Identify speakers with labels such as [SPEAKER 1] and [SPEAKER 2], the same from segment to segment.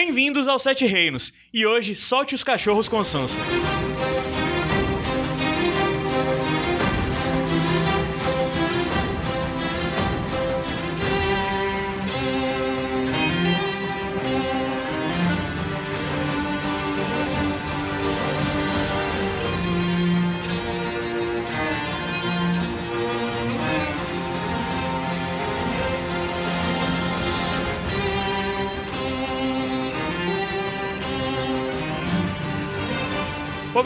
[SPEAKER 1] Bem-vindos ao Sete Reinos. E hoje, solte os cachorros com Sansa.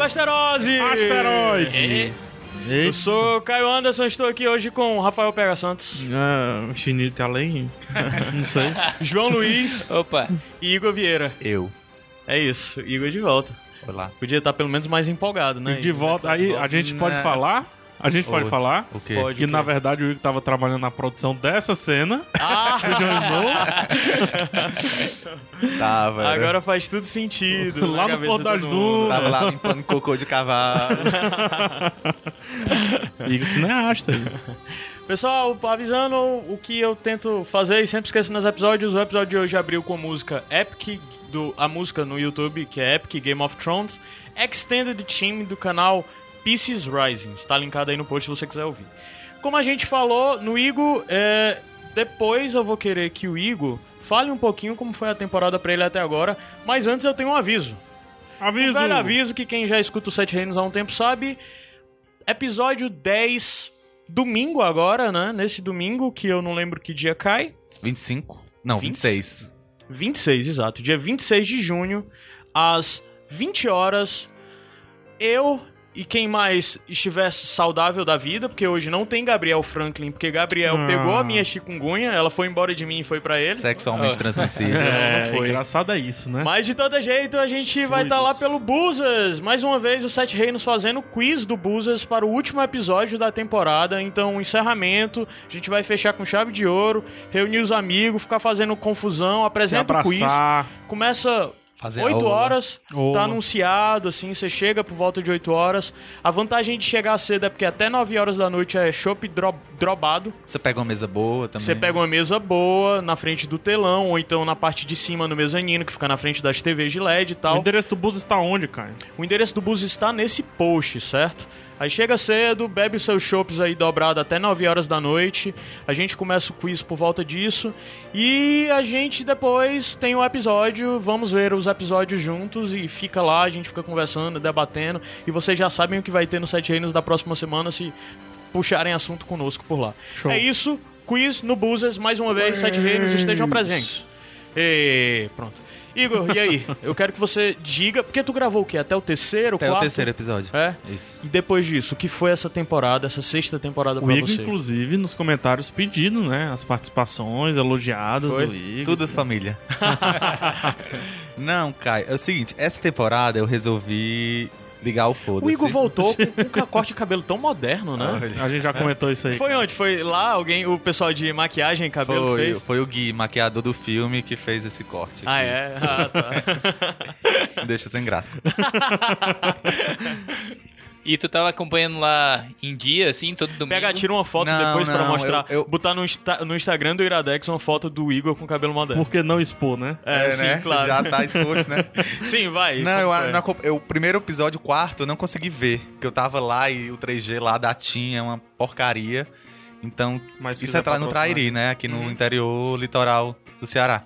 [SPEAKER 1] Ô, Basterose!
[SPEAKER 2] Asteroide!
[SPEAKER 1] Eu sou Caio Anderson, estou aqui hoje com Rafael Pega Santos,
[SPEAKER 2] Ah, infinito e além? Não sei.
[SPEAKER 1] João Luiz
[SPEAKER 3] Opa,
[SPEAKER 1] e Igor Vieira.
[SPEAKER 4] Eu.
[SPEAKER 1] É isso, Igor de volta.
[SPEAKER 4] Olá.
[SPEAKER 1] Podia estar pelo menos mais empolgado, né?
[SPEAKER 2] De volta. Aí a gente pode falar? A gente pode
[SPEAKER 4] Oi.
[SPEAKER 2] falar?
[SPEAKER 4] O quê?
[SPEAKER 1] Pode.
[SPEAKER 2] Que na verdade o Igor tava trabalhando na produção dessa cena.
[SPEAKER 1] Ah,
[SPEAKER 2] do Jon Snow,
[SPEAKER 4] Tava. né?
[SPEAKER 1] agora faz tudo sentido.
[SPEAKER 2] Lá no Porto das. Dunas.
[SPEAKER 4] Tava lá limpando cocô de cavalo.
[SPEAKER 2] Igor cineasta aí.
[SPEAKER 1] Pessoal, avisando o que eu tento fazer e sempre esqueço nos episódios. O episódio de hoje abriu com a música Epic, do, a música no YouTube, que é Epic Game of Thrones, Extended Team do canal Pieces Rising. Está linkado aí no post se você quiser ouvir. Como a gente falou no Igor, é, depois eu vou querer que o Igor fale um pouquinho como foi a temporada pra ele até agora, mas antes eu tenho um aviso.
[SPEAKER 2] Aviso.
[SPEAKER 1] Um velho aviso que quem já escuta o Sete Reinos há um tempo sabe. Episódio 10, domingo agora, né? Nesse domingo, que eu não lembro que dia cai.
[SPEAKER 4] 25? Não, 26.
[SPEAKER 1] 26, exato. Dia 26 de junho, às 20 horas. Eu e quem mais estivesse saudável da vida, porque hoje não tem Gabriel Franklin, porque Gabriel
[SPEAKER 2] Ah.
[SPEAKER 1] pegou a minha chikungunya, ela foi embora de mim e foi pra ele.
[SPEAKER 4] Sexualmente transmissível.
[SPEAKER 2] É,
[SPEAKER 1] Não foi.
[SPEAKER 2] engraçado é isso, né?
[SPEAKER 1] Mas de todo jeito, a gente vai estar lá pelo Buzas. Mais uma vez, o Sete Reinos fazendo o quiz do Buzas para o último episódio da temporada. Então, encerramento. A gente vai fechar com chave de ouro, reunir os amigos, ficar fazendo confusão,
[SPEAKER 2] Se
[SPEAKER 1] apresenta o quiz. Começa
[SPEAKER 4] Fazer
[SPEAKER 1] 8
[SPEAKER 4] aula.
[SPEAKER 1] horas,
[SPEAKER 2] Ola.
[SPEAKER 1] tá anunciado, assim, você chega por volta de 8 horas. A vantagem de chegar cedo é porque até 9 horas da noite é chopp dro drobado.
[SPEAKER 4] Você pega uma mesa boa também.
[SPEAKER 1] Você pega uma mesa boa na frente do telão, ou então na parte de cima no mezanino, que fica na frente das TVs de LED e
[SPEAKER 2] O
[SPEAKER 1] tal.
[SPEAKER 2] endereço do bus está onde, Caio?
[SPEAKER 1] O endereço do bus está nesse post, certo? Aí chega cedo, bebe seus chopps aí dobrado até 9 horas da noite. A gente começa o quiz por volta disso. E a gente depois tem o episódio. Vamos ver os episódios juntos e fica lá, a gente fica conversando, debatendo. E vocês já sabem o que vai ter no Sete Reinos da próxima semana se puxarem assunto conosco por lá.
[SPEAKER 2] Show.
[SPEAKER 1] É isso, quiz no Buzzers, mais uma vez, Sete Reinos estejam presentes. E pronto. Igor, e aí? Eu quero que você diga. Porque tu gravou o quê? Até o terceiro,
[SPEAKER 4] Até
[SPEAKER 1] quarto?
[SPEAKER 4] o terceiro episódio.
[SPEAKER 1] É?
[SPEAKER 4] Isso.
[SPEAKER 1] E depois disso, o que foi essa temporada, essa sexta temporada
[SPEAKER 2] O
[SPEAKER 1] pra
[SPEAKER 2] Igor,
[SPEAKER 1] você?
[SPEAKER 2] inclusive, nos comentários pedindo, né? As participações elogiadas
[SPEAKER 1] Foi?
[SPEAKER 2] do Igor.
[SPEAKER 4] Tudo família. Não, Caio, é o seguinte, essa temporada eu resolvi ligar o foda-se.
[SPEAKER 1] O Igor voltou com um corte de cabelo tão moderno, né?
[SPEAKER 4] Olha.
[SPEAKER 2] A gente já comentou isso aí.
[SPEAKER 1] Foi onde? Foi lá alguém, o pessoal de maquiagem e cabelo
[SPEAKER 4] Foi,
[SPEAKER 1] fez?
[SPEAKER 4] foi o Gui, maquiador do filme, que fez esse corte.
[SPEAKER 1] Ah,
[SPEAKER 4] aqui.
[SPEAKER 1] é? Ah, tá.
[SPEAKER 4] Deixa sem graça.
[SPEAKER 3] e tu tava acompanhando lá em dia, assim, todo domingo?
[SPEAKER 1] Pega, tira uma foto
[SPEAKER 4] Não,
[SPEAKER 1] depois pra
[SPEAKER 4] não,
[SPEAKER 1] mostrar.
[SPEAKER 4] eu- eu-
[SPEAKER 1] Botar no, Insta- no Instagram do Iradex uma foto do Igor com cabelo moderno.
[SPEAKER 2] Por que não expor, né?
[SPEAKER 1] É, sim,
[SPEAKER 4] né?
[SPEAKER 1] claro.
[SPEAKER 4] Já tá exposto, né?
[SPEAKER 1] Sim, vai.
[SPEAKER 4] Não, eu, acom- eu- o primeiro episódio, o quarto, eu não consegui ver. Porque eu tava lá e o 3G lá da TIM é uma porcaria. Então,
[SPEAKER 2] Mas
[SPEAKER 4] isso é tra- no. Trairi, né? Aqui no
[SPEAKER 1] Uhum.
[SPEAKER 4] interior litoral do Ceará.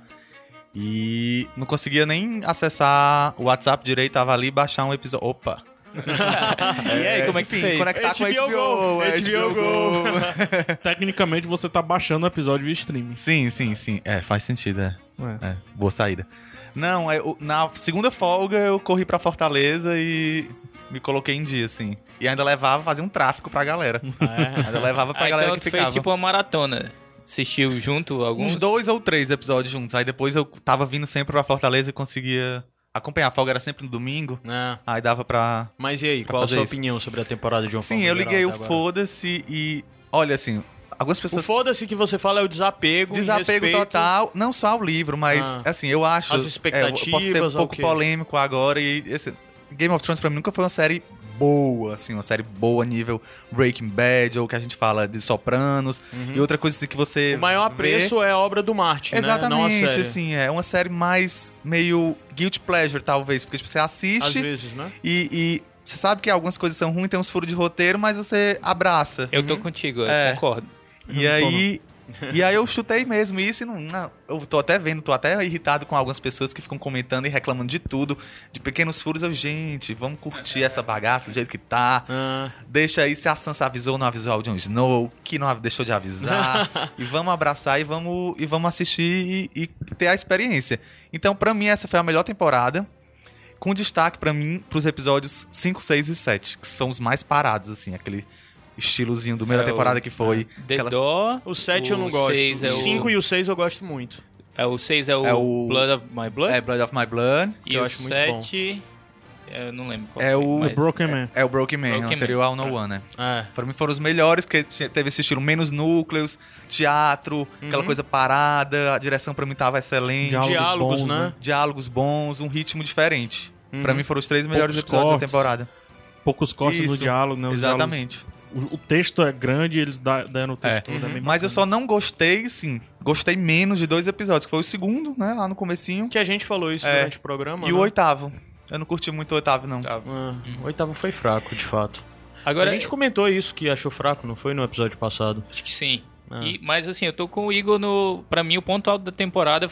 [SPEAKER 4] E não conseguia nem acessar o WhatsApp direito, tava ali e baixar um episódio. Opa!
[SPEAKER 3] E aí, como é que
[SPEAKER 4] Enfim,
[SPEAKER 3] fez?
[SPEAKER 4] conectar com a
[SPEAKER 1] HBO
[SPEAKER 4] HBO,
[SPEAKER 1] Go,
[SPEAKER 4] é,
[SPEAKER 1] HBO
[SPEAKER 4] HBO
[SPEAKER 1] Go.
[SPEAKER 4] Go.
[SPEAKER 2] Tecnicamente você tá baixando o episódio via streaming.
[SPEAKER 4] sim, sim, sim. É, faz sentido, é.
[SPEAKER 2] É.
[SPEAKER 4] É, boa saída. Não, o- na segunda folga eu corri pra Fortaleza e me coloquei em dia, assim. E ainda levava, fazia um tráfico pra galera.
[SPEAKER 1] Ah, é?
[SPEAKER 4] Ainda levava pra
[SPEAKER 3] Ah,
[SPEAKER 4] galera
[SPEAKER 3] então
[SPEAKER 4] que
[SPEAKER 3] tu fez
[SPEAKER 4] ficava.
[SPEAKER 3] tipo uma maratona. Assistiu junto alguns?
[SPEAKER 4] Uns dois ou três episódios juntos. Aí depois eu tava vindo sempre pra Fortaleza e conseguia acompanhar. A folga era sempre no domingo.
[SPEAKER 1] É.
[SPEAKER 4] Aí dava pra.
[SPEAKER 1] Mas e aí, qual a sua
[SPEAKER 4] isso.
[SPEAKER 1] opinião sobre a temporada de uma
[SPEAKER 4] Sim, eu liguei o foda-se e. Olha, assim, algumas
[SPEAKER 1] O
[SPEAKER 4] pessoas.
[SPEAKER 1] foda-se que você fala é o desapego,
[SPEAKER 4] Desapego total, não só ao livro, mas
[SPEAKER 1] Ah.
[SPEAKER 4] assim, eu acho.
[SPEAKER 1] As
[SPEAKER 4] é, eu posso ser um
[SPEAKER 1] expectativas,
[SPEAKER 4] pouco polêmico agora e esse, Game of Thrones pra mim nunca foi uma série boa, assim, uma série boa nível Breaking Bad, ou que a gente fala de Sopranos, e outra coisa assim, que você
[SPEAKER 1] O maior
[SPEAKER 4] vê-
[SPEAKER 1] apreço é a obra do Martin, né? Não a
[SPEAKER 4] Exatamente,
[SPEAKER 1] série.
[SPEAKER 4] assim, é uma série mais meio guilty pleasure, talvez, porque tipo, você
[SPEAKER 1] Às
[SPEAKER 4] assiste
[SPEAKER 1] vezes, né?
[SPEAKER 4] e, e você sabe que algumas coisas são ruins, tem uns furos de roteiro, mas você abraça.
[SPEAKER 3] Eu tô contigo, eu
[SPEAKER 4] É.
[SPEAKER 3] concordo.
[SPEAKER 4] E aí. E aí eu chutei mesmo isso e não, não. Eu tô até vendo, tô até irritado com algumas pessoas que ficam comentando e reclamando de tudo, de pequenos furos. Eu, gente, vamos curtir essa bagaça do jeito que tá.
[SPEAKER 1] Ah,
[SPEAKER 4] Deixa aí se a Sansa avisou ou não avisou o Jon Snow, que não deixou de avisar. e vamos abraçar e vamos, e vamos assistir e, e ter a experiência. Então, pra mim, essa foi a melhor temporada. Com destaque pra mim pros episódios 5, 6 e 7, que são os mais parados, assim, aquele estilozinho do meio
[SPEAKER 3] É
[SPEAKER 4] da
[SPEAKER 3] o-
[SPEAKER 4] temporada que foi.
[SPEAKER 3] The
[SPEAKER 4] aquelas-
[SPEAKER 3] Door.
[SPEAKER 1] o 7 eu não
[SPEAKER 3] o
[SPEAKER 1] gosto.
[SPEAKER 3] seis é
[SPEAKER 1] o
[SPEAKER 3] o-
[SPEAKER 1] 5 e o 6 eu gosto muito.
[SPEAKER 3] É, o 6 é o,
[SPEAKER 4] É o-
[SPEAKER 3] Blood of My Blood.
[SPEAKER 4] É Blood of My Blood.
[SPEAKER 3] e
[SPEAKER 1] que eu
[SPEAKER 3] o
[SPEAKER 1] acho muito bom.
[SPEAKER 3] 7. Eu não lembro qual
[SPEAKER 4] É
[SPEAKER 3] foi,
[SPEAKER 4] o
[SPEAKER 3] mas-
[SPEAKER 2] Broken Man.
[SPEAKER 4] É o Broken Man,
[SPEAKER 3] Broken
[SPEAKER 4] anterior
[SPEAKER 3] Man.
[SPEAKER 4] ao No One, né?
[SPEAKER 1] É.
[SPEAKER 4] Pra mim foram os melhores, que teve esse estilo menos núcleos, teatro, aquela
[SPEAKER 1] Uhum.
[SPEAKER 4] coisa parada, a direção pra mim tava excelente.
[SPEAKER 2] Diálogos
[SPEAKER 1] Diálogos,
[SPEAKER 2] bons,
[SPEAKER 1] né?
[SPEAKER 2] né?
[SPEAKER 4] diálogos bons, um ritmo diferente.
[SPEAKER 1] Uhum.
[SPEAKER 4] Pra mim foram os três melhores
[SPEAKER 2] Poucos
[SPEAKER 4] episódios
[SPEAKER 2] cortes.
[SPEAKER 4] da temporada.
[SPEAKER 2] Poucos cortes no
[SPEAKER 4] Isso,
[SPEAKER 2] diálogo, né? Os
[SPEAKER 4] Exatamente.
[SPEAKER 2] O, o texto é grande, eles deram o texto
[SPEAKER 4] É.
[SPEAKER 2] todo. é bem
[SPEAKER 4] Mas eu só não gostei, sim. Gostei menos de dois episódios, que foi o segundo, né? Lá no comecinho.
[SPEAKER 1] Que a gente falou isso
[SPEAKER 4] É.
[SPEAKER 1] durante o programa.
[SPEAKER 4] E o
[SPEAKER 1] né?
[SPEAKER 4] oitavo. Eu não curti muito o oitavo, não.
[SPEAKER 3] Tá.
[SPEAKER 1] Ah, o oitavo foi fraco, de fato.
[SPEAKER 3] Agora,
[SPEAKER 1] a gente comentou isso, que achou fraco, não foi no episódio passado?
[SPEAKER 3] acho que sim.
[SPEAKER 1] Ah.
[SPEAKER 3] E- mas assim, eu tô com o Igor no. Pra mim, o ponto alto da temporada,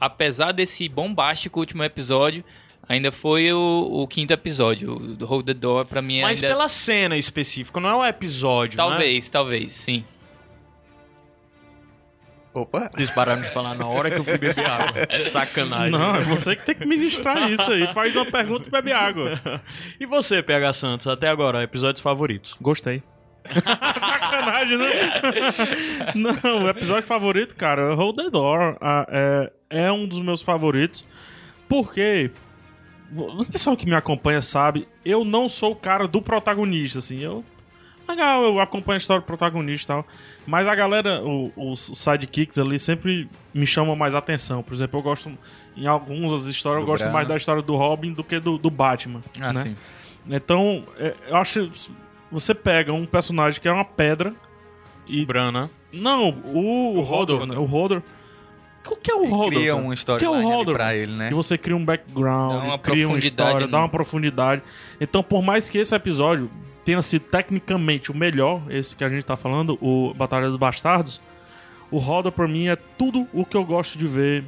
[SPEAKER 3] apesar desse bombástico último episódio, ainda foi o, o quinto episódio. O do Hold the Door, pra mim
[SPEAKER 1] Mas
[SPEAKER 3] ainda.
[SPEAKER 1] pela cena específica, não é o episódio, né?
[SPEAKER 3] Talvez, talvez, sim.
[SPEAKER 4] Opa!
[SPEAKER 1] Eles pararam de falar na hora que eu fui beber água. Sacanagem.
[SPEAKER 2] Não, é você que tem que ministrar isso aí. Faz uma pergunta e bebe água.
[SPEAKER 1] E você, PH Santos, até agora, episódios favoritos?
[SPEAKER 2] Gostei. Sacanagem, né? Não, o episódio favorito, cara, Hold the Door ah, é, é um dos meus favoritos. Porque, o pessoal que me acompanha sabe, eu não sou o cara do protagonista, assim. Eu, legal, eu acompanho a história do protagonista e tal. Mas a galera, o- os sidekicks ali sempre me chamam mais atenção. Por exemplo, eu gosto, em algumas histórias, eu
[SPEAKER 4] Do
[SPEAKER 2] gosto
[SPEAKER 4] Bran.
[SPEAKER 2] mais da história do Robin do que do, do Batman.
[SPEAKER 4] Ah,
[SPEAKER 2] né?
[SPEAKER 4] sim.
[SPEAKER 2] Então, é, eu acho. Você pega um personagem que é uma pedra e.
[SPEAKER 1] Brana.
[SPEAKER 2] Não, o, o
[SPEAKER 1] Hodor.
[SPEAKER 2] O Hodor. O que é o Hodor?
[SPEAKER 4] Cria uma história
[SPEAKER 2] que é o
[SPEAKER 4] pra ele, né?
[SPEAKER 2] Que você cria um background,
[SPEAKER 3] Dá
[SPEAKER 2] cria uma história, dá
[SPEAKER 3] no-
[SPEAKER 2] uma profundidade. Então, por mais que esse episódio tenha sido tecnicamente o melhor, esse que a gente tá falando, o Batalha dos Bastardos, o Hodor pra mim é tudo o que eu gosto de ver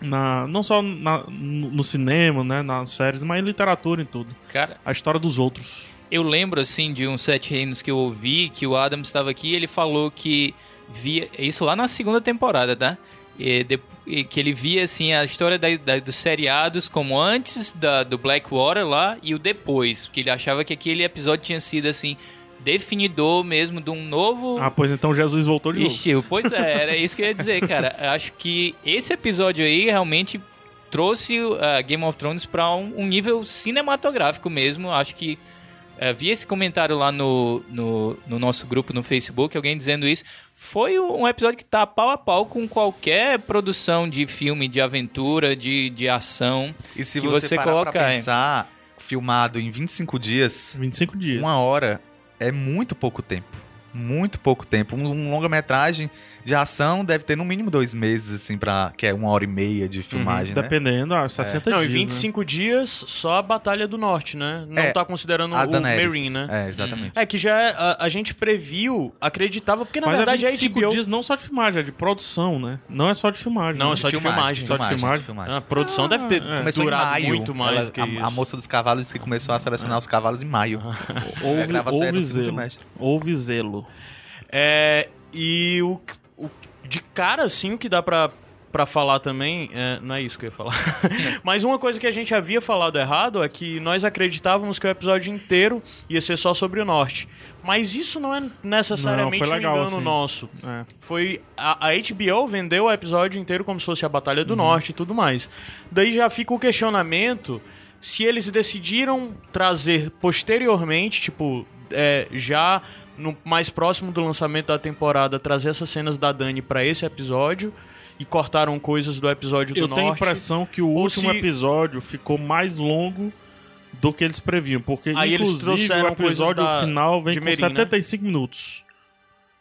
[SPEAKER 2] na não só na- no no cinema, né, nas séries, mas em literatura e tudo.
[SPEAKER 3] Cara,
[SPEAKER 2] A história dos outros.
[SPEAKER 3] eu lembro assim de uns sete reinos que eu ouvi, que o Adam estava aqui e ele falou que via. Isso lá na segunda temporada, tá? E de- e que ele via assim a história da- da- dos seriados como antes da, do Blackwater lá e o depois. Que ele achava que aquele episódio tinha sido assim, definidor mesmo de um novo.
[SPEAKER 2] Ah, pois então Jesus voltou de novo.
[SPEAKER 3] Estilo. Pois é, era isso que eu ia dizer, cara. Acho que esse episódio aí realmente trouxe uh, Game of Thrones pra um, um nível cinematográfico mesmo. Acho que uh, vi esse comentário lá no, no, no nosso grupo no Facebook, alguém dizendo isso. Foi um episódio que tá pau a pau com qualquer produção de filme, de aventura, de, de ação.
[SPEAKER 4] E se
[SPEAKER 3] que
[SPEAKER 4] você,
[SPEAKER 3] você
[SPEAKER 4] parar
[SPEAKER 3] coloca,
[SPEAKER 4] pra
[SPEAKER 3] é.
[SPEAKER 4] pensar, filmado em 25 dias,
[SPEAKER 2] 25 dias.
[SPEAKER 4] uma hora é muito pouco tempo. Muito pouco tempo. Um, um longa-metragem de ação deve ter no mínimo dois meses, assim, pra, que é uma hora e meia de filmagem, né?
[SPEAKER 2] Dependendo, ah, 60
[SPEAKER 1] Não,
[SPEAKER 2] dias.
[SPEAKER 1] e 25 dias só a Batalha do Norte, né? Não
[SPEAKER 4] É,
[SPEAKER 1] tá considerando
[SPEAKER 4] A
[SPEAKER 1] o
[SPEAKER 4] Daenerys.
[SPEAKER 1] Marine, né?
[SPEAKER 4] É, exatamente.
[SPEAKER 1] É que já é- a, a gente previu, acreditava, porque na
[SPEAKER 2] Mas
[SPEAKER 1] verdade
[SPEAKER 2] é
[SPEAKER 1] a
[SPEAKER 2] 25
[SPEAKER 1] HBO.
[SPEAKER 2] dias não só de filmagem, é de produção, né? Não é só de filmagem.
[SPEAKER 1] Não,
[SPEAKER 2] né?
[SPEAKER 1] é só de filmagem.
[SPEAKER 2] Só de filmagem?
[SPEAKER 4] filmagem.
[SPEAKER 1] A produção deve ter
[SPEAKER 2] é.
[SPEAKER 4] Começou em
[SPEAKER 1] durado
[SPEAKER 4] maio.
[SPEAKER 1] muito mais
[SPEAKER 4] Ela-
[SPEAKER 1] do que
[SPEAKER 4] a,
[SPEAKER 1] isso.
[SPEAKER 4] a moça dos cavalos que começou a selecionar os cavalos em maio.
[SPEAKER 2] Houve,
[SPEAKER 4] só
[SPEAKER 2] houve zelo.
[SPEAKER 4] semestre.
[SPEAKER 2] Houve zelo.
[SPEAKER 1] É, e o, o- de cara, assim, o que dá pra, pra falar também, é, não é isso que eu ia falar. Mas uma coisa que a gente havia falado errado é que nós acreditávamos que o episódio inteiro ia ser só sobre o norte. Mas isso não é necessariamente
[SPEAKER 2] Não, foi legal,
[SPEAKER 1] um engano
[SPEAKER 2] assim.
[SPEAKER 1] nosso.
[SPEAKER 2] É.
[SPEAKER 1] Foi a, a HBO vendeu o episódio inteiro como se fosse a Batalha
[SPEAKER 2] Uhum.
[SPEAKER 1] do Norte e tudo mais. Daí já fica o questionamento se eles decidiram trazer posteriormente, tipo, é, já no mais próximo do lançamento da temporada, trazer essas cenas da Dani pra esse episódio e cortaram coisas do episódio do
[SPEAKER 2] Eu
[SPEAKER 1] Norte.
[SPEAKER 2] tenho a impressão que o
[SPEAKER 1] ou
[SPEAKER 2] último
[SPEAKER 1] se-
[SPEAKER 2] episódio ficou mais longo do que eles previam, porque
[SPEAKER 1] Aí
[SPEAKER 2] inclusive o episódio
[SPEAKER 1] da-
[SPEAKER 2] final vem
[SPEAKER 1] de
[SPEAKER 2] com
[SPEAKER 1] Merim, né?
[SPEAKER 2] 75 minutos.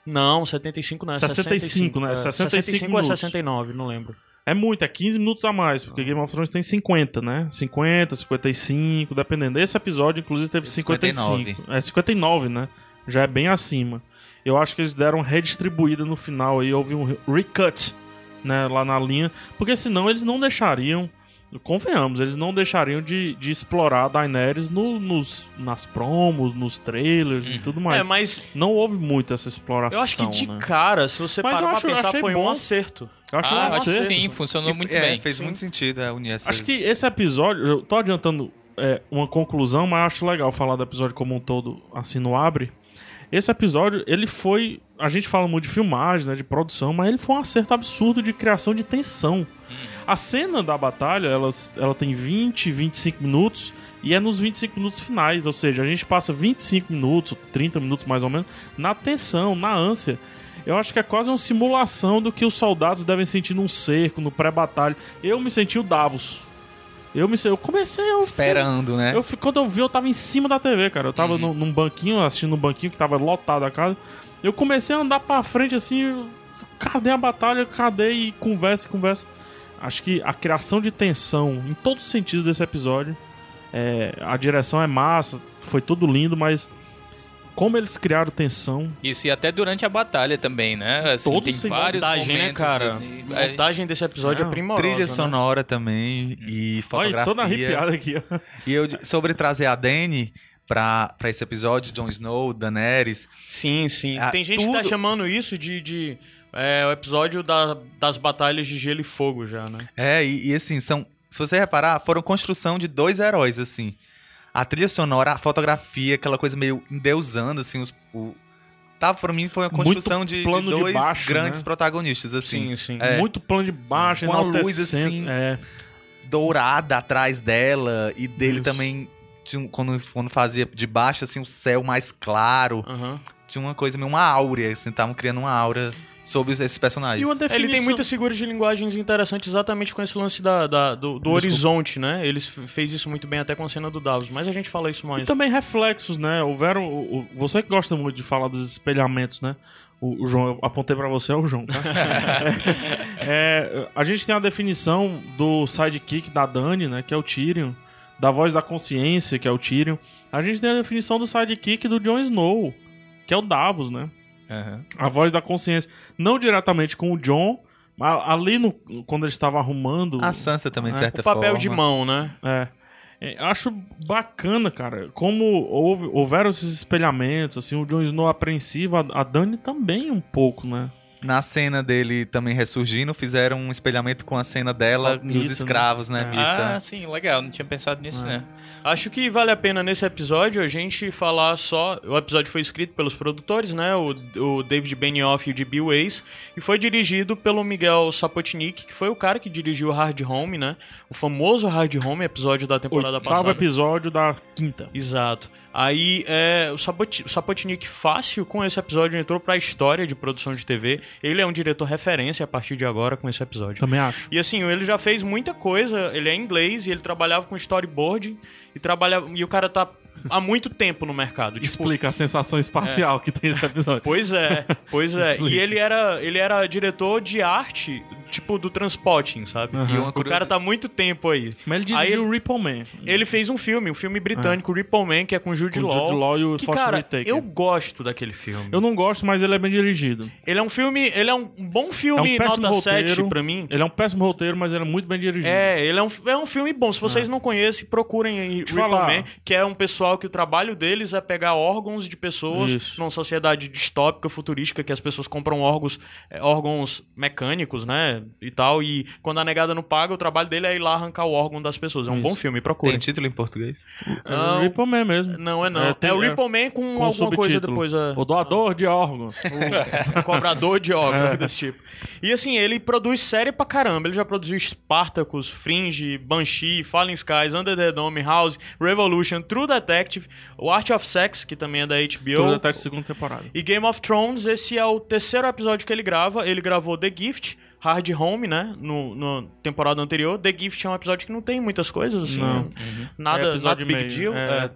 [SPEAKER 1] Não, 75 não, é
[SPEAKER 2] 65, né?
[SPEAKER 1] É,
[SPEAKER 2] 65
[SPEAKER 1] 65 ou é
[SPEAKER 2] minutos.
[SPEAKER 1] 69, não lembro.
[SPEAKER 2] É muito, é 15 minutos a mais, porque Game of Thrones tem 50, né? 50, 55, dependendo. Esse episódio, inclusive, teve 55.
[SPEAKER 4] 59.
[SPEAKER 2] É 59, né? Já é bem acima. Eu acho que eles deram redistribuída no final aí, houve um recut, né, lá na linha, porque senão eles não deixariam, convenhamos, eles não deixariam de, de explorar a Daenerys no- nos, nas promos, nos trailers e tudo mais.
[SPEAKER 1] É, mas
[SPEAKER 2] Não houve muito essa exploração,
[SPEAKER 1] eu acho que de
[SPEAKER 2] né?
[SPEAKER 1] cara, se você
[SPEAKER 2] Mas
[SPEAKER 1] parar pra
[SPEAKER 2] acho- eu
[SPEAKER 1] pensar, foi um
[SPEAKER 2] bom.
[SPEAKER 1] acerto.
[SPEAKER 2] Eu acho
[SPEAKER 3] Ah,
[SPEAKER 2] um acerto.
[SPEAKER 3] sim, funcionou muito
[SPEAKER 4] é,
[SPEAKER 3] bem.
[SPEAKER 4] Fez
[SPEAKER 1] sim.
[SPEAKER 4] muito sentido é, unir essas...
[SPEAKER 2] Acho que esse episódio, eu tô adiantando é, uma conclusão, mas acho legal falar do episódio como um todo, assim, no abre. Esse episódio, ele foi. A gente fala muito de filmagem, né, de produção, mas ele foi um acerto absurdo de criação de tensão. A cena da batalha, ela, ela tem 20, 25 minutos e é nos 25 minutos finais, ou seja, a gente passa 25 minutos, 30 minutos mais ou menos, na tensão, na ânsia. Eu acho que é quase uma simulação do que os soldados devem sentir num cerco, no pré-batalha. Eu me senti o Davos. Eu me eu comecei eu
[SPEAKER 4] Esperando, né?
[SPEAKER 2] eu, quando eu vi, eu tava em cima da TV, cara. Eu tava
[SPEAKER 3] Uhum.
[SPEAKER 2] num, num banquinho, assistindo um banquinho que tava lotado a casa. Eu comecei a andar pra frente assim. Cadê a batalha? Cadê? E conversa e conversa. Acho que a criação de tensão em todos os sentidos desse episódio. é, a direção é massa, foi tudo lindo, mas como eles criaram tensão.
[SPEAKER 3] Isso, e até durante a batalha também, né? Assim,
[SPEAKER 2] Todos
[SPEAKER 3] tem vários
[SPEAKER 1] montagem, né,
[SPEAKER 3] momentos,
[SPEAKER 1] cara?
[SPEAKER 3] assim,
[SPEAKER 1] A
[SPEAKER 3] é,
[SPEAKER 1] montagem desse episódio
[SPEAKER 2] Não,
[SPEAKER 1] é primorosa.
[SPEAKER 4] Trilha
[SPEAKER 1] né?
[SPEAKER 4] sonora também e
[SPEAKER 2] Olha,
[SPEAKER 4] fotografia.
[SPEAKER 2] toda arrepiada aqui, ó.
[SPEAKER 4] E eu, sobre trazer a Dany pra, pra esse episódio, Jon Snow, Daenerys,
[SPEAKER 1] Sim, sim.
[SPEAKER 4] Ah,
[SPEAKER 1] Tem gente que tá
[SPEAKER 4] tudo-
[SPEAKER 1] chamando isso de, de é, o episódio da- das batalhas de gelo e fogo já, né?
[SPEAKER 4] É, e, e assim, são. Se você reparar, foram construção de dois heróis, assim. A trilha sonora, a fotografia, aquela coisa meio endeusando, assim, os. O... Tá, pra mim foi uma construção de, de
[SPEAKER 2] plano de
[SPEAKER 4] dois
[SPEAKER 2] baixo,
[SPEAKER 4] grandes
[SPEAKER 2] né?
[SPEAKER 4] protagonistas, assim.
[SPEAKER 1] Sim, sim.
[SPEAKER 4] É.
[SPEAKER 2] Muito plano de baixo,
[SPEAKER 4] Com a luz, assim,
[SPEAKER 2] É.
[SPEAKER 4] Dourada atrás dela, e dele
[SPEAKER 2] Isso.
[SPEAKER 4] também. um- Quando, quando fazia de baixo, assim, o céu mais claro.
[SPEAKER 1] Aham.
[SPEAKER 4] Tinha uma coisa meio uma áurea, assim, estavam criando uma aura sobre esses personagens.
[SPEAKER 2] E uma
[SPEAKER 1] Ele tem
[SPEAKER 2] definição-
[SPEAKER 1] muitas figuras de linguagens interessantes exatamente com esse lance da, da- do, do horizonte, né? Eles f- fez isso muito bem até com a cena do Davos, mas a gente fala isso mais.
[SPEAKER 2] E também reflexos, né? Houveram. o- o- você que gosta muito de falar dos espelhamentos, né? O, o João, eu apontei pra você, é o João, tá? É, a gente tem a definição do sidekick da Dani, né? Que é o Tyrion. Da voz da consciência, que é o Tyrion. A gente tem a definição do sidekick do Jon Snow, que é o Davos, né? A voz da consciência. Não diretamente com o John, mas ali no, quando ele estava arrumando.
[SPEAKER 4] A Sansa também, de
[SPEAKER 2] É,
[SPEAKER 4] certa
[SPEAKER 1] o papel
[SPEAKER 4] forma.
[SPEAKER 1] de mão, né?
[SPEAKER 2] É. É, eu acho bacana, cara, como houve, houveram esses espelhamentos, assim, o Jon Snow apreensivo, a, a Dani também um pouco, né?
[SPEAKER 4] Na cena dele também ressurgindo, fizeram um espelhamento com a cena dela e os
[SPEAKER 2] missa,
[SPEAKER 4] escravos, né?
[SPEAKER 2] né?
[SPEAKER 4] Missa.
[SPEAKER 3] Ah, sim, legal. Não tinha pensado nisso,
[SPEAKER 2] É.
[SPEAKER 3] né?
[SPEAKER 1] Acho que vale a pena nesse episódio a gente falar só. O episódio foi escrito pelos produtores, né? O, o David Benioff e o D.B. Weiss. E foi dirigido pelo Miguel Sapotnik, que foi o cara que dirigiu Hard Home, né? O famoso Hard Home, episódio da temporada
[SPEAKER 2] Oitavo
[SPEAKER 1] passada.
[SPEAKER 2] episódio da quinta.
[SPEAKER 1] Exato. Aí é, o Sapotnik fácil com esse episódio entrou pra história de produção de TV. Ele é um diretor referência a partir de agora com esse episódio.
[SPEAKER 2] Também acho.
[SPEAKER 1] E assim, ele já fez muita coisa, ele é inglês e ele trabalhava com storyboarding e trabalhava e o cara tá há muito tempo no mercado. Tipo,
[SPEAKER 2] Explica a sensação espacial que tem esse episódio.
[SPEAKER 1] Pois é, pois é. E ele era, ele era diretor de arte, tipo do Transpotting, sabe?
[SPEAKER 2] Aham.
[SPEAKER 4] E uma
[SPEAKER 1] O cara tá há muito tempo aí.
[SPEAKER 2] Mas ele
[SPEAKER 1] Aí
[SPEAKER 2] dirigiu o Ripple Man.
[SPEAKER 1] Ele fez um filme, um filme britânico, Ripple Man, que é com Jude
[SPEAKER 2] Com
[SPEAKER 1] Law.
[SPEAKER 2] Jude Law e o
[SPEAKER 1] que, cara, eu gosto daquele filme.
[SPEAKER 2] Eu não gosto, mas ele é bem dirigido.
[SPEAKER 1] Ele é um filme, ele é um bom filme
[SPEAKER 2] É um
[SPEAKER 1] nota 7
[SPEAKER 2] roteiro.
[SPEAKER 1] pra mim.
[SPEAKER 2] Ele é um péssimo roteiro, mas ele é muito bem dirigido.
[SPEAKER 1] É, ele é um, é um filme bom. Se vocês não conhecem, procurem aí Ripple
[SPEAKER 2] falar.
[SPEAKER 1] Man, que é um pessoal que o trabalho deles é pegar órgãos de pessoas
[SPEAKER 2] Isso.
[SPEAKER 1] numa sociedade distópica, futurística, que as pessoas compram órgãos, é, órgãos mecânicos, né? E tal. E quando a negada não paga, o trabalho dele é ir lá arrancar o órgão das pessoas. É um
[SPEAKER 2] Isso.
[SPEAKER 1] bom filme, procurem.
[SPEAKER 4] Tem título em português?
[SPEAKER 2] É
[SPEAKER 1] Não.
[SPEAKER 2] o Ripple Man mesmo.
[SPEAKER 1] Não, é não.
[SPEAKER 2] É,
[SPEAKER 1] É,
[SPEAKER 2] tem-
[SPEAKER 1] o
[SPEAKER 2] é,
[SPEAKER 1] Ripple Man com,
[SPEAKER 2] Com
[SPEAKER 1] alguma coisa
[SPEAKER 2] subtítulo.
[SPEAKER 1] depois. É,
[SPEAKER 2] O doador de órgãos.
[SPEAKER 1] o cobrador de órgãos, desse tipo. E assim, ele produz série pra caramba. Ele já produziu Spartacus, Fringe, Banshee, Fallen Skies, Under the Dome, House, Revolution, True Detective, o Art of Sex, que também é da HBO.
[SPEAKER 2] Até a segunda temporada.
[SPEAKER 1] E Game of Thrones, esse é o terceiro episódio que ele grava. Ele gravou The Gift, Hard Home, né? No, no temporada anterior. The Gift é um episódio que não tem muitas coisas, assim.
[SPEAKER 2] Não.
[SPEAKER 1] né? Nada,
[SPEAKER 2] É
[SPEAKER 1] nada big
[SPEAKER 2] meio,
[SPEAKER 1] deal.
[SPEAKER 2] é.
[SPEAKER 1] é.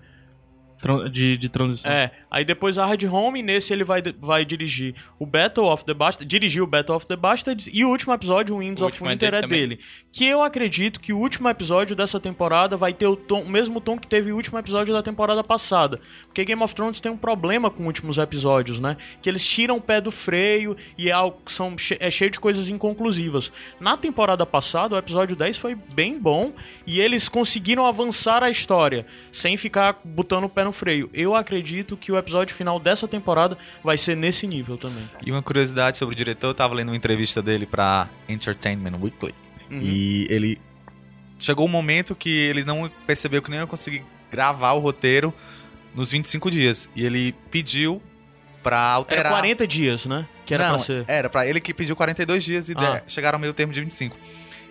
[SPEAKER 2] De, de transição.
[SPEAKER 1] É, aí depois Hard Home, nesse ele vai, vai dirigir o Battle of the Bastards, dirigiu o Battle of the Bastards, e o último episódio, o Winds
[SPEAKER 3] O
[SPEAKER 1] of
[SPEAKER 3] é
[SPEAKER 1] Winter,
[SPEAKER 3] dele
[SPEAKER 1] é dele. Que eu acredito que o último episódio dessa temporada vai ter o, tom- o mesmo tom que teve o último episódio da temporada passada. Porque Game of Thrones tem um problema com últimos episódios, né? Que eles tiram o pé do freio e é, algo, são, é cheio de coisas inconclusivas. Na temporada passada, o episódio 10 foi bem bom e eles conseguiram avançar a história sem ficar botando o pé no freio. Eu acredito que o episódio final dessa temporada vai ser nesse nível também.
[SPEAKER 4] E uma curiosidade sobre o diretor, eu tava lendo uma entrevista dele pra Entertainment Weekly.
[SPEAKER 1] Uhum.
[SPEAKER 4] E ele. Chegou um momento que ele não percebeu que nem ia conseguir gravar o roteiro nos 25 dias. E ele pediu pra alterar.
[SPEAKER 1] Era 40 dias, né? Que era
[SPEAKER 4] não,
[SPEAKER 1] pra ser.
[SPEAKER 4] Era, pra ele que pediu 42 dias e
[SPEAKER 1] Ah.
[SPEAKER 4] chegaram ao meio termo de 25.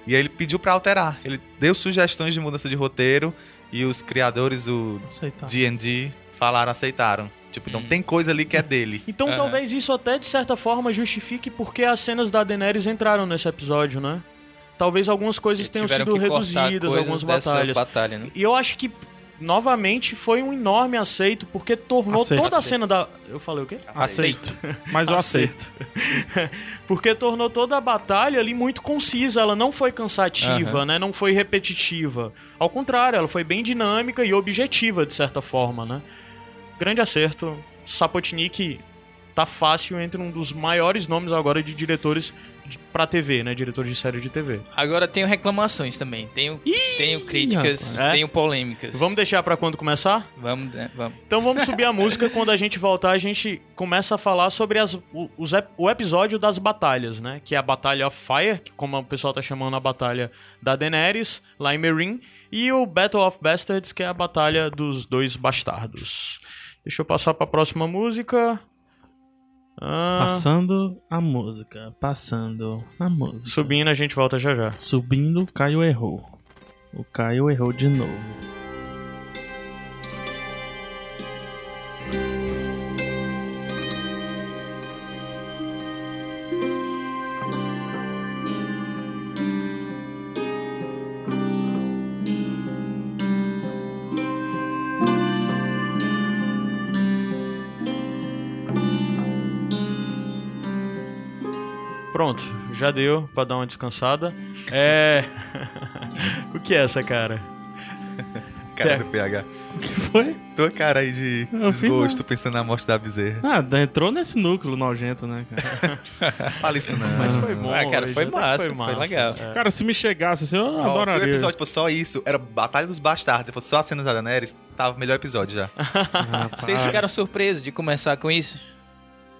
[SPEAKER 4] E aí ele pediu pra alterar. Ele deu sugestões de mudança de roteiro e os criadores, o
[SPEAKER 2] Aceitar.
[SPEAKER 4] D&D, falaram, aceitaram. Tipo, não
[SPEAKER 3] Hum.
[SPEAKER 4] tem coisa ali que é dele.
[SPEAKER 1] Então
[SPEAKER 3] Aham.
[SPEAKER 1] talvez isso até de certa forma justifique porque as cenas da Daenerys entraram nesse episódio, né? Talvez algumas coisas tenham
[SPEAKER 3] Tiveram
[SPEAKER 1] sido reduzidas, algumas batalhas.
[SPEAKER 3] batalha, né?
[SPEAKER 1] E eu acho que, novamente, foi um enorme aceito, porque tornou
[SPEAKER 2] Aceito.
[SPEAKER 1] toda a cena da. Eu falei o quê?
[SPEAKER 2] Aceito. Mas eu aceito.
[SPEAKER 1] porque tornou toda a batalha ali muito concisa. Ela não foi cansativa,
[SPEAKER 3] Aham.
[SPEAKER 1] né? Não foi repetitiva. Ao contrário, ela foi bem dinâmica e objetiva, de certa forma, né? Grande acerto. Sapotnik tá fácil entre um dos maiores nomes agora de diretores pra TV, né? Diretores de série de TV.
[SPEAKER 3] Agora tenho reclamações também. Tenho, tenho críticas.
[SPEAKER 1] É?
[SPEAKER 3] tenho polêmicas.
[SPEAKER 1] Vamos deixar pra quando começar?
[SPEAKER 3] Vamos, né? vamos.
[SPEAKER 1] Então vamos subir a música. Quando a gente voltar, a gente começa a falar sobre as, o, os o episódio das batalhas, né? Que é a Batalha of Fire, que como o pessoal tá chamando a batalha da Daenerys, lá em Meereen. E o Battle of Bastards, que é a batalha dos dois bastardos. Deixa eu passar pra próxima música. Ah,
[SPEAKER 2] Passando a música. Passando a música.
[SPEAKER 1] subindo, a gente volta já já.
[SPEAKER 2] Subindo, o Caio errou. O Caio errou de novo.
[SPEAKER 1] Pronto, já deu pra dar uma descansada. É. o que é essa, cara?
[SPEAKER 4] Cara
[SPEAKER 1] É.
[SPEAKER 4] do PH.
[SPEAKER 2] O que foi?
[SPEAKER 4] Tua cara aí de
[SPEAKER 2] Eu fiz
[SPEAKER 4] desgosto pensando na morte da bezerra.
[SPEAKER 2] Ah, entrou nesse núcleo nojento, né, cara?
[SPEAKER 4] Fala isso não.
[SPEAKER 1] Mas foi bom.
[SPEAKER 3] Ah, cara, foi
[SPEAKER 1] até que
[SPEAKER 3] massa, foi legal.
[SPEAKER 1] É.
[SPEAKER 2] Cara, se me chegasse assim, eu
[SPEAKER 4] Ó, se o
[SPEAKER 2] adoraria.
[SPEAKER 4] episódio fosse só isso, era Batalha dos Bastardos, se fosse só a cena da Daenerys, tava o melhor episódio já.
[SPEAKER 2] Rapaz.
[SPEAKER 3] Vocês ficaram surpresos de começar com isso?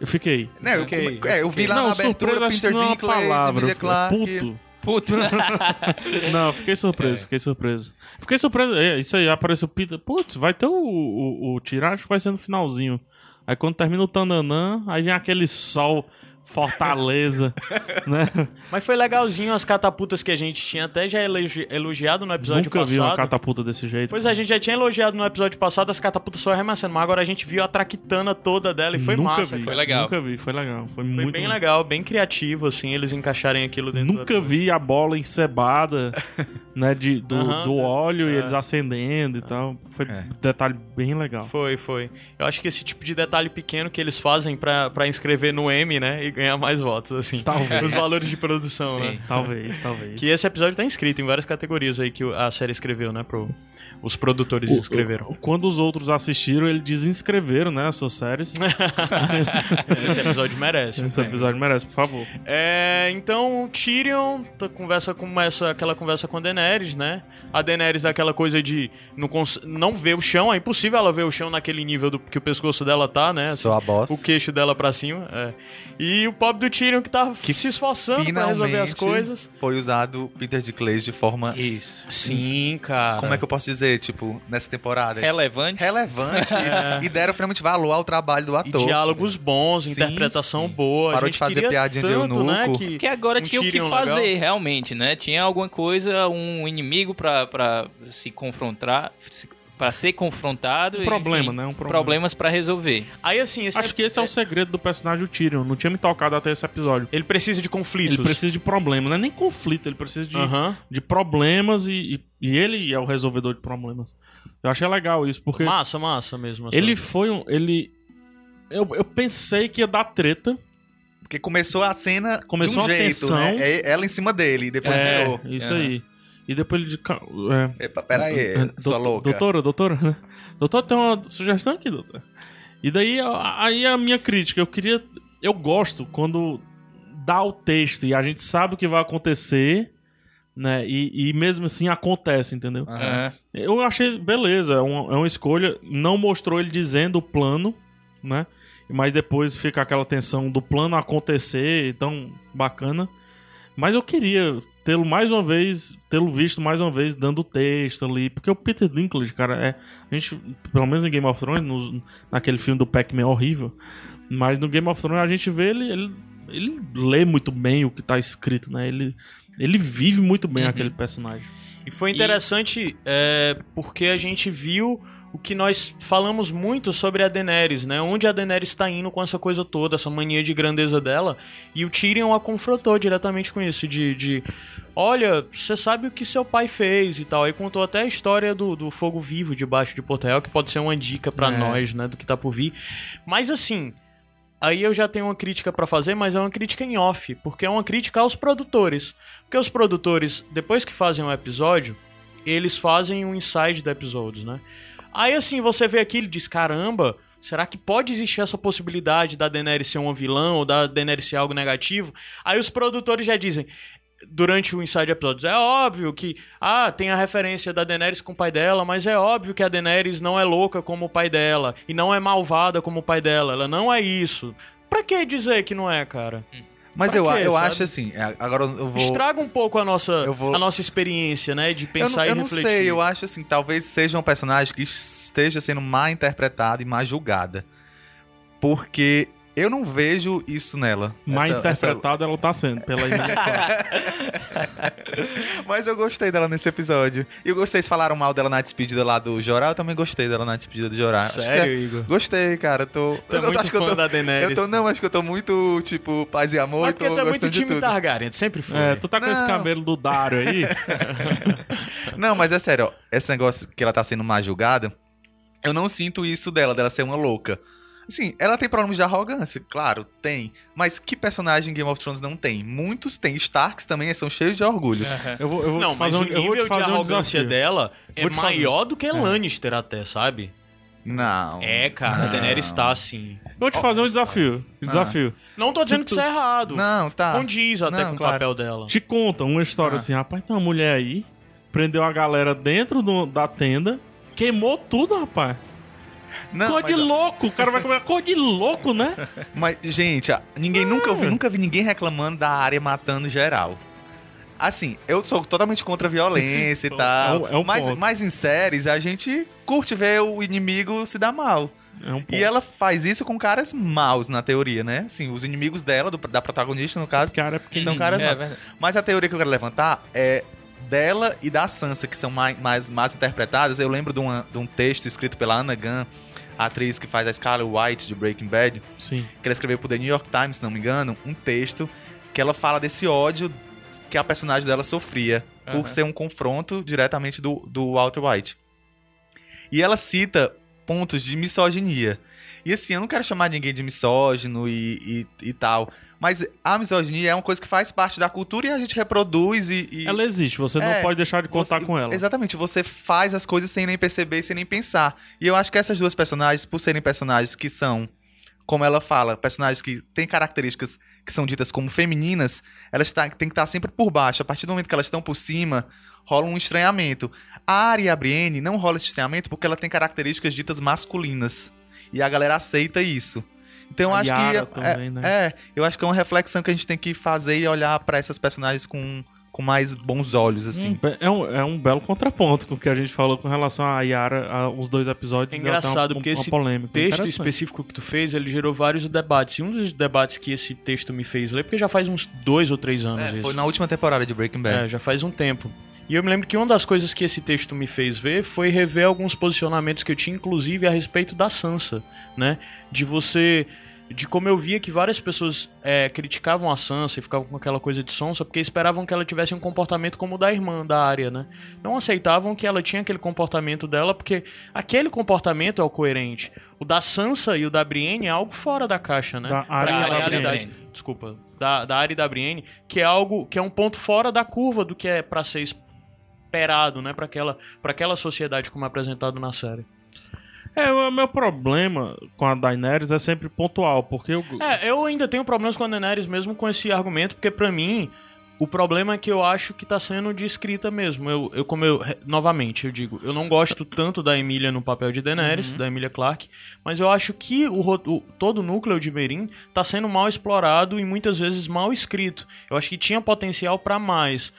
[SPEAKER 2] Eu fiquei.
[SPEAKER 4] Né, eu, come- é, eu vi lá
[SPEAKER 2] não,
[SPEAKER 4] na abertura
[SPEAKER 2] surpresa que
[SPEAKER 4] Peter
[SPEAKER 2] não uma
[SPEAKER 4] Dinklage,
[SPEAKER 2] palavra.
[SPEAKER 4] Emilia Clarke.
[SPEAKER 2] fiquei Puto.
[SPEAKER 3] Puto.
[SPEAKER 2] Não, fiquei surpreso,
[SPEAKER 3] É.
[SPEAKER 2] fiquei surpreso. Fiquei surpreso. É, isso aí, apareceu o Peter. Putz, vai ter o, o, o tiragem, vai ser no finalzinho. Aí quando termina o Tananã, aí vem aquele sol, Fortaleza, né?
[SPEAKER 1] Mas foi legalzinho as catapultas que a gente tinha até já elogi- elogiado no episódio
[SPEAKER 2] Nunca
[SPEAKER 1] passado.
[SPEAKER 2] vi uma catapulta desse jeito.
[SPEAKER 1] Pois é, a gente já tinha elogiado no episódio passado as catapultas só arremessando, mas agora a gente viu a traquitana toda dela e foi
[SPEAKER 2] Nunca
[SPEAKER 1] massa.
[SPEAKER 2] vi.
[SPEAKER 3] Foi
[SPEAKER 1] cara.
[SPEAKER 3] legal.
[SPEAKER 2] Nunca vi, foi legal. Foi,
[SPEAKER 1] Foi
[SPEAKER 2] muito
[SPEAKER 1] bem legal, bem criativo, assim, eles encaixarem aquilo dentro
[SPEAKER 2] Nunca vi a bola encebada, né, de, do,
[SPEAKER 1] Aham,
[SPEAKER 2] do
[SPEAKER 1] é.
[SPEAKER 2] óleo e
[SPEAKER 1] É.
[SPEAKER 2] eles acendendo e tal. Foi
[SPEAKER 4] É.
[SPEAKER 2] um detalhe bem legal.
[SPEAKER 1] Foi, foi. Eu acho que esse tipo de detalhe pequeno que eles fazem pra, pra inscrever no M, né, e ganhar mais votos, assim.
[SPEAKER 2] Talvez.
[SPEAKER 1] Os valores de produção,
[SPEAKER 3] Sim.
[SPEAKER 1] né?
[SPEAKER 2] Talvez, talvez.
[SPEAKER 1] Que esse episódio tá inscrito em várias categorias aí que a série escreveu, né, pro... Os produtores
[SPEAKER 2] O-
[SPEAKER 1] escreveram.
[SPEAKER 2] o- Quando os outros assistiram, eles desinscreveram, né, as suas séries.
[SPEAKER 1] Esse episódio merece.
[SPEAKER 2] Esse episódio merece, por favor.
[SPEAKER 1] É, então Tyrion conversa começa aquela conversa com a Daenerys, né? A Daenerys daquela coisa de não, não ver o chão, é impossível ela ver o chão naquele nível do que o pescoço dela tá, né?
[SPEAKER 4] Sou a boss.
[SPEAKER 1] O queixo dela pra cima. é. E o pobre do Tyrion que tá se esforçando pra resolver as coisas.
[SPEAKER 4] foi usado Peter Dinklage de forma...
[SPEAKER 3] Isso.
[SPEAKER 1] Sim, cara.
[SPEAKER 4] Como é que eu posso dizer, tipo, nessa temporada?
[SPEAKER 3] Relevante.
[SPEAKER 4] Relevante. e, e deram finalmente valor ao trabalho do
[SPEAKER 1] E
[SPEAKER 4] ator.
[SPEAKER 1] diálogos bons,
[SPEAKER 4] Sim,
[SPEAKER 1] interpretação
[SPEAKER 4] sim.
[SPEAKER 1] boa. a
[SPEAKER 4] Parou
[SPEAKER 1] gente
[SPEAKER 4] de fazer piadinha de
[SPEAKER 1] né,
[SPEAKER 4] eunuco.
[SPEAKER 1] que
[SPEAKER 3] Porque agora
[SPEAKER 1] um
[SPEAKER 3] tinha o que fazer,
[SPEAKER 1] legal.
[SPEAKER 3] realmente, né? Tinha alguma coisa, um inimigo pra, pra se confrontar. se- Pra ser confrontado.
[SPEAKER 2] Um
[SPEAKER 3] e,
[SPEAKER 2] problema,
[SPEAKER 3] enfim,
[SPEAKER 2] né? Um problema.
[SPEAKER 3] Problemas pra resolver.
[SPEAKER 1] Aí assim, esse
[SPEAKER 2] Acho que esse é o segredo do personagem do Tyrion. Não tinha me tocado até esse episódio.
[SPEAKER 1] Ele precisa de conflitos.
[SPEAKER 2] Ele precisa de problemas, não é nem conflito, ele precisa de,
[SPEAKER 1] Aham.
[SPEAKER 2] de problemas e, e, e ele é o resolvedor de problemas. Eu achei legal isso, porque
[SPEAKER 1] Massa, massa mesmo. essa-
[SPEAKER 2] ele foi um. Ele. Eu, eu pensei que ia dar treta.
[SPEAKER 4] Porque começou a cena
[SPEAKER 2] Começou
[SPEAKER 4] de um
[SPEAKER 2] a
[SPEAKER 4] jeito,
[SPEAKER 2] tensão.
[SPEAKER 4] né? É Ela em cima dele, e depois
[SPEAKER 2] é,
[SPEAKER 4] virou.
[SPEAKER 2] isso aí. E depois ele. de É,
[SPEAKER 4] Epa, peraí,
[SPEAKER 2] É,
[SPEAKER 4] sua
[SPEAKER 2] doutor-
[SPEAKER 4] louca.
[SPEAKER 2] Doutora, doutora, né? Doutor, tem uma sugestão aqui, doutor. E daí, a- aí a minha crítica, eu queria. Eu gosto quando dá o texto e a gente sabe o que vai acontecer, né? E, e mesmo assim acontece, entendeu?
[SPEAKER 4] Aham.
[SPEAKER 2] Eu achei, beleza, é uma, é uma escolha. Não mostrou ele dizendo o plano, né? Mas depois fica aquela tensão do plano acontecer, então, bacana. Mas eu queria tê-lo mais uma vez, tê-lo visto mais uma vez dando texto ali. Porque o Peter Dinklage, cara, é. A gente, pelo menos em Game of Thrones, nos- naquele filme do Pac-Man horrível. Mas no Game of Thrones a gente vê ele, ele. ele lê muito bem o que tá escrito, né? Ele, ele vive muito bem
[SPEAKER 3] Uhum.
[SPEAKER 2] aquele personagem.
[SPEAKER 1] E foi interessante é, porque a gente viu o que nós falamos muito sobre a Daenerys, né? Onde a Daenerys está indo com essa coisa toda, essa mania de grandeza dela. E o Tyrion a confrontou diretamente com isso, de... de Olha, você sabe o que seu pai fez e tal. Aí contou até a história do, do fogo vivo debaixo de Porto Real, que pode ser uma dica pra
[SPEAKER 2] É.
[SPEAKER 1] nós, né? Do que tá por vir. Mas assim, Aí eu já tenho uma crítica pra fazer, mas é uma crítica em off, porque é uma crítica aos produtores. Porque os produtores, depois que fazem um episódio, eles fazem um inside do episódio, né? Aí assim, você vê aqui e diz, caramba, será que pode existir essa possibilidade da Daenerys ser uma vilã ou da Daenerys ser algo negativo? Aí os produtores já dizem, durante o Inside Episodes. É óbvio que, ah, tem a referência da Daenerys com o pai dela, mas é óbvio que a Daenerys não é louca como o pai dela e não é malvada como o pai dela. Ela não é isso. Pra que dizer que não é, cara?
[SPEAKER 4] Mas
[SPEAKER 1] Pra
[SPEAKER 4] eu,
[SPEAKER 1] quê,
[SPEAKER 4] eu
[SPEAKER 1] sabe?
[SPEAKER 4] acho assim, é, agora eu vou...
[SPEAKER 1] Estraga um pouco a
[SPEAKER 4] Eu vou-
[SPEAKER 1] a nossa experiência, né? De
[SPEAKER 4] Eu não,
[SPEAKER 1] pensar
[SPEAKER 4] eu
[SPEAKER 1] e
[SPEAKER 4] não
[SPEAKER 1] refletir.
[SPEAKER 4] sei, eu acho assim, talvez seja um personagem que esteja sendo mal interpretada e mal julgada. Porque eu não vejo isso nela.
[SPEAKER 2] Mal
[SPEAKER 4] Essa- essa-
[SPEAKER 2] interpretado ela tá sendo, pela
[SPEAKER 4] Mas eu gostei dela nesse episódio. E eu gostei, se falaram mal dela na despedida lá do Jorá, eu também gostei dela na despedida do Jorá. Acho que é-
[SPEAKER 1] Sério, Igor?
[SPEAKER 4] Gostei, cara. eu Tô,
[SPEAKER 1] é
[SPEAKER 4] eu
[SPEAKER 1] muito
[SPEAKER 4] acho que eu
[SPEAKER 1] fã
[SPEAKER 4] tô,
[SPEAKER 1] da Daenerys.
[SPEAKER 4] eu tô, não, acho que eu tô muito, tipo, paz e amor.
[SPEAKER 1] Mas
[SPEAKER 4] e
[SPEAKER 1] porque
[SPEAKER 4] tô
[SPEAKER 1] tu é muito time. Targaryen, tu sempre foi.
[SPEAKER 2] É, tu tá com esse
[SPEAKER 4] Não.
[SPEAKER 2] cabelo do Dario aí.
[SPEAKER 4] Não, mas é sério, ó, esse negócio que ela tá sendo mais julgada, eu não sinto isso dela, dela ser uma louca. Assim, ela tem problemas de arrogância, claro, tem. Mas que personagem em Game of Thrones não tem? Muitos tem. Starks também são cheios de orgulhos.
[SPEAKER 2] Eu vou, eu vou
[SPEAKER 1] Não, mas
[SPEAKER 2] fazer
[SPEAKER 1] o
[SPEAKER 2] um, eu vou
[SPEAKER 1] nível
[SPEAKER 2] te
[SPEAKER 1] de
[SPEAKER 2] fazer um
[SPEAKER 1] arrogância
[SPEAKER 2] desafio.
[SPEAKER 1] dela é
[SPEAKER 2] fazer.
[SPEAKER 1] maior do que Lannister até, sabe?
[SPEAKER 4] Não.
[SPEAKER 1] É, cara, a
[SPEAKER 4] Não.
[SPEAKER 1] Daenerys tá assim.
[SPEAKER 2] Vou te fazer um desafio. Um desafio.
[SPEAKER 1] Não tô dizendo que
[SPEAKER 2] tu-
[SPEAKER 1] isso é errado.
[SPEAKER 4] Não, tá.
[SPEAKER 1] Condiz até
[SPEAKER 4] Não,
[SPEAKER 1] com
[SPEAKER 4] claro.
[SPEAKER 1] o papel dela.
[SPEAKER 2] Te conta uma história
[SPEAKER 4] Ah.
[SPEAKER 2] assim, rapaz, tem uma mulher aí, prendeu a galera dentro do- da tenda, queimou tudo, rapaz.
[SPEAKER 4] Não,
[SPEAKER 2] cor de
[SPEAKER 4] mas,
[SPEAKER 2] louco, o cara vai comer cor de louco, né?
[SPEAKER 4] mas, gente, ninguém nunca
[SPEAKER 2] É.
[SPEAKER 4] ouvi, nunca vi ninguém reclamando da área matando geral. Assim, eu sou totalmente contra a violência e
[SPEAKER 2] É
[SPEAKER 4] tal.
[SPEAKER 2] um- é um
[SPEAKER 4] mas,
[SPEAKER 2] ponto.
[SPEAKER 4] mas em séries, a gente curte ver o inimigo se dar mal.
[SPEAKER 2] É um ponto.
[SPEAKER 4] E ela faz isso com caras maus, na teoria, né? Assim, os inimigos dela, do- da protagonista, no caso,
[SPEAKER 2] cara é
[SPEAKER 4] são caras
[SPEAKER 3] É
[SPEAKER 4] maus.
[SPEAKER 3] verdade.
[SPEAKER 4] Mas a teoria que eu quero levantar é dela e da Sansa, que são mais, mais, mais interpretadas. Eu lembro de, uma- de um texto escrito pela Anna Gunn, a atriz que faz a Scarlet White de Breaking Bad,
[SPEAKER 2] Sim.
[SPEAKER 4] que ela escreveu pro The New York Times, se não me engano, um texto que ela fala desse ódio que a personagem dela sofria
[SPEAKER 3] Aham.
[SPEAKER 4] por ser um confronto diretamente do, do Walter White. E ela cita pontos de misoginia. E assim, eu não quero chamar ninguém de misógino e, e, e tal, mas a misoginia é uma coisa que faz parte da cultura e a gente reproduz e... e-
[SPEAKER 2] Ela existe, você não
[SPEAKER 4] É,
[SPEAKER 2] pode deixar de contar
[SPEAKER 4] você-
[SPEAKER 2] com ela.
[SPEAKER 4] Exatamente, você faz as coisas sem nem perceber sem nem pensar. E eu acho que essas duas personagens, por serem personagens que são, como ela fala, personagens que têm características que são ditas como femininas, elas tá, têm que estar sempre por baixo. A partir do momento que elas estão por cima, rola um estranhamento. A Arya e a Brienne não rola esse estranhamento porque ela tem características ditas masculinas. E a galera aceita isso. Então acho
[SPEAKER 2] Yara
[SPEAKER 4] que.
[SPEAKER 2] também,
[SPEAKER 4] é,
[SPEAKER 2] né?
[SPEAKER 4] é, eu acho que é uma reflexão que a gente tem que fazer e olhar pra essas personagens com, com mais bons olhos, assim.
[SPEAKER 2] Hum, é, um, é um belo contraponto com o que a gente falou com relação a Yara, a, os dois episódios.
[SPEAKER 1] É engraçado,
[SPEAKER 2] uma,
[SPEAKER 1] porque
[SPEAKER 2] uma
[SPEAKER 1] esse
[SPEAKER 2] polêmica.
[SPEAKER 1] texto específico que tu fez, ele gerou vários debates. E um dos debates que esse texto me fez ler, porque já faz uns dois ou três anos
[SPEAKER 4] É,
[SPEAKER 1] isso.
[SPEAKER 4] foi na última temporada de Breaking Bad.
[SPEAKER 1] É, já faz um tempo. E eu me lembro que uma das coisas que esse texto me fez ver foi rever alguns posicionamentos que eu tinha, inclusive a respeito da Sansa, né? De você de como eu via que várias pessoas é, criticavam a Sansa e ficavam com aquela coisa de sonsa porque esperavam que ela tivesse um comportamento como o da irmã da área, né? Não aceitavam que ela tinha aquele comportamento dela porque aquele comportamento é o coerente. O da Sansa e o da Brienne é algo fora da caixa, né?
[SPEAKER 2] Da
[SPEAKER 1] Pra
[SPEAKER 2] Arya
[SPEAKER 1] aquela
[SPEAKER 3] e da
[SPEAKER 1] realidade.
[SPEAKER 3] Brienne.
[SPEAKER 1] Desculpa. Da, da Arya e da Brienne, que é algo que é um ponto fora da curva do que é pra ser esperado, né? Pra aquela, pra aquela sociedade como é apresentado na série.
[SPEAKER 2] É, o meu problema com a Daenerys é sempre pontual, porque eu...
[SPEAKER 1] É, eu ainda tenho problemas com a Daenerys mesmo com esse argumento, porque pra mim o problema é que eu acho que tá sendo de escrita mesmo. Eu, eu como eu novamente eu digo, eu não gosto tanto da Emília no papel de Daenerys, da Emília Clarke, mas eu acho que o, o- todo o núcleo de Meereen tá sendo mal explorado e muitas vezes mal escrito. Eu acho que tinha potencial pra mais.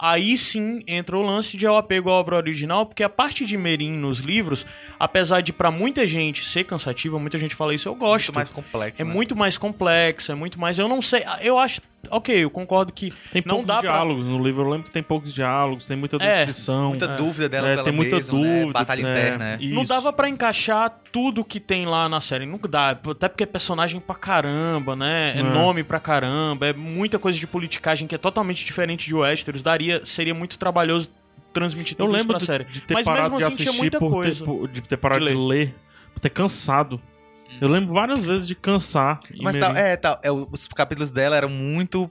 [SPEAKER 1] Aí sim entra o lance de eu apego à obra original, porque a parte de Meereen nos livros, apesar de pra muita gente ser cansativa, muita gente fala isso, eu gosto.
[SPEAKER 4] Muito mais complexo.
[SPEAKER 1] É
[SPEAKER 4] né?
[SPEAKER 1] muito mais complexo, é muito mais. Eu não sei. Eu acho. Ok, eu concordo que
[SPEAKER 2] Tem
[SPEAKER 1] não
[SPEAKER 2] poucos
[SPEAKER 1] dá pra.
[SPEAKER 2] diálogos no livro. Eu lembro que tem poucos diálogos, tem muita
[SPEAKER 1] É,
[SPEAKER 2] descrição.
[SPEAKER 4] Muita dúvida dela
[SPEAKER 2] é,
[SPEAKER 4] pela
[SPEAKER 2] tem muita
[SPEAKER 4] mesma, né?
[SPEAKER 2] dúvida.
[SPEAKER 4] Batalha
[SPEAKER 2] é,
[SPEAKER 4] interna, né?
[SPEAKER 1] Não
[SPEAKER 2] isso.
[SPEAKER 1] dava pra encaixar tudo que tem lá na série. Não dá. Até porque é personagem pra caramba, né? É
[SPEAKER 2] É.
[SPEAKER 1] nome pra caramba. É muita coisa de politicagem que é totalmente diferente de Westeros. Daria, seria muito trabalhoso transmitir
[SPEAKER 2] Eu
[SPEAKER 1] tudo isso
[SPEAKER 2] lembro
[SPEAKER 1] pra
[SPEAKER 2] de,
[SPEAKER 1] série.
[SPEAKER 2] de ter
[SPEAKER 1] Mas
[SPEAKER 2] parado
[SPEAKER 1] mesmo
[SPEAKER 2] de
[SPEAKER 1] assim tinha
[SPEAKER 2] assistir
[SPEAKER 1] muita coisa.
[SPEAKER 2] ter, de ter parado
[SPEAKER 1] de
[SPEAKER 2] de ler. por ter cansado. Eu lembro várias vezes de cansar.
[SPEAKER 4] Mas tá, é, tá, é, os capítulos dela eram muito.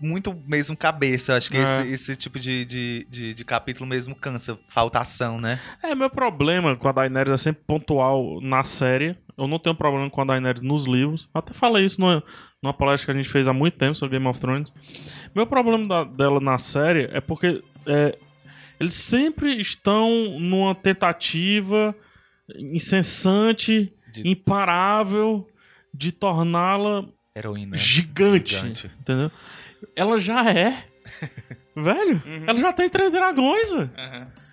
[SPEAKER 4] Muito mesmo cabeça. Acho que
[SPEAKER 2] É.
[SPEAKER 4] esse, esse tipo de, de, de, de capítulo mesmo cansa. Falta ação, né?
[SPEAKER 2] É, meu problema com a Daenerys é sempre pontual na série. Eu não tenho problema com a Daenerys nos livros. Até falei isso numa, numa palestra que a gente fez há muito tempo sobre Game of Thrones. Meu problema da- dela na série é porque é, eles sempre estão numa tentativa incessante,
[SPEAKER 4] De-
[SPEAKER 2] imparável, de torná-la
[SPEAKER 4] Heroína.
[SPEAKER 2] gigante,
[SPEAKER 4] Gigante.
[SPEAKER 2] Entendeu? Ela já é. velho,
[SPEAKER 1] Uhum.
[SPEAKER 2] ela já tem três dragões, velho.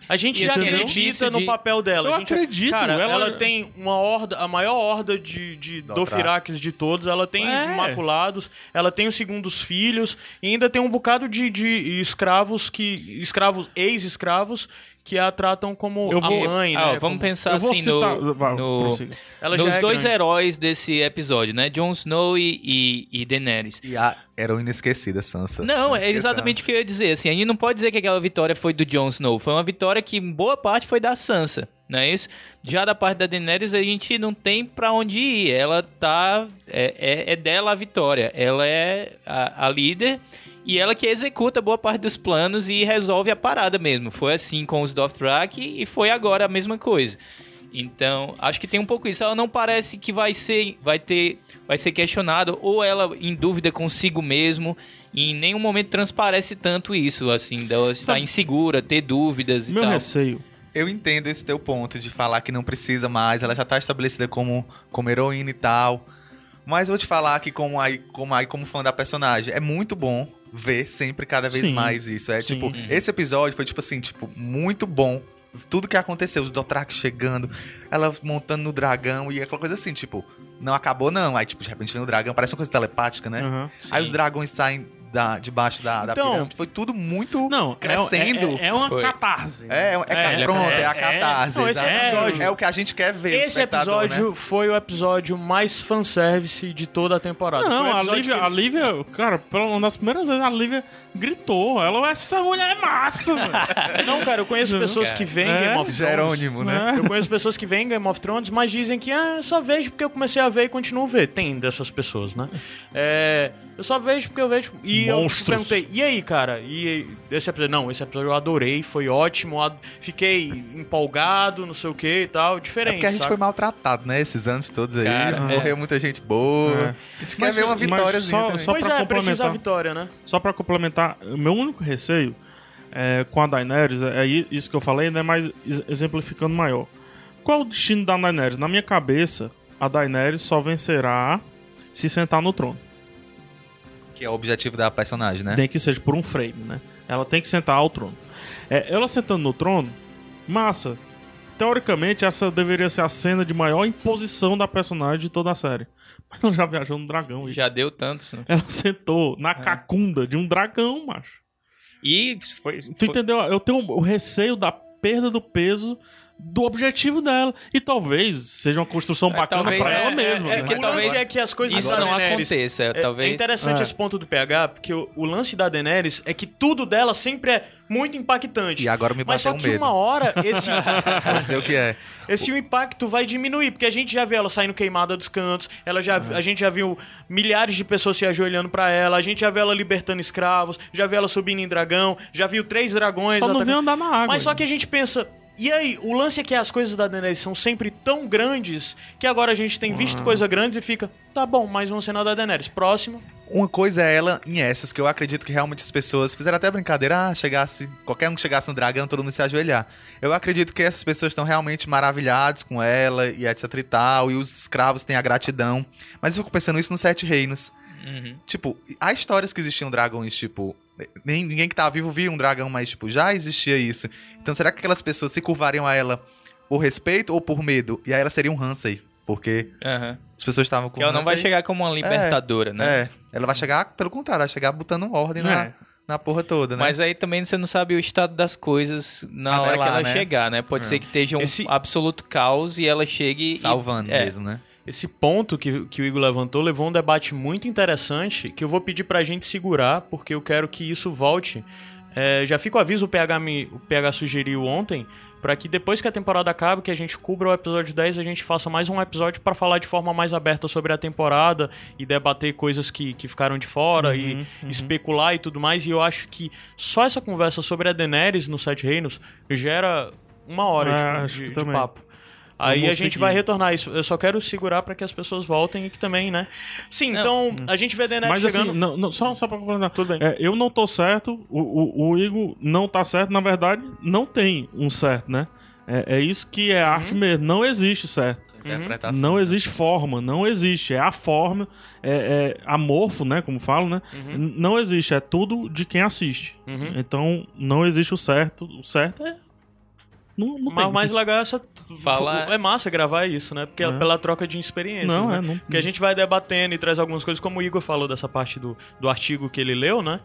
[SPEAKER 1] A gente
[SPEAKER 3] E
[SPEAKER 1] já
[SPEAKER 3] é
[SPEAKER 1] acredita no
[SPEAKER 3] de-
[SPEAKER 1] papel dela.
[SPEAKER 2] Eu
[SPEAKER 1] a gente,
[SPEAKER 2] acredito,
[SPEAKER 1] Cara, ela...
[SPEAKER 2] ela-
[SPEAKER 1] tem uma horda, a maior horda de, de. Dofiraques de todos. Ela tem
[SPEAKER 2] É.
[SPEAKER 1] Imaculados, ela tem os segundos filhos, e ainda tem um bocado de, de escravos que. escravos, ex-escravos, que a tratam como
[SPEAKER 2] Eu
[SPEAKER 1] a
[SPEAKER 2] vou-
[SPEAKER 1] mãe,
[SPEAKER 3] Ah,
[SPEAKER 1] né?
[SPEAKER 3] vamos
[SPEAKER 1] como-
[SPEAKER 3] pensar assim
[SPEAKER 2] citar-
[SPEAKER 3] no,
[SPEAKER 2] vai,
[SPEAKER 3] no- nos
[SPEAKER 1] é
[SPEAKER 3] dois
[SPEAKER 1] grande.
[SPEAKER 3] heróis desse episódio, né? Jon Snow e, e, e Daenerys.
[SPEAKER 4] E a heroína esquecida, Sansa.
[SPEAKER 3] Não, é exatamente o que eu ia dizer. Assim, a gente não pode dizer que aquela vitória foi do Jon Snow. Foi uma vitória que em boa parte foi da Sansa, não é isso? Já da parte da Daenerys a gente não tem pra onde ir. Ela tá... É, é, é dela a vitória. Ela é a, a líder e ela que executa boa parte dos planos e resolve a parada mesmo. Foi assim com os Dothraki e foi agora a mesma coisa. Então, acho que tem um pouco isso. Ela não parece que vai ser, vai ter, vai ser questionado ou ela em dúvida consigo mesmo. E em nenhum momento transparece tanto isso, assim, dela estar insegura, ter dúvidas e
[SPEAKER 2] Meu
[SPEAKER 3] tal.
[SPEAKER 2] receio.
[SPEAKER 4] Eu entendo esse teu ponto de falar que não precisa mais, ela já tá estabelecida como, como heroína e tal. Mas vou te falar que como aí, como aí, como fã da personagem, é muito bom ver sempre cada vez
[SPEAKER 2] Sim.
[SPEAKER 4] mais isso. É
[SPEAKER 2] Sim.
[SPEAKER 4] tipo, esse episódio foi tipo assim, tipo, muito bom. Tudo que aconteceu, os Dothraki chegando, ela montando no dragão e aquela coisa assim, tipo, não acabou não. Aí tipo, de repente vem o dragão, parece uma coisa telepática, né?
[SPEAKER 2] Aham.
[SPEAKER 4] Aí os dragões saem da, debaixo da, da
[SPEAKER 1] Então,
[SPEAKER 4] pirâmide. Foi tudo muito
[SPEAKER 2] Não, é-
[SPEAKER 4] crescendo.
[SPEAKER 2] É, é uma
[SPEAKER 3] Foi.
[SPEAKER 2] catarse.
[SPEAKER 4] É, é,
[SPEAKER 1] É,
[SPEAKER 4] pronto, é,
[SPEAKER 2] é,
[SPEAKER 4] a catarse.
[SPEAKER 1] Não, episódio-
[SPEAKER 4] é o que a gente quer ver.
[SPEAKER 1] Esse episódio
[SPEAKER 4] né?
[SPEAKER 1] foi o episódio mais fanservice de toda a temporada.
[SPEAKER 2] Não, a Lívia,
[SPEAKER 1] que
[SPEAKER 2] a Lívia, cara, pela- uma das primeiras vezes a Lívia gritou. Ela, essa mulher é massa, mano.
[SPEAKER 1] Não, cara, eu conheço pessoas que veem
[SPEAKER 2] É,
[SPEAKER 1] Game of Thrones.
[SPEAKER 4] Jerônimo, né?
[SPEAKER 2] É.
[SPEAKER 1] Eu conheço pessoas que veem Game of Thrones, mas dizem que ah, eu só vejo porque eu comecei a ver e continuo a ver. Tem dessas pessoas, né? É, eu só vejo porque eu vejo. E
[SPEAKER 2] Monstros.
[SPEAKER 1] eu perguntei, e aí, cara? E esse episódio? Não, esse episódio eu adorei, foi ótimo. ad- Fiquei empolgado, não sei o que e tal.
[SPEAKER 4] É
[SPEAKER 1] Diferente.
[SPEAKER 4] porque a gente
[SPEAKER 1] saca?
[SPEAKER 4] foi maltratado, né? Esses anos todos aí.
[SPEAKER 3] Cara,
[SPEAKER 4] morreu muita gente boa. A gente quer
[SPEAKER 2] Mas-
[SPEAKER 4] ver uma vitóriazinha
[SPEAKER 2] só-
[SPEAKER 4] também.
[SPEAKER 2] só-
[SPEAKER 1] Pois
[SPEAKER 2] pra
[SPEAKER 1] é, precisa a vitória, né?
[SPEAKER 2] Só pra complementar, o meu único receio é, com a Daenerys, é i- isso que eu falei, né? Mas ex- exemplificando maior. Qual o destino da Daenerys? Na minha cabeça, a Daenerys só vencerá se sentar no trono.
[SPEAKER 4] Que é o objetivo da personagem, né?
[SPEAKER 2] Nem que seja por um frame, né? Ela tem que sentar ao trono. É, ela sentando no trono, massa. Teoricamente, essa deveria ser a cena de maior imposição da personagem de toda a série. Ela já viajou no dragão.
[SPEAKER 3] Já deu tantos. né?
[SPEAKER 2] ela sentou na cacunda de um dragão, macho.
[SPEAKER 3] E foi.
[SPEAKER 2] Tu
[SPEAKER 3] foi-
[SPEAKER 2] entendeu? Eu tenho o receio da perda do peso do objetivo dela. E talvez seja uma construção
[SPEAKER 3] É,
[SPEAKER 2] bacana
[SPEAKER 3] talvez
[SPEAKER 2] pra
[SPEAKER 3] é-
[SPEAKER 2] ela
[SPEAKER 1] É,
[SPEAKER 2] mesma.
[SPEAKER 1] é,
[SPEAKER 2] né?
[SPEAKER 1] o
[SPEAKER 3] Mas
[SPEAKER 1] lance
[SPEAKER 3] talvez
[SPEAKER 1] é que as coisas
[SPEAKER 3] isso não
[SPEAKER 1] Daenerys-
[SPEAKER 3] aconteça,
[SPEAKER 1] É,
[SPEAKER 3] talvez-
[SPEAKER 1] é interessante
[SPEAKER 2] É.
[SPEAKER 1] esse ponto do PH, porque o, o lance da Daenerys é que tudo dela sempre é muito impactante.
[SPEAKER 4] E agora me
[SPEAKER 1] Mas
[SPEAKER 4] bateu
[SPEAKER 1] só
[SPEAKER 4] um
[SPEAKER 1] que
[SPEAKER 4] medo.
[SPEAKER 1] uma hora esse,
[SPEAKER 4] Vou dizer o que é.
[SPEAKER 1] esse impacto vai diminuir, porque a gente já vê ela saindo queimada dos cantos, ela já,
[SPEAKER 2] É.
[SPEAKER 1] a gente já viu milhares de pessoas se ajoelhando pra ela, a gente já viu ela libertando escravos, já viu ela subindo em dragão, já viu três dragões.
[SPEAKER 2] Só não vem andar na água.
[SPEAKER 1] Mas só que a gente pensa. E aí, o lance é que as coisas da Daenerys são sempre tão grandes que agora a gente tem visto coisa grandes e fica, tá bom, mais uma cena da Daenerys. Próximo.
[SPEAKER 4] Uma coisa é ela em Essos, que eu acredito que realmente as pessoas fizeram até brincadeira, ah, chegasse, qualquer um que chegasse no dragão, todo mundo se ajoelhar. Eu acredito que essas pessoas estão realmente maravilhadas com ela e etc e tal, e os escravos têm a gratidão. Mas eu fico pensando isso nos Sete Reinos.
[SPEAKER 3] Uhum.
[SPEAKER 4] Tipo, há histórias que existiam dragões, tipo, nem, ninguém que tá vivo via um dragão, mas, tipo, já existia isso. Então será que aquelas pessoas se curvariam a ela por respeito ou por medo? E aí ela seria um Hansei, porque
[SPEAKER 3] Aham.
[SPEAKER 4] as pessoas estavam com
[SPEAKER 3] ela não vai chegar como uma libertadora, né?
[SPEAKER 4] É, ela vai chegar, pelo contrário, vai chegar botando ordem na,
[SPEAKER 2] É.
[SPEAKER 4] na porra toda, né?
[SPEAKER 3] Mas aí também você não sabe o estado das coisas na
[SPEAKER 4] Até
[SPEAKER 3] hora
[SPEAKER 4] lá,
[SPEAKER 3] que ela
[SPEAKER 4] né?
[SPEAKER 3] chegar, né? Pode
[SPEAKER 4] É.
[SPEAKER 3] ser que esteja um
[SPEAKER 1] Esse-
[SPEAKER 3] absoluto caos e ela chegue e-
[SPEAKER 4] Salvando
[SPEAKER 3] é.
[SPEAKER 4] mesmo, né?
[SPEAKER 1] Esse ponto que, que o Igor levantou levou um debate muito interessante que eu vou pedir pra gente segurar, porque eu quero que isso volte. É, já fica o aviso, o PH, me, o PH sugeriu ontem, pra que depois que a temporada acabe, que a gente cubra o episódio 10, a gente faça mais um episódio pra falar de forma mais aberta sobre a temporada e debater coisas que, que ficaram de fora e especular e tudo mais. E eu acho que só essa conversa sobre a Daenerys no Sete Reinos gera uma hora
[SPEAKER 2] É,
[SPEAKER 1] de- de, de papo. Aí
[SPEAKER 2] Vamos
[SPEAKER 1] a gente
[SPEAKER 2] seguir.
[SPEAKER 1] vai retornar isso. Eu só quero segurar pra que as pessoas voltem e que também, né? Sim, então a gente vê a Daenerys
[SPEAKER 2] Mas
[SPEAKER 1] chegando.
[SPEAKER 2] assim, não, não, só, só pra complementar.
[SPEAKER 1] Tudo bem.
[SPEAKER 2] É, eu não tô certo, o, o, o Igor não tá certo, na verdade, não tem um certo, né? É, é isso que é arte
[SPEAKER 1] Uhum.
[SPEAKER 2] mesmo, não existe certo.
[SPEAKER 4] Interpretação.
[SPEAKER 2] Não existe forma, não existe. É a forma, é, é amorfo, né? Como falo, né? N- Não existe, é tudo de quem assiste.
[SPEAKER 1] Uhum.
[SPEAKER 2] Então, não existe o certo. O certo é. Não, não
[SPEAKER 1] Mas
[SPEAKER 2] tem.
[SPEAKER 1] o mais legal é essa.
[SPEAKER 3] Fala-
[SPEAKER 1] É massa gravar isso, né? Porque é
[SPEAKER 2] É.
[SPEAKER 1] pela troca de experiências.
[SPEAKER 2] Não,
[SPEAKER 1] né?
[SPEAKER 2] é, não-
[SPEAKER 1] Porque a gente vai debatendo e traz algumas coisas, como o Igor falou dessa parte do, do artigo que ele leu, né?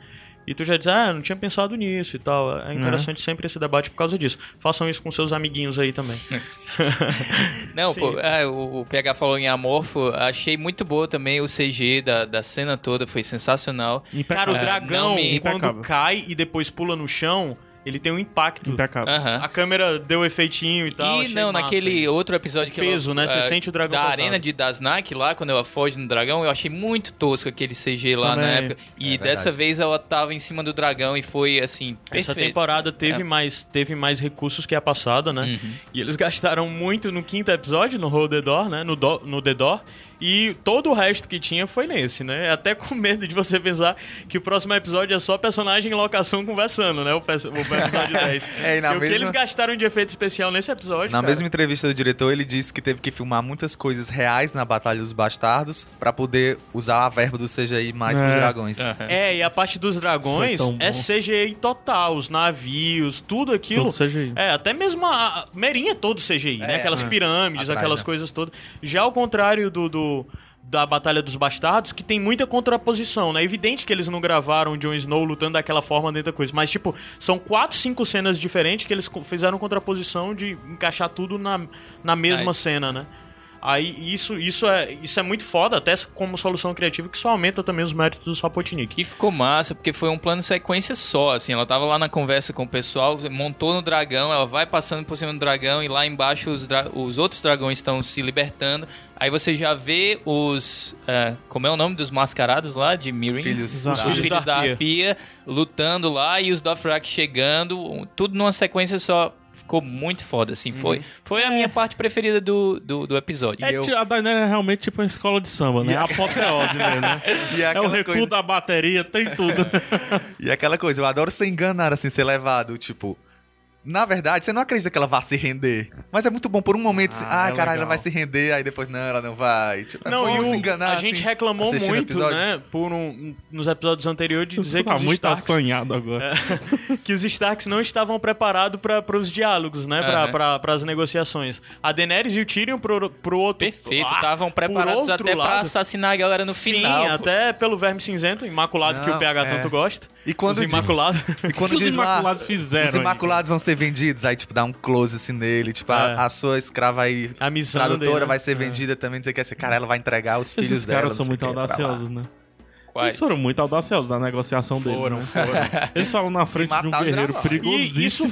[SPEAKER 1] E tu já diz, ah, não tinha pensado nisso e tal. É interessante sempre esse debate por causa disso. Façam isso com seus amiguinhos aí também.
[SPEAKER 3] Não, pô, é, o, o PH falou em Amorfo, achei muito boa também o CG da, da cena toda, foi sensacional.
[SPEAKER 1] Cara, o
[SPEAKER 3] É,
[SPEAKER 1] dragão,
[SPEAKER 3] não me-
[SPEAKER 1] quando cai e depois pula no chão, ele tem um impacto.
[SPEAKER 3] Aham.
[SPEAKER 1] A câmera deu efeitinho e tal.
[SPEAKER 3] E
[SPEAKER 1] achei
[SPEAKER 3] não,
[SPEAKER 1] massa
[SPEAKER 3] naquele
[SPEAKER 1] isso.
[SPEAKER 3] outro episódio que
[SPEAKER 1] Peso,
[SPEAKER 3] ela,
[SPEAKER 1] né? Você
[SPEAKER 3] é,
[SPEAKER 1] sente o dragão
[SPEAKER 3] Da
[SPEAKER 1] pesado.
[SPEAKER 3] arena de Dasnak lá, quando ela foge no dragão, eu achei muito tosco aquele CG lá na
[SPEAKER 2] Também.
[SPEAKER 3] época. E
[SPEAKER 4] É
[SPEAKER 3] dessa
[SPEAKER 4] verdade.
[SPEAKER 3] vez ela tava em cima do dragão e foi assim,
[SPEAKER 1] Essa
[SPEAKER 3] perfeito.
[SPEAKER 1] temporada teve,
[SPEAKER 3] É.
[SPEAKER 1] mais, teve mais recursos que a passada, né?
[SPEAKER 3] Uhum.
[SPEAKER 1] E eles gastaram muito no quinto episódio, no Hold the Door, né? No, do, no The Door. E todo o resto que tinha foi nesse, né? Até com medo de você pensar que o próximo episódio é só personagem em locação conversando, né? O, pe- o episódio 10.
[SPEAKER 4] É, e na
[SPEAKER 1] Porque o que
[SPEAKER 4] mesma-
[SPEAKER 1] eles gastaram de efeito especial nesse episódio,
[SPEAKER 4] Na
[SPEAKER 1] cara,
[SPEAKER 4] mesma entrevista do diretor, ele disse que teve que filmar muitas coisas reais na Batalha dos Bastardos pra poder usar a verba do CGI mais pros
[SPEAKER 2] É.
[SPEAKER 4] dragões.
[SPEAKER 3] Aham.
[SPEAKER 1] É, e a parte dos dragões é. CGI total, os navios, tudo aquilo.
[SPEAKER 2] Tudo CGI.
[SPEAKER 1] É, até mesmo a Merinha é todo CGI, né?
[SPEAKER 4] É,
[SPEAKER 1] Aquelas
[SPEAKER 4] é.
[SPEAKER 1] pirâmides,
[SPEAKER 4] Atrás,
[SPEAKER 1] aquelas
[SPEAKER 4] né?
[SPEAKER 1] coisas todas. Já ao contrário do, do- da Batalha dos Bastardos, que tem muita contraposição, né? É evidente que eles não gravaram Jon Snow lutando daquela forma dentro da coisa, mas tipo, são quatro, cinco cenas diferentes que eles fizeram contraposição de encaixar tudo na, na mesma
[SPEAKER 3] Aí.
[SPEAKER 1] cena, né? Aí isso, isso, é, isso é muito foda, até como solução criativa, que só aumenta também os méritos do Sapotnik.
[SPEAKER 3] E ficou massa, porque foi um plano sequência só, assim, ela tava lá na conversa com o pessoal, montou no dragão, ela vai passando por cima do dragão e lá embaixo os, dra- os outros dragões estão se libertando. Aí você já vê os, é, como é o nome dos mascarados lá, de Mirin?
[SPEAKER 4] Filhos.
[SPEAKER 3] Os
[SPEAKER 2] Os
[SPEAKER 3] filhos, da,
[SPEAKER 1] da Arpia.
[SPEAKER 3] Lutando lá e os Dothraki chegando, tudo numa sequência só. Ficou muito foda, assim, foi, foi a minha parte preferida do, do, do episódio.
[SPEAKER 2] É,
[SPEAKER 4] eu-
[SPEAKER 2] A Daenerys é realmente tipo uma escola de samba, né? É a apoteose né?
[SPEAKER 4] E
[SPEAKER 2] É o recuo
[SPEAKER 4] coisa-
[SPEAKER 2] da bateria, tem tudo.
[SPEAKER 4] E aquela coisa, eu adoro ser enganado, assim, ser levado, tipo. Na verdade, você não acredita que ela vá se render. Mas é muito bom por um momento, assim,
[SPEAKER 2] Ah,
[SPEAKER 4] ah,
[SPEAKER 2] é
[SPEAKER 4] caralho, ela vai se render, aí depois, não, ela não vai. Tipo, é
[SPEAKER 1] Não,
[SPEAKER 4] bom
[SPEAKER 1] e o,
[SPEAKER 4] se enganar,
[SPEAKER 1] a gente
[SPEAKER 4] assim,
[SPEAKER 1] reclamou
[SPEAKER 4] assistindo o
[SPEAKER 1] muito,
[SPEAKER 4] episódio.
[SPEAKER 1] né, por um, nos episódios anteriores de dizer que
[SPEAKER 2] tá
[SPEAKER 1] os,
[SPEAKER 2] muito
[SPEAKER 1] Starks,
[SPEAKER 2] assanhado agora.
[SPEAKER 1] que os Starks não estavam preparados para os diálogos, né,
[SPEAKER 3] Aham.
[SPEAKER 1] para as negociações. A Daenerys e o Tyrion pro, pro outro...
[SPEAKER 3] Perfeito,
[SPEAKER 1] Ah,
[SPEAKER 3] estavam
[SPEAKER 1] por
[SPEAKER 3] preparados até pra
[SPEAKER 1] lado.
[SPEAKER 3] assassinar a galera no
[SPEAKER 1] Sim,
[SPEAKER 3] final. pô.
[SPEAKER 1] até pelo Verme Cinzento, imaculado que o
[SPEAKER 4] Não,
[SPEAKER 1] PH
[SPEAKER 4] é.
[SPEAKER 1] tanto gosta.
[SPEAKER 4] E quando
[SPEAKER 1] Os Imaculados.
[SPEAKER 4] E quando
[SPEAKER 2] os
[SPEAKER 4] diz lá,
[SPEAKER 2] Imaculados fizeram
[SPEAKER 4] Os? Imaculados vão ser vendidos, aí, tipo, dá um close assim nele. Tipo,
[SPEAKER 1] É.
[SPEAKER 4] a, a sua escrava aí,
[SPEAKER 1] A
[SPEAKER 4] tradutora,
[SPEAKER 1] dele, né?
[SPEAKER 4] vai ser vendida também. Não sei o que. Cara, ela vai entregar os filhos
[SPEAKER 2] Esses
[SPEAKER 4] dela.
[SPEAKER 2] caras
[SPEAKER 4] não
[SPEAKER 2] são muito audaciosos, né?
[SPEAKER 3] Quais?
[SPEAKER 2] Eles foram muito audaciosos na negociação deles,
[SPEAKER 1] Foram,
[SPEAKER 2] né?
[SPEAKER 1] foram.
[SPEAKER 2] Eles falam na frente de um guerreiro perigosíssimo
[SPEAKER 1] E
[SPEAKER 2] que
[SPEAKER 1] isso,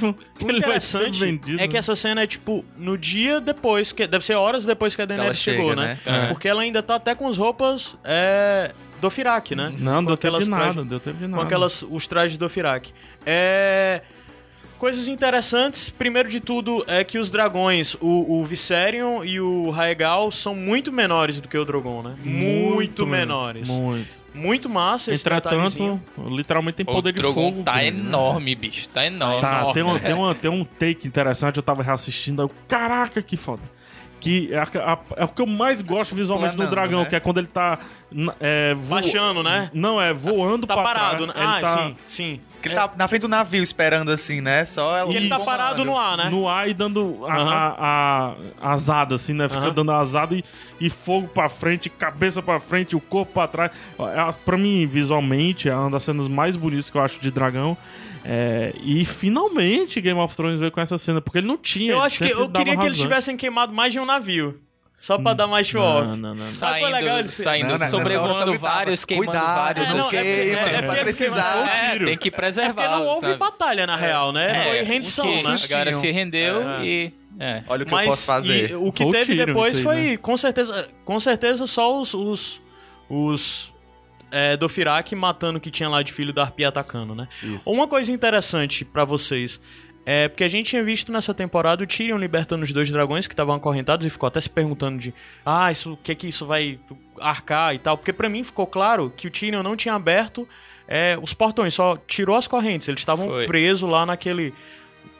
[SPEAKER 1] o
[SPEAKER 2] ele vai ser
[SPEAKER 1] interessante é que essa cena é, tipo, no dia depois, que deve ser horas depois que a Daenerys
[SPEAKER 4] chega,
[SPEAKER 1] chegou,
[SPEAKER 4] né?
[SPEAKER 1] né?
[SPEAKER 2] É.
[SPEAKER 1] Porque ela ainda tá até com as roupas é, do Firak, né?
[SPEAKER 2] Não, deu tempo de nada, deu tempo de nada.
[SPEAKER 1] Com aquelas, os trajes do Firak. É... Coisas interessantes, primeiro de tudo, é que os dragões, o, o Viserion e o Raegal, são muito menores do que o Drogon, né? Muito, menores.
[SPEAKER 2] Muito.
[SPEAKER 1] Muito massa esse.
[SPEAKER 2] Entretanto, literalmente tem
[SPEAKER 3] O
[SPEAKER 2] poder de
[SPEAKER 3] Drogon
[SPEAKER 2] fogo.
[SPEAKER 3] tá
[SPEAKER 2] né?
[SPEAKER 3] enorme, bicho. Tá enorme.
[SPEAKER 2] Tá,
[SPEAKER 1] enorme.
[SPEAKER 2] tem, uma, tem, uma, tem um take interessante, eu tava reassistindo, aí eu, caraca, que foda. Que é, a- a- é o que eu mais gosto visualmente no
[SPEAKER 4] Planando,
[SPEAKER 2] dragão,
[SPEAKER 4] né?
[SPEAKER 2] que é quando ele tá. É, vo-
[SPEAKER 1] Baixando, né?
[SPEAKER 2] Não, é voando
[SPEAKER 1] Tá
[SPEAKER 2] pra
[SPEAKER 1] parado,
[SPEAKER 2] trás.
[SPEAKER 1] né?
[SPEAKER 2] Ele
[SPEAKER 1] Ah,
[SPEAKER 2] tá
[SPEAKER 1] sim, sim.
[SPEAKER 4] Que ele tá na frente do navio esperando assim, né? Só ela.
[SPEAKER 1] E ele tá parado no ar, né?
[SPEAKER 2] no ar e dando a,
[SPEAKER 1] Aham.
[SPEAKER 2] a, a azada, assim, né? Fica dando azada e, e fogo pra frente, cabeça pra frente, o corpo pra trás. É, Pra mim, visualmente, é uma das cenas mais bonitas que eu acho de dragão. É, e finalmente Game of Thrones veio com essa cena, porque ele não tinha.
[SPEAKER 1] Eu acho que eu queria que eles tivessem queimado mais de um navio. Só pra dar mais show off.
[SPEAKER 2] Não, não, não.
[SPEAKER 1] Sabe, foi
[SPEAKER 3] Saindo,
[SPEAKER 1] legal ele-
[SPEAKER 3] saindo
[SPEAKER 4] Não, hora
[SPEAKER 3] sobrevoando vários, queimando
[SPEAKER 4] "Cuidado,
[SPEAKER 3] vários.
[SPEAKER 1] É,
[SPEAKER 4] não
[SPEAKER 1] não, é
[SPEAKER 4] queima,
[SPEAKER 1] porque- é, é porque eles
[SPEAKER 4] precisar.
[SPEAKER 3] É,
[SPEAKER 2] tiro.
[SPEAKER 3] tem que
[SPEAKER 1] É
[SPEAKER 3] preservar.
[SPEAKER 1] porque não houve batalha, na real, né? Foi rendição,
[SPEAKER 3] É, porque
[SPEAKER 1] né?
[SPEAKER 3] A galera se rendeu
[SPEAKER 1] É.
[SPEAKER 3] e... É.
[SPEAKER 4] Olha o que
[SPEAKER 1] Mas
[SPEAKER 4] eu posso fazer.
[SPEAKER 1] e o que teve
[SPEAKER 2] tiro
[SPEAKER 1] depois foi,
[SPEAKER 2] né?
[SPEAKER 1] com certeza, com certeza só os os, os é, do Firak matando o que tinha lá de filho da Arpia atacando, né?
[SPEAKER 4] Isso.
[SPEAKER 1] Uma coisa interessante pra vocês é porque a gente tinha visto nessa temporada o Tyrion libertando os dois dragões que estavam acorrentados e ficou até se perguntando de ah, isso, o que que isso vai arcar e tal, porque pra mim ficou claro que o Tyrion não tinha aberto é, os portões, só tirou as correntes, eles estavam presos lá naquele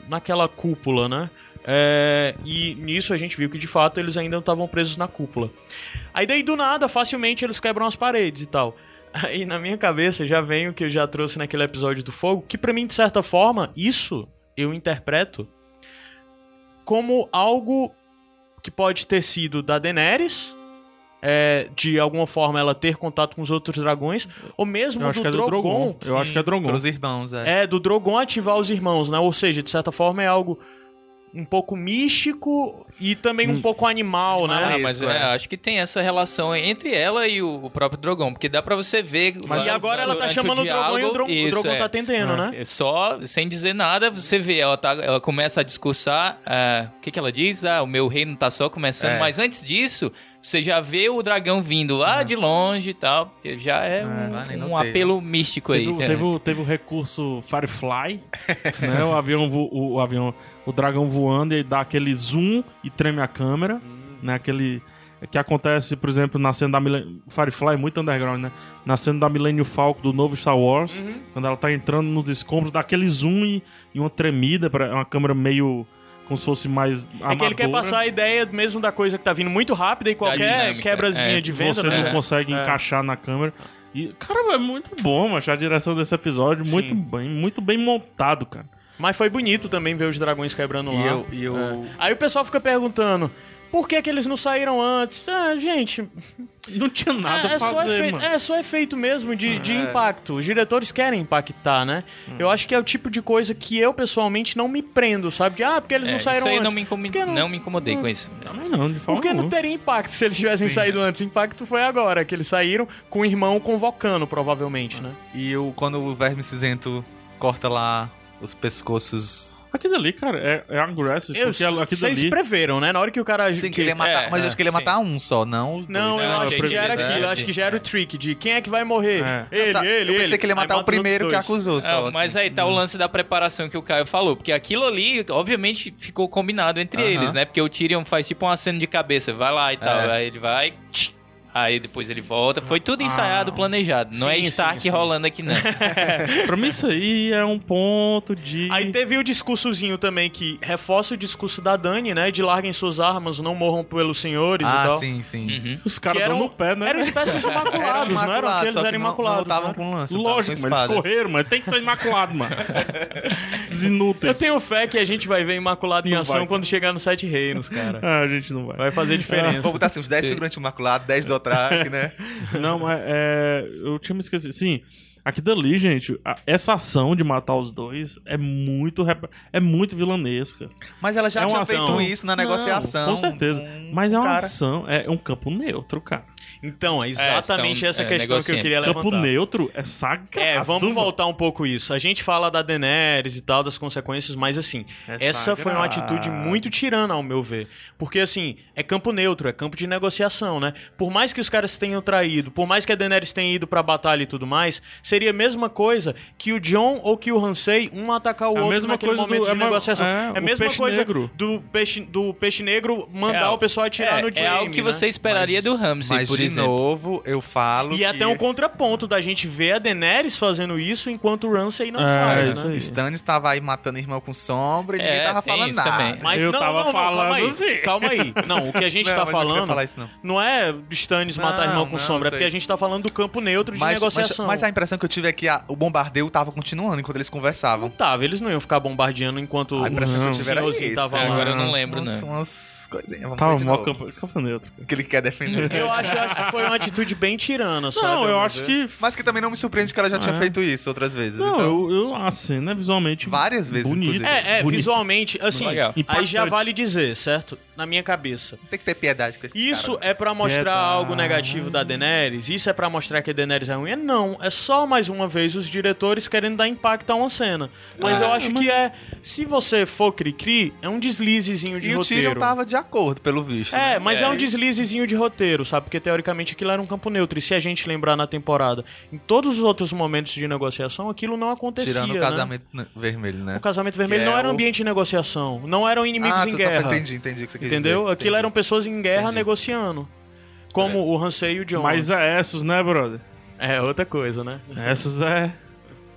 [SPEAKER 1] naquela cúpula, né? É, e nisso a gente viu que de fato eles ainda estavam presos na cúpula. Aí daí do nada, facilmente eles quebram as paredes e tal. Aí na minha cabeça já vem o que eu já trouxe naquele episódio do fogo, que pra mim de certa forma isso eu interpreto como algo que pode ter sido da Daenerys, é, de alguma forma ela ter contato com os outros dragões, ou mesmo do
[SPEAKER 2] é do
[SPEAKER 1] Drogon.
[SPEAKER 2] Drogon. Eu acho que é Drogon.
[SPEAKER 4] Pelos irmãos, é.
[SPEAKER 1] É, do Drogon ativar os irmãos, né? Ou seja, de certa forma é algo um pouco místico e também um pouco animal, né?
[SPEAKER 3] Ah, mas é,
[SPEAKER 4] é.
[SPEAKER 3] acho que tem essa relação entre ela e o, o próprio Drogon, porque dá pra você ver.
[SPEAKER 1] Mas e agora ela tá chamando o Drogon e o Drogon, o
[SPEAKER 3] Isso,
[SPEAKER 1] Drogon
[SPEAKER 3] é.
[SPEAKER 1] tá atendendo,
[SPEAKER 2] É.
[SPEAKER 1] né?
[SPEAKER 3] É Só, sem dizer nada, você vê, ela, tá, ela começa a discursar. ah, o que, que ela diz? Ah, o meu reino tá só começando.
[SPEAKER 4] É.
[SPEAKER 3] Mas antes disso, você já vê o dragão vindo lá de longe e tal. que Já é, um,
[SPEAKER 4] ah, nem
[SPEAKER 3] um
[SPEAKER 4] notei,
[SPEAKER 3] apelo místico aí.
[SPEAKER 2] Teve, o-
[SPEAKER 3] É.
[SPEAKER 2] teve, o- teve o recurso Firefly, né? O avião, vo- o, o avião, o dragão voando e dá aquele zoom e treme a câmera, né? Aquele que acontece, por exemplo, na cena da Millennium... Firefly é muito underground, né? Na cena da Millennium Falcon do novo Star Wars, quando ela tá entrando nos escombros, dá aquele zoom e, e uma tremida, pra, uma câmera meio como se fosse mais
[SPEAKER 1] É que ele quer
[SPEAKER 2] amadora.
[SPEAKER 1] passar a ideia mesmo da coisa que tá vindo muito rápida e qualquer
[SPEAKER 3] dinâmica,
[SPEAKER 1] quebrazinha
[SPEAKER 3] é.
[SPEAKER 1] de venda,
[SPEAKER 2] você
[SPEAKER 1] né?
[SPEAKER 2] não consegue
[SPEAKER 1] É.
[SPEAKER 2] encaixar na câmera. E, cara, é muito bom, macho, a direção desse episódio. Muito
[SPEAKER 1] Sim.
[SPEAKER 2] bem, muito bem montado, cara.
[SPEAKER 1] Mas foi bonito também ver os dragões quebrando
[SPEAKER 4] E
[SPEAKER 1] lá.
[SPEAKER 4] eu, e eu,
[SPEAKER 1] É. Aí o pessoal fica perguntando, por que que eles não saíram antes? Ah, gente,
[SPEAKER 2] Não tinha nada
[SPEAKER 1] é, é
[SPEAKER 2] a
[SPEAKER 1] só
[SPEAKER 2] fazer,
[SPEAKER 1] efeito,
[SPEAKER 2] mano.
[SPEAKER 1] é só efeito mesmo de, de
[SPEAKER 4] É.
[SPEAKER 1] impacto. Os diretores querem impactar, né?
[SPEAKER 2] Hum.
[SPEAKER 1] Eu acho que é o tipo de coisa que eu, pessoalmente, não me prendo, sabe? De, ah, porque eles
[SPEAKER 3] É,
[SPEAKER 1] não saíram
[SPEAKER 3] isso aí
[SPEAKER 1] antes.
[SPEAKER 3] não me, incomi-
[SPEAKER 1] Por que
[SPEAKER 3] não... me incomodei
[SPEAKER 1] Hum.
[SPEAKER 3] com isso.
[SPEAKER 2] Também não, de forma
[SPEAKER 1] Porque não teria impacto se eles tivessem saído antes. O impacto foi agora, que eles saíram com o irmão convocando, provavelmente, né?
[SPEAKER 4] e eu, quando o verme cinzento corta lá os pescoços.
[SPEAKER 2] Aquilo ali, cara, é, é aggressive,
[SPEAKER 1] Eu,
[SPEAKER 2] porque aquilo
[SPEAKER 1] vocês
[SPEAKER 2] ali...
[SPEAKER 1] preveram, né? Na hora que o cara...
[SPEAKER 4] Sim, que
[SPEAKER 1] que-
[SPEAKER 4] ele ia matar,
[SPEAKER 3] é,
[SPEAKER 4] mas
[SPEAKER 3] é,
[SPEAKER 4] eu acho que ele ia
[SPEAKER 3] sim.
[SPEAKER 4] matar um só, não os
[SPEAKER 1] Não,
[SPEAKER 4] dois.
[SPEAKER 1] eu
[SPEAKER 3] Não,
[SPEAKER 1] acho que já era aquilo. Eu acho que já era o trick de quem é que vai morrer.
[SPEAKER 2] É.
[SPEAKER 1] Ele,
[SPEAKER 4] Nossa,
[SPEAKER 1] ele,
[SPEAKER 4] eu pensei
[SPEAKER 1] ele.
[SPEAKER 4] que ele ia
[SPEAKER 1] Aí
[SPEAKER 4] matar o
[SPEAKER 1] mata os
[SPEAKER 4] primeiro que acusou só.
[SPEAKER 3] É, mas
[SPEAKER 4] assim.
[SPEAKER 3] aí tá o lance da preparação que o Caio falou, porque aquilo ali, obviamente, ficou combinado entre
[SPEAKER 4] Aham.
[SPEAKER 3] eles, né? Porque o Tyrion faz tipo uma cena de cabeça, vai lá e tal,
[SPEAKER 4] É.
[SPEAKER 3] aí ele vai, tch, aí depois ele volta. Foi tudo ensaiado,
[SPEAKER 2] Ah.
[SPEAKER 3] planejado. Não é
[SPEAKER 1] Sim,
[SPEAKER 3] Stark
[SPEAKER 1] sim, sim.
[SPEAKER 3] rolando aqui, não.
[SPEAKER 2] Pra mim isso aí é um ponto de...
[SPEAKER 1] Aí teve o discursozinho também que reforça o discurso da Dani, né? De larguem suas armas, não morram pelos senhores e
[SPEAKER 4] Ah,
[SPEAKER 1] tal.
[SPEAKER 4] sim, sim.
[SPEAKER 3] Uhum.
[SPEAKER 2] Os caras dão
[SPEAKER 1] eram,
[SPEAKER 2] no pé, né?
[SPEAKER 1] eram espécies de imaculados, não eram? Eles eram
[SPEAKER 4] não-
[SPEAKER 1] imaculados.
[SPEAKER 4] Não
[SPEAKER 1] né?
[SPEAKER 4] com lança.
[SPEAKER 2] Lógico, mas eles correram, mas tem que ser imaculado, mano. Esses inúteis.
[SPEAKER 1] Eu tenho fé que a gente vai ver Imaculado em
[SPEAKER 2] Não
[SPEAKER 1] ação
[SPEAKER 2] vai.
[SPEAKER 1] quando chegar no Sete Reinos, cara.
[SPEAKER 2] Ah, a gente não vai.
[SPEAKER 1] Vai fazer diferença.
[SPEAKER 4] Vamos botar assim, uns 10 figurantes imaculados, 10 do Otrak, né?
[SPEAKER 2] Não, mas é, eu tinha me esquecido. Sim, Aqui dali, gente, a- essa ação de matar os dois é muito rep- é muito vilanesca.
[SPEAKER 4] Mas ela já
[SPEAKER 2] É
[SPEAKER 4] tinha feito
[SPEAKER 2] ação.
[SPEAKER 4] isso na
[SPEAKER 2] Não,
[SPEAKER 4] negociação.
[SPEAKER 2] com certeza.
[SPEAKER 4] com
[SPEAKER 2] Mas é
[SPEAKER 4] o
[SPEAKER 2] uma
[SPEAKER 4] cara.
[SPEAKER 2] ação, é um campo neutro, cara.
[SPEAKER 1] Então, é exatamente
[SPEAKER 3] são,
[SPEAKER 1] essa
[SPEAKER 3] é,
[SPEAKER 1] questão que eu queria
[SPEAKER 2] Campo
[SPEAKER 1] levantar.
[SPEAKER 2] neutro é sagrado.
[SPEAKER 1] É, vamos voltar um pouco isso. A gente fala da Daenerys e tal, das consequências, mas assim,
[SPEAKER 2] É
[SPEAKER 1] essa foi uma atitude muito tirana, ao meu ver. Porque assim, é campo neutro, é campo de negociação, né? Por mais que os caras tenham traído, por mais que a Daenerys tenha ido pra batalha e tudo mais, seria a mesma coisa que o John ou que o Hansei um atacar o
[SPEAKER 2] É
[SPEAKER 1] outro
[SPEAKER 2] mesma
[SPEAKER 1] naquele
[SPEAKER 2] coisa do-
[SPEAKER 1] momento
[SPEAKER 2] é
[SPEAKER 1] de
[SPEAKER 2] uma-
[SPEAKER 1] negociação.
[SPEAKER 2] é,
[SPEAKER 1] É, a mesma
[SPEAKER 2] peixe
[SPEAKER 1] coisa
[SPEAKER 2] negro.
[SPEAKER 1] do peixe, do peixe negro mandar
[SPEAKER 3] É,
[SPEAKER 1] o pessoal atirar
[SPEAKER 3] é,
[SPEAKER 1] no
[SPEAKER 3] É
[SPEAKER 1] Jaime,
[SPEAKER 3] algo que
[SPEAKER 1] né?
[SPEAKER 3] você esperaria do Ramsey,
[SPEAKER 4] Mas
[SPEAKER 3] por
[SPEAKER 4] de
[SPEAKER 3] exemplo.
[SPEAKER 4] novo, eu falo.
[SPEAKER 1] E
[SPEAKER 4] que
[SPEAKER 1] até um contraponto da gente ver a Daenerys fazendo isso enquanto o Ramsay não
[SPEAKER 2] É,
[SPEAKER 1] faz,
[SPEAKER 2] isso
[SPEAKER 1] né?
[SPEAKER 2] aí.
[SPEAKER 4] Stannis tava aí matando irmão com sombra e
[SPEAKER 3] É,
[SPEAKER 4] ninguém tava falando
[SPEAKER 3] isso
[SPEAKER 4] nada.
[SPEAKER 3] também.
[SPEAKER 1] Mas
[SPEAKER 2] Eu
[SPEAKER 1] não,
[SPEAKER 2] tava
[SPEAKER 1] não, não, calma
[SPEAKER 2] falando
[SPEAKER 1] aí,
[SPEAKER 2] assim.
[SPEAKER 1] calma aí. Não, o que a gente
[SPEAKER 4] Não,
[SPEAKER 1] tá
[SPEAKER 4] mas não
[SPEAKER 1] falando
[SPEAKER 4] falar isso, não.
[SPEAKER 1] não é Stannis matar
[SPEAKER 4] Não,
[SPEAKER 1] irmão com
[SPEAKER 4] não,
[SPEAKER 1] sombra, é porque a gente tá falando do campo neutro de
[SPEAKER 4] Mas, mas,
[SPEAKER 1] negociação.
[SPEAKER 4] mas a impressão que eu tive é que a- o bombardeio tava continuando enquanto eles
[SPEAKER 1] Não
[SPEAKER 4] conversavam.
[SPEAKER 1] tava, eles não iam ficar bombardeando enquanto
[SPEAKER 4] A impressão que eu
[SPEAKER 1] o
[SPEAKER 4] tive era isso.
[SPEAKER 1] tava
[SPEAKER 3] É,
[SPEAKER 1] lá.
[SPEAKER 3] agora eu não lembro, né?
[SPEAKER 4] Coisinhas. Vamos
[SPEAKER 2] Tava
[SPEAKER 4] de
[SPEAKER 2] mó campo, campo neutro.
[SPEAKER 4] Que ele quer defender.
[SPEAKER 1] Eu acho, eu acho que foi uma atitude bem tirana, sabe?
[SPEAKER 2] Não, eu acho
[SPEAKER 1] ver.
[SPEAKER 2] que.
[SPEAKER 4] Mas que também não me surpreende que ela já tinha
[SPEAKER 2] É.
[SPEAKER 4] feito isso outras vezes.
[SPEAKER 2] Não,
[SPEAKER 4] então,
[SPEAKER 2] eu, eu, a cena é visualmente.
[SPEAKER 4] Várias vezes,
[SPEAKER 2] bonita.
[SPEAKER 4] inclusive.
[SPEAKER 1] É, é,
[SPEAKER 2] Bonito.
[SPEAKER 1] visualmente, assim,
[SPEAKER 3] Legal.
[SPEAKER 1] aí já vale dizer, certo? Na minha cabeça.
[SPEAKER 4] Tem que ter piedade com esse
[SPEAKER 1] Isso
[SPEAKER 4] cara.
[SPEAKER 1] é pra mostrar
[SPEAKER 2] Piedade.
[SPEAKER 1] algo negativo da Daenerys? Isso é pra mostrar que a Daenerys é ruim? É Não, é só mais uma vez os diretores querendo dar impacto a uma cena. Mas
[SPEAKER 2] É,
[SPEAKER 1] eu acho
[SPEAKER 2] mas-
[SPEAKER 1] que é, se você for cri-cri, é um deslizezinho de
[SPEAKER 4] E o
[SPEAKER 1] roteiro.
[SPEAKER 4] Tyrion tava de acordo, pelo visto.
[SPEAKER 1] É,
[SPEAKER 4] né?
[SPEAKER 1] mas é. um deslizezinho de roteiro, sabe? Porque teoricamente aquilo era um campo neutro. E se a gente lembrar na temporada, em todos os outros momentos de negociação, aquilo não acontecia.
[SPEAKER 4] Tirando o
[SPEAKER 1] né?
[SPEAKER 4] casamento né, vermelho, né?
[SPEAKER 1] O casamento vermelho
[SPEAKER 4] Que
[SPEAKER 1] não
[SPEAKER 4] é
[SPEAKER 1] era um
[SPEAKER 4] o-
[SPEAKER 1] ambiente de negociação. Não eram inimigos
[SPEAKER 4] ah,
[SPEAKER 1] em
[SPEAKER 4] tu
[SPEAKER 1] guerra.
[SPEAKER 4] Tá, entendi, entendi o que você
[SPEAKER 1] Entendeu?
[SPEAKER 4] dizer.
[SPEAKER 1] Aquilo eram pessoas em guerra
[SPEAKER 4] Entendi.
[SPEAKER 1] negociando. Como
[SPEAKER 4] Beleza.
[SPEAKER 1] o Hansei e o John.
[SPEAKER 2] Mas é essas, né, brother?
[SPEAKER 1] É outra coisa, né?
[SPEAKER 2] Essas é.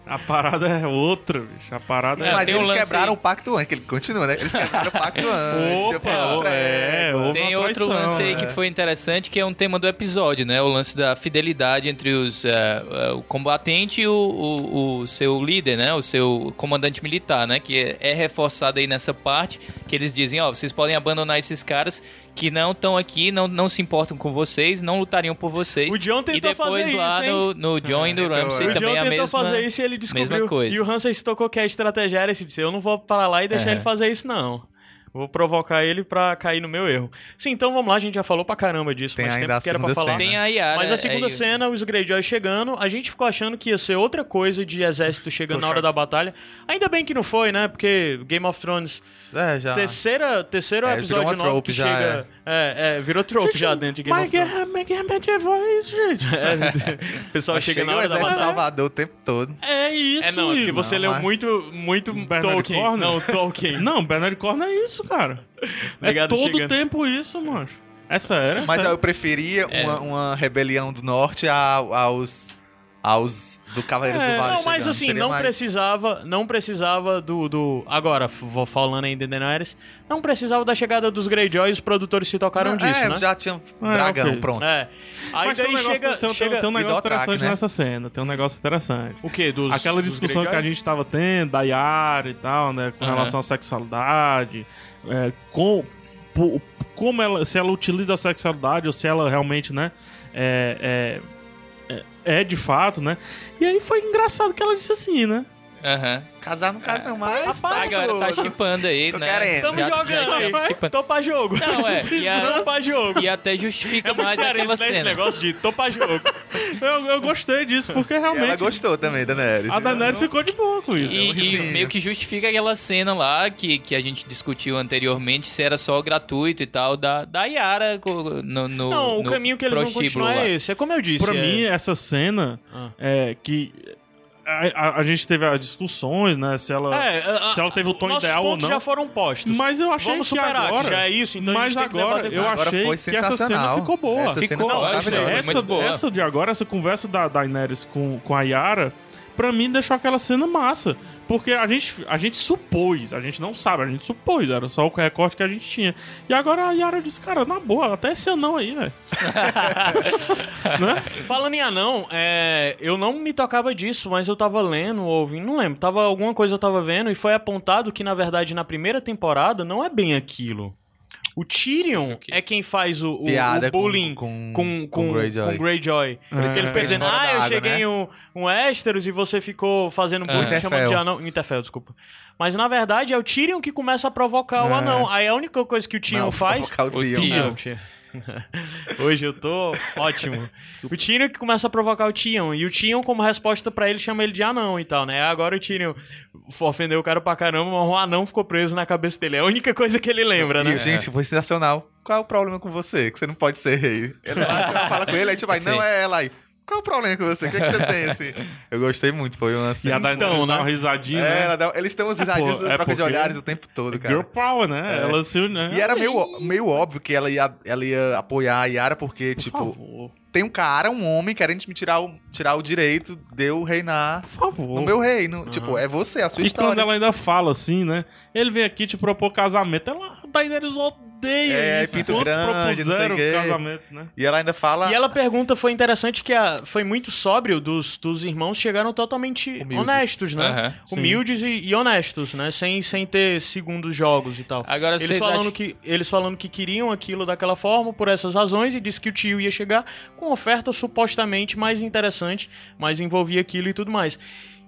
[SPEAKER 2] A parada é outra, bicho. A parada é.
[SPEAKER 3] É,
[SPEAKER 4] Mas
[SPEAKER 3] um
[SPEAKER 4] eles
[SPEAKER 3] lance
[SPEAKER 4] quebraram
[SPEAKER 3] aí.
[SPEAKER 4] o pacto antes, que ele continua, né? Eles quebraram o pacto antes.
[SPEAKER 2] Opa,
[SPEAKER 4] eu falei,
[SPEAKER 2] é,
[SPEAKER 4] trégua.
[SPEAKER 2] houve
[SPEAKER 3] Tem outro lance aí
[SPEAKER 2] é.
[SPEAKER 3] que foi interessante, que é um tema do episódio, né? O lance da fidelidade entre os, eh, o combatente e o, o- o seu líder, né? O seu comandante militar, né? Que é, é reforçado aí nessa parte, que eles dizem, ó, vocês podem abandonar esses caras que não estão aqui, não, não se importam com vocês, não lutariam por vocês.
[SPEAKER 1] O John tentou
[SPEAKER 3] e depois
[SPEAKER 1] fazer
[SPEAKER 3] lá
[SPEAKER 1] isso, hein?
[SPEAKER 3] no, no John e no
[SPEAKER 4] Então,
[SPEAKER 3] Ramsey
[SPEAKER 4] é.
[SPEAKER 1] O
[SPEAKER 3] também
[SPEAKER 1] John
[SPEAKER 3] a
[SPEAKER 1] tentou
[SPEAKER 3] mesma...
[SPEAKER 1] fazer isso e ele descobriu.
[SPEAKER 3] mesma coisa.
[SPEAKER 1] E o Hansei se tocou que a estratégia era esse, disse, eu não vou para lá e deixar
[SPEAKER 3] É.
[SPEAKER 1] ele fazer isso, não. Vou provocar ele pra cair no meu erro. Sim, então vamos lá, a gente já falou pra caramba disso,
[SPEAKER 4] Tem
[SPEAKER 1] mas
[SPEAKER 4] ainda
[SPEAKER 1] tempo
[SPEAKER 4] a
[SPEAKER 1] que era pra falar.
[SPEAKER 4] cena.
[SPEAKER 3] Tem a Yara.
[SPEAKER 1] Mas a segunda
[SPEAKER 3] é,
[SPEAKER 1] cena, os Greyjoy chegando, a gente ficou achando que ia ser outra coisa de exército chegando na hora da batalha. Ainda bem que não foi, né? Porque Game of Thrones,
[SPEAKER 4] É, já.
[SPEAKER 1] terceira, terceiro
[SPEAKER 4] É,
[SPEAKER 1] episódio novo
[SPEAKER 4] trope
[SPEAKER 1] que
[SPEAKER 4] já,
[SPEAKER 1] chega... É, é, virou trope já dentro de Game
[SPEAKER 2] Mas
[SPEAKER 1] of Thrones.
[SPEAKER 2] guerra, mas guerra medieval é isso, gente.
[SPEAKER 1] É, o pessoal
[SPEAKER 4] Mas
[SPEAKER 1] chega
[SPEAKER 4] chega
[SPEAKER 1] na hora da
[SPEAKER 4] exército de
[SPEAKER 1] batalha.
[SPEAKER 4] Salvador o tempo todo.
[SPEAKER 2] É isso,
[SPEAKER 1] É, não, é porque você
[SPEAKER 4] Não,
[SPEAKER 1] leu
[SPEAKER 4] mas-
[SPEAKER 1] muito, muito
[SPEAKER 2] Bernard
[SPEAKER 1] Tolkien.
[SPEAKER 2] Cornwell?
[SPEAKER 1] Não, Tolkien.
[SPEAKER 2] Não, Bernard Cornwell é isso, cara.
[SPEAKER 1] Obrigado,
[SPEAKER 2] é todo
[SPEAKER 1] chegando.
[SPEAKER 2] tempo isso, mano. É sério? é
[SPEAKER 4] Mas
[SPEAKER 2] sério.
[SPEAKER 4] eu preferia
[SPEAKER 3] É.
[SPEAKER 4] uma, uma rebelião do norte ao- aos. Aos. do Cavaleiros
[SPEAKER 2] É,
[SPEAKER 4] do Vale.
[SPEAKER 1] Não, mas
[SPEAKER 4] chegando.
[SPEAKER 1] assim,
[SPEAKER 4] Seria
[SPEAKER 1] não
[SPEAKER 4] mais-
[SPEAKER 1] precisava, não precisava do, do... Agora, vou falando ainda em Daenerys, não precisava da chegada dos Greyjoy e os produtores se tocaram
[SPEAKER 4] Não,
[SPEAKER 1] disso,
[SPEAKER 4] é,
[SPEAKER 1] né?
[SPEAKER 4] já tinha
[SPEAKER 2] É,
[SPEAKER 4] dragão,
[SPEAKER 2] ok.
[SPEAKER 4] pronto.
[SPEAKER 1] É. Aí
[SPEAKER 2] Mas tem um
[SPEAKER 1] daí
[SPEAKER 2] negócio,
[SPEAKER 1] chega...
[SPEAKER 2] tem,
[SPEAKER 1] chega...
[SPEAKER 2] tem um negócio interessante
[SPEAKER 4] né?
[SPEAKER 2] nessa cena. Tem um negócio interessante.
[SPEAKER 1] O quê? Dos,
[SPEAKER 2] Aquela
[SPEAKER 1] dos
[SPEAKER 2] discussão que a gente tava tendo, da Yara e tal, né? Com
[SPEAKER 3] Aham.
[SPEAKER 2] relação à sexualidade. É, com, como ela, se ela utiliza a sexualidade ou se ela realmente, né? É, é, é, de fato, né? E aí foi engraçado que ela disse assim, né?
[SPEAKER 3] Aham.
[SPEAKER 4] Casar não casa não mais.
[SPEAKER 3] A galera tá chipando aí,
[SPEAKER 4] Tô
[SPEAKER 3] né?
[SPEAKER 4] querendo.
[SPEAKER 1] Tamo
[SPEAKER 3] Já- já
[SPEAKER 1] jogando
[SPEAKER 3] chipando.
[SPEAKER 1] Tô pra jogo.
[SPEAKER 3] Não, é, e a-
[SPEAKER 1] Tô pra jogo.
[SPEAKER 3] E até justifica
[SPEAKER 1] É muito
[SPEAKER 3] mais
[SPEAKER 1] sério
[SPEAKER 3] aquela
[SPEAKER 1] isso, né, esse
[SPEAKER 3] cena.
[SPEAKER 1] negócio de tô pra jogo.
[SPEAKER 2] Eu, eu gostei disso, porque
[SPEAKER 4] E ela
[SPEAKER 2] realmente
[SPEAKER 4] gostou também, Daenerys.
[SPEAKER 2] a Daenerys ficou de boa com isso.
[SPEAKER 3] E, e
[SPEAKER 4] risinho.
[SPEAKER 3] meio que justifica aquela cena lá que, que a gente discutiu anteriormente, se era só gratuito e tal, da, da Yara co- no, no
[SPEAKER 1] Não, o
[SPEAKER 3] no
[SPEAKER 1] caminho que eles vão
[SPEAKER 3] prostíbulo
[SPEAKER 1] continuar
[SPEAKER 3] lá.
[SPEAKER 1] é esse. É como eu disse.
[SPEAKER 2] Pra
[SPEAKER 1] é...
[SPEAKER 2] mim, essa cena
[SPEAKER 1] Ah.
[SPEAKER 2] é que. A, a- a gente teve as discussões, né? Se ela.
[SPEAKER 1] É, a-
[SPEAKER 2] se ela teve o tom ideal ou
[SPEAKER 1] pontos
[SPEAKER 2] não.
[SPEAKER 1] já foram postos.
[SPEAKER 2] Mas eu achei
[SPEAKER 1] Vamos
[SPEAKER 2] que
[SPEAKER 1] superar,
[SPEAKER 2] agora.
[SPEAKER 1] que já é isso, então a
[SPEAKER 2] mas
[SPEAKER 1] gente tem que
[SPEAKER 2] agora eu.
[SPEAKER 4] Agora
[SPEAKER 2] achei que essa cena ficou boa.
[SPEAKER 4] Essa cena
[SPEAKER 3] Ficou, eu
[SPEAKER 4] maravilhosa.
[SPEAKER 3] achei.
[SPEAKER 2] essa,
[SPEAKER 3] boa.
[SPEAKER 2] essa de agora, essa conversa da Daenerys com, com a Yara, pra mim deixou aquela cena massa. Porque a gente, a gente supôs, a gente não sabe, a gente supôs, era só o recorte que a gente tinha. E agora a Yara disse, cara, na boa, até esse anão aí, velho. né?
[SPEAKER 1] Falando em anão, é, eu não me tocava disso, mas eu tava lendo, ouvindo, não lembro. Tava, alguma coisa eu tava vendo e foi apontado que, na verdade, na primeira temporada não é bem aquilo. O Tyrion é quem faz o, o, o bullying
[SPEAKER 4] com,
[SPEAKER 1] com, com,
[SPEAKER 4] Greyjoy.
[SPEAKER 1] com Greyjoy. Porque
[SPEAKER 2] É.
[SPEAKER 1] ele fica dizendo, ah, eu
[SPEAKER 4] água,
[SPEAKER 1] cheguei
[SPEAKER 4] né?
[SPEAKER 1] em um, um Westeros e você ficou fazendo bullying,
[SPEAKER 3] É.
[SPEAKER 1] chamando de anão. Interfell, desculpa. Mas na verdade é o Tyrion que começa a provocar o
[SPEAKER 2] É.
[SPEAKER 1] anão. Aí a única coisa que o Tyrion
[SPEAKER 4] Não,
[SPEAKER 1] faz...
[SPEAKER 4] provocar o
[SPEAKER 3] O.
[SPEAKER 4] Theon.
[SPEAKER 1] É, o Tyrion. Hoje eu tô ótimo. O Tyrion que começa a provocar o Tyrion. E o Tyrion, como resposta pra ele, chama ele de anão e tal, né? Agora o Tyrion ofendeu o cara pra caramba, mas o anão ficou preso na cabeça dele. É a única coisa que ele lembra, né?
[SPEAKER 4] E, gente, foi sensacional. Qual é o problema com você? Que você não pode ser rei. Ele vai, fala com ele, aí a gente vai, não,
[SPEAKER 3] Sim.
[SPEAKER 4] é ela aí. Qual é o problema com você? O que, é que você tem, assim? Eu gostei muito, foi uma
[SPEAKER 2] E a
[SPEAKER 4] cena.
[SPEAKER 2] da
[SPEAKER 1] Então,
[SPEAKER 2] dá
[SPEAKER 1] né?
[SPEAKER 2] uma risadinha,
[SPEAKER 4] É,
[SPEAKER 2] né?
[SPEAKER 4] ela dá- eles têm uns
[SPEAKER 2] É,
[SPEAKER 4] risadinhos,
[SPEAKER 2] pô,
[SPEAKER 4] umas
[SPEAKER 2] é
[SPEAKER 4] trocas de
[SPEAKER 2] porque-
[SPEAKER 4] olhares o tempo todo, cara.
[SPEAKER 2] Girl power, né?
[SPEAKER 4] É.
[SPEAKER 2] Ela se... Né?
[SPEAKER 4] E era meio, meio óbvio que ela ia, ela ia apoiar a Yara, porque,
[SPEAKER 2] Por
[SPEAKER 4] tipo,
[SPEAKER 2] favor,
[SPEAKER 4] tem um cara, um homem, querendo me tirar o, tirar o direito de eu reinar
[SPEAKER 2] por favor.
[SPEAKER 4] no meu reino. Tipo, é você, a sua
[SPEAKER 2] E
[SPEAKER 4] história.
[SPEAKER 2] quando ela ainda fala assim, né? Ele vem aqui te propor casamento. Ela, a Daenerys odeia
[SPEAKER 4] É,
[SPEAKER 2] isso.
[SPEAKER 4] pinto
[SPEAKER 2] Quantos
[SPEAKER 4] grande, não sei
[SPEAKER 2] propuseram
[SPEAKER 4] o quê.
[SPEAKER 2] casamento, né?
[SPEAKER 4] E ela ainda fala...
[SPEAKER 1] E ela pergunta, foi interessante que a, foi muito sóbrio dos, dos irmãos, chegaram totalmente
[SPEAKER 4] Humildes.
[SPEAKER 1] honestos, né?
[SPEAKER 2] Sim.
[SPEAKER 1] Humildes e, e honestos, né? Sem, sem ter segundos jogos e tal.
[SPEAKER 3] Agora
[SPEAKER 1] Eles falando,
[SPEAKER 3] acham-
[SPEAKER 1] que, eles falando que queriam aquilo daquela forma, por essas razões, e disse que o tio ia chegar com oferta supostamente mais interessante, mas envolvia aquilo e tudo mais.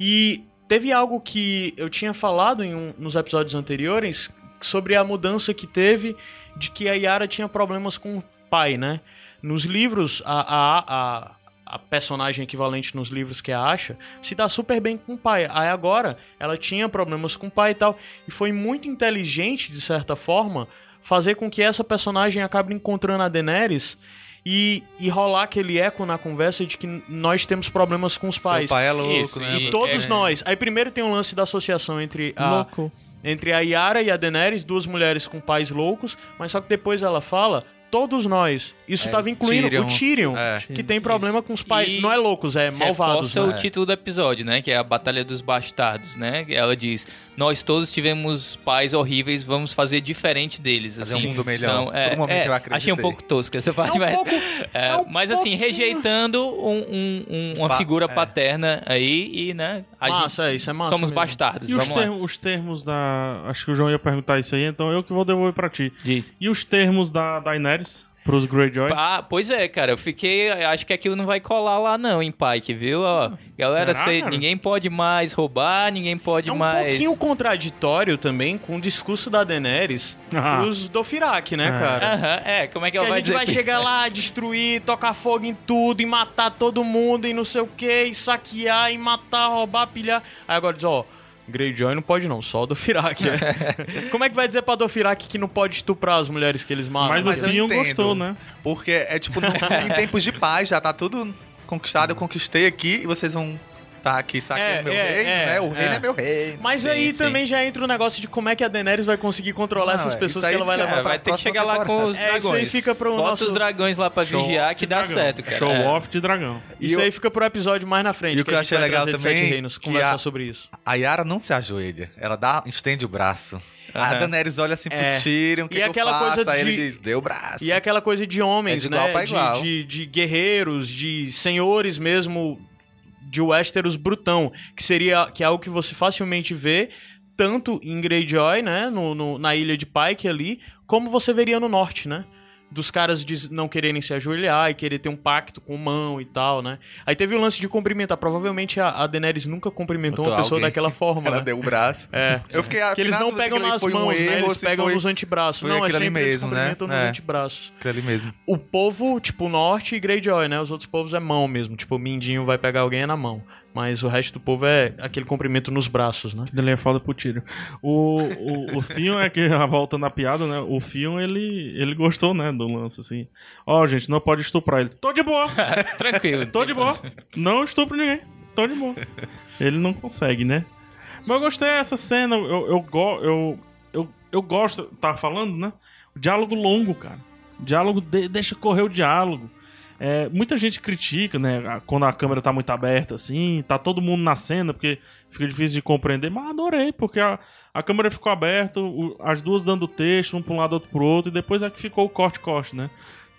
[SPEAKER 1] E teve algo que eu tinha falado em um, nos episódios anteriores sobre a mudança que teve de que a Yara tinha problemas com o pai, né? Nos livros, a, a, a, a personagem equivalente nos livros que é a Asha se dá super bem com o pai. Aí agora ela tinha problemas com o pai e tal. E foi muito inteligente, de certa forma, fazer com que essa personagem acabe encontrando a Daenerys e, e rolar aquele eco na conversa de que nós temos problemas com os pais.
[SPEAKER 4] Seu pai é louco,
[SPEAKER 3] Isso,
[SPEAKER 4] né?
[SPEAKER 1] E
[SPEAKER 3] É,
[SPEAKER 1] todos
[SPEAKER 3] é.
[SPEAKER 1] nós. Aí primeiro tem um lance da associação entre a,
[SPEAKER 2] Louco.
[SPEAKER 1] Entre a Yara e a Daenerys, duas mulheres com pais loucos, mas só que depois ela fala todos nós. Isso
[SPEAKER 4] É,
[SPEAKER 1] tava incluindo
[SPEAKER 4] Tyrion.
[SPEAKER 1] o Tyrion,
[SPEAKER 4] É.
[SPEAKER 1] que tem problema com os pais.
[SPEAKER 3] E
[SPEAKER 1] Não é loucos, é malvados.
[SPEAKER 3] Reforça
[SPEAKER 1] né?
[SPEAKER 3] o título do episódio, né? Que é a Batalha dos Bastardos, né? Ela diz: Nós todos tivemos pais horríveis, vamos fazer diferente deles.
[SPEAKER 4] Fazer
[SPEAKER 3] assim.
[SPEAKER 4] um mundo melhor.
[SPEAKER 3] São, é,
[SPEAKER 4] Por um momento
[SPEAKER 3] é,
[SPEAKER 4] eu acreditei.
[SPEAKER 3] Achei um pouco tosca essa parte,
[SPEAKER 1] É um
[SPEAKER 3] mas,
[SPEAKER 1] pouco-
[SPEAKER 3] é,
[SPEAKER 1] é um
[SPEAKER 3] mas assim, rejeitando um- um- um- uma
[SPEAKER 4] Pa-
[SPEAKER 3] figura
[SPEAKER 4] é.
[SPEAKER 3] paterna aí e, né? A
[SPEAKER 1] Massa, é, isso é massa
[SPEAKER 3] somos
[SPEAKER 1] mesmo.
[SPEAKER 3] bastardos,
[SPEAKER 2] E os, os termos da... Acho que o João ia perguntar isso aí, então eu que vou devolver pra ti.
[SPEAKER 3] Diz.
[SPEAKER 2] E os termos da Daenerys pros Greyjoy?
[SPEAKER 3] Ah, pois é, cara, eu fiquei. Acho que aquilo não vai colar lá, não, em Pike, viu? Ó, galera,
[SPEAKER 2] Será,
[SPEAKER 3] cê- ninguém pode mais roubar, ninguém pode
[SPEAKER 1] É um
[SPEAKER 3] mais.
[SPEAKER 1] pouquinho contraditório também com o discurso da Daenerys
[SPEAKER 2] Ah.
[SPEAKER 1] pros Dothraki, né,
[SPEAKER 2] É.
[SPEAKER 1] cara?
[SPEAKER 3] Aham, é, como é que
[SPEAKER 1] Que
[SPEAKER 3] ela
[SPEAKER 1] a
[SPEAKER 3] vai
[SPEAKER 1] gente
[SPEAKER 3] dizer
[SPEAKER 1] vai
[SPEAKER 3] que-
[SPEAKER 1] chegar lá, destruir, tocar fogo em tudo e matar todo mundo e não sei o que, e saquear e matar, roubar, pilhar. Aí agora diz, ó, Greyjoy não pode não, só o Dothraki. é. Como é que vai dizer pra Dothraki que não pode estuprar as mulheres que eles matam?
[SPEAKER 2] Mas,
[SPEAKER 4] mas
[SPEAKER 2] o Theon
[SPEAKER 4] entendo.
[SPEAKER 2] gostou, né?
[SPEAKER 4] Porque é tipo, em tempos de paz, já tá tudo conquistado, eu conquistei aqui e vocês vão tá aqui saqueando
[SPEAKER 1] É,
[SPEAKER 4] meu
[SPEAKER 1] é,
[SPEAKER 4] reino,
[SPEAKER 1] é,
[SPEAKER 4] né? O reino
[SPEAKER 1] é.
[SPEAKER 4] é, meu reino.
[SPEAKER 1] Mas
[SPEAKER 3] Sim,
[SPEAKER 1] aí
[SPEAKER 3] sim.
[SPEAKER 1] também já entra o negócio de como é que a Daenerys vai conseguir controlar
[SPEAKER 4] Não,
[SPEAKER 1] essas
[SPEAKER 4] é,
[SPEAKER 1] pessoas
[SPEAKER 4] isso
[SPEAKER 1] que ela vai levar
[SPEAKER 3] É, vai ter que chegar lá com
[SPEAKER 4] temporada.
[SPEAKER 3] os
[SPEAKER 1] É, isso aí
[SPEAKER 3] dragões.
[SPEAKER 1] fica pro
[SPEAKER 3] Bota
[SPEAKER 1] nosso-
[SPEAKER 3] os dragões lá pra
[SPEAKER 2] Show
[SPEAKER 3] vigiar que dá
[SPEAKER 2] dragão.
[SPEAKER 3] certo, cara.
[SPEAKER 2] Show
[SPEAKER 3] É.
[SPEAKER 2] off de dragão.
[SPEAKER 4] E
[SPEAKER 1] Isso
[SPEAKER 4] eu-
[SPEAKER 1] aí fica pro episódio mais na frente.
[SPEAKER 4] E o que
[SPEAKER 1] a
[SPEAKER 4] eu achei legal também,
[SPEAKER 1] Sete Reinos,
[SPEAKER 4] que
[SPEAKER 1] conversar
[SPEAKER 4] a-
[SPEAKER 1] sobre isso.
[SPEAKER 4] A Yara não se ajoelha, ela dá, estende o braço. A
[SPEAKER 3] Aham.
[SPEAKER 4] Daenerys olha assim pro
[SPEAKER 1] É.
[SPEAKER 4] Tyrion, o que,
[SPEAKER 1] E
[SPEAKER 4] que
[SPEAKER 1] aquela
[SPEAKER 4] eu faço?
[SPEAKER 1] coisa
[SPEAKER 4] Aí ele
[SPEAKER 1] de-
[SPEAKER 4] diz, deu o braço.
[SPEAKER 1] E é aquela coisa de homens,
[SPEAKER 4] É de igual
[SPEAKER 1] né?
[SPEAKER 4] pra
[SPEAKER 1] De, de, de guerreiros, de senhores mesmo de Westeros brutão, que seria que é algo que você facilmente vê tanto em Greyjoy, né, no, no- na ilha de Pike ali, como você veria no norte, né? Dos caras de não quererem se ajoelhar e querer ter um pacto com mão e tal, né? Aí teve o lance de cumprimentar. Provavelmente a, a Daenerys nunca cumprimentou uma pessoa
[SPEAKER 4] alguém.
[SPEAKER 1] daquela forma,
[SPEAKER 4] Ela
[SPEAKER 1] né?
[SPEAKER 4] deu o braço.
[SPEAKER 1] É.
[SPEAKER 4] Eu fiquei
[SPEAKER 1] Que eles não pegam nas mãos, né? Eles pegam nos antebraços.
[SPEAKER 4] foi
[SPEAKER 1] Não, é sempre eles
[SPEAKER 4] mesmo, né?
[SPEAKER 1] cumprimentam nos
[SPEAKER 4] É.
[SPEAKER 1] antebraços.
[SPEAKER 4] Ali mesmo.
[SPEAKER 1] O povo, tipo, norte e Greyjoy, né? Os outros povos é mão mesmo. Tipo, o Mindinho vai pegar alguém é na mão. Mas o resto do povo é aquele cumprimento nos braços, né?
[SPEAKER 2] Ele é foda pro tiro. O, o, o Theon é que, voltando à piada, né? O Theon, ele, ele gostou, né, do lance, assim. Ó, gente, não pode estuprar ele. Tô de boa,
[SPEAKER 3] Tranquilo.
[SPEAKER 2] tô de boa. Não estupro ninguém. Tô de boa. Ele não consegue, né? Mas eu gostei dessa cena. Eu, eu, eu, eu, eu gosto, tava falando, né? O diálogo longo, cara. O diálogo, de- deixa correr o diálogo. É, muita gente critica, né? Quando a câmera tá muito aberta, assim, tá todo mundo na cena, porque fica difícil de compreender. Mas adorei, porque a, a câmera ficou aberta, o- as duas dando texto, um pra um lado, outro pro outro, e depois é que ficou o corte-corte, né?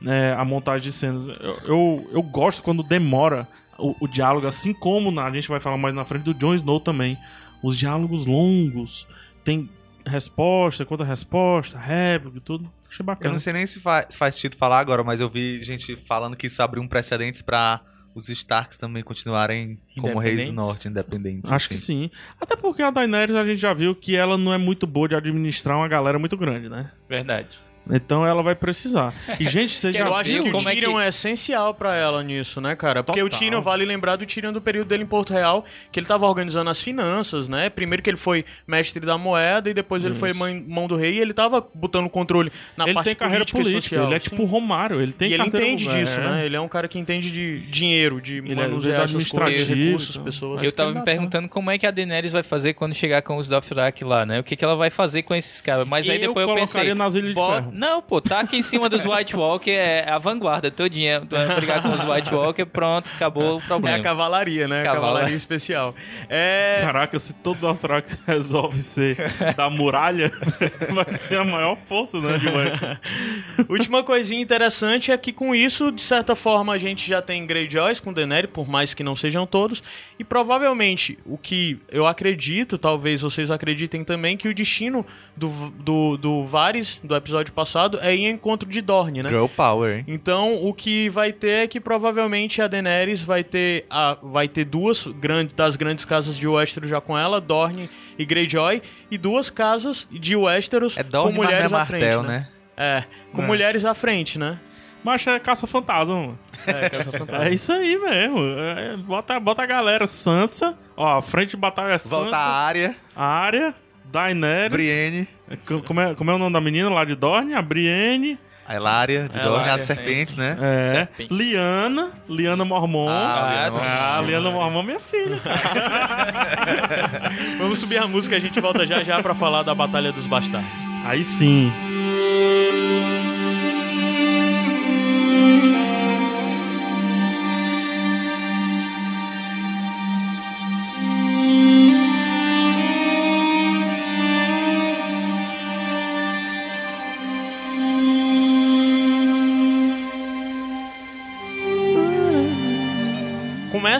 [SPEAKER 2] É, a montagem de cenas. Eu, eu, eu gosto quando demora o, o diálogo, assim como na- a gente vai falar mais na frente do Jon Snow também. Os diálogos longos, tem resposta, contra resposta, réplica e tudo. Achei
[SPEAKER 4] Eu
[SPEAKER 2] bacana.
[SPEAKER 4] não sei nem se faz, se faz sentido falar agora, mas eu vi gente falando que isso abriu um precedente pra os Starks também continuarem como reis do norte, independentes.
[SPEAKER 2] Acho que
[SPEAKER 4] assim.
[SPEAKER 2] sim. Até porque a Daenerys a gente já viu que ela não é muito boa de administrar uma galera muito grande, né?
[SPEAKER 3] Verdade.
[SPEAKER 2] Então ela vai precisar. E, gente, você
[SPEAKER 3] Quero
[SPEAKER 2] já
[SPEAKER 1] Eu acho
[SPEAKER 3] ver
[SPEAKER 1] que o
[SPEAKER 3] como é
[SPEAKER 1] Tyrion
[SPEAKER 3] que-
[SPEAKER 1] é, essencial pra ela nisso, né, cara? Porque o
[SPEAKER 2] Total.
[SPEAKER 1] Tyrion, vale lembrar do Tyrion do período dele em Porto Real, que ele tava organizando as finanças, né? Primeiro que ele foi mestre da moeda e depois ele foi mãe- mão do rei e ele tava botando controle na
[SPEAKER 2] ele
[SPEAKER 1] parte
[SPEAKER 2] tem carreira
[SPEAKER 1] política,
[SPEAKER 2] política,
[SPEAKER 1] e social.
[SPEAKER 2] ele é tipo o Romário, ele tem
[SPEAKER 1] e ele entende disso,
[SPEAKER 2] é.
[SPEAKER 1] né? Ele é um cara que entende de dinheiro, de
[SPEAKER 2] Ele é
[SPEAKER 1] manusear essas coisas, recursos,
[SPEAKER 2] então.
[SPEAKER 1] pessoas.
[SPEAKER 3] Eu tava me perguntando como é que a Daenerys vai fazer quando chegar com os Dothraki lá, né? O que, que ela vai fazer com esses caras. Mas aí
[SPEAKER 2] Eu
[SPEAKER 3] depois eu, pensei...
[SPEAKER 2] colocaria nas Ilhas de Ferro.
[SPEAKER 3] Não, pô, tá aqui em cima dos White Walker, é a vanguarda todinha. Tu vai brigar com os White Walker, pronto, acabou o
[SPEAKER 1] É
[SPEAKER 3] problema.
[SPEAKER 1] a cavalaria, né? A
[SPEAKER 3] Cavalaria.
[SPEAKER 1] especial. É...
[SPEAKER 2] Caraca, se todo Dothraki resolve ser da muralha, vai ser a maior força, né, de.
[SPEAKER 1] Última coisinha interessante é que com isso, de certa forma, a gente já tem Greyjoys com Daenerys, por mais que não sejam todos, e provavelmente o que eu acredito, talvez vocês acreditem também, que o destino do, do, do Varys, do episódio passado, é ir em encontro de Dorne, né?
[SPEAKER 4] Girl Power, hein?
[SPEAKER 1] Então, o que vai ter é que provavelmente a Daenerys vai ter, a, vai ter duas grandes, das grandes casas de Westeros já com ela, Dorne e Greyjoy, e duas casas de Westeros
[SPEAKER 4] É Dorne,
[SPEAKER 1] com
[SPEAKER 4] mas não
[SPEAKER 1] mulheres
[SPEAKER 4] é
[SPEAKER 1] à frente,
[SPEAKER 4] martel,
[SPEAKER 1] né?
[SPEAKER 4] né?
[SPEAKER 1] É, com
[SPEAKER 2] É.
[SPEAKER 1] mulheres à frente, né?
[SPEAKER 2] Mas é caça-fantasma, mano.
[SPEAKER 1] É, Casa Fantasma.
[SPEAKER 2] É isso aí mesmo. É, bota, bota a galera. Sansa, ó, a frente de batalha é Sansa,
[SPEAKER 4] Volta à área,
[SPEAKER 2] Arya, Daenerys.
[SPEAKER 4] Brienne,
[SPEAKER 2] Co- Como é, como é o nome da menina lá de Dorne? A Brienne.
[SPEAKER 4] a Hilária, de Dorne, as serpentes, né?
[SPEAKER 2] É,
[SPEAKER 3] Serpente.
[SPEAKER 2] Liana, Liana Mormon.
[SPEAKER 4] Ah,
[SPEAKER 3] Ah,
[SPEAKER 4] Liana
[SPEAKER 2] Ah, Liana Mormon, minha filha.
[SPEAKER 1] Vamos subir a música, a gente volta já já pra falar da Batalha dos Bastardos.
[SPEAKER 2] Aí sim.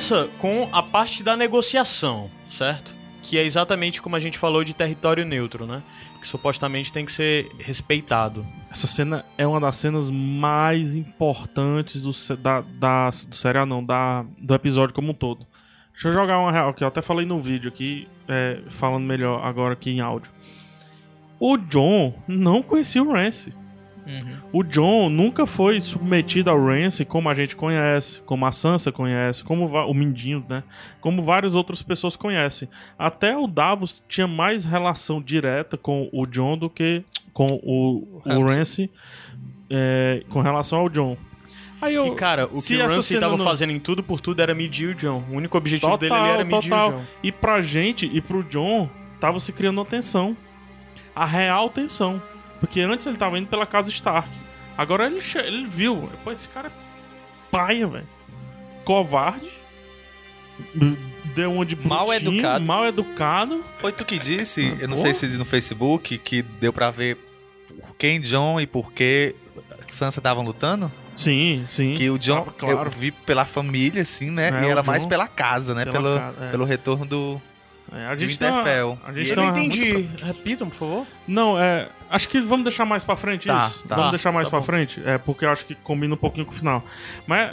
[SPEAKER 1] Começa com a parte da negociação, certo? Que é exatamente como a gente falou de território neutro, né? Que supostamente tem que ser respeitado.
[SPEAKER 2] Essa cena é uma das cenas mais importantes do, da, da- do serial, não, da, do episódio como um todo. Deixa eu jogar uma real, que eu até falei no vídeo aqui, é, falando melhor agora aqui em áudio. O John não conhecia o Rance.
[SPEAKER 3] Uhum.
[SPEAKER 2] O John nunca foi submetido ao Rance como a gente conhece, como a Sansa conhece, como o Mindinho, né? Como várias outras pessoas conhecem. Até o Davos tinha mais relação direta com o John do que com o, o. Rance é, com relação ao John. Aí eu,
[SPEAKER 1] E cara, o que o
[SPEAKER 2] essa
[SPEAKER 1] Ramsay
[SPEAKER 2] cena
[SPEAKER 1] tava
[SPEAKER 2] não-
[SPEAKER 1] fazendo em tudo por tudo era medir o John. O único objetivo dele ali era medir
[SPEAKER 2] total.
[SPEAKER 1] o John.
[SPEAKER 2] E pra gente e pro John, tava se criando uma tensão. A real tensão. Porque antes ele tava indo pela casa Stark. Agora ele, ele viu. Pô, esse cara é paia, velho. Covarde. Deu uma de
[SPEAKER 3] Mal educado.
[SPEAKER 2] Mal educado.
[SPEAKER 4] Foi tu que disse, eu não
[SPEAKER 2] Pô.
[SPEAKER 4] sei se no Facebook, que deu pra ver por quem John e por que Sansa estavam lutando?
[SPEAKER 2] Sim, sim.
[SPEAKER 4] Que o John,
[SPEAKER 2] Tava claro.
[SPEAKER 4] eu vi pela família, assim, né?
[SPEAKER 2] É,
[SPEAKER 4] e ela mais pela casa, né?
[SPEAKER 2] pela
[SPEAKER 4] Pelo,
[SPEAKER 2] casa, é.
[SPEAKER 4] pelo retorno do...
[SPEAKER 2] É, a gente
[SPEAKER 4] Winterfell.
[SPEAKER 2] a gente
[SPEAKER 1] Eu não entendi.
[SPEAKER 2] muito-
[SPEAKER 1] Repitam, por favor.
[SPEAKER 2] Não, é. Acho que vamos deixar mais pra frente
[SPEAKER 4] Tá,
[SPEAKER 2] isso.
[SPEAKER 4] tá.
[SPEAKER 2] Vamos
[SPEAKER 1] Tá,
[SPEAKER 2] deixar mais
[SPEAKER 1] tá
[SPEAKER 2] pra
[SPEAKER 1] bom.
[SPEAKER 2] frente. É, porque eu acho que combina um pouquinho com o final. Mas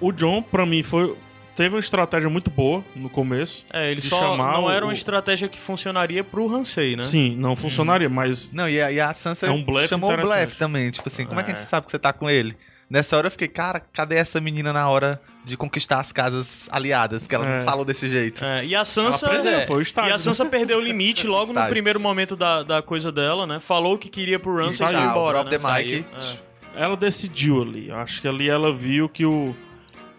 [SPEAKER 2] o John, pra mim, foi. Teve uma estratégia muito boa no começo.
[SPEAKER 1] É, ele só não
[SPEAKER 2] o-
[SPEAKER 1] era uma estratégia que funcionaria pro Hansei, né?
[SPEAKER 2] Sim, não funcionaria, mas.
[SPEAKER 4] Não, e a, e a Sansa
[SPEAKER 2] É um blefe
[SPEAKER 4] chamou o blefe também. Tipo assim, como é que a gente
[SPEAKER 2] É.
[SPEAKER 4] sabe que você tá com ele? Nessa hora eu fiquei, cara, cadê essa menina na hora de conquistar as casas aliadas? Que ela
[SPEAKER 2] É.
[SPEAKER 4] não falou desse jeito.
[SPEAKER 1] É, e a Sansa.
[SPEAKER 2] Ela perdeu,
[SPEAKER 3] é.
[SPEAKER 2] foi o estágio.
[SPEAKER 1] E a Sansa perdeu o limite logo no primeiro momento da, da coisa dela, né? Falou que queria pro Ramsay e foi embora,
[SPEAKER 4] drop
[SPEAKER 1] né?
[SPEAKER 4] the mic.
[SPEAKER 1] Saiu. É.
[SPEAKER 2] Ela decidiu ali. Eu Acho que ali ela viu que o.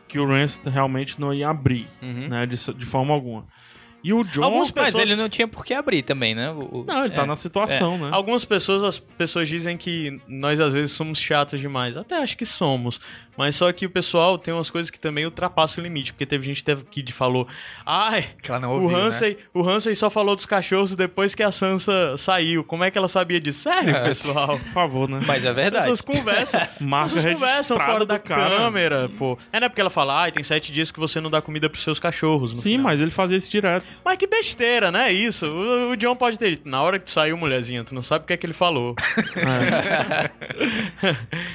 [SPEAKER 2] Que o Rance realmente não ia abrir,
[SPEAKER 1] Uhum.
[SPEAKER 2] né? De, de forma alguma. E o John.
[SPEAKER 1] Algumas
[SPEAKER 3] Mas
[SPEAKER 1] pessoas-
[SPEAKER 3] ele não tinha por que abrir também, né? O-
[SPEAKER 2] Não, ele tá
[SPEAKER 3] é.
[SPEAKER 2] na situação, né?
[SPEAKER 1] Algumas pessoas, as pessoas dizem que nós às vezes somos chatos demais. Até acho que somos. Mas só que o pessoal tem umas coisas que também ultrapassam o limite. Porque teve gente que falou. Ai,
[SPEAKER 4] Que ela não
[SPEAKER 1] o
[SPEAKER 4] ouviu, né?
[SPEAKER 1] Hansei, o Hansei só falou dos cachorros depois que a Sansa saiu. Como é que ela sabia disso? Sério, pessoal?
[SPEAKER 2] Por favor, né?
[SPEAKER 3] Mas é
[SPEAKER 1] As
[SPEAKER 3] verdade.
[SPEAKER 1] pessoas conversam. As pessoas conversam fora da
[SPEAKER 2] cara.
[SPEAKER 1] câmera, pô. É, não é porque ela fala, ai, tem sete dias que você não dá comida pros seus cachorros. no
[SPEAKER 2] Sim,
[SPEAKER 1] final.
[SPEAKER 2] mas ele fazia isso direto.
[SPEAKER 1] Mas que besteira, né? Isso. O, o John pode ter dito. Na hora que tu saiu, mulherzinha, tu não sabe o que é que ele falou.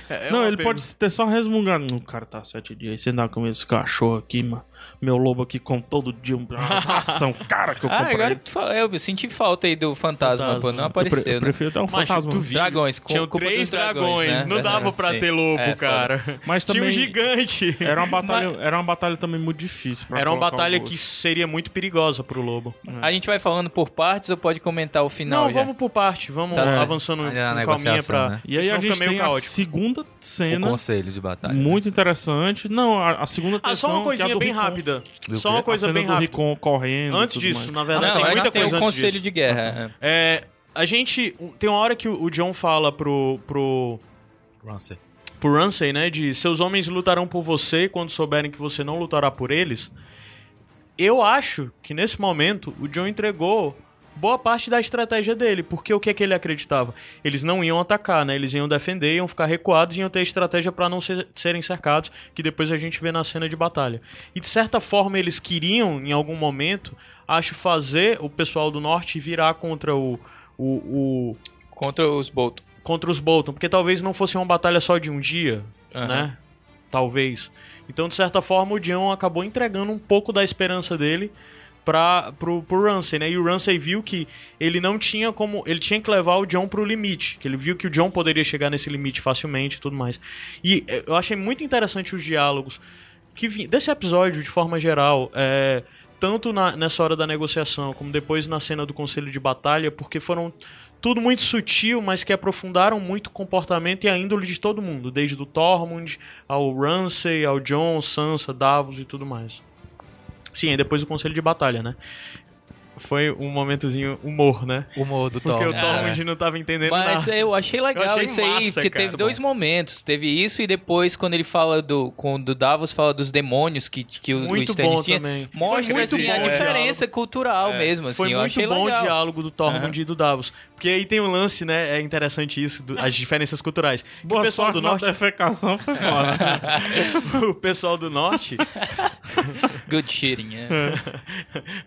[SPEAKER 1] É
[SPEAKER 2] não,
[SPEAKER 1] uma
[SPEAKER 2] ele
[SPEAKER 1] pena.
[SPEAKER 2] pode ter só resmungado. O cara tá sete dias sem dar comida esse cachorro aqui, mano. Meu lobo aqui com todo dia uma ração cara que eu
[SPEAKER 3] Ah,
[SPEAKER 2] comprei.
[SPEAKER 3] agora que tu fala, eu senti falta aí do fantasma,
[SPEAKER 1] Fantasma.
[SPEAKER 3] pô, não
[SPEAKER 1] Eu
[SPEAKER 2] eu, pre-
[SPEAKER 3] apareceu,
[SPEAKER 2] eu
[SPEAKER 3] né?
[SPEAKER 2] prefiro ter um
[SPEAKER 1] Macho,
[SPEAKER 2] fantasma.
[SPEAKER 1] tu viu?
[SPEAKER 3] Dragões, com
[SPEAKER 1] Tinham três dragões,
[SPEAKER 3] dragões, né?
[SPEAKER 1] não dava
[SPEAKER 3] Verdade,
[SPEAKER 1] pra
[SPEAKER 3] sim.
[SPEAKER 1] ter lobo,
[SPEAKER 3] É,
[SPEAKER 1] cara.
[SPEAKER 2] Mas
[SPEAKER 1] Tinha um
[SPEAKER 2] também-
[SPEAKER 1] gigante.
[SPEAKER 2] Era uma batalha, era uma batalha também muito difícil. pra
[SPEAKER 1] Era uma batalha
[SPEAKER 2] o
[SPEAKER 1] que seria muito perigosa pro lobo.
[SPEAKER 3] A gente vai falando por partes ou pode comentar o final
[SPEAKER 1] Não,
[SPEAKER 3] já?
[SPEAKER 1] vamos por parte, vamos
[SPEAKER 3] Tá
[SPEAKER 1] avançando
[SPEAKER 4] é a
[SPEAKER 1] com calminha
[SPEAKER 4] negociação,
[SPEAKER 1] pra.
[SPEAKER 4] né?
[SPEAKER 2] E aí a gente
[SPEAKER 1] meio
[SPEAKER 2] tem a
[SPEAKER 1] caótico.
[SPEAKER 2] segunda
[SPEAKER 4] O
[SPEAKER 2] cena,
[SPEAKER 4] conselho de batalha.
[SPEAKER 2] muito interessante. Não, a, a segunda
[SPEAKER 1] Ah, só
[SPEAKER 2] tensão,
[SPEAKER 1] uma
[SPEAKER 2] é a
[SPEAKER 1] coisinha bem
[SPEAKER 2] Ricon.
[SPEAKER 1] Rápida. Só
[SPEAKER 4] quê?
[SPEAKER 1] uma
[SPEAKER 2] A
[SPEAKER 1] coisa
[SPEAKER 2] cena
[SPEAKER 1] bem rápida.
[SPEAKER 2] Ricon correndo. e
[SPEAKER 1] Antes
[SPEAKER 2] tudo
[SPEAKER 1] disso,
[SPEAKER 2] mais.
[SPEAKER 1] na
[SPEAKER 3] Ah,
[SPEAKER 1] verdade,
[SPEAKER 3] não,
[SPEAKER 1] tem muita
[SPEAKER 3] tem
[SPEAKER 1] coisa
[SPEAKER 3] o
[SPEAKER 1] antes
[SPEAKER 3] conselho
[SPEAKER 1] disso.
[SPEAKER 3] de guerra.
[SPEAKER 1] É, a gente. Tem uma hora que o o John fala pro. pro. Pro Ramsay, né? De seus homens lutarão por você quando souberem que você não lutará por eles. Eu acho que nesse momento o John entregou boa parte da estratégia dele, porque o que é que ele acreditava? Eles não iam atacar, né? Eles iam defender, iam ficar recuados iam ter estratégia pra não ser- serem cercados, que depois a gente vê na cena de batalha. E de certa forma eles queriam, em algum momento, acho, fazer o pessoal do norte virar contra o, o, o
[SPEAKER 3] Contra os Bolton.
[SPEAKER 1] contra os Bolton, porque talvez não fosse uma batalha só de um dia,
[SPEAKER 3] Aham.
[SPEAKER 1] né? Talvez. Então, de certa forma, o John acabou entregando um pouco da esperança dele para pro, pro Ramsay, né? E o Ramsay viu que ele não tinha como, ele tinha que levar o John pro limite, que ele viu que o John poderia chegar nesse limite facilmente e tudo mais. E eh, eu achei muito interessante os diálogos que desse episódio de forma geral, é, tanto na- nessa hora da negociação como depois na cena do conselho de batalha, porque foram tudo muito sutil, mas que aprofundaram muito o comportamento e a índole de todo mundo, desde o Tormund ao Ramsay, ao Jon, Sansa, Davos e tudo mais. Sim, e depois o conselho de batalha, né? Foi um momentozinho humor, né?
[SPEAKER 4] Humor do
[SPEAKER 1] Porque
[SPEAKER 4] Thor.
[SPEAKER 1] o Tormund não tava entendendo
[SPEAKER 3] Mas
[SPEAKER 1] nada.
[SPEAKER 3] eu achei legal
[SPEAKER 1] Eu achei
[SPEAKER 3] isso aí,
[SPEAKER 1] massa,
[SPEAKER 3] porque
[SPEAKER 1] cara.
[SPEAKER 3] teve dois momentos. Teve isso e depois, quando ele fala do. Quando o Davos fala dos demônios que, que o,
[SPEAKER 1] Muito
[SPEAKER 3] Stannis
[SPEAKER 1] bom
[SPEAKER 3] tinha,
[SPEAKER 1] também.
[SPEAKER 3] mostra
[SPEAKER 1] Foi muito
[SPEAKER 3] assim, a diferença cultural mesmo. Assim,
[SPEAKER 1] Foi
[SPEAKER 3] eu
[SPEAKER 1] muito
[SPEAKER 3] achei
[SPEAKER 1] bom
[SPEAKER 3] legal.
[SPEAKER 1] o diálogo do Tormund e do Davos. Porque aí tem um lance, né? É interessante isso, do- as diferenças culturais.
[SPEAKER 2] Boa
[SPEAKER 1] o pessoal
[SPEAKER 2] sorte
[SPEAKER 1] do norte.
[SPEAKER 2] defecação foi fora.
[SPEAKER 1] o pessoal do norte,
[SPEAKER 3] Good shitting, é.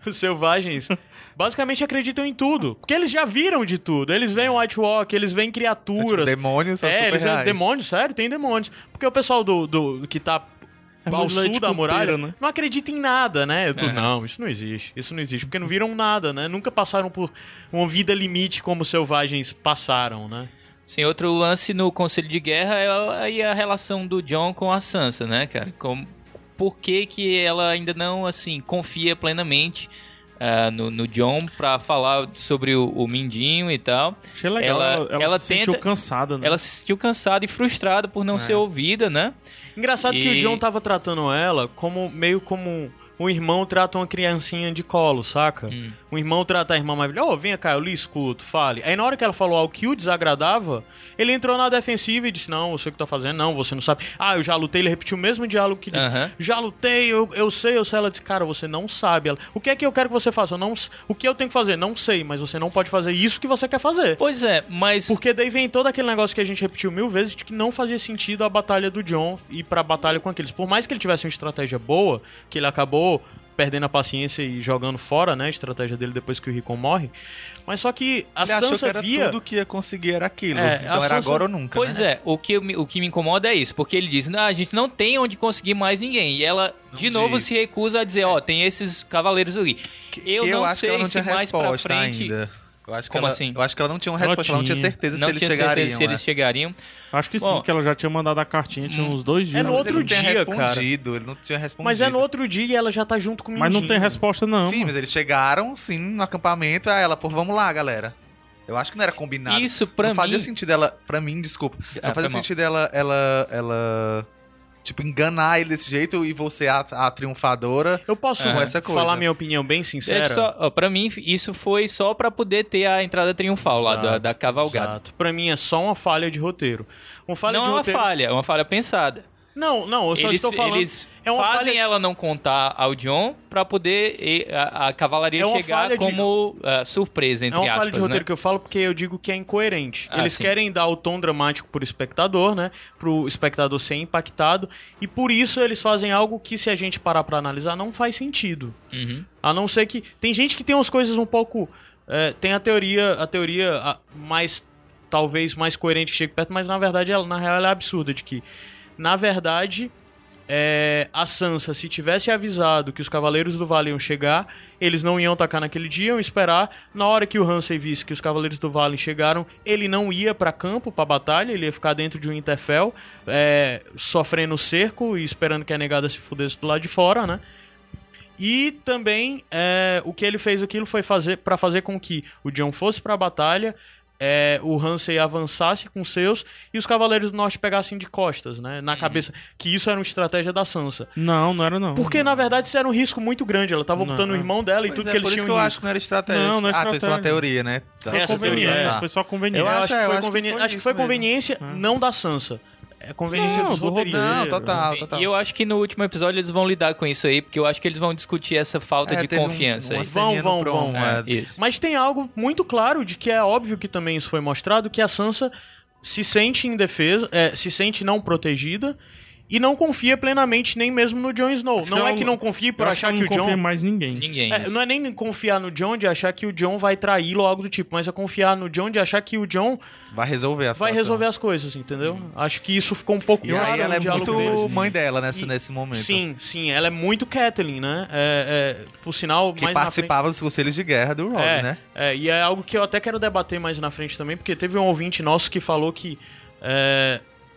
[SPEAKER 1] os selvagens, basicamente acreditam em tudo. Porque eles já viram de tudo. Eles veem White Walk, eles veem criaturas.
[SPEAKER 4] demônios são
[SPEAKER 1] é,
[SPEAKER 4] super
[SPEAKER 1] eles veem
[SPEAKER 4] reais.
[SPEAKER 1] demônios, sério, tem demônios. Porque o pessoal do, do que tá
[SPEAKER 2] É
[SPEAKER 1] ao sul da
[SPEAKER 2] com
[SPEAKER 1] muralha
[SPEAKER 2] né?
[SPEAKER 1] não acredita em nada, né? Eu tô,
[SPEAKER 3] Aham.
[SPEAKER 1] Não, isso não existe. Isso não existe. Porque não viram nada, né? Nunca passaram por uma vida limite como os selvagens passaram, né?
[SPEAKER 3] Sim, outro lance no Conselho de Guerra é a, aí a relação do John com a Sansa, né, cara? Com, por que, que ela ainda não, assim, confia plenamente ah, no, no John pra falar sobre o, o Mindinho e tal.
[SPEAKER 2] Achei legal.
[SPEAKER 3] Ela-
[SPEAKER 2] Ela, ela,
[SPEAKER 3] ela
[SPEAKER 2] se sentiu
[SPEAKER 3] tenta-
[SPEAKER 2] cansada, né?
[SPEAKER 3] Ela se sentiu cansada e frustrada por não ser ouvida, né?
[SPEAKER 1] Engraçado que o
[SPEAKER 3] E-
[SPEAKER 1] John tava tratando ela como meio como um irmão trata uma criancinha de colo, saca?
[SPEAKER 3] Hum.
[SPEAKER 1] Um irmão trata a irmã mais velha. Ô, venha cá, eu lhe escuto, fale. Aí na hora que ela falou algo que o desagradava, ele entrou na defensiva e disse: Não, eu sei o que tá fazendo, não, você não sabe. Ah, eu já lutei, ele repetiu o mesmo diálogo que disse. Já lutei, eu, eu sei, eu sei. Ela disse: Cara, você não sabe. Ela, o que é que eu quero que você faça? Eu não, o que eu tenho que fazer? Não sei, mas você não pode fazer isso que você quer fazer.
[SPEAKER 3] Pois é, mas.
[SPEAKER 1] Porque daí vem todo aquele negócio que a gente repetiu mil vezes de que não fazia sentido a batalha do John ir pra batalha com aqueles. Por mais que ele tivesse uma estratégia boa, que ele acabou perdendo a paciência e jogando fora, né, a estratégia dele depois que o Rickon morre. Mas só que a
[SPEAKER 4] Ele achou que
[SPEAKER 1] Sansa
[SPEAKER 4] era
[SPEAKER 1] via
[SPEAKER 4] tudo que ia conseguir era aquilo.
[SPEAKER 1] É,
[SPEAKER 4] então
[SPEAKER 1] a
[SPEAKER 4] era
[SPEAKER 1] Sansa-
[SPEAKER 4] agora ou nunca,
[SPEAKER 3] Pois
[SPEAKER 4] né?
[SPEAKER 3] é, o que, eu me- o que me incomoda é isso, porque ele diz, não, a gente não tem onde conseguir mais ninguém. E ela, de
[SPEAKER 4] Não
[SPEAKER 3] novo,
[SPEAKER 4] diz.
[SPEAKER 3] se recusa a dizer, ó, tem esses cavaleiros ali. Eu
[SPEAKER 4] Que
[SPEAKER 3] não
[SPEAKER 4] acho
[SPEAKER 3] sei
[SPEAKER 4] que ela não
[SPEAKER 3] se mais pra
[SPEAKER 4] resposta
[SPEAKER 3] frente...
[SPEAKER 4] ainda. Eu acho que
[SPEAKER 3] Como
[SPEAKER 4] ela,
[SPEAKER 3] assim?
[SPEAKER 4] Eu acho que ela não tinha uma resposta, ela não tinha certeza
[SPEAKER 3] Não
[SPEAKER 4] se eles
[SPEAKER 3] tinha
[SPEAKER 4] chegariam.
[SPEAKER 3] certeza se eles chegariam.
[SPEAKER 2] Acho que sim,
[SPEAKER 3] Bom.
[SPEAKER 2] que ela já tinha mandado a cartinha, tinha uns dois dias.
[SPEAKER 1] É no
[SPEAKER 4] Mas
[SPEAKER 1] outro
[SPEAKER 4] ele não tinha
[SPEAKER 1] dia, cara.
[SPEAKER 4] respondido, ele não tinha respondido.
[SPEAKER 1] Mas é no outro dia e ela já tá junto com o
[SPEAKER 2] Mas não tem resposta, não.
[SPEAKER 4] Sim,
[SPEAKER 2] mano.
[SPEAKER 4] mas eles chegaram, sim, no acampamento, aí ela, pô, vamos lá, galera. Eu acho que não era combinado.
[SPEAKER 3] Isso, pra
[SPEAKER 4] não fazia
[SPEAKER 3] mim...
[SPEAKER 4] sentido ela, pra mim, desculpa,
[SPEAKER 3] Ah,
[SPEAKER 4] não fazia
[SPEAKER 3] mal.
[SPEAKER 4] sentido ela, ela, ela, tipo, enganar ele desse jeito e você a, a triunfadora.
[SPEAKER 1] Eu posso
[SPEAKER 4] Com essa coisa.
[SPEAKER 1] falar minha opinião bem sincera?
[SPEAKER 3] Só, ó, pra mim, isso foi só pra poder ter a entrada triunfal lá da,
[SPEAKER 1] Exato,
[SPEAKER 3] da cavalgada.
[SPEAKER 1] Exato. Pra mim é só uma falha de roteiro. Uma falha
[SPEAKER 3] não
[SPEAKER 1] de
[SPEAKER 3] é uma
[SPEAKER 1] roteiro.
[SPEAKER 3] falha, é uma falha pensada.
[SPEAKER 1] Não, não, eu só
[SPEAKER 3] Eles,
[SPEAKER 1] estou falando.
[SPEAKER 3] eles
[SPEAKER 1] é uma
[SPEAKER 3] fazem
[SPEAKER 1] falha-
[SPEAKER 3] ela não contar ao John pra poder a, a cavalaria
[SPEAKER 1] É uma
[SPEAKER 3] chegar
[SPEAKER 1] falha de-
[SPEAKER 3] como ah, surpresa,
[SPEAKER 1] É
[SPEAKER 3] entre
[SPEAKER 1] uma falha
[SPEAKER 3] aspas,
[SPEAKER 1] de roteiro
[SPEAKER 3] né?
[SPEAKER 1] que eu falo porque eu digo que é incoerente.
[SPEAKER 3] Ah,
[SPEAKER 1] Eles
[SPEAKER 3] sim.
[SPEAKER 1] querem dar o tom dramático pro espectador, né? Pro espectador ser impactado. E por isso eles fazem algo que, se a gente parar pra analisar, não faz sentido.
[SPEAKER 3] Uhum.
[SPEAKER 1] A não ser que. Tem gente que tem umas coisas um pouco. é, tem a teoria, a teoria mais. Talvez mais coerente que chegue perto, mas na verdade, ela, na real, ela é absurda. De que, na verdade, é, a Sansa, se tivesse avisado que os Cavaleiros do Vale iam chegar, eles não iam atacar naquele dia, iam esperar. Na hora que o Ramsay visse que os Cavaleiros do Vale chegaram, ele não ia pra campo, pra batalha, ele ia ficar dentro de um Interfell, é, sofrendo cerco e esperando que a negada se fudesse do lado de fora, né? E também é, o que ele fez aquilo foi fazer para fazer com que o John fosse pra batalha, é, o Ramsay avançasse com seus e os Cavaleiros do Norte pegassem de costas, né? Na cabeça. Que isso era uma estratégia da Sansa.
[SPEAKER 2] Não, não era não.
[SPEAKER 1] Porque, na verdade, isso era um risco muito grande. Ela tava
[SPEAKER 2] Não.
[SPEAKER 1] botando o irmão dela e
[SPEAKER 4] Pois
[SPEAKER 1] tudo
[SPEAKER 4] é,
[SPEAKER 1] que eles
[SPEAKER 4] por isso que eu acho que não era estratégia.
[SPEAKER 2] Não, não é
[SPEAKER 4] Ah, tu isso é uma
[SPEAKER 2] estratégia.
[SPEAKER 4] teoria, né? Tá.
[SPEAKER 2] Foi
[SPEAKER 1] Essa
[SPEAKER 2] conveniência,
[SPEAKER 1] teoria,
[SPEAKER 4] tá.
[SPEAKER 2] foi só conveniência.
[SPEAKER 4] Eu
[SPEAKER 1] acho,
[SPEAKER 4] acho-
[SPEAKER 1] que
[SPEAKER 4] eu
[SPEAKER 1] foi
[SPEAKER 4] acho que
[SPEAKER 1] conveni-
[SPEAKER 4] foi
[SPEAKER 1] acho que foi
[SPEAKER 4] mesmo.
[SPEAKER 1] conveniência não da Sansa. É conveniência
[SPEAKER 2] Não,
[SPEAKER 1] dos
[SPEAKER 2] do
[SPEAKER 1] roteiristas.
[SPEAKER 4] Não, total, total.
[SPEAKER 3] E eu acho que no último episódio eles vão lidar com isso aí, porque eu acho que eles vão discutir essa falta
[SPEAKER 4] É,
[SPEAKER 3] de
[SPEAKER 4] um-
[SPEAKER 3] confiança aí.
[SPEAKER 1] Vão, vão, vão.
[SPEAKER 4] é.
[SPEAKER 3] É, isso.
[SPEAKER 1] Mas tem algo muito claro de que é óbvio que também isso foi mostrado, que a Sansa se sente indefesa, é, se sente não protegida e não confia plenamente nem mesmo no Jon Snow.
[SPEAKER 2] Acho
[SPEAKER 1] não
[SPEAKER 2] que
[SPEAKER 1] é
[SPEAKER 2] ela-
[SPEAKER 1] que não confie por achar que
[SPEAKER 2] não
[SPEAKER 1] o
[SPEAKER 2] confia
[SPEAKER 1] Jon...
[SPEAKER 2] em mais ninguém.
[SPEAKER 3] Ninguém.
[SPEAKER 1] É, não é nem confiar no John de achar que o John vai traí-lo ou algo do tipo, mas é confiar no John de achar que o John
[SPEAKER 4] Vai resolver a
[SPEAKER 1] vai
[SPEAKER 4] situação.
[SPEAKER 1] resolver as coisas, entendeu? Acho que isso ficou um pouco
[SPEAKER 4] E
[SPEAKER 1] claro
[SPEAKER 4] aí ela é muito
[SPEAKER 1] deles.
[SPEAKER 4] mãe dela nesse,
[SPEAKER 1] E-
[SPEAKER 4] nesse momento.
[SPEAKER 1] Sim, sim, ela é muito Catelyn, né? É, é, por sinal,
[SPEAKER 4] Que
[SPEAKER 1] frente-
[SPEAKER 4] participava dos conselhos de guerra do Rob,
[SPEAKER 1] é,
[SPEAKER 4] né?
[SPEAKER 1] É, e é algo que eu até quero debater mais na frente também, porque teve um ouvinte nosso que falou que.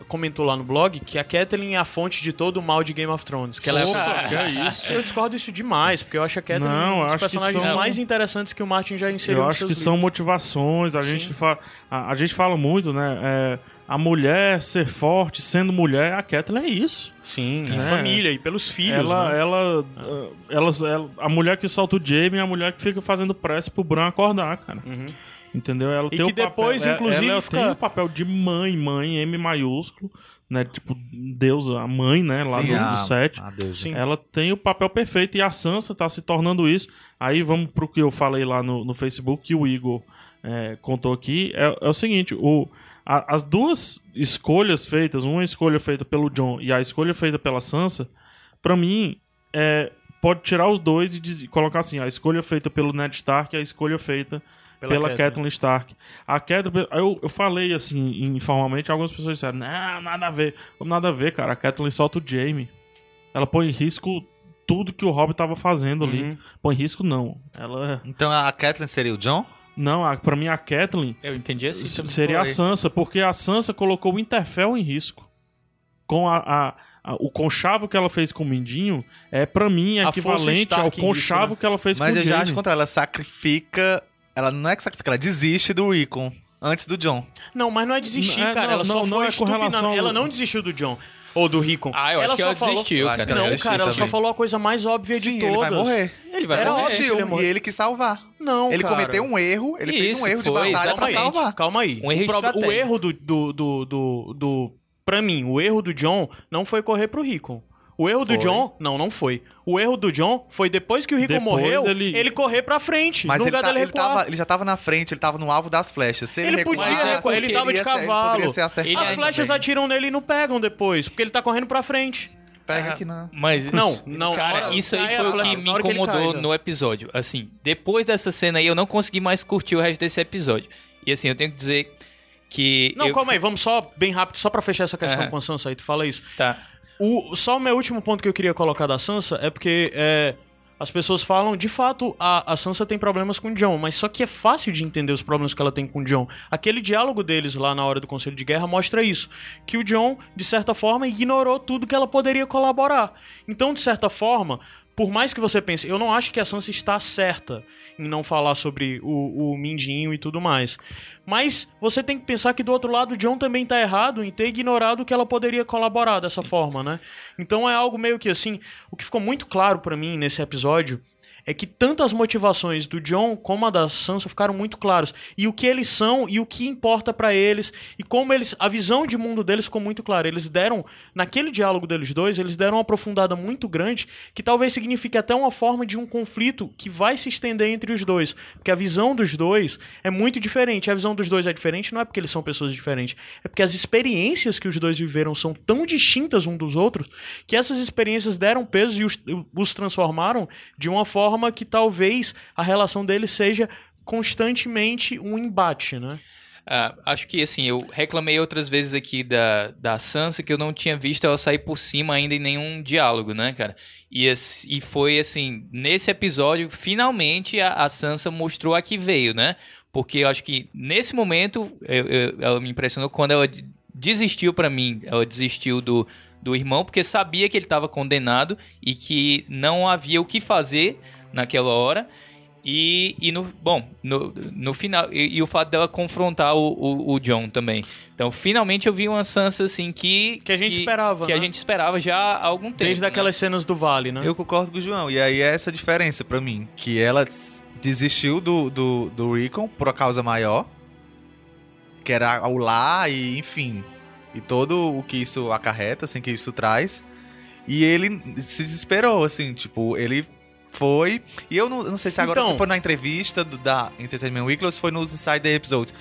[SPEAKER 1] É, comentou lá no blog que a Catelyn é a fonte de todo o mal de Game of Thrones. Que ela é-
[SPEAKER 2] Opa, que é isso?
[SPEAKER 1] Eu discordo isso demais, porque eu acho a Catelyn
[SPEAKER 2] Não,
[SPEAKER 1] um dos personagens
[SPEAKER 2] são-
[SPEAKER 1] mais interessantes que o Martin já inseriu
[SPEAKER 2] Eu acho que
[SPEAKER 1] seus
[SPEAKER 2] são
[SPEAKER 1] livros.
[SPEAKER 2] motivações. A gente, fa a, a gente fala muito, né? é, a mulher ser forte sendo mulher, a Kathleen é isso.
[SPEAKER 1] Sim, e
[SPEAKER 2] É.
[SPEAKER 1] família, e pelos filhos.
[SPEAKER 2] ela,
[SPEAKER 1] né?
[SPEAKER 2] ela, ela, ela- a mulher que solta o Jamie é a mulher que fica fazendo pressa pro Bran acordar, cara.
[SPEAKER 1] Uhum.
[SPEAKER 2] Entendeu? Ela
[SPEAKER 1] E
[SPEAKER 2] tem
[SPEAKER 1] que
[SPEAKER 2] o papel,
[SPEAKER 1] depois,
[SPEAKER 2] é-
[SPEAKER 1] inclusive,
[SPEAKER 2] ela
[SPEAKER 1] fica-
[SPEAKER 2] tem o papel de mãe, mãe, M maiúsculo, né? Tipo, Deus, a mãe, né? Lá
[SPEAKER 4] Sim,
[SPEAKER 2] no,
[SPEAKER 4] a-
[SPEAKER 2] no set.
[SPEAKER 4] a deusa.
[SPEAKER 1] Sim.
[SPEAKER 2] Ela tem o papel perfeito e a Sansa tá se tornando isso. Aí vamos pro que eu falei lá no, no Facebook, que o Igor é, contou aqui. É, é o seguinte: o, a- as duas escolhas feitas, uma escolha feita pelo John e a escolha feita pela Sansa, pra mim, é, pode tirar os dois e, e colocar assim: a escolha feita pelo Ned Stark e a escolha feita
[SPEAKER 1] Pela
[SPEAKER 2] pela,
[SPEAKER 1] Catelyn.
[SPEAKER 2] Catelyn Stark. A Catelyn, eu, eu falei assim, informalmente, algumas pessoas disseram, não, nada a ver. Como nada a ver, cara, a Catelyn solta o Jaime. Ela põe em risco tudo que o Rob tava fazendo ali.
[SPEAKER 1] Uhum.
[SPEAKER 2] Põe em risco, não. Ela...
[SPEAKER 4] Então a Kathleen seria o John?
[SPEAKER 2] Não, a, pra mim a Catelyn
[SPEAKER 3] Eu entendi assim.
[SPEAKER 2] seria a. Sansa, porque a Sansa colocou o Interfell em risco. Com a... a- o conchavo que ela fez com o Mindinho é, pra mim, equivalente ao conchavo
[SPEAKER 1] né?
[SPEAKER 2] que ela fez
[SPEAKER 4] Mas
[SPEAKER 2] com
[SPEAKER 4] eu
[SPEAKER 2] o
[SPEAKER 4] já
[SPEAKER 2] Jaime.
[SPEAKER 4] acho contra ela. Ela sacrifica. Ela não é que sacrifica, ela desiste do Rickon antes do John.
[SPEAKER 1] Não, mas não é desistir,
[SPEAKER 2] Não, é,
[SPEAKER 1] cara.
[SPEAKER 2] não,
[SPEAKER 1] ela só
[SPEAKER 2] não,
[SPEAKER 1] foi
[SPEAKER 2] não é relação
[SPEAKER 1] Ela não desistiu do John. Ou do Rickon.
[SPEAKER 3] Ah, eu acho que
[SPEAKER 1] só
[SPEAKER 3] ela desistiu,
[SPEAKER 4] Eu acho
[SPEAKER 3] cara.
[SPEAKER 4] ela
[SPEAKER 1] Não,
[SPEAKER 4] desistiu
[SPEAKER 1] cara, ela só falou a coisa mais óbvia de
[SPEAKER 4] Sim,
[SPEAKER 1] todas.
[SPEAKER 4] ele vai morrer.
[SPEAKER 3] Ele vai
[SPEAKER 1] Era
[SPEAKER 3] morrer.
[SPEAKER 1] ele
[SPEAKER 4] Desistiu,
[SPEAKER 1] morrer.
[SPEAKER 4] e ele quis salvar.
[SPEAKER 1] Não,
[SPEAKER 4] ele
[SPEAKER 1] cara.
[SPEAKER 4] cometeu um erro, ele fez
[SPEAKER 3] Isso,
[SPEAKER 4] um erro de
[SPEAKER 3] foi,
[SPEAKER 4] batalha pra
[SPEAKER 3] exatamente.
[SPEAKER 4] salvar.
[SPEAKER 1] Calma aí.
[SPEAKER 3] Um erro
[SPEAKER 1] o, o erro do, do, do, do, do- Pra mim, o erro do John não foi correr pro Rickon. O erro do
[SPEAKER 4] Foi.
[SPEAKER 1] John. Não, não foi. O erro do John foi depois que o Rickon
[SPEAKER 2] Depois
[SPEAKER 1] morreu, ele...
[SPEAKER 2] ele-
[SPEAKER 1] correr pra frente.
[SPEAKER 4] Mas
[SPEAKER 1] no
[SPEAKER 4] ele,
[SPEAKER 1] lugar
[SPEAKER 4] tá-
[SPEAKER 1] dele
[SPEAKER 4] ele, tava, ele já tava na frente, ele tava no alvo das flechas. Se ele,
[SPEAKER 1] Ele podia recuar, ele
[SPEAKER 4] porque
[SPEAKER 1] tava de
[SPEAKER 4] ele
[SPEAKER 1] cavalo.
[SPEAKER 4] ser
[SPEAKER 3] Ele
[SPEAKER 1] As flechas
[SPEAKER 4] também.
[SPEAKER 1] atiram nele e não pegam depois, porque ele tá correndo pra frente.
[SPEAKER 4] Pega aqui na...
[SPEAKER 3] Mas
[SPEAKER 1] Não, não, na
[SPEAKER 3] Cara,
[SPEAKER 1] hora-
[SPEAKER 3] isso aí foi o que me
[SPEAKER 1] ele
[SPEAKER 3] incomodou
[SPEAKER 1] cai,
[SPEAKER 3] no episódio. Assim, depois dessa cena aí, eu não consegui mais curtir o resto desse episódio. E assim, eu tenho que dizer que.
[SPEAKER 1] Não,
[SPEAKER 3] eu-
[SPEAKER 1] calma aí, vamos só, bem rápido, só pra fechar essa questão
[SPEAKER 3] Aham.
[SPEAKER 1] com a Sansa aí, tu fala isso.
[SPEAKER 3] Tá.
[SPEAKER 1] O, só o meu último ponto que eu queria colocar da Sansa é porque é, as pessoas falam, de fato, a, a Sansa tem problemas com o John, mas só que é fácil de entender os problemas que ela tem com o John. Aquele diálogo deles lá na hora do Conselho de Guerra mostra isso. Que o John, de certa forma, ignorou tudo que ela poderia colaborar. Então, de certa forma, por mais que você pense, eu não acho que a Sansa está certa em não falar sobre o, o Mindinho e tudo mais. Mas você tem que pensar que do outro lado o John também tá errado em ter ignorado que ela poderia colaborar dessa forma, né? Então é algo meio que assim, o que ficou muito claro pra mim nesse episódio é que tanto as motivações do John como a da Sansa ficaram muito claros. E o que eles são e o que importa pra eles e como eles a visão de mundo deles ficou muito clara. Eles deram naquele diálogo deles dois, eles deram uma aprofundada muito grande que talvez signifique até uma forma de um conflito que vai se estender entre os dois, porque a visão dos dois é muito diferente. A visão dos dois é diferente não é porque eles são pessoas diferentes, é porque as experiências que os dois viveram são tão distintas um dos outros que essas experiências deram peso e os, os transformaram de uma forma que talvez a relação deles seja constantemente um embate, né?
[SPEAKER 3] Ah, acho que assim, eu reclamei outras vezes aqui da, da Sansa que eu não tinha visto ela sair por cima ainda em nenhum diálogo, né, cara? E, e foi assim, nesse episódio, finalmente a, a Sansa mostrou a que veio, né? Porque eu acho que nesse momento eu- eu- ela me impressionou quando ela de- desistiu pra mim, ela desistiu do, do irmão porque sabia que ele estava condenado e que não havia o que fazer naquela hora. E, e no, bom, no, no final, e, e o fato dela confrontar o, o, o John também. Então, finalmente eu vi uma Sansa assim que.
[SPEAKER 1] Que a gente esperava,
[SPEAKER 3] Que
[SPEAKER 1] né?
[SPEAKER 3] a gente esperava já há algum tempo.
[SPEAKER 1] Desde
[SPEAKER 3] né?
[SPEAKER 1] aquelas cenas do Vale, né?
[SPEAKER 4] Eu concordo com o João. E aí é essa diferença pra mim. Que ela desistiu do, do, do Recon por causa maior. Que era o lá e enfim. E todo o que isso acarreta, assim, que isso traz. E ele se desesperou, assim, tipo, ele foi. E eu não, eu não sei se agora
[SPEAKER 1] Então-
[SPEAKER 4] se foi na entrevista do- da Entertainment Weekly ou se foi nos Insider Episodes.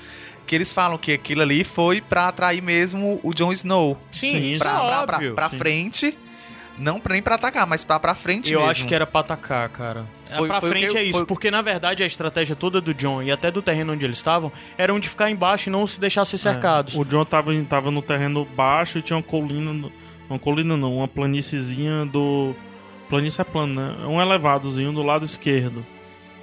[SPEAKER 4] Que eles falam que aquilo ali foi pra atrair mesmo o Jon Snow.
[SPEAKER 1] Sim,
[SPEAKER 2] Sim,
[SPEAKER 1] isso
[SPEAKER 4] Pra,
[SPEAKER 1] é
[SPEAKER 4] pra, pra,
[SPEAKER 1] óbvio.
[SPEAKER 4] pra
[SPEAKER 2] Sim.
[SPEAKER 4] frente. Não pra- nem pra atacar, mas pra, pra frente
[SPEAKER 1] Eu
[SPEAKER 4] mesmo.
[SPEAKER 1] acho que era pra atacar, cara.
[SPEAKER 4] Foi-
[SPEAKER 1] pra
[SPEAKER 4] foi
[SPEAKER 1] frente
[SPEAKER 4] eu-
[SPEAKER 1] é isso,
[SPEAKER 4] foi-
[SPEAKER 1] porque na verdade a estratégia toda do John e até do terreno onde eles estavam eram de ficar embaixo e não se deixar ser cercados.
[SPEAKER 2] É, o John tava, tava no terreno baixo e tinha uma colina. Uma colina não, uma planíciezinha do. Planície é plano, né? Um elevadozinho do lado esquerdo.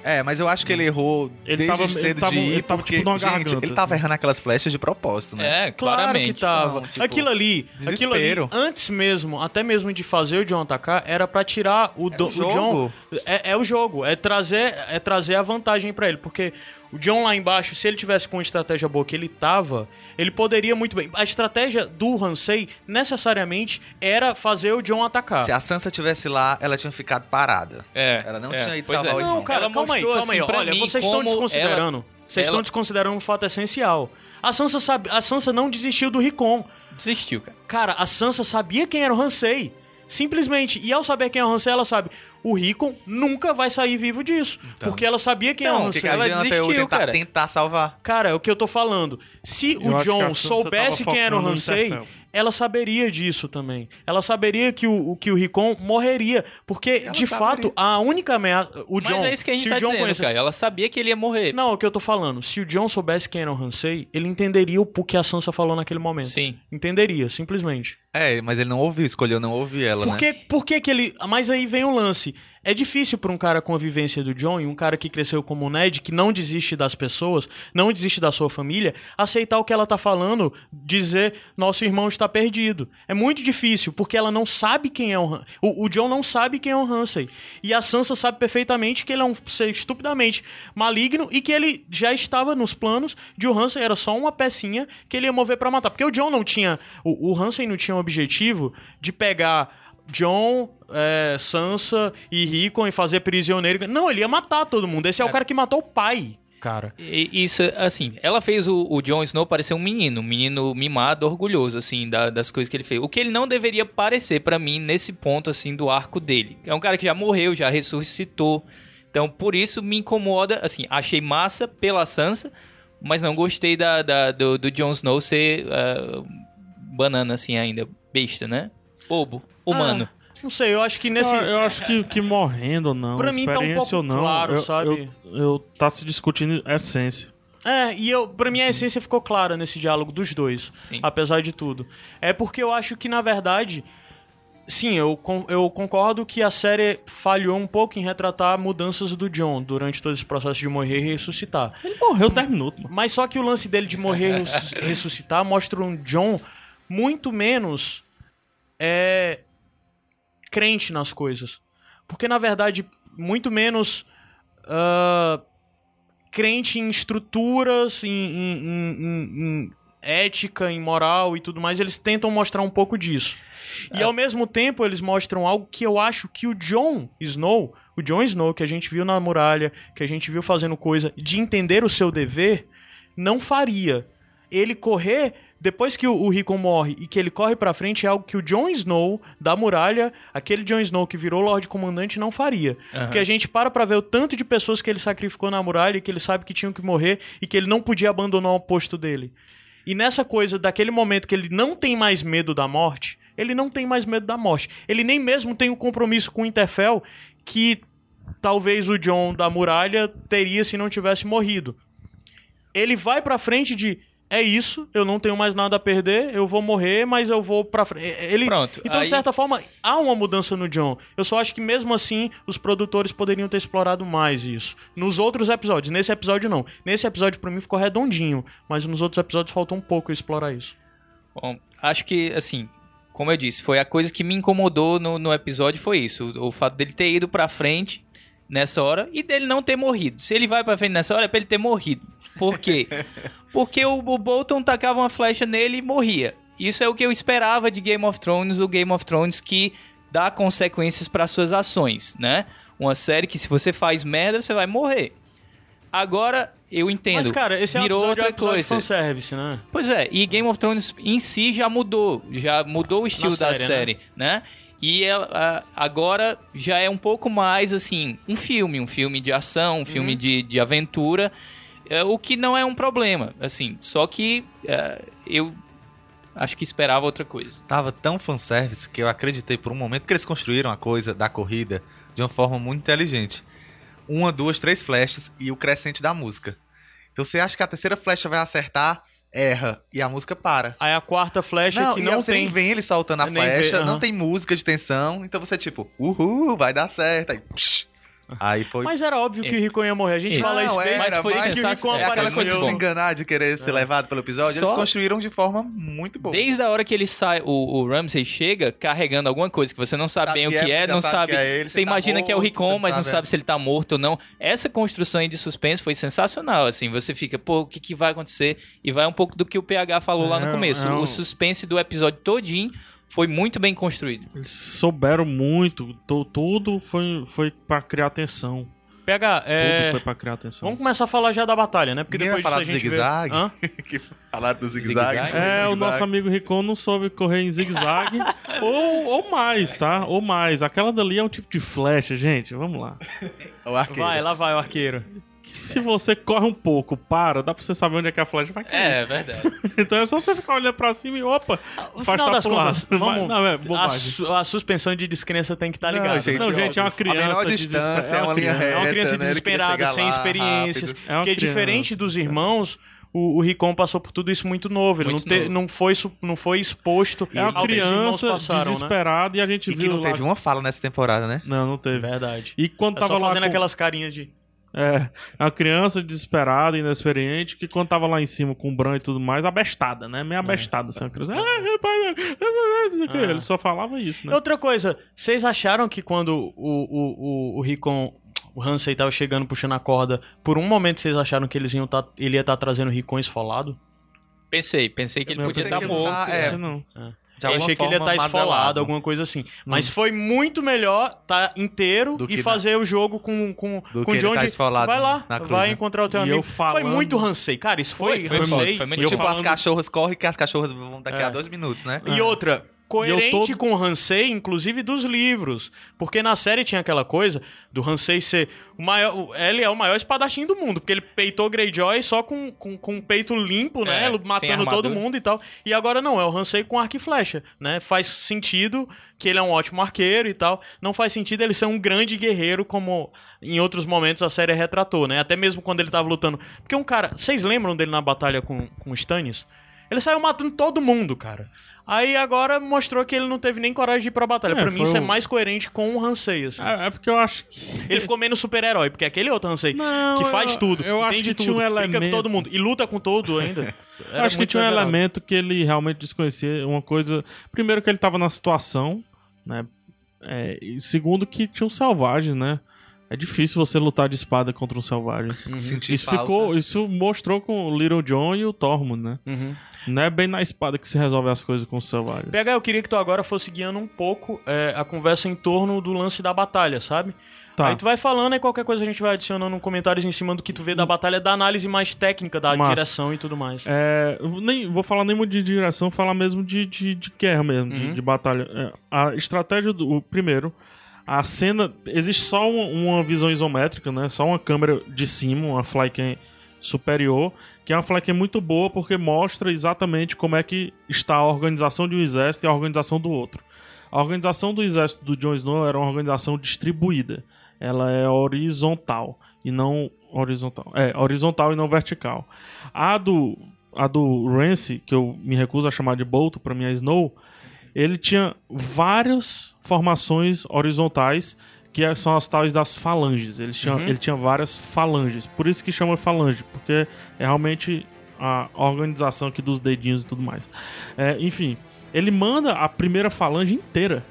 [SPEAKER 4] É, mas eu acho que ele errou
[SPEAKER 2] Ele
[SPEAKER 4] desde
[SPEAKER 2] tava- ele
[SPEAKER 4] cedo
[SPEAKER 2] tava-
[SPEAKER 4] de ir,
[SPEAKER 2] ele tava,
[SPEAKER 4] porque,
[SPEAKER 2] tipo,
[SPEAKER 4] gente,
[SPEAKER 2] garganta,
[SPEAKER 4] ele tava
[SPEAKER 2] assim.
[SPEAKER 4] errando aquelas flechas de propósito, né?
[SPEAKER 3] É,
[SPEAKER 1] Claro
[SPEAKER 3] claramente.
[SPEAKER 1] que tava.
[SPEAKER 4] Então, tipo,
[SPEAKER 1] aquilo ali, aquilo ali,
[SPEAKER 4] desespero.
[SPEAKER 1] antes mesmo, até mesmo de fazer o John atacar, era pra tirar o, do-
[SPEAKER 4] o
[SPEAKER 1] o
[SPEAKER 4] jogo.
[SPEAKER 1] John. É, é o jogo, é trazer, é trazer a vantagem pra ele, porque o John lá embaixo, se ele tivesse com a estratégia boa que ele tava, ele poderia muito bem. A estratégia do Hansei necessariamente era fazer o John atacar.
[SPEAKER 4] Se a Sansa tivesse lá, ela tinha ficado parada.
[SPEAKER 3] É,
[SPEAKER 4] Ela não
[SPEAKER 3] é,
[SPEAKER 4] tinha ido
[SPEAKER 3] pois
[SPEAKER 4] salvar
[SPEAKER 3] é.
[SPEAKER 4] o irmão.
[SPEAKER 1] Não, cara,
[SPEAKER 3] Ela
[SPEAKER 1] calma aí,
[SPEAKER 3] mostrou,
[SPEAKER 1] calma aí.
[SPEAKER 3] assim, pra
[SPEAKER 1] Olha,
[SPEAKER 3] mim
[SPEAKER 1] vocês estão desconsiderando. Vocês
[SPEAKER 3] ela-
[SPEAKER 1] estão desconsiderando um fato essencial. A Sansa, sabe, a Sansa não desistiu do Ricon.
[SPEAKER 3] Desistiu, cara.
[SPEAKER 1] Cara, a Sansa sabia quem era o Hansei. Simplesmente. E ao saber quem é o Hansei, ela sabe. O Rickon nunca vai sair vivo disso. porque ela sabia quem
[SPEAKER 3] Então,
[SPEAKER 1] é o
[SPEAKER 4] O que,
[SPEAKER 1] Hansei.
[SPEAKER 4] que
[SPEAKER 3] Ela
[SPEAKER 4] adianta eu
[SPEAKER 3] desistiu,
[SPEAKER 4] tentar,
[SPEAKER 3] cara.
[SPEAKER 4] tentar salvar?
[SPEAKER 1] Cara, é o que eu tô falando. Se
[SPEAKER 2] Eu
[SPEAKER 1] o
[SPEAKER 2] que
[SPEAKER 1] John soubesse quem era o
[SPEAKER 2] Interfell.
[SPEAKER 1] Ela saberia disso também. Ela saberia que o, que o Rickon morreria. Porque,
[SPEAKER 4] Ela
[SPEAKER 1] de
[SPEAKER 4] saberia.
[SPEAKER 1] fato, a única ameaça. O John.
[SPEAKER 3] Mas é isso que a gente
[SPEAKER 1] se
[SPEAKER 3] tá
[SPEAKER 1] o John
[SPEAKER 3] dizendo,
[SPEAKER 1] conhecesse-
[SPEAKER 3] cara. Ela sabia que ele ia morrer.
[SPEAKER 1] Não, é o que eu tô falando. Se o John soubesse quem era o Hansei, ele entenderia o que a Sansa falou naquele momento.
[SPEAKER 3] Sim.
[SPEAKER 1] Entenderia, simplesmente.
[SPEAKER 4] É, mas ele não ouviu, escolheu não ouvir ela,
[SPEAKER 1] Por
[SPEAKER 4] né?
[SPEAKER 1] que, por que que ele... Mas aí vem o lance. É difícil pra um cara com a vivência do John e um cara que cresceu como o Ned, que não desiste das pessoas, não desiste da sua família, aceitar o que ela tá falando, dizer, nosso irmão está perdido. É muito difícil, porque ela não sabe quem é o Han... O, o John não sabe quem é o Hansei. E a Sansa sabe perfeitamente que ele é um ser estupidamente maligno e que ele já estava nos planos de o Hansei era só uma pecinha que ele ia mover pra matar. Porque o John não tinha... O, o Hansei não tinha o objetivo de pegar John, é, Sansa e Rickon e fazer prisioneiro. Não, ele ia matar todo mundo. Esse é o cara que matou o pai, cara.
[SPEAKER 3] E Isso, assim, ela fez o, o Jon Snow parecer um menino, um menino mimado, orgulhoso, assim, da- das coisas que ele fez. O que ele não deveria parecer pra mim nesse ponto, assim, do arco dele. É um cara que já morreu, já ressuscitou. Então, por isso me incomoda, assim, achei massa pela Sansa, mas não gostei da, da- do, do Jon Snow ser ah, banana, assim, ainda. Besta, né? Bobo, humano.
[SPEAKER 1] Ah, não sei, eu acho que nesse.
[SPEAKER 2] Eu, eu acho que, que morrendo ou não,
[SPEAKER 1] Pra mim tá um pouco
[SPEAKER 2] ou não,
[SPEAKER 1] claro,
[SPEAKER 2] eu,
[SPEAKER 1] sabe?
[SPEAKER 2] Eu, eu tá se discutindo essência.
[SPEAKER 1] É, e eu, pra mim a essência ficou clara nesse diálogo dos dois,
[SPEAKER 3] Sim.
[SPEAKER 1] apesar de tudo. É porque eu acho que, na verdade, sim, eu, eu concordo que a série falhou um pouco em retratar mudanças do John durante todo esse processo de morrer e ressuscitar.
[SPEAKER 2] Ele morreu 10 minutos, mano.
[SPEAKER 1] Mas só que o lance dele de morrer e ressus- ressuscitar mostra um John muito menos é, crente nas coisas. Porque, na verdade, muito menos ah, crente em estruturas, em, em- em- em- em ética, em moral e tudo mais. Eles tentam mostrar um pouco disso. E, ao mesmo tempo, eles mostram algo que eu acho que o Jon Snow, o Jon Snow que a gente viu na muralha, que a gente viu fazendo coisa de entender o seu dever, não faria. Ele correr depois que o, o Rickon morre e que ele corre pra frente é algo que o Jon Snow da muralha, aquele Jon Snow que virou Lorde Comandante não faria. Porque a gente para pra ver o tanto de pessoas que ele sacrificou na muralha e que ele sabe que tinham que morrer e que ele não podia abandonar o posto dele. E nessa coisa, daquele momento que ele não tem mais medo da morte, ele não tem mais medo da morte. Ele nem mesmo tem o compromisso com o Interfell que talvez o John da muralha teria se não tivesse morrido. Ele vai pra frente de é isso, eu não tenho mais nada a perder, eu vou morrer, mas eu vou pra frente. Ele,
[SPEAKER 3] Pronto,
[SPEAKER 1] então,
[SPEAKER 3] aí-
[SPEAKER 1] de certa forma, há uma mudança no John. Eu só acho que mesmo assim, os produtores poderiam ter explorado mais isso. Nos outros episódios, nesse episódio não. Nesse episódio, pra mim, ficou redondinho, mas nos outros episódios faltou um pouco eu explorar isso.
[SPEAKER 3] Bom, acho que, assim, como eu disse, foi a coisa que me incomodou no, no episódio foi isso. O, o fato dele ter ido pra frente nessa hora e dele não ter morrido. Se ele vai pra frente nessa hora, é pra ele ter morrido. Por quê? Porque o, o Bolton tacava uma flecha nele e morria. Isso é o que eu esperava de Game of Thrones, o Game of Thrones que dá consequências para suas ações, né? Uma série que se você faz merda, você vai morrer. Agora, eu entendo.
[SPEAKER 1] Mas, cara, esse é
[SPEAKER 3] virou outra
[SPEAKER 1] é de
[SPEAKER 3] coisa.
[SPEAKER 1] fanservice, né?
[SPEAKER 3] Pois é, e Game of Thrones em si já mudou, já mudou o estilo da
[SPEAKER 1] série,
[SPEAKER 3] série, né? E ela, agora já é um pouco mais assim, um filme, um filme de ação, um filme de, de aventura, o que não é um problema, assim. Só que é, eu acho que esperava outra coisa.
[SPEAKER 4] Tava tão fanservice que eu acreditei por um momento que eles construíram a coisa da corrida de uma forma muito inteligente. Uma, duas, três flechas e o crescente da música. Então você acha que a terceira flecha vai acertar, erra e a música para.
[SPEAKER 1] Aí a quarta flecha
[SPEAKER 4] Não,
[SPEAKER 1] que não
[SPEAKER 4] você
[SPEAKER 1] tem.
[SPEAKER 4] nem vê ele soltando a
[SPEAKER 1] Nem vê,
[SPEAKER 4] flecha, não tem música de tensão, então você tipo, uhul, vai dar certo. Aí, psh, aí foi
[SPEAKER 1] Mas era óbvio que o Rickon ia morrer. A gente fala isso
[SPEAKER 4] é,
[SPEAKER 1] desde
[SPEAKER 3] mas foi
[SPEAKER 1] desde que o. Rickon
[SPEAKER 3] É aquela coisa
[SPEAKER 4] se enganar, de querer ser levado pelo episódio, eles
[SPEAKER 3] Só-
[SPEAKER 4] construíram de forma muito boa.
[SPEAKER 3] Desde a hora que ele sai, o, o Ramsey chega carregando alguma coisa que você não sabe,
[SPEAKER 4] Sabe
[SPEAKER 3] bem o
[SPEAKER 4] que é,
[SPEAKER 3] é, não
[SPEAKER 4] sabe
[SPEAKER 3] sabe.
[SPEAKER 4] que é ele,
[SPEAKER 3] você
[SPEAKER 4] você tá
[SPEAKER 3] imagina que é o
[SPEAKER 4] morto,
[SPEAKER 3] Ricon, mas não
[SPEAKER 4] sabe,
[SPEAKER 3] sabe
[SPEAKER 4] é.
[SPEAKER 3] se ele tá morto ou não. Essa construção aí de suspense foi sensacional, assim. Você fica, pô, o que, que vai acontecer? E vai um pouco do que o PH falou lá no
[SPEAKER 2] É,
[SPEAKER 3] começo.
[SPEAKER 2] é
[SPEAKER 3] O suspense do episódio todinho foi muito bem construído.
[SPEAKER 2] Eles souberam muito, to- tudo foi, foi pra criar tensão.
[SPEAKER 1] PH,
[SPEAKER 2] Tudo
[SPEAKER 1] é...
[SPEAKER 2] foi pra criar tensão.
[SPEAKER 1] Vamos começar a falar já da batalha, né? Porque depois
[SPEAKER 4] falar
[SPEAKER 1] disso
[SPEAKER 4] do
[SPEAKER 1] a gente
[SPEAKER 4] zigue-zague?
[SPEAKER 1] vê...
[SPEAKER 4] Falaram do zigue-zague.
[SPEAKER 2] É, o nosso amigo Ricon não soube correr em zigue-zague. ou, ou mais, tá? Ou mais. Aquela dali é um tipo de flecha, gente. Vamos lá.
[SPEAKER 4] O arqueiro.
[SPEAKER 1] Vai, lá vai o arqueiro.
[SPEAKER 2] Que se você corre um pouco, para, dá pra você saber onde é que a flecha vai cair.
[SPEAKER 3] É, verdade.
[SPEAKER 2] Então é só você ficar olhando pra cima e opa,
[SPEAKER 1] No
[SPEAKER 2] faz
[SPEAKER 1] final das
[SPEAKER 2] pro lado.
[SPEAKER 1] contas, vamos...
[SPEAKER 2] Não, é
[SPEAKER 1] a, su- a suspensão de descrença tem que estar
[SPEAKER 4] Não,
[SPEAKER 1] ligada.
[SPEAKER 4] gente,
[SPEAKER 2] Não, gente, é uma.
[SPEAKER 4] A
[SPEAKER 2] criança
[SPEAKER 4] distância,
[SPEAKER 2] desesper-
[SPEAKER 4] é uma linha
[SPEAKER 2] criança.
[SPEAKER 4] reta.
[SPEAKER 1] É uma criança
[SPEAKER 4] né?
[SPEAKER 1] Desesperada, sem
[SPEAKER 4] lá
[SPEAKER 1] experiências.
[SPEAKER 4] rápido.
[SPEAKER 2] É
[SPEAKER 1] porque
[SPEAKER 2] criança.
[SPEAKER 1] diferente dos irmãos, o, o Ricon passou por tudo isso muito novo. Ele
[SPEAKER 3] Muito
[SPEAKER 1] não, te-
[SPEAKER 3] novo.
[SPEAKER 1] não, foi, não foi exposto
[SPEAKER 2] É uma
[SPEAKER 1] que
[SPEAKER 2] criança
[SPEAKER 1] passaram, né?
[SPEAKER 2] desesperada e a gente
[SPEAKER 4] E que
[SPEAKER 2] viu
[SPEAKER 4] não
[SPEAKER 2] lá...
[SPEAKER 4] teve uma fala nessa temporada, né?
[SPEAKER 2] Não, não teve.
[SPEAKER 1] Verdade.
[SPEAKER 2] E quando
[SPEAKER 1] É
[SPEAKER 2] tava
[SPEAKER 1] só
[SPEAKER 2] lá
[SPEAKER 1] fazendo
[SPEAKER 2] com...
[SPEAKER 1] aquelas carinhas de...
[SPEAKER 2] É, uma criança desesperada, inexperiente, que quando tava lá em cima com o Bran e tudo mais, abestada, né? Meio abestada, assim, uma criança. Ah, rapaz,
[SPEAKER 1] Ah.
[SPEAKER 2] Ele só falava isso, né?
[SPEAKER 1] Outra coisa, vocês acharam que quando o, o, o, o Ricon, o Hansei tava chegando puxando a corda, por um momento vocês acharam que eles iam tá, ele ia estar trazendo o Ricon esfolado?
[SPEAKER 3] Pensei, pensei que ele
[SPEAKER 2] Eu
[SPEAKER 3] podia
[SPEAKER 4] ele
[SPEAKER 3] morto.
[SPEAKER 4] tá- é.
[SPEAKER 2] Isso não.
[SPEAKER 4] De
[SPEAKER 1] eu achei que ele ia estar esfolado,
[SPEAKER 4] mazelado.
[SPEAKER 1] alguma coisa assim. Mas foi muito melhor estar inteiro
[SPEAKER 4] Do
[SPEAKER 1] e fazer o jogo com, com,
[SPEAKER 4] Do
[SPEAKER 1] com o John
[SPEAKER 4] tá
[SPEAKER 1] de-
[SPEAKER 4] esfolado
[SPEAKER 1] Vai lá,
[SPEAKER 4] na cruz,
[SPEAKER 1] vai
[SPEAKER 4] né?
[SPEAKER 1] encontrar o teu
[SPEAKER 2] E
[SPEAKER 1] amigo.
[SPEAKER 2] eu falando-
[SPEAKER 1] Foi muito Hansei. Cara, isso foi,
[SPEAKER 3] Foi, foi
[SPEAKER 1] Hansei.
[SPEAKER 3] muito, foi muito
[SPEAKER 4] E tipo,
[SPEAKER 2] falando-
[SPEAKER 4] as cachorras correm que as cachorras vão daqui a
[SPEAKER 1] É.
[SPEAKER 4] dois minutos, né?
[SPEAKER 1] E outra, coerente
[SPEAKER 2] eu tô-
[SPEAKER 1] com o Hansei, inclusive dos livros. Porque na série tinha aquela coisa do Hansei ser o maior. Ele é o maior espadachim do mundo, porque ele peitou Greyjoy só com, com, com o peito limpo, né?
[SPEAKER 3] É, sem
[SPEAKER 1] matando todo mundo e tal. E agora não, é o Hansei com arco e flecha, né? Faz sentido que ele é um ótimo arqueiro e tal. Não faz sentido ele ser um grande guerreiro, como em outros momentos a série retratou, né? Até mesmo quando ele tava lutando. Porque um cara. Vocês lembram dele na batalha com, com o Stannis? Ele saiu matando todo mundo, cara. Aí agora mostrou que ele não teve nem coragem de ir pra batalha.
[SPEAKER 2] É,
[SPEAKER 1] pra mim isso é mais coerente com o Hansei, assim.
[SPEAKER 2] É, é porque eu acho que.
[SPEAKER 1] Ele ficou menos super-herói, porque aquele outro Hansei
[SPEAKER 2] Não,
[SPEAKER 1] que faz
[SPEAKER 2] eu-
[SPEAKER 1] tudo,
[SPEAKER 2] eu acho que
[SPEAKER 1] tudo,
[SPEAKER 2] tinha um
[SPEAKER 1] brinca com
[SPEAKER 2] elemento.
[SPEAKER 1] todo mundo e luta com todo ainda.
[SPEAKER 2] Eu acho que tinha um
[SPEAKER 1] exagerado.
[SPEAKER 2] elemento que ele realmente desconhecia. Uma coisa. Primeiro, que ele tava na situação, né? É, e segundo, que tinham selvagens, né? É difícil você lutar de espada contra um selvagens.
[SPEAKER 4] Sentir
[SPEAKER 2] Isso
[SPEAKER 4] falta.
[SPEAKER 2] ficou, isso mostrou com o Little John e o Tormund, né?
[SPEAKER 1] Uhum.
[SPEAKER 2] Não é bem na espada que se resolve as coisas com os selvagens.
[SPEAKER 1] PH, eu queria que tu agora fosse guiando um pouco é, a conversa em torno do lance da batalha, sabe?
[SPEAKER 2] Tá.
[SPEAKER 1] Aí tu vai falando e qualquer coisa a gente vai adicionando comentários em cima do que tu vê da batalha, da análise mais técnica, da
[SPEAKER 2] Massa.
[SPEAKER 1] direção e tudo mais.
[SPEAKER 2] É, nem vou falar nem muito de direção, falar mesmo de, de, de guerra mesmo, de,
[SPEAKER 1] Uhum.
[SPEAKER 2] de batalha. É, a estratégia do o primeiro, a cena existe só uma, uma visão isométrica, né? Só uma câmera de cima, uma flycam superior, que é uma flycam muito boa porque mostra exatamente como é que está a organização de um exército e a organização do outro. A organização do exército do Jon Snow era uma organização distribuída. Ela é horizontal e não horizontal. É, horizontal e não vertical. A do a do Rance, que eu me recuso a chamar de Bolto, pra mim é Snow, ele tinha várias formações horizontais que é- são as tais das falanges. Ele tinha, ele tinha várias falanges. Por isso que chama falange, porque é realmente a organização aqui dos dedinhos e tudo mais. É, enfim, ele manda a primeira falange inteira.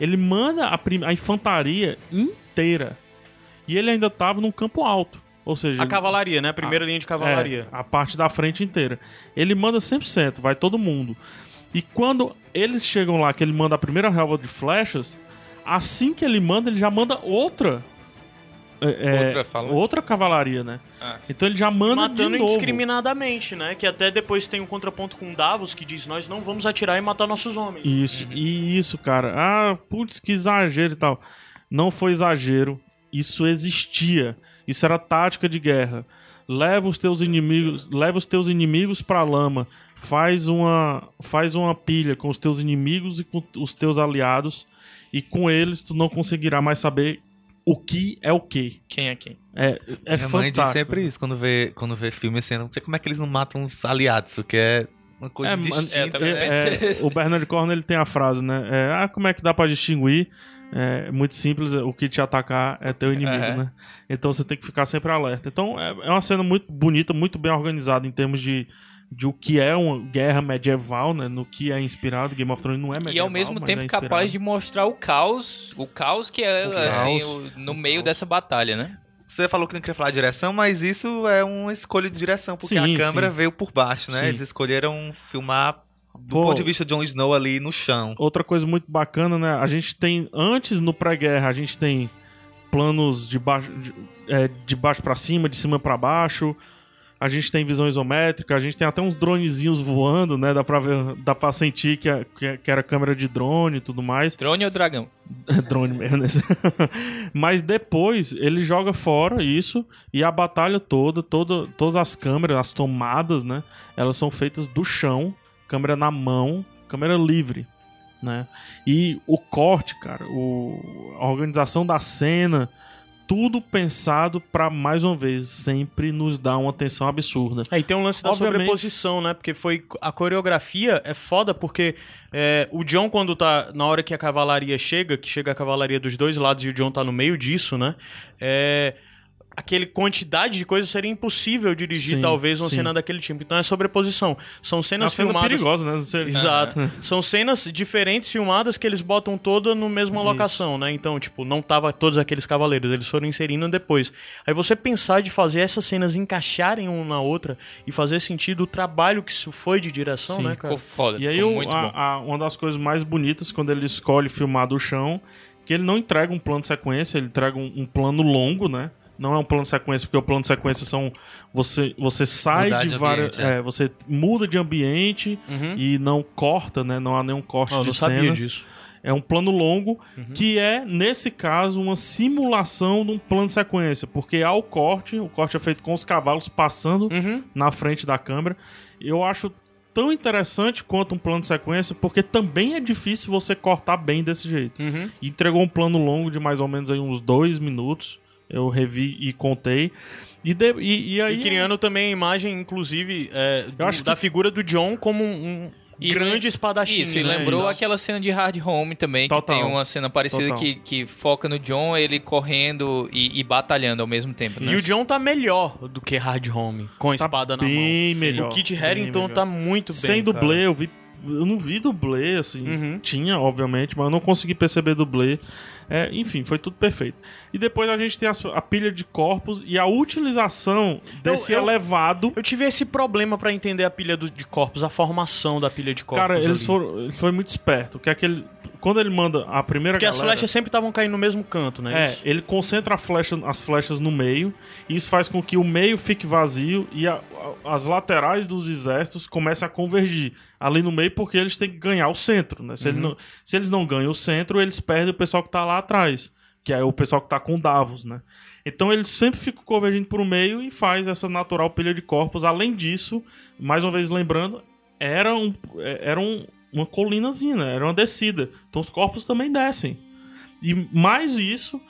[SPEAKER 2] Ele manda a, a infantaria inteira. E ele ainda tava num campo alto. Ou seja,
[SPEAKER 1] A cavalaria, né? A primeira linha de cavalaria.
[SPEAKER 2] é, a parte da frente inteira. Ele manda 100%, vai todo mundo. E quando eles chegam lá, que ele manda a primeira relva de flechas, assim que ele manda, ele já manda outra. é, é,
[SPEAKER 3] Outra
[SPEAKER 2] outra cavalaria, né?
[SPEAKER 3] Ah,
[SPEAKER 2] Então ele já manda
[SPEAKER 1] Matando
[SPEAKER 2] de novo.
[SPEAKER 1] indiscriminadamente, né? Que até depois tem um contraponto com Davos que diz: Nós não vamos atirar e matar nossos homens.
[SPEAKER 2] Isso, e isso, cara. Ah, putz, que exagero e tal. Não foi exagero. Isso existia. Isso era tática de guerra. Leva os teus inimigos, leva os teus inimigos pra lama. Faz uma, faz uma pilha com os teus inimigos e com os teus aliados. E com eles tu não conseguirá mais saber o que é o que.
[SPEAKER 3] quem é quem?
[SPEAKER 2] É, é
[SPEAKER 4] Minha mãe diz
[SPEAKER 2] fantástico.
[SPEAKER 4] sempre isso quando vê, quando vê filme assim. Não sei como é que eles não matam os aliados, porque é uma coisa
[SPEAKER 2] É,
[SPEAKER 4] distinta.
[SPEAKER 3] É, eu também
[SPEAKER 2] É, é,
[SPEAKER 3] isso.
[SPEAKER 2] o Bernard Cornwell ele tem a frase, né? É, ah, como é que dá pra distinguir? É muito simples, o que te atacar é teu inimigo,
[SPEAKER 3] Aham.
[SPEAKER 2] né? Então você tem que ficar sempre alerta. Então é, é uma cena muito bonita, muito bem organizada em termos de, de o que é uma guerra medieval, né? No que é inspirado. Game of Thrones não é medieval.
[SPEAKER 3] E ao mesmo
[SPEAKER 2] mas
[SPEAKER 3] tempo
[SPEAKER 2] é
[SPEAKER 3] capaz de mostrar o caos, o caos que é
[SPEAKER 2] O
[SPEAKER 3] assim,
[SPEAKER 2] caos.
[SPEAKER 3] o- no meio dessa batalha, né?
[SPEAKER 4] Você falou que não queria falar de direção, mas isso é uma escolha de direção, porque
[SPEAKER 2] Sim,
[SPEAKER 4] a câmera
[SPEAKER 2] sim.
[SPEAKER 4] veio por baixo, né?
[SPEAKER 2] Sim.
[SPEAKER 4] Eles escolheram filmar do
[SPEAKER 2] Pô.
[SPEAKER 4] ponto de vista de Jon Snow ali no chão.
[SPEAKER 2] Outra coisa muito bacana, né? A gente tem, antes no pré-guerra, a gente tem planos de baixo, de, é, de baixo para cima, de cima para baixo. A gente tem visão isométrica, a gente tem até uns dronezinhos voando, né? Dá pra, ver, dá pra sentir que, é- que, é- que era câmera de drone e tudo mais.
[SPEAKER 3] Drone ou dragão?
[SPEAKER 2] drone mesmo, né? Mas depois ele joga fora isso e a batalha toda, toda, todas as câmeras, as tomadas, né? Elas são feitas do chão, câmera na mão, câmera livre, né? E o corte, cara, o, a organização da cena, tudo pensado pra mais uma vez sempre nos dar uma atenção absurda.
[SPEAKER 1] Aí tem um lance da
[SPEAKER 2] Obviamente-
[SPEAKER 1] sobreposição, né? Porque foi. A coreografia é foda porque é, o John, quando tá. Na hora que a cavalaria chega, que chega a cavalaria dos dois lados e o John tá no meio disso, né? É. Aquele quantidade de coisas seria impossível dirigir,
[SPEAKER 2] Sim,
[SPEAKER 1] talvez, uma
[SPEAKER 2] sim.
[SPEAKER 1] cena daquele tipo. Então é sobreposição. São
[SPEAKER 2] É uma
[SPEAKER 1] cenas
[SPEAKER 2] cena
[SPEAKER 1] filmadas.
[SPEAKER 2] perigosa, né? Você-
[SPEAKER 1] Exato. São cenas diferentes filmadas que eles botam toda no mesma locação, né? Então, tipo, não tava todos aqueles cavaleiros, eles foram inserindo depois. Aí você pensar de fazer essas cenas encaixarem uma na outra e fazer sentido o trabalho que isso foi de direção,
[SPEAKER 2] Sim,
[SPEAKER 1] né, cara?
[SPEAKER 3] Ficou foda,
[SPEAKER 2] E aí,
[SPEAKER 3] ficou muito
[SPEAKER 2] a-
[SPEAKER 3] bom.
[SPEAKER 2] a- uma das coisas mais bonitas quando ele escolhe filmar do chão, que ele não entrega um plano de sequência, ele entrega um, um plano longo, né? Não é um plano de sequência, porque o plano de sequência são. Você, você sai
[SPEAKER 4] Mudar
[SPEAKER 2] de,
[SPEAKER 4] de
[SPEAKER 2] várias.
[SPEAKER 4] é.
[SPEAKER 2] é, você muda de ambiente
[SPEAKER 1] Uhum.
[SPEAKER 2] e não corta, né? Não há nenhum corte
[SPEAKER 1] eu
[SPEAKER 2] de
[SPEAKER 1] não
[SPEAKER 2] cena.
[SPEAKER 1] sabia disso.
[SPEAKER 2] É um plano longo,
[SPEAKER 1] Uhum.
[SPEAKER 2] que é, nesse caso, uma simulação de um plano de sequência. Porque há o corte, o corte é feito com os cavalos passando
[SPEAKER 1] Uhum.
[SPEAKER 2] na frente da câmera. Eu acho tão interessante quanto um plano de sequência, porque também é difícil você cortar bem desse jeito.
[SPEAKER 1] Uhum.
[SPEAKER 2] Entregou um plano longo de mais ou menos aí uns dois minutos. Eu revi e contei. E, de- e, e aí.
[SPEAKER 1] E criando também a imagem, inclusive, é, do-
[SPEAKER 2] acho
[SPEAKER 1] da
[SPEAKER 2] que-
[SPEAKER 1] figura do John como um, um
[SPEAKER 3] E
[SPEAKER 1] grande espadachim.
[SPEAKER 3] Isso, e
[SPEAKER 1] né?
[SPEAKER 3] lembrou
[SPEAKER 2] Isso.
[SPEAKER 3] aquela cena de Hard Home também,
[SPEAKER 2] Total.
[SPEAKER 3] que tem uma cena parecida
[SPEAKER 2] Total.
[SPEAKER 3] que, que foca no John, ele correndo e, e batalhando ao mesmo tempo, né?
[SPEAKER 1] E o John tá melhor do que Hard Home, com a
[SPEAKER 2] Tá
[SPEAKER 1] espada na mão.
[SPEAKER 2] bem melhor,
[SPEAKER 1] O Kit Harington tá muito bem.
[SPEAKER 2] Sem
[SPEAKER 1] cara.
[SPEAKER 2] dublê, eu vi. Eu não vi dublê, assim.
[SPEAKER 1] Uhum.
[SPEAKER 2] Tinha, obviamente, mas eu não consegui perceber dublê. É, enfim, foi tudo perfeito. E depois a gente tem as- a, pilha de corpos e a utilização desse
[SPEAKER 1] eu-
[SPEAKER 2] elevado.
[SPEAKER 1] Eu tive esse problema pra entender a pilha do- de corpos, a formação da pilha de corpos.
[SPEAKER 2] Cara, eles
[SPEAKER 1] ali.
[SPEAKER 2] foram. Ele foi muito esperto. O que é que ele. Quando ele manda a primeira
[SPEAKER 1] Porque as
[SPEAKER 2] galera...
[SPEAKER 1] flechas sempre estavam caindo no mesmo canto, né?
[SPEAKER 2] É,
[SPEAKER 1] Isso.
[SPEAKER 2] ele concentra a flecha- as flechas no meio, e isso faz com que o meio fique vazio e a- a- as laterais dos exércitos comecem a convergir ali no meio, porque eles têm que ganhar o centro, né? Se, ele não- se eles não ganham o centro, eles perdem o pessoal que tá lá atrás, que é o pessoal que tá com Davos, né? Então eles sempre ficam convergindo pro meio e faz essa natural pilha de corpos. Além disso, mais uma vez lembrando, era, um, é- era um- uma colinazinha, né? era uma descida. Então os corpos também descem. E mais isso,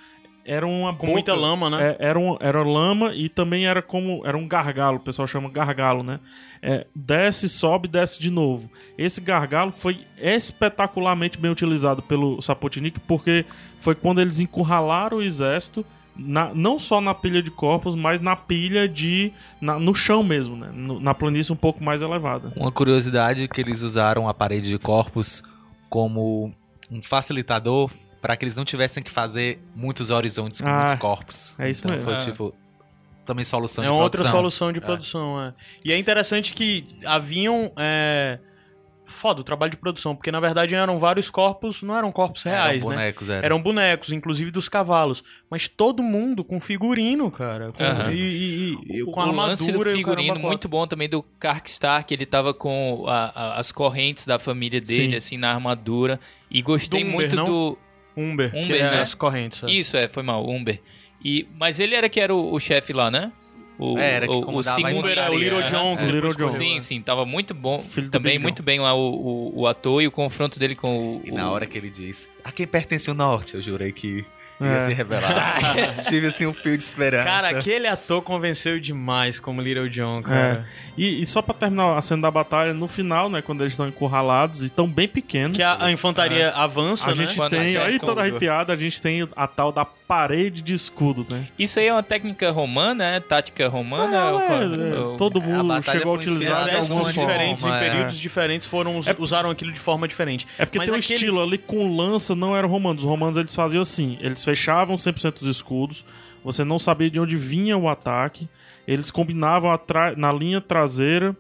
[SPEAKER 2] era uma
[SPEAKER 1] Com
[SPEAKER 2] boca-
[SPEAKER 1] muita lama, né?
[SPEAKER 2] é, era, um, era lama e também era como. Era um gargalo, o pessoal chama gargalo, né? É, desce, sobe, desce de novo. Esse gargalo foi espetacularmente bem utilizado pelo Sapotnik, porque foi quando eles encurralaram o exército. Na- não só na pilha de corpos, mas na pilha de. na- no chão mesmo, né? No- na planície um pouco mais elevada.
[SPEAKER 4] Uma curiosidade que eles usaram a parede de corpos como um facilitador para que eles não tivessem que fazer muitos horizontes com
[SPEAKER 2] Ah,
[SPEAKER 4] muitos corpos.
[SPEAKER 2] é isso
[SPEAKER 4] então
[SPEAKER 2] mesmo.
[SPEAKER 4] Foi
[SPEAKER 3] Ah.
[SPEAKER 4] tipo também solução
[SPEAKER 1] É
[SPEAKER 4] de
[SPEAKER 1] uma outra
[SPEAKER 4] produção.
[SPEAKER 1] solução de produção, é. E é interessante que haviam. É... Foda o trabalho de produção, porque na verdade eram vários corpos, não eram corpos reais,
[SPEAKER 4] Eram
[SPEAKER 1] né?
[SPEAKER 4] bonecos, era.
[SPEAKER 1] Eram bonecos, inclusive dos cavalos. Mas todo mundo com figurino, cara. Com,
[SPEAKER 3] Aham.
[SPEAKER 1] e, e- e-
[SPEAKER 3] O,
[SPEAKER 1] com
[SPEAKER 3] o
[SPEAKER 1] armadura
[SPEAKER 3] lance do
[SPEAKER 1] e o
[SPEAKER 3] figurino
[SPEAKER 1] caramba
[SPEAKER 3] muito bom também do Karkstar, que ele tava com a- a- as correntes da família dele,
[SPEAKER 2] Sim.
[SPEAKER 3] assim, na armadura. E gostei
[SPEAKER 1] Do Umber,
[SPEAKER 3] muito
[SPEAKER 1] não?
[SPEAKER 3] do...
[SPEAKER 1] Umber, que
[SPEAKER 3] Umber,
[SPEAKER 1] é
[SPEAKER 3] né?
[SPEAKER 1] as correntes. é.
[SPEAKER 3] Isso, é, foi mal, Umber. E, mas ele era que era o, o chefe lá, né? O,
[SPEAKER 4] É, era que
[SPEAKER 3] o, o segundo
[SPEAKER 1] é o. Little John,
[SPEAKER 2] É, Little John.
[SPEAKER 3] Sim,
[SPEAKER 1] é.
[SPEAKER 3] sim, tava muito bom.
[SPEAKER 2] Filho do
[SPEAKER 3] também muito bem lá o, o, o ator e o confronto dele com o.
[SPEAKER 4] E na
[SPEAKER 3] o-
[SPEAKER 4] hora que ele diz, a quem pertence o norte, eu jurei que ia
[SPEAKER 2] É.
[SPEAKER 4] se revelar. Tive assim um fio de esperança.
[SPEAKER 1] Cara, aquele ator convenceu demais como Little John, cara.
[SPEAKER 2] E, e só pra terminar a cena da batalha, no final, né? Quando eles estão encurralados e estão bem pequenos.
[SPEAKER 1] Que a, a infantaria avança,
[SPEAKER 2] A
[SPEAKER 1] né?
[SPEAKER 2] gente
[SPEAKER 3] Quando
[SPEAKER 2] tem, aí toda arrepiada, a gente tem a tal da parede de escudo, né?
[SPEAKER 3] Isso aí é uma técnica romana, é tática romana?
[SPEAKER 2] Ah,
[SPEAKER 3] ou
[SPEAKER 2] é, é,
[SPEAKER 3] ou-
[SPEAKER 2] todo mundo chegou a utilizar de alguma
[SPEAKER 1] diferentes
[SPEAKER 4] forma,
[SPEAKER 1] em
[SPEAKER 4] é.
[SPEAKER 1] períodos diferentes foram us- usaram aquilo de forma diferente.
[SPEAKER 2] É porque
[SPEAKER 1] Mas
[SPEAKER 2] tem um
[SPEAKER 1] aquele-
[SPEAKER 2] estilo ali com lança, não era romano. Os romanos eles faziam assim: eles fechavam 100% dos escudos, você não sabia de onde vinha o ataque, eles combinavam na linha traseira,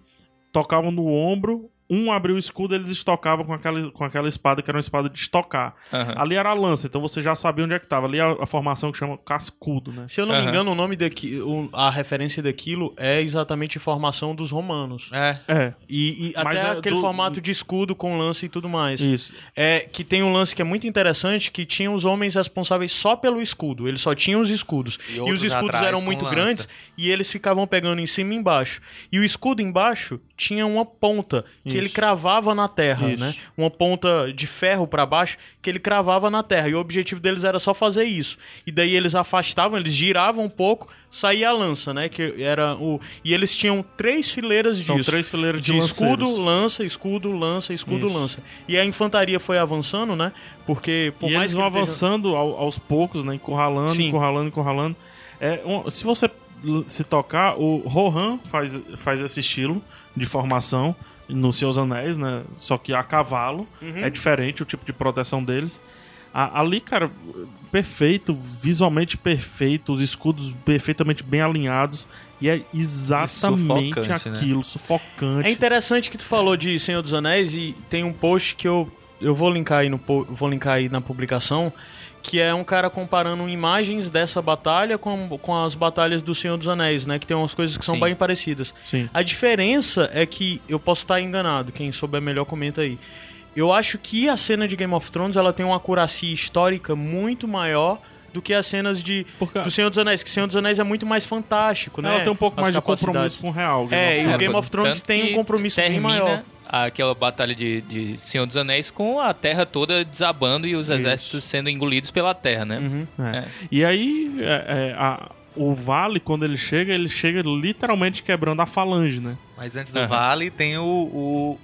[SPEAKER 2] tocavam no ombro, um abriu o escudo, eles estocavam com aquela, com aquela espada que era uma espada de estocar.
[SPEAKER 3] Aham.
[SPEAKER 2] Ali era a lança, então você já sabia onde é que tava. Ali é a, a formação que chama cascudo, né?
[SPEAKER 1] Se eu não me
[SPEAKER 3] Aham.
[SPEAKER 1] engano, o nome daqui, o- a referência daquilo é exatamente formação dos romanos.
[SPEAKER 4] É.
[SPEAKER 2] É,
[SPEAKER 1] E, e
[SPEAKER 2] Mas
[SPEAKER 1] até
[SPEAKER 2] é
[SPEAKER 1] aquele
[SPEAKER 2] do-
[SPEAKER 1] formato de escudo com lance e tudo mais.
[SPEAKER 2] isso.
[SPEAKER 1] É que tem um lance que é muito interessante que tinha os homens responsáveis só pelo escudo. Eles só tinham os escudos.
[SPEAKER 4] E
[SPEAKER 1] E, os escudos
[SPEAKER 4] atrás
[SPEAKER 1] eram muito
[SPEAKER 4] lança.
[SPEAKER 1] grandes e eles ficavam pegando em cima e embaixo. E o escudo embaixo tinha uma ponta que. Ele cravava na terra,
[SPEAKER 2] Isso.
[SPEAKER 1] né? Uma ponta de ferro pra baixo que ele cravava na terra. E o objetivo deles era só fazer isso. E daí eles afastavam, eles giravam um pouco, saía a lança, né? Que era o e eles tinham três fileiras
[SPEAKER 2] São
[SPEAKER 1] disso
[SPEAKER 2] três fileiras de,
[SPEAKER 1] de escudo, lança, escudo, lança, escudo,
[SPEAKER 2] Isso.
[SPEAKER 1] lança. E a infantaria foi avançando, né? Porque por
[SPEAKER 2] e
[SPEAKER 1] mais
[SPEAKER 2] eles vão
[SPEAKER 1] ele
[SPEAKER 2] avançando ao- aos poucos, né? Encurralando,
[SPEAKER 1] Sim.
[SPEAKER 2] encurralando, encurralando. É, um- se você se tocar, o Rohan faz, faz esse estilo de formação no Seus Anéis, né? Só que a cavalo.
[SPEAKER 1] Uhum.
[SPEAKER 2] É diferente o tipo de proteção deles. A- ali, cara, perfeito, visualmente perfeito, os escudos perfeitamente bem alinhados. E é exatamente
[SPEAKER 4] sufocante, né?
[SPEAKER 2] aquilo, sufocante.
[SPEAKER 1] É interessante que tu falou de Senhor dos Anéis e tem um post que eu, eu vou linkar aí no vou linkar aí na publicação que é um cara comparando imagens dessa batalha com, com as batalhas do Senhor dos Anéis, né? Que tem umas coisas que são
[SPEAKER 3] Sim.
[SPEAKER 1] bem parecidas.
[SPEAKER 2] Sim.
[SPEAKER 1] A diferença é que eu posso estar enganado, quem souber melhor comenta aí. Eu acho que a cena de Game of Thrones ela tem uma acuracia histórica muito maior do que as cenas de do Senhor dos Anéis, que Senhor dos Anéis é muito mais fantástico, né?
[SPEAKER 2] Ela tem um pouco
[SPEAKER 1] As
[SPEAKER 2] mais de compromisso com o real. Game
[SPEAKER 1] É,
[SPEAKER 2] of
[SPEAKER 1] e o. Game of Thrones tem um compromisso bem maior.
[SPEAKER 3] Aquela batalha de, de Senhor dos Anéis com a terra toda desabando e os exércitos sendo engolidos pela terra, né?
[SPEAKER 1] Uhum.
[SPEAKER 2] É.
[SPEAKER 3] É.
[SPEAKER 2] E aí, é, é, a- o vale, quando ele chega, ele chega literalmente quebrando a falange, né?
[SPEAKER 4] Mas antes do
[SPEAKER 3] Aham.
[SPEAKER 4] vale tem o, o,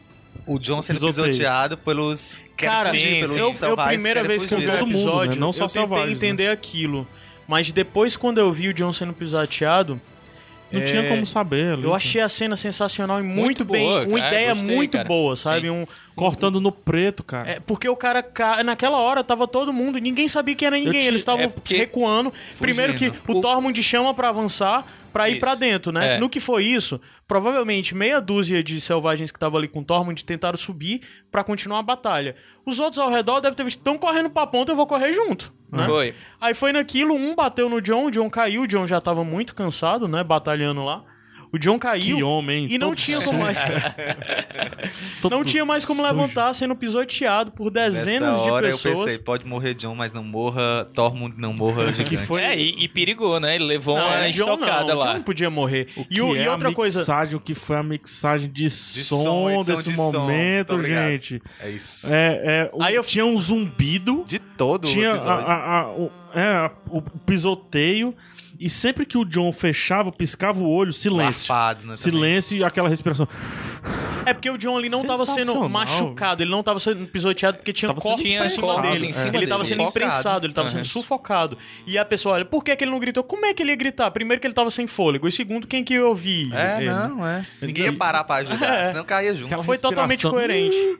[SPEAKER 4] o John sendo pisoteado pelos.
[SPEAKER 1] Cara,
[SPEAKER 4] fugir,
[SPEAKER 3] sim,
[SPEAKER 4] pelos
[SPEAKER 1] eu, eu primeira vez que eu vi o
[SPEAKER 2] Todo
[SPEAKER 4] né?
[SPEAKER 2] mundo,
[SPEAKER 1] episódio,
[SPEAKER 2] né? Não só
[SPEAKER 1] eu tentei
[SPEAKER 2] selvagens,
[SPEAKER 1] entender aquilo. Mas depois, quando eu vi o John sendo pisoteado,
[SPEAKER 2] Não
[SPEAKER 1] É,
[SPEAKER 2] tinha como saber. ali.
[SPEAKER 1] eu achei a cena sensacional e muito,
[SPEAKER 3] Muito
[SPEAKER 1] bem.
[SPEAKER 3] boa,
[SPEAKER 1] uma
[SPEAKER 3] cara,
[SPEAKER 1] ideia
[SPEAKER 3] gostei,
[SPEAKER 1] muito
[SPEAKER 3] cara.
[SPEAKER 1] boa, sabe?
[SPEAKER 3] Sim.
[SPEAKER 1] Um,
[SPEAKER 2] Cortando no preto, cara.
[SPEAKER 1] É, porque o cara, ca- naquela hora, tava todo mundo, ninguém sabia quem era ninguém,
[SPEAKER 2] te-
[SPEAKER 1] eles estavam
[SPEAKER 3] é porque-
[SPEAKER 1] recuando. Primeiro que o,
[SPEAKER 3] O-
[SPEAKER 1] Tormund chama pra avançar, pra ir pra dentro, né?
[SPEAKER 3] É.
[SPEAKER 1] No que foi isso, provavelmente meia dúzia de selvagens que estavam ali com o Tormund tentaram subir pra continuar a batalha. Os outros ao redor devem ter visto, estão correndo pra ponta, eu vou correr junto, né?
[SPEAKER 3] Foi.
[SPEAKER 1] Aí foi naquilo, um bateu no John, o John caiu, o John já tava muito cansado, né, batalhando lá. O John caiu.
[SPEAKER 2] Que homem,
[SPEAKER 1] E não tinha como mais. não tinha mais como
[SPEAKER 2] sujo.
[SPEAKER 1] levantar, sendo pisoteado por dezenas
[SPEAKER 4] Nessa
[SPEAKER 1] de
[SPEAKER 4] hora
[SPEAKER 1] pessoas.
[SPEAKER 4] eu pensei, pode morrer John, mas não morra Tormund, não morra gigante.
[SPEAKER 2] foi-
[SPEAKER 3] É, e, e perigou, né? Ele levou
[SPEAKER 1] Não,
[SPEAKER 3] uma
[SPEAKER 1] é, John
[SPEAKER 3] estocada
[SPEAKER 1] não,
[SPEAKER 3] lá.
[SPEAKER 1] John não podia morrer.
[SPEAKER 2] O
[SPEAKER 1] E,
[SPEAKER 2] que
[SPEAKER 1] o-
[SPEAKER 2] é
[SPEAKER 1] e outra
[SPEAKER 2] a
[SPEAKER 1] coisa,
[SPEAKER 2] mixagem, o que foi a mixagem de, som,
[SPEAKER 4] som,
[SPEAKER 2] desse
[SPEAKER 4] de som,
[SPEAKER 2] momento,
[SPEAKER 4] obrigado.
[SPEAKER 2] gente.
[SPEAKER 4] É isso.
[SPEAKER 2] É, é, o-
[SPEAKER 1] Aí eu-
[SPEAKER 2] Tinha um zumbido,
[SPEAKER 4] De todo
[SPEAKER 2] tinha
[SPEAKER 4] o episódio.
[SPEAKER 2] a- a- o, é, o pisoteio, e sempre que o John fechava, piscava o olho, silêncio.
[SPEAKER 4] Né, também.
[SPEAKER 2] Silêncio e aquela respiração.
[SPEAKER 1] é porque o John ali não tava sendo machucado, ele não tava sendo pisoteado porque tinha
[SPEAKER 2] Tava
[SPEAKER 1] corpos
[SPEAKER 3] Tinha
[SPEAKER 1] em cima dele.
[SPEAKER 3] em cima
[SPEAKER 1] ele
[SPEAKER 3] dele.
[SPEAKER 1] tava sendo
[SPEAKER 4] Sufocado.
[SPEAKER 1] imprensado, ele tava
[SPEAKER 3] Aham.
[SPEAKER 1] sendo sufocado. E a pessoa olha, por que, que ele não gritou? Como é que ele ia gritar? Primeiro que ele tava sem fôlego, e segundo, quem que ia ouvir?
[SPEAKER 4] É,
[SPEAKER 1] ele?
[SPEAKER 4] não, é. Ninguém ia parar pra ajudar,
[SPEAKER 1] É.
[SPEAKER 4] senão caía junto.
[SPEAKER 2] Aquela
[SPEAKER 1] Foi totalmente
[SPEAKER 2] respiração.
[SPEAKER 1] coerente.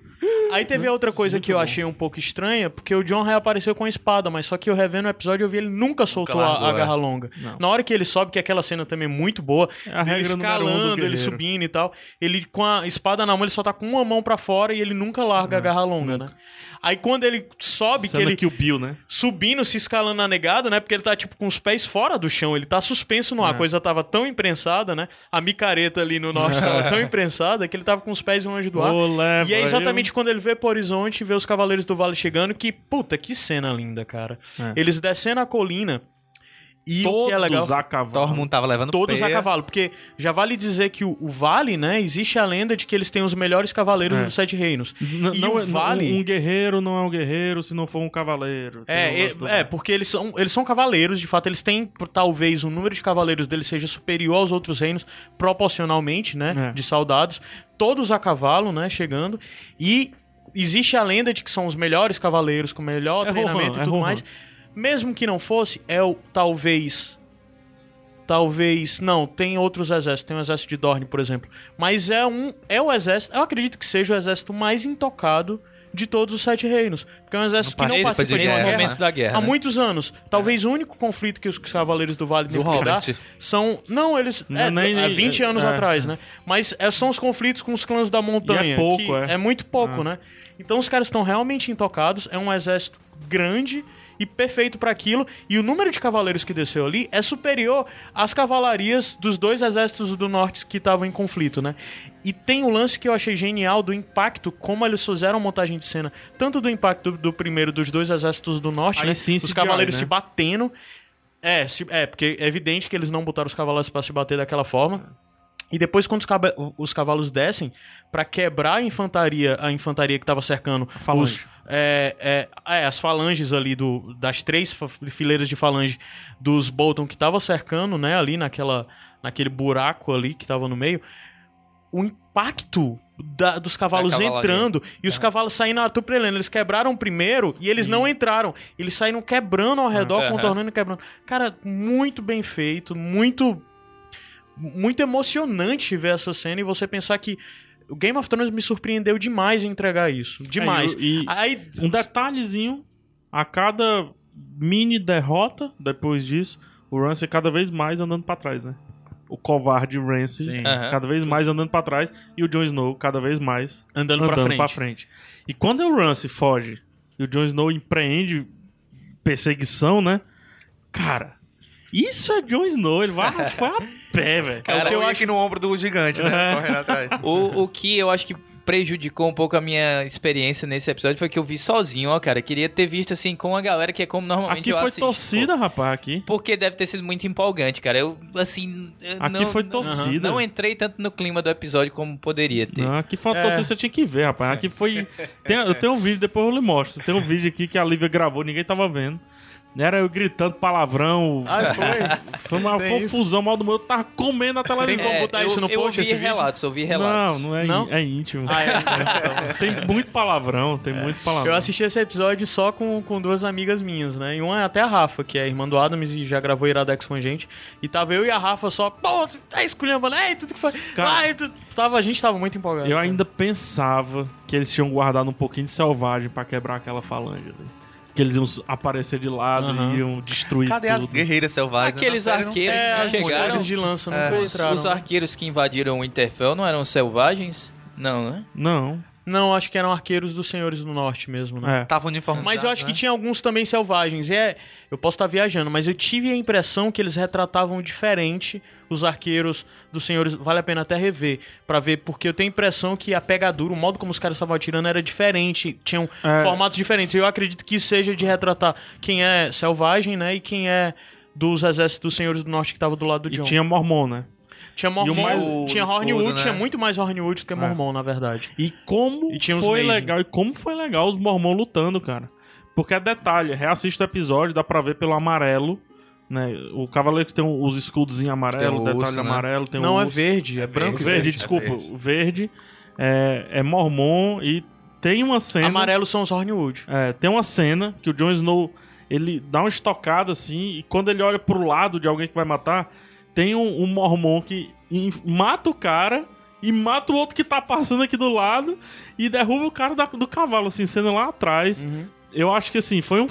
[SPEAKER 1] Aí teve outra coisa
[SPEAKER 2] Muito
[SPEAKER 1] que eu
[SPEAKER 2] bom.
[SPEAKER 1] achei um pouco estranha, porque o John reapareceu com a espada, mas só que eu revendo o episódio eu vi ele nunca soltou a-
[SPEAKER 4] largou,
[SPEAKER 1] a,
[SPEAKER 4] é.
[SPEAKER 1] garra longa.
[SPEAKER 2] Não.
[SPEAKER 1] Na hora que ele sobe, que aquela cena também é muito boa,
[SPEAKER 2] É regra número um
[SPEAKER 1] escalando, ele subindo e tal, ele com a espada na mão, ele só tá com uma mão pra fora e ele nunca larga a garra longa, né? Aí quando ele sobe, que
[SPEAKER 2] Cena
[SPEAKER 1] ele
[SPEAKER 2] que o Bill, né?
[SPEAKER 1] subindo, se escalando na negada, né? Porque ele tá, tipo, com os pés fora do chão. Ele tá suspenso no ar. A coisa tava tão imprensada, né? A micareta ali no norte tava tão imprensada que ele tava com os pés longe do ar.
[SPEAKER 2] Leva,
[SPEAKER 1] e é exatamente quando ele vê pro horizonte, vê os Cavaleiros do Vale chegando, que, puta, que cena linda, cara.
[SPEAKER 2] É.
[SPEAKER 1] Eles descendo a colina e
[SPEAKER 2] Todos
[SPEAKER 1] o que é legal...
[SPEAKER 2] a cavalo.
[SPEAKER 4] Tormund tava levando
[SPEAKER 1] Todos
[SPEAKER 4] pé.
[SPEAKER 1] a cavalo, porque já vale dizer que o, o Vale, né, existe a lenda de que eles têm os melhores cavaleiros
[SPEAKER 2] É.
[SPEAKER 1] dos Sete Reinos.
[SPEAKER 2] N-
[SPEAKER 1] E
[SPEAKER 2] não,
[SPEAKER 1] o
[SPEAKER 2] é-
[SPEAKER 1] Vale-
[SPEAKER 2] Um guerreiro não é um guerreiro se não for um cavaleiro. Um
[SPEAKER 1] É, é, é, porque eles são, eles são cavaleiros, de fato, eles têm, talvez, o número de cavaleiros deles seja superior aos outros reinos, proporcionalmente, né,
[SPEAKER 2] É.
[SPEAKER 1] de soldados, todos a cavalo, né, chegando, e existe a lenda de que são os melhores cavaleiros, com melhor
[SPEAKER 2] É
[SPEAKER 1] treinamento
[SPEAKER 2] Rohan,
[SPEAKER 1] e
[SPEAKER 2] é
[SPEAKER 1] tudo
[SPEAKER 2] Rohan.
[SPEAKER 1] Mesmo que não fosse, é o, talvez... Talvez. Não, tem outros exércitos. Tem o exército de Dorne, por exemplo. Mas é um. É o exército. Eu acredito que seja o exército mais intocado de todos os sete reinos. Porque é um exército que não
[SPEAKER 4] participa de guerra,
[SPEAKER 1] guerra
[SPEAKER 3] momento da guerra.
[SPEAKER 1] há
[SPEAKER 3] né?
[SPEAKER 1] muitos anos. Talvez o único conflito que os Cavaleiros do Vale
[SPEAKER 4] Robert.
[SPEAKER 1] lidar são. Não, eles.
[SPEAKER 2] Não,
[SPEAKER 1] É,
[SPEAKER 2] nem-
[SPEAKER 1] há 20 anos
[SPEAKER 2] é,
[SPEAKER 1] atrás, né? Mas é, são os conflitos com os clãs da montanha.
[SPEAKER 2] E é pouco,
[SPEAKER 1] que
[SPEAKER 2] é.
[SPEAKER 1] muito pouco, né? Então os caras estão realmente intocados. É um exército grande e perfeito para aquilo. E o número de cavaleiros que desceu ali é superior às cavalarias dos dois exércitos do norte que estavam em conflito, né? E tem o lance que eu achei genial do impacto, como eles fizeram a montagem de cena, tanto do impacto do, do primeiro dos dois exércitos do norte,
[SPEAKER 2] Aí
[SPEAKER 1] né?
[SPEAKER 2] sim,
[SPEAKER 1] Os cavaleiros
[SPEAKER 2] né?
[SPEAKER 1] se batendo. É, se- é, porque é evidente que eles não botaram os cavalos para se bater daquela forma. E depois, quando os, os cavalos descem, pra quebrar a infantaria, a infantaria que tava cercando
[SPEAKER 2] falange.
[SPEAKER 1] os, é, é, é, as falanges ali do, das três fileiras de falange dos Bolton que tava cercando, né, ali naquela, naquele buraco ali que tava no meio, o impacto da- dos cavalos entrando e os cavalos saindo a Tupreleno. Eles quebraram primeiro e eles não entraram. Eles saíram quebrando ao redor, contornando e quebrando. Cara, muito bem feito, muito muito emocionante ver essa cena e você pensar que o Game of Thrones me surpreendeu demais em entregar isso. Demais.
[SPEAKER 2] É, e- e
[SPEAKER 1] Aí,
[SPEAKER 2] um detalhezinho, a cada mini derrota, depois disso, o Ramsay cada vez mais andando pra trás, né? O covarde Ramsay
[SPEAKER 1] Sim.
[SPEAKER 3] Aham.
[SPEAKER 2] cada vez mais andando pra trás e o Jon Snow cada vez mais
[SPEAKER 1] andando,
[SPEAKER 2] andando
[SPEAKER 1] pra frente.
[SPEAKER 2] E quando o Ramsay foge e o Jon Snow empreende perseguição, né? Cara, isso é Jon Snow, ele vai, foi a pé, velho.
[SPEAKER 4] Cara,
[SPEAKER 3] Cara,
[SPEAKER 4] eu
[SPEAKER 3] eu
[SPEAKER 4] aqui no ombro do gigante, né? Correndo atrás.
[SPEAKER 3] O, o que eu acho que prejudicou um pouco a minha experiência nesse episódio foi que eu vi sozinho, ó, cara. Queria ter visto assim com a galera que é como normalmente
[SPEAKER 2] Aqui
[SPEAKER 3] eu
[SPEAKER 2] foi
[SPEAKER 3] assisto,
[SPEAKER 2] torcida, rapaz, aqui.
[SPEAKER 3] pô. Porque deve ter sido muito empolgante, cara. Eu, assim. eu
[SPEAKER 2] Aqui
[SPEAKER 3] não,
[SPEAKER 2] foi torcida.
[SPEAKER 3] Não, entrei tanto no clima do episódio como poderia ter.
[SPEAKER 2] Não, aqui foi uma
[SPEAKER 1] É.
[SPEAKER 2] torcida que você tinha que ver, rapaz. Aqui foi. Tem- eu tenho um vídeo, depois eu lhe mostro. Tem um vídeo aqui que a Lívia gravou, ninguém tava vendo. Era eu gritando palavrão.
[SPEAKER 1] Ah, foi?
[SPEAKER 2] Foi uma
[SPEAKER 1] Tem
[SPEAKER 2] confusão mal do meu. Eu tava comendo a televisão.
[SPEAKER 1] Tem como botar
[SPEAKER 3] eu,
[SPEAKER 1] isso no
[SPEAKER 3] eu
[SPEAKER 1] post,
[SPEAKER 3] ouvi
[SPEAKER 1] esse vídeo?
[SPEAKER 3] relatos, ouvi
[SPEAKER 2] Não,
[SPEAKER 3] relatos.
[SPEAKER 2] não é,
[SPEAKER 1] Não?
[SPEAKER 2] é íntimo.
[SPEAKER 1] Ah, é.
[SPEAKER 2] Tem muito palavrão, tem muito palavrão.
[SPEAKER 1] Eu assisti esse episódio só com, com duas amigas minhas, né? E uma é até a Rafa, que é irmã do Adams e já gravou Iradex com a gente. E tava eu e a Rafa só, pô, tá esculhambando, ei, tudo que foi.
[SPEAKER 2] Cara-
[SPEAKER 1] Ai, tu... tava, a gente tava muito empolgado.
[SPEAKER 2] Eu
[SPEAKER 1] cara.
[SPEAKER 2] ainda pensava que eles tinham guardado um pouquinho de selvagem pra quebrar aquela falange ali. Que eles iam aparecer de lado
[SPEAKER 1] Aham.
[SPEAKER 2] e iam destruir
[SPEAKER 4] Cadê as
[SPEAKER 2] tudo.
[SPEAKER 4] guerreiras selvagens? né?
[SPEAKER 3] Aqueles
[SPEAKER 4] não
[SPEAKER 3] arqueiros
[SPEAKER 4] tem,
[SPEAKER 1] É,
[SPEAKER 3] que
[SPEAKER 1] as
[SPEAKER 4] né?
[SPEAKER 3] chegaram-
[SPEAKER 1] de lança nunca
[SPEAKER 3] Os,
[SPEAKER 1] entraram.
[SPEAKER 3] os arqueiros que invadiram o Interfell não eram selvagens? Não, né?
[SPEAKER 2] Não,
[SPEAKER 1] Não, acho que eram arqueiros dos Senhores do Norte mesmo, né?
[SPEAKER 2] é.
[SPEAKER 4] Tava uniformizado,
[SPEAKER 1] Mas eu acho que
[SPEAKER 4] né?
[SPEAKER 1] tinha alguns também selvagens. E é. Eu posso estar viajando, mas eu tive a impressão que eles retratavam diferente os arqueiros dos senhores. Vale a pena até rever pra ver, porque eu tenho a impressão que a pegadura, o modo como os caras estavam atirando era diferente. Tinham
[SPEAKER 2] É.
[SPEAKER 1] formatos diferentes. E eu acredito que isso seja de retratar quem é selvagem, né? E quem é dos exércitos dos senhores do norte que tava do lado do
[SPEAKER 2] E
[SPEAKER 1] John.
[SPEAKER 2] tinha Mormon, né?
[SPEAKER 1] Tinha Mormon,
[SPEAKER 2] mais-
[SPEAKER 1] tinha
[SPEAKER 4] o
[SPEAKER 1] Hornwood,
[SPEAKER 4] escudo, né?
[SPEAKER 1] tinha muito mais Hornwood do que
[SPEAKER 2] É.
[SPEAKER 1] Mormon, na verdade.
[SPEAKER 2] E como
[SPEAKER 1] E
[SPEAKER 2] foi legal, e como foi legal os mormons lutando, cara. Porque é detalhe, reassista o episódio, dá pra ver pelo amarelo, né? O cavaleiro que tem os escudos em amarelo,
[SPEAKER 4] Tem o
[SPEAKER 2] detalhe
[SPEAKER 4] urso, né?
[SPEAKER 2] amarelo, tem
[SPEAKER 1] Não é
[SPEAKER 2] urso.
[SPEAKER 1] verde, é branco
[SPEAKER 2] Verde,
[SPEAKER 1] e verde.
[SPEAKER 2] desculpa.
[SPEAKER 4] É verde.
[SPEAKER 2] Verde é, é mormon e tem uma cena...
[SPEAKER 1] Amarelo são os Hornwood.
[SPEAKER 2] É, tem uma cena que o Jon Snow ele dá uma estocada assim e quando ele olha pro lado de alguém que vai matar, tem um, um mormon que mata o cara e mata o outro que tá passando aqui do lado e derruba o cara da- do cavalo, assim, sendo lá atrás.
[SPEAKER 1] Uhum.
[SPEAKER 2] Eu acho que assim, foi um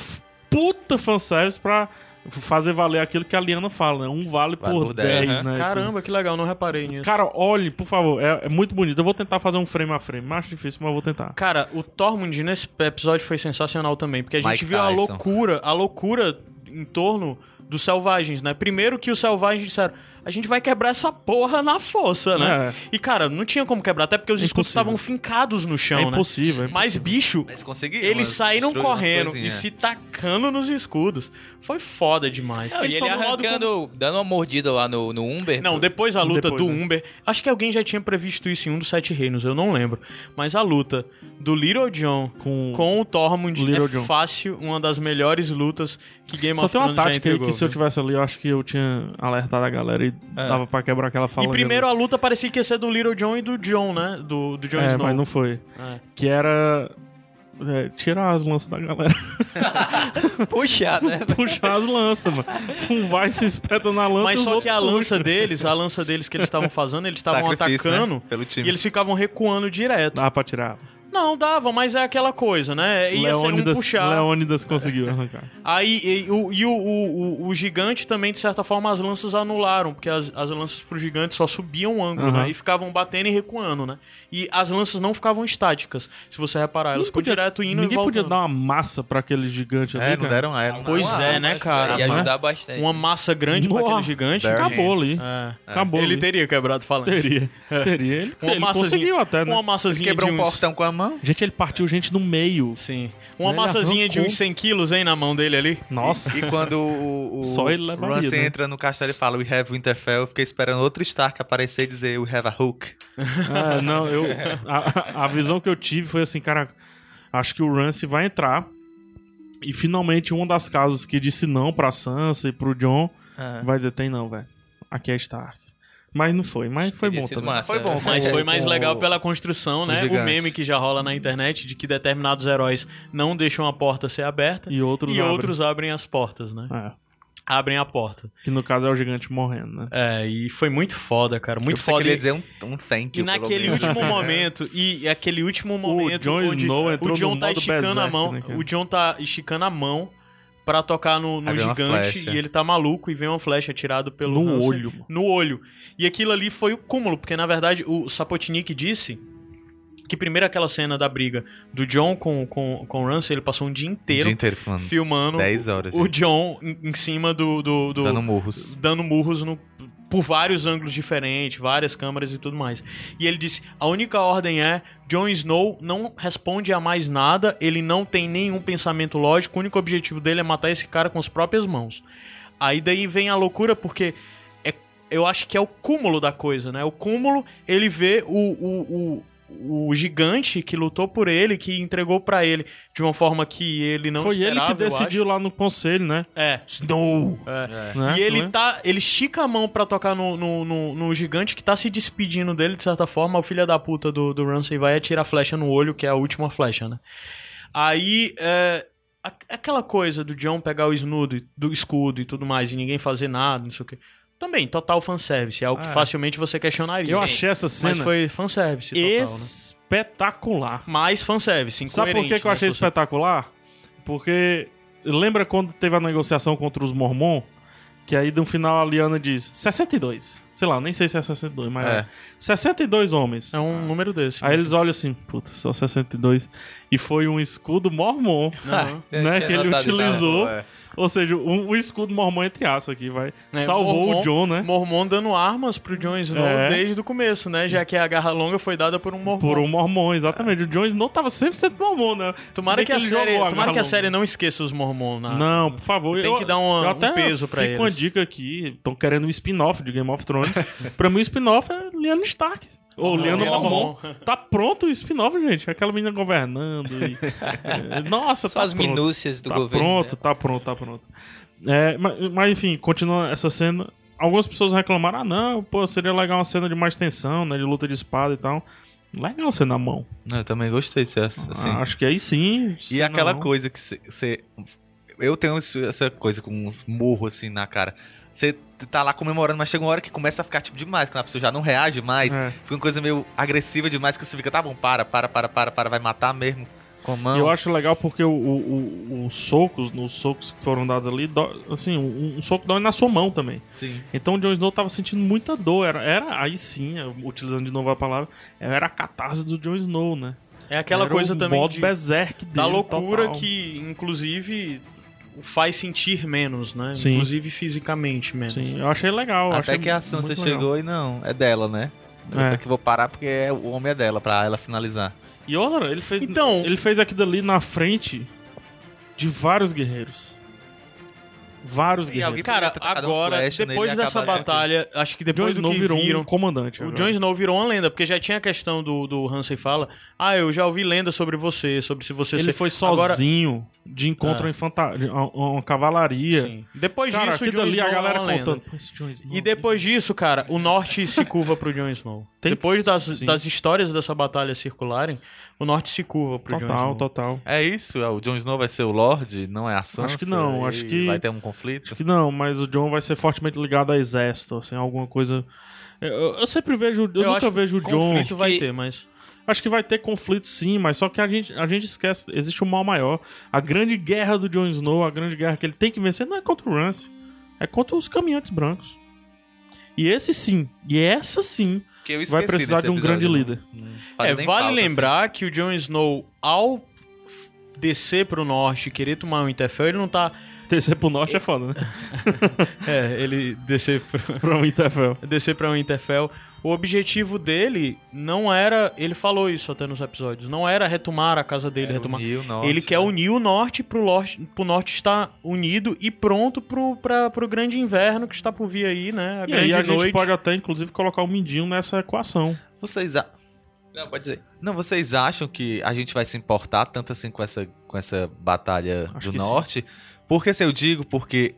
[SPEAKER 2] puta fanservice pra fazer valer aquilo que a Liana fala, né? Um vale
[SPEAKER 4] Vale
[SPEAKER 2] por
[SPEAKER 4] por
[SPEAKER 2] 10,
[SPEAKER 4] 10,
[SPEAKER 2] né?
[SPEAKER 1] Caramba, que legal, não reparei nisso.
[SPEAKER 2] Cara, olhe, por favor, é, é muito bonito. Eu vou tentar fazer um frame a frame. Acho difícil, mas eu vou tentar.
[SPEAKER 1] Cara, o Tormund nesse episódio foi sensacional também, porque a gente
[SPEAKER 4] Mike
[SPEAKER 1] viu a
[SPEAKER 4] Tyson.
[SPEAKER 1] loucura, a loucura em torno dos selvagens, né? Primeiro que os selvagens disseram, a gente vai quebrar essa porra na força, né?
[SPEAKER 2] É.
[SPEAKER 1] E cara, não tinha como quebrar, até porque os
[SPEAKER 2] É
[SPEAKER 1] escudos
[SPEAKER 2] impossível.
[SPEAKER 1] estavam fincados no chão,
[SPEAKER 2] é
[SPEAKER 1] né?
[SPEAKER 2] impossível. é
[SPEAKER 1] Mas, bicho,
[SPEAKER 4] Eles conseguiram.
[SPEAKER 1] eles
[SPEAKER 4] mas
[SPEAKER 1] saíram correndo e se tacando nos escudos. Foi foda demais.
[SPEAKER 3] Não, e ele
[SPEAKER 1] como-
[SPEAKER 3] arrancando, dando uma mordida lá no, no Umber.
[SPEAKER 1] Não, depois a luta
[SPEAKER 2] Depois,
[SPEAKER 1] do
[SPEAKER 2] né?
[SPEAKER 1] Umber. Acho que alguém já tinha previsto isso em um dos Sete Reinos, eu não lembro. Mas a luta do Little John
[SPEAKER 2] Com-
[SPEAKER 1] com, o Tormund
[SPEAKER 2] Little
[SPEAKER 1] é
[SPEAKER 2] Jon.
[SPEAKER 1] fácil, uma das melhores lutas que Game
[SPEAKER 2] Só
[SPEAKER 1] of
[SPEAKER 2] tem uma tática aí
[SPEAKER 1] entregou.
[SPEAKER 2] que se eu
[SPEAKER 1] viu?
[SPEAKER 2] tivesse ali, eu acho que eu tinha alertado a galera e
[SPEAKER 3] É.
[SPEAKER 2] dava pra quebrar aquela fala.
[SPEAKER 1] E primeiro a luta parecia que ia ser do Little John e do John, né? Do, do Jon
[SPEAKER 2] É,
[SPEAKER 1] Snow.
[SPEAKER 2] mas não foi.
[SPEAKER 1] É.
[SPEAKER 2] Que era. é, tirar as lanças da galera.
[SPEAKER 3] Puxar, né?
[SPEAKER 2] Puxar as lanças, mano. Um vai se espeta na lança.
[SPEAKER 1] Mas só que a lança deles, a lança deles que eles estavam fazendo, eles estavam
[SPEAKER 4] Sacrifício,
[SPEAKER 1] atacando
[SPEAKER 4] né? Pelo time.
[SPEAKER 1] e eles ficavam recuando direto.
[SPEAKER 2] Dá pra tirar.
[SPEAKER 1] Não, dava, mas é aquela coisa, né? Ia ser um
[SPEAKER 2] Leônidas,
[SPEAKER 1] puxar.
[SPEAKER 2] Leônidas conseguiu arrancar.
[SPEAKER 1] Aí, e, o, e o, o, o- o gigante também, de certa forma, as lanças anularam, porque as, as lanças pro gigante só subiam o ângulo,
[SPEAKER 2] Aham.
[SPEAKER 1] né? E ficavam batendo e recuando, né? E as lanças não ficavam estáticas, se você reparar. Elas
[SPEAKER 2] Não
[SPEAKER 1] ficam direto indo
[SPEAKER 2] ninguém
[SPEAKER 1] e voltando.
[SPEAKER 2] podia dar uma massa pra aquele gigante ali,
[SPEAKER 4] É, não deram é,
[SPEAKER 1] Pois
[SPEAKER 4] não-
[SPEAKER 1] é, né, cara?
[SPEAKER 3] Ia ajudar bastante.
[SPEAKER 1] Uma massa grande pra
[SPEAKER 2] Nossa,
[SPEAKER 1] aquele gigante.
[SPEAKER 2] Acabou
[SPEAKER 4] hands.
[SPEAKER 2] ali.
[SPEAKER 1] É.
[SPEAKER 2] Acabou
[SPEAKER 1] Ele
[SPEAKER 2] ali.
[SPEAKER 1] teria quebrado falando.
[SPEAKER 2] Teria. Teria. Ele,
[SPEAKER 1] Uma
[SPEAKER 2] ele
[SPEAKER 1] massazinha,
[SPEAKER 2] conseguiu até, né?
[SPEAKER 1] Uma massazinha
[SPEAKER 4] Quebrou
[SPEAKER 1] de
[SPEAKER 4] um portão com a mão.
[SPEAKER 2] Gente, ele partiu gente no meio.
[SPEAKER 1] Sim. Uma
[SPEAKER 2] Ele
[SPEAKER 1] massazinha de
[SPEAKER 2] arrancou.
[SPEAKER 1] uns 100 quilos, hein, na mão dele ali.
[SPEAKER 2] Nossa.
[SPEAKER 4] E quando o, o,
[SPEAKER 2] Só ele levaria,
[SPEAKER 4] Ramsay
[SPEAKER 2] né?
[SPEAKER 4] entra no castelo e fala We have Winterfell, eu fiquei esperando outro Stark aparecer e dizer We have a Hook.
[SPEAKER 2] Ah, não, eu. A, a visão que eu tive foi assim, cara. Acho que o Rance vai entrar. E finalmente uma das casas que disse não pra Sansa e pro John
[SPEAKER 3] Ah.
[SPEAKER 2] vai dizer: tem não, velho. Aqui é Stark. Mas não foi, mas foi bom também.
[SPEAKER 3] massa.
[SPEAKER 4] Foi bom,
[SPEAKER 1] Mas foi mais legal
[SPEAKER 4] o-
[SPEAKER 1] pela construção, né? O meme que já rola na internet de que determinados heróis não deixam a porta ser aberta
[SPEAKER 2] E outros
[SPEAKER 1] e
[SPEAKER 2] abrem.
[SPEAKER 1] outros abrem as portas, né?
[SPEAKER 2] É,
[SPEAKER 1] Abrem a porta.
[SPEAKER 2] que no caso é o gigante morrendo, né?
[SPEAKER 1] É, e foi muito foda, cara. Muito
[SPEAKER 4] eu
[SPEAKER 1] foda.
[SPEAKER 4] que ele ia
[SPEAKER 1] E-
[SPEAKER 4] dizer um, um thank
[SPEAKER 1] E
[SPEAKER 4] you. pelo
[SPEAKER 1] naquele último momento, e aquele último momento
[SPEAKER 2] Jon
[SPEAKER 1] onde
[SPEAKER 2] Snow entrou
[SPEAKER 1] o John
[SPEAKER 2] no
[SPEAKER 1] tá
[SPEAKER 2] modo
[SPEAKER 1] esticando a mão,
[SPEAKER 2] né, cara?
[SPEAKER 1] o John tá esticando a mão pra tocar no, no gigante e ele tá maluco e vem uma flecha atirada pelo
[SPEAKER 2] No
[SPEAKER 1] Hansen
[SPEAKER 2] olho, mano.
[SPEAKER 1] no olho. E aquilo ali foi o cúmulo, porque na verdade o Sapotnik disse que primeiro aquela cena da briga do John com, com, com o Ramsay, ele passou um dia inteiro
[SPEAKER 4] dia inteiro
[SPEAKER 1] filmando
[SPEAKER 4] 10 horas.
[SPEAKER 1] o
[SPEAKER 4] gente,
[SPEAKER 1] John em, em cima do, do, do-
[SPEAKER 4] Dando murros.
[SPEAKER 1] dando murros no- por vários ângulos diferentes, várias câmeras e tudo mais. E ele disse: a única ordem é: Jon Snow não responde a mais nada, ele não tem nenhum pensamento lógico, o único objetivo dele é matar esse cara com as próprias mãos. Aí daí vem a loucura, porque é- eu acho que é o cúmulo da coisa, né? O cúmulo, ele vê o, o, o, o gigante que lutou por ele, que entregou pra ele de uma forma que ele não
[SPEAKER 2] Foi ele
[SPEAKER 1] esperava,
[SPEAKER 2] que
[SPEAKER 1] eu
[SPEAKER 2] decidiu lá no conselho, né?
[SPEAKER 1] É.
[SPEAKER 2] Snow!
[SPEAKER 1] É.
[SPEAKER 2] Né?
[SPEAKER 1] E ele
[SPEAKER 2] Né?
[SPEAKER 1] tá. Ele estica a mão pra tocar no, no, no- no gigante que tá se despedindo dele, de certa forma. O filho da puta do, do Ramsey vai atirar a flecha no olho, que é a última flecha, né? Aí. É, aquela coisa do John pegar o esnudo, do escudo e tudo mais, e ninguém fazer nada, não sei o quê. Também, total fanservice. É algo que
[SPEAKER 2] É.
[SPEAKER 1] facilmente você questionaria.
[SPEAKER 2] Eu achei essa cena
[SPEAKER 1] Mas foi fanservice total, né?
[SPEAKER 2] espetacular.
[SPEAKER 1] Mais fanservice,
[SPEAKER 2] Sabe por que, que eu
[SPEAKER 1] né,
[SPEAKER 2] achei espetacular? Porque lembra quando teve a negociação contra os Mormon? Que aí no final a Liana diz 62. Sei lá, nem sei se é 62, mas
[SPEAKER 4] É.
[SPEAKER 2] é. 62 homens.
[SPEAKER 1] É um número desse.
[SPEAKER 2] Aí eles olham assim, puta, só 62. E foi um escudo mormon.
[SPEAKER 3] Eu
[SPEAKER 2] né? Que ele utilizou.
[SPEAKER 4] É.
[SPEAKER 2] Ou seja, um, um escudo mormon entre aspas aqui, vai.
[SPEAKER 1] É,
[SPEAKER 2] Salvou
[SPEAKER 1] Mormon-
[SPEAKER 2] o John, né?
[SPEAKER 1] Mormon dando armas pro Jon Snow
[SPEAKER 2] É.
[SPEAKER 1] desde o começo, né? Já que a garra longa foi dada por um Mormon.
[SPEAKER 2] Por um mormon, exatamente. O Jon Snow tava 100% mormon, né?
[SPEAKER 1] Tomara que, a série,
[SPEAKER 2] jogou
[SPEAKER 1] tomara que a série não esqueça os Mormon. Na...
[SPEAKER 2] Não, por favor.
[SPEAKER 1] Tem
[SPEAKER 2] eu-
[SPEAKER 1] que dar uma-
[SPEAKER 2] eu
[SPEAKER 1] um
[SPEAKER 2] até
[SPEAKER 1] peso pra
[SPEAKER 2] fico uma
[SPEAKER 1] eles.
[SPEAKER 2] dica aqui. Estão querendo um spin-off de Game of Thrones. pra mim, o spin-off é Lyanna Stark. Ou Lyanna Mormon.
[SPEAKER 1] Mormon.
[SPEAKER 2] Tá pronto o spin-off, gente. Aquela menina governando. e- é, Nossa,
[SPEAKER 3] Só
[SPEAKER 2] tá
[SPEAKER 3] as
[SPEAKER 2] pronto.
[SPEAKER 3] minúcias do
[SPEAKER 2] tá
[SPEAKER 3] governo.
[SPEAKER 2] pronto,
[SPEAKER 3] né?
[SPEAKER 2] tá pronto, tá pronto. É, mas, mas, enfim, continua essa cena. Algumas pessoas reclamaram: ah, não, pô, seria legal uma cena de mais tensão, né? De luta de espada e tal. Legal ser na mão.
[SPEAKER 4] Eu também gostei de ser assim.
[SPEAKER 2] Ah, acho que aí sim.
[SPEAKER 4] E aquela coisa que você. Eu tenho essa coisa com um morro assim na cara. Você tá lá comemorando, mas chega uma hora que começa a ficar tipo demais, quando a pessoa já não reage mais.
[SPEAKER 2] É.
[SPEAKER 4] Fica uma coisa meio agressiva demais que você fica, tá bom, para, para, para, para, para, vai matar mesmo com a
[SPEAKER 2] E
[SPEAKER 4] mão.
[SPEAKER 2] eu acho legal porque o, o- o- os socos, os socos que foram dados ali, dó- assim, um, um soco dói na sua mão também.
[SPEAKER 4] Sim.
[SPEAKER 2] Então o Jon Snow tava sentindo muita dor. Era, era aí sim, utilizando de novo a palavra, era a catarse do Jon Snow, né?
[SPEAKER 1] É aquela
[SPEAKER 2] Era
[SPEAKER 1] coisa
[SPEAKER 2] o
[SPEAKER 1] também
[SPEAKER 2] modo
[SPEAKER 1] de,
[SPEAKER 2] berserk dele,
[SPEAKER 1] da loucura
[SPEAKER 2] total.
[SPEAKER 1] que, inclusive, faz sentir menos, né?
[SPEAKER 2] Sim.
[SPEAKER 1] Inclusive fisicamente menos.
[SPEAKER 2] Sim, eu achei legal.
[SPEAKER 4] Até
[SPEAKER 2] achei
[SPEAKER 4] que a Sansa
[SPEAKER 2] muito legal.
[SPEAKER 4] chegou e não, é dela, né? Eu
[SPEAKER 2] É.
[SPEAKER 4] sei que vou parar porque é- o homem é dela, pra ela finalizar.
[SPEAKER 2] E outra, ele fez,
[SPEAKER 1] Então-
[SPEAKER 2] ele fez aquilo ali na frente de vários guerreiros. Vários guerreiros.
[SPEAKER 1] Cara, agora,
[SPEAKER 4] nele
[SPEAKER 1] depois dessa batalha, acho que depois do
[SPEAKER 2] Snow
[SPEAKER 1] que
[SPEAKER 2] virou
[SPEAKER 1] viram...
[SPEAKER 2] um comandante.
[SPEAKER 1] O
[SPEAKER 2] agora.
[SPEAKER 1] Jon Snow virou uma lenda, porque já tinha a questão do, do Hansen fala, ah, eu já ouvi lenda sobre você, sobre se você...
[SPEAKER 2] Ele
[SPEAKER 1] ser...
[SPEAKER 2] foi
[SPEAKER 1] Agora-
[SPEAKER 2] sozinho de encontro
[SPEAKER 1] Ah.
[SPEAKER 2] a infantaria, a- a- uma cavalaria.
[SPEAKER 1] Sim. Depois
[SPEAKER 2] Cara,
[SPEAKER 1] disso, o Jon Snow
[SPEAKER 2] a galera
[SPEAKER 1] é
[SPEAKER 2] contando.
[SPEAKER 1] E depois disso, cara, o norte se curva pro Jon Snow.
[SPEAKER 2] Tem-
[SPEAKER 1] depois das,
[SPEAKER 2] sim.
[SPEAKER 1] das histórias dessa batalha circularem, o norte se curva pro Jon
[SPEAKER 2] Total,
[SPEAKER 1] Snow.
[SPEAKER 2] total.
[SPEAKER 4] É isso? O Jon Snow vai ser o Lorde, não é a Sansa?
[SPEAKER 2] Acho que não, acho que-
[SPEAKER 4] Vai ter um conflito?
[SPEAKER 2] Acho que não, mas o John vai ser fortemente ligado a exército, assim, alguma coisa. Eu, eu sempre vejo, eu,
[SPEAKER 1] acho
[SPEAKER 2] nunca vejo o John.
[SPEAKER 1] conflito vai
[SPEAKER 3] que-
[SPEAKER 1] ter, mas...
[SPEAKER 2] Acho que vai ter conflito sim, mas só que a gente, a gente esquece, existe um mal maior. A grande guerra do Jon Snow, a grande guerra que ele tem que vencer não é contra o Ramsay, é contra os caminhantes brancos. E esse sim, e essa sim,
[SPEAKER 4] Que eu
[SPEAKER 2] vai
[SPEAKER 4] esqueci
[SPEAKER 2] precisar
[SPEAKER 4] desse
[SPEAKER 2] de um grande líder.
[SPEAKER 1] É, vale
[SPEAKER 4] assim.
[SPEAKER 1] lembrar que o Jon Snow, ao descer pro norte e querer tomar o Winterfell, ele não tá...
[SPEAKER 2] Descer pro norte é foda, né?
[SPEAKER 1] É, ele descer pro...
[SPEAKER 2] Pra um Winterfell.
[SPEAKER 1] descer pra Winterfell. O objetivo dele não era, ele falou isso até nos episódios, não era retomar a casa dele,
[SPEAKER 4] É,
[SPEAKER 1] retomar.
[SPEAKER 4] unir o norte,
[SPEAKER 1] ele quer
[SPEAKER 4] né?
[SPEAKER 1] unir o norte pro, norte pro norte estar unido e pronto pro, pra, pro grande inverno que está por vir aí, né? A
[SPEAKER 2] E
[SPEAKER 1] grande
[SPEAKER 2] aí a
[SPEAKER 1] noite.
[SPEAKER 2] gente pode até, inclusive, colocar o Mindinho nessa equação.
[SPEAKER 4] Vocês, a-
[SPEAKER 3] Não, pode dizer.
[SPEAKER 4] não, vocês acham que a gente vai se importar tanto assim com essa, com essa batalha
[SPEAKER 2] Acho
[SPEAKER 4] do
[SPEAKER 2] que sim.
[SPEAKER 4] norte? Porque se eu digo, porque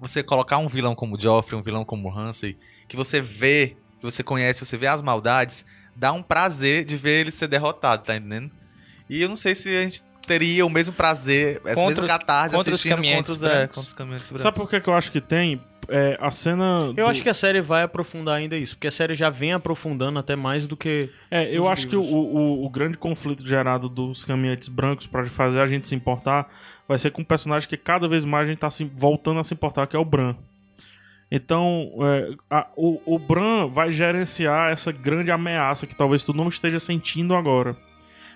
[SPEAKER 4] você colocar um vilão como Joffrey, um vilão como Ramsay, que você vê, que você conhece, você vê as maldades, dá um prazer de ver ele ser derrotado, tá entendendo? E eu não sei se a gente teria o mesmo prazer, essa
[SPEAKER 3] Contra
[SPEAKER 4] mesma
[SPEAKER 3] os-
[SPEAKER 4] catarse
[SPEAKER 3] contra os
[SPEAKER 4] assistindo
[SPEAKER 3] caminhantes
[SPEAKER 4] contra os, é,
[SPEAKER 3] brancos.
[SPEAKER 4] contra os caminhantes brancos.
[SPEAKER 2] Sabe por que, que eu acho que tem? É, a cena.
[SPEAKER 1] Eu acho que a série vai aprofundar ainda isso, porque a série já vem aprofundando até mais do que.
[SPEAKER 2] É, eu
[SPEAKER 1] Os
[SPEAKER 2] acho que o,
[SPEAKER 1] livros.
[SPEAKER 2] o, o grande conflito gerado dos caminhantes brancos pra fazer a gente se importar vai ser com um personagem que cada vez mais a gente tá se, voltando a se importar, que é o Bran. Então, é, a- o, o Bran vai gerenciar essa grande ameaça que talvez tu não esteja sentindo agora.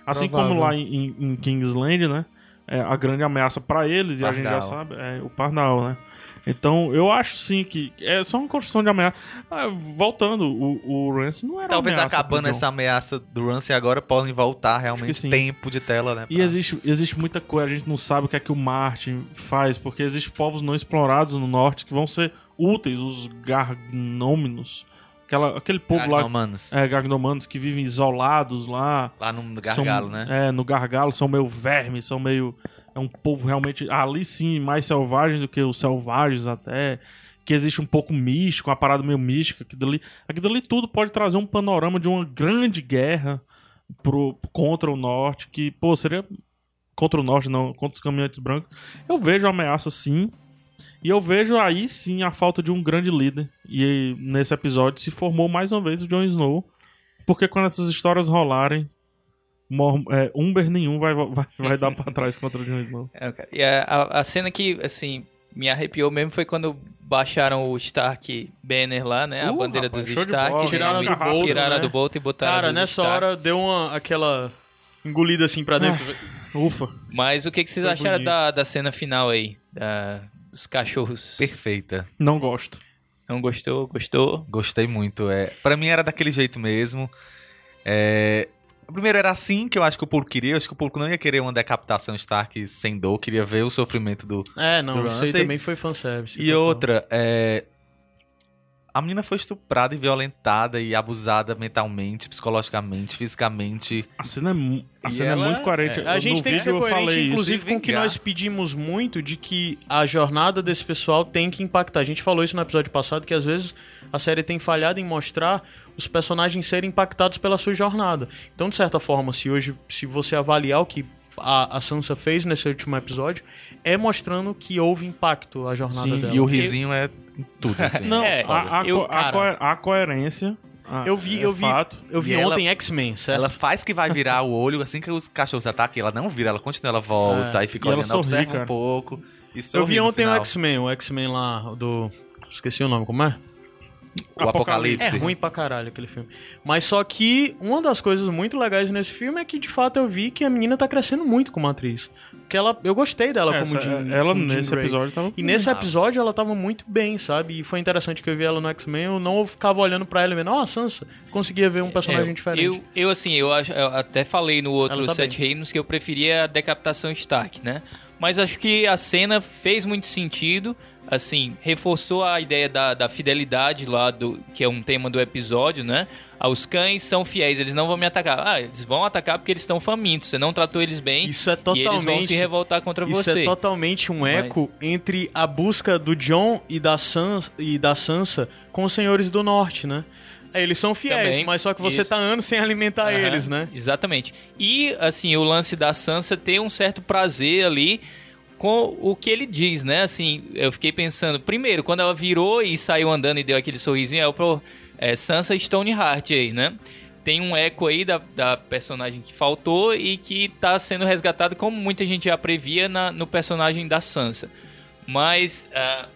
[SPEAKER 2] Assim
[SPEAKER 1] Provável.
[SPEAKER 2] como lá em, em- em Kingsland, né? É, a grande ameaça pra eles, e a gente já
[SPEAKER 4] Pardal.
[SPEAKER 2] sabe, é o Parnal, né? Então, eu acho sim que é só uma construção de ameaça. Ah, voltando, o, o Rance não era
[SPEAKER 4] Talvez
[SPEAKER 2] ameaça
[SPEAKER 4] acabando essa ameaça do Ramsay agora podem voltar realmente
[SPEAKER 2] sim.
[SPEAKER 4] tempo de tela, né?
[SPEAKER 2] E
[SPEAKER 4] pra-
[SPEAKER 2] existe, existe muita coisa, a gente não sabe o que é que o Martin faz, porque existem povos não explorados no norte que vão ser úteis, os Gargnôminos, aquela, aquele povo lá,
[SPEAKER 4] Gagnomanos.
[SPEAKER 2] é, Gagnomanos, que vivem isolados lá.
[SPEAKER 4] Lá no gargalo,
[SPEAKER 2] são,
[SPEAKER 4] né?
[SPEAKER 2] É, no gargalo, são meio vermes, são meio. É um povo realmente. Ali sim, mais selvagens do que os selvagens até. Que existe um pouco místico, uma parada meio mística. Aquilo ali, aquilo ali tudo pode trazer um panorama de uma grande guerra pro, contra o norte. Que, pô, seria. Contra o norte, não, contra os caminhantes brancos. Eu vejo a ameaça sim. E eu vejo aí sim a falta de um grande líder. E nesse episódio se formou mais uma vez o Jon Snow. Porque quando essas histórias rolarem, é, Umber nenhum vai, vai, vai dar pra trás contra o Jon Snow.
[SPEAKER 3] É, cara. E a, a- cena que, assim, me arrepiou mesmo foi quando baixaram o Stark Banner lá, né? a
[SPEAKER 1] Uh,
[SPEAKER 3] bandeira
[SPEAKER 2] rapaz,
[SPEAKER 3] dos Stark.
[SPEAKER 2] bola.
[SPEAKER 3] né?
[SPEAKER 1] Tiraram
[SPEAKER 3] E
[SPEAKER 1] do Bolton,
[SPEAKER 3] tiraram
[SPEAKER 1] né?
[SPEAKER 3] do Bolton e botaram
[SPEAKER 1] Cara, nessa
[SPEAKER 3] Stark.
[SPEAKER 1] hora deu uma, aquela engolida assim pra dentro.
[SPEAKER 2] Ufa.
[SPEAKER 3] Mas o que, que vocês
[SPEAKER 1] Foi
[SPEAKER 3] acharam
[SPEAKER 1] bonito.
[SPEAKER 3] da, da cena final aí? Da, dos cachorros.
[SPEAKER 4] Perfeita.
[SPEAKER 2] Não gosto.
[SPEAKER 3] Não gostou? Gostou?
[SPEAKER 4] Gostei muito. É, para mim era daquele jeito mesmo. É, primeiro era assim que eu acho que o público queria. Eu acho que o público não ia querer uma decapitação Stark sem dor, queria ver o sofrimento do.
[SPEAKER 1] É, não,
[SPEAKER 4] Do
[SPEAKER 1] isso aí também foi fanservice.
[SPEAKER 4] E outra, é. A menina foi estuprada e violentada e abusada mentalmente, psicologicamente, fisicamente.
[SPEAKER 2] A cena é, mu- a cena é
[SPEAKER 4] ela-
[SPEAKER 2] muito coerente.
[SPEAKER 1] É, a
[SPEAKER 2] No
[SPEAKER 1] gente tem que ser coerente, inclusive,
[SPEAKER 4] isso.
[SPEAKER 1] com o que nós pedimos muito de que a jornada desse pessoal tem que impactar. A gente falou isso no episódio passado, que às vezes a série tem falhado em mostrar os personagens serem impactados pela sua jornada. Então, de certa forma, se hoje, se você avaliar o que a, a Sansa fez nesse último episódio, é mostrando que houve impacto a jornada
[SPEAKER 2] Sim,
[SPEAKER 1] dela.
[SPEAKER 4] E o risinho é tudo, assim.
[SPEAKER 2] Não,
[SPEAKER 3] É,
[SPEAKER 2] a, a,
[SPEAKER 3] eu-
[SPEAKER 2] a a coerência. a-
[SPEAKER 1] Eu vi,
[SPEAKER 2] é
[SPEAKER 1] eu vi,
[SPEAKER 2] fato.
[SPEAKER 1] eu vi
[SPEAKER 4] E
[SPEAKER 1] ontem X-Men, certo?
[SPEAKER 4] Ela faz que vai virar o olho assim que os cachorros atacam, ela não vira, ela continua, ela volta,
[SPEAKER 1] É.
[SPEAKER 4] aí fica
[SPEAKER 2] E ela
[SPEAKER 4] olhando,
[SPEAKER 2] sorri,
[SPEAKER 4] observa
[SPEAKER 2] cara.
[SPEAKER 4] um pouco. e
[SPEAKER 1] Eu vi ontem o. X-Men, o X-Men lá do. Esqueci o nome, como é?
[SPEAKER 4] O Apocalipse.
[SPEAKER 1] É ruim pra caralho aquele filme. Mas só que uma das coisas muito legais nesse filme é que de fato eu vi que a menina tá crescendo muito como atriz. Porque ela, eu gostei dela
[SPEAKER 2] Essa-
[SPEAKER 1] como Jean,
[SPEAKER 2] ela
[SPEAKER 1] como Jean
[SPEAKER 2] nesse
[SPEAKER 1] Grey.
[SPEAKER 2] episódio tava.
[SPEAKER 1] E nesse episódio ela tava muito bem, sabe? E foi interessante que eu vi ela no X-Men, eu não ficava olhando pra ela e vendo, ó, Sansa, conseguia ver um personagem
[SPEAKER 3] É,
[SPEAKER 1] diferente.
[SPEAKER 3] Eu, eu, assim, eu, acho- eu até falei no outro
[SPEAKER 1] tá
[SPEAKER 3] Sete Reinos que eu preferia a decapitação Stark, né? Mas acho que a cena fez muito sentido, assim, reforçou a ideia da, da fidelidade lá, do que é um tema do episódio, né? Ah, Os cães são fiéis, eles não vão me atacar. Ah, eles vão atacar porque eles estão famintos, você não tratou eles bem
[SPEAKER 1] Isso é
[SPEAKER 3] e eles vão
[SPEAKER 1] totalmente-
[SPEAKER 3] se revoltar contra
[SPEAKER 1] Isso
[SPEAKER 3] você.
[SPEAKER 1] é totalmente um
[SPEAKER 3] Mas-
[SPEAKER 1] eco entre a busca do John e da, Sansa, e da Sansa com os Senhores do Norte, né? Eles são fiéis,
[SPEAKER 3] Também,
[SPEAKER 1] mas só que você
[SPEAKER 3] isso.
[SPEAKER 1] tá anos sem alimentar
[SPEAKER 3] Aham,
[SPEAKER 1] eles, né?
[SPEAKER 3] Exatamente. E, assim, o lance da Sansa ter um certo prazer ali com o que ele diz, né? Assim, eu fiquei pensando, primeiro, quando ela virou e saiu andando e deu aquele sorrisinho, eu pro é, Sansa Stoneheart aí, né? Tem um eco aí da, da personagem que faltou e que tá sendo resgatado, como muita gente já previa, na, no personagem da Sansa. Mas ah,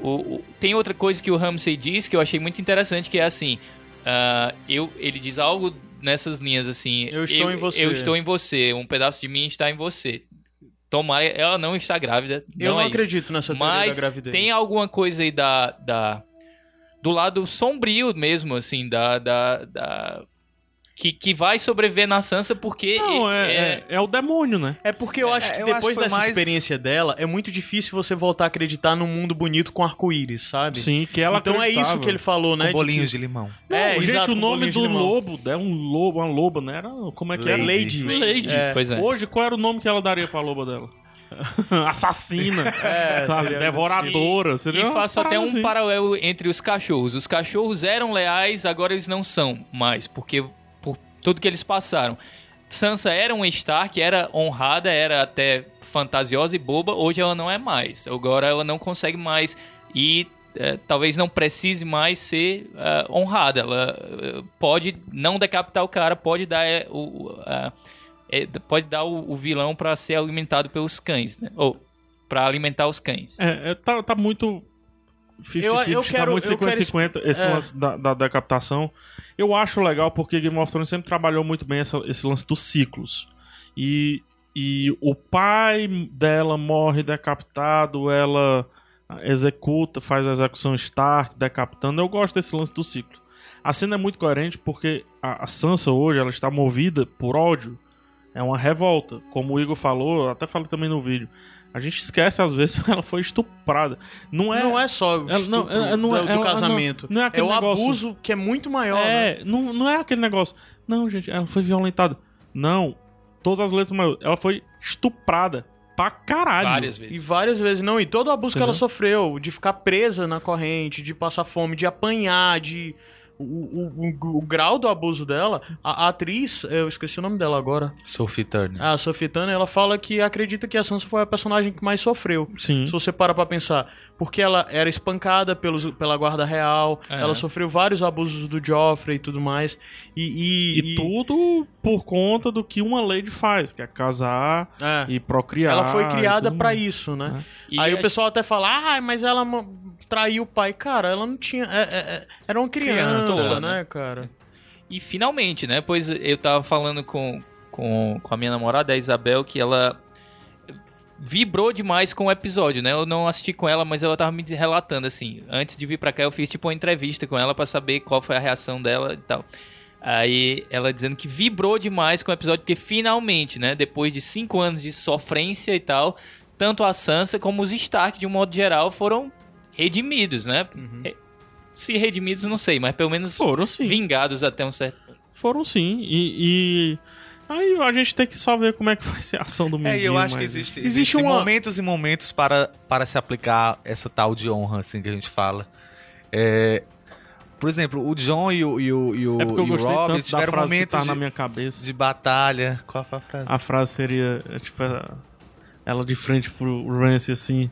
[SPEAKER 3] o- o- tem outra coisa que o Ramsey diz que eu achei muito interessante, que é assim, ah, eu, ele diz algo nessas linhas assim,
[SPEAKER 1] Eu estou em você.
[SPEAKER 3] eu estou em você, um pedaço de mim está em você. Tomara, ela não está grávida,
[SPEAKER 1] Eu não,
[SPEAKER 3] é isso.
[SPEAKER 1] acredito nessa teoria
[SPEAKER 3] Mas
[SPEAKER 1] da gravidez.
[SPEAKER 3] tem alguma coisa aí da, da do lado sombrio mesmo, assim, da, da, da- que, que vai sobreviver na Sansa porque
[SPEAKER 2] Não, é,
[SPEAKER 3] é-
[SPEAKER 2] é, é o demônio, né?
[SPEAKER 1] É porque eu acho
[SPEAKER 4] É,
[SPEAKER 1] que
[SPEAKER 4] eu acho
[SPEAKER 1] depois
[SPEAKER 4] que foi
[SPEAKER 1] dessa
[SPEAKER 4] mais-
[SPEAKER 1] experiência dela, é muito difícil você voltar a acreditar num mundo bonito com arco-íris, sabe?
[SPEAKER 2] Sim, que ela
[SPEAKER 1] Então é isso que ele falou, né?
[SPEAKER 4] Com
[SPEAKER 1] de
[SPEAKER 4] bolinhos
[SPEAKER 1] que-
[SPEAKER 4] de limão.
[SPEAKER 2] Não,
[SPEAKER 1] É,
[SPEAKER 2] gente,
[SPEAKER 1] exato,
[SPEAKER 2] o nome do
[SPEAKER 1] de
[SPEAKER 2] lobo é um lobo, uma loba, né? Era, como é que?
[SPEAKER 4] Lady.
[SPEAKER 2] Lady.
[SPEAKER 1] É.
[SPEAKER 3] Pois é.
[SPEAKER 2] Hoje, qual era o nome que ela daria pra loba dela? Assassina.
[SPEAKER 1] É,
[SPEAKER 2] sabe?
[SPEAKER 1] seria
[SPEAKER 2] Devoradora. Seria
[SPEAKER 3] E faço até um
[SPEAKER 2] assim.
[SPEAKER 3] paralelo entre os cachorros. Os cachorros eram leais, agora eles não são mais, porque por tudo que eles passaram. Sansa era um Stark, era honrada, era até fantasiosa e boba, hoje ela não é mais. Agora ela não consegue mais e eh, talvez não precise mais ser eh, honrada. Ela eh, pode não decapitar o cara, pode dar eh, eh, pode dar o, o vilão pra ser alimentado pelos cães, né? Ou pra alimentar os cães.
[SPEAKER 2] É, é, tá, tá muito. 50,
[SPEAKER 1] Eu- eu
[SPEAKER 2] 50,
[SPEAKER 1] quero-
[SPEAKER 2] tá muito
[SPEAKER 1] eu quero
[SPEAKER 2] 50-50 esse
[SPEAKER 1] é.
[SPEAKER 2] lance da, da decapitação. Eu acho legal porque Game of Thrones sempre trabalhou muito bem essa- esse lance dos ciclos. E, e o pai dela morre decapitado, ela executa, faz a execução Stark, decapitando. Eu gosto desse lance do ciclo. A cena é muito coerente porque a, a Sansa hoje ela está movida por ódio. É uma revolta. Como o Igor falou, eu até falei também no vídeo. A gente esquece às vezes que ela foi estuprada. Não é.
[SPEAKER 1] Não é só o
[SPEAKER 2] Ela- não, ela- não é-
[SPEAKER 1] do, do
[SPEAKER 2] ela-
[SPEAKER 1] casamento.
[SPEAKER 2] não- não é aquele
[SPEAKER 1] o
[SPEAKER 2] negócio-
[SPEAKER 1] abuso que é muito maior, né?
[SPEAKER 2] É, não, não é aquele negócio. Não, gente, ela foi violentada. Não. Todas as letras maiores. Ela foi estuprada. Pra caralho.
[SPEAKER 3] Várias
[SPEAKER 1] E
[SPEAKER 3] vezes.
[SPEAKER 1] várias vezes, não, e todo o abuso que ela sofreu, de ficar presa na corrente, de passar fome, de apanhar, de. O, o, o- o grau do abuso dela, a, a atriz, eu esqueci o nome dela agora,
[SPEAKER 4] Sophie Turner.
[SPEAKER 1] a Sophie Turner, ela fala que acredita que a Sansa foi a personagem que mais sofreu.
[SPEAKER 2] Sim.
[SPEAKER 1] Se você para pra pensar. Porque ela era espancada pelos, pela guarda real,
[SPEAKER 3] É.
[SPEAKER 1] ela sofreu vários abusos do Joffrey e tudo mais. E,
[SPEAKER 2] E,
[SPEAKER 1] e,
[SPEAKER 2] tudo por conta do que uma lady faz, que é casar
[SPEAKER 1] é.
[SPEAKER 2] e procriar.
[SPEAKER 1] Ela foi
[SPEAKER 2] e
[SPEAKER 1] criada
[SPEAKER 2] mais.
[SPEAKER 1] isso, né?
[SPEAKER 3] E
[SPEAKER 1] Aí o pessoal até fala, ah, mas ela traiu o pai. Cara, ela não tinha. é- é- é- era uma criança,
[SPEAKER 4] Criança,
[SPEAKER 1] né, cara?
[SPEAKER 3] E finalmente, né? Pois eu tava falando com, com, com a minha namorada, a Isabel, que ela vibrou demais com o episódio, né? Eu não assisti com ela, mas ela tava me relatando assim. Antes de vir pra cá, eu fiz tipo uma entrevista com ela pra saber qual foi a reação dela e tal. Aí ela dizendo que vibrou demais com o episódio, porque finalmente, né? Depois de cinco anos de sofrência e tal, tanto a Sansa como os Stark, de um modo geral, foram redimidos, né? Eh, Se redimidos, não sei, mas pelo menos
[SPEAKER 2] Foram sim.
[SPEAKER 3] vingados até um certo
[SPEAKER 2] Foram sim. E, e aí a gente tem que só ver como é que vai ser a ação do
[SPEAKER 4] É,
[SPEAKER 2] Mindinho.
[SPEAKER 4] e eu acho que
[SPEAKER 2] mas-
[SPEAKER 4] existe,
[SPEAKER 1] Existe
[SPEAKER 4] existe
[SPEAKER 1] uma-
[SPEAKER 4] momentos e momentos para, para se aplicar essa tal de honra, assim, que a gente fala. É, por exemplo, o John e o, e o, e o,
[SPEAKER 2] É porque eu
[SPEAKER 4] e o Rob tiveram
[SPEAKER 2] que
[SPEAKER 4] momentos
[SPEAKER 2] tá
[SPEAKER 4] de,
[SPEAKER 2] na minha cabeça.
[SPEAKER 4] de batalha. Qual foi a frase?
[SPEAKER 2] A frase seria, é, tipo, é, ela de frente pro Rance, assim,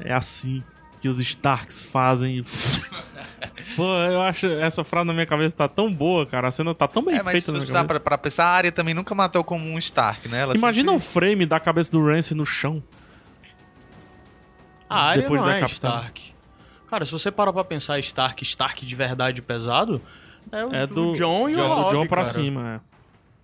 [SPEAKER 2] é assim que os Starks fazem. Pô, eu acho essa frase na minha cabeça tá tão boa, cara. A cena tá tão bem
[SPEAKER 4] É, mas
[SPEAKER 2] feita
[SPEAKER 4] se
[SPEAKER 2] na
[SPEAKER 4] você pra, pra pensar, a área também nunca matou como um Stark, né? Ela
[SPEAKER 2] Imagina
[SPEAKER 4] sempre-
[SPEAKER 2] o frame da cabeça do Rance no chão.
[SPEAKER 1] A área
[SPEAKER 2] Depois
[SPEAKER 1] não
[SPEAKER 2] da
[SPEAKER 1] é
[SPEAKER 2] Capitã.
[SPEAKER 1] Stark. Cara, se você parar pra pensar Stark, Stark de verdade pesado, é o
[SPEAKER 2] É
[SPEAKER 1] do,
[SPEAKER 2] do
[SPEAKER 1] John e
[SPEAKER 2] John,
[SPEAKER 1] o
[SPEAKER 2] do
[SPEAKER 1] Robb,
[SPEAKER 2] John pra
[SPEAKER 1] cara.
[SPEAKER 2] cima. é.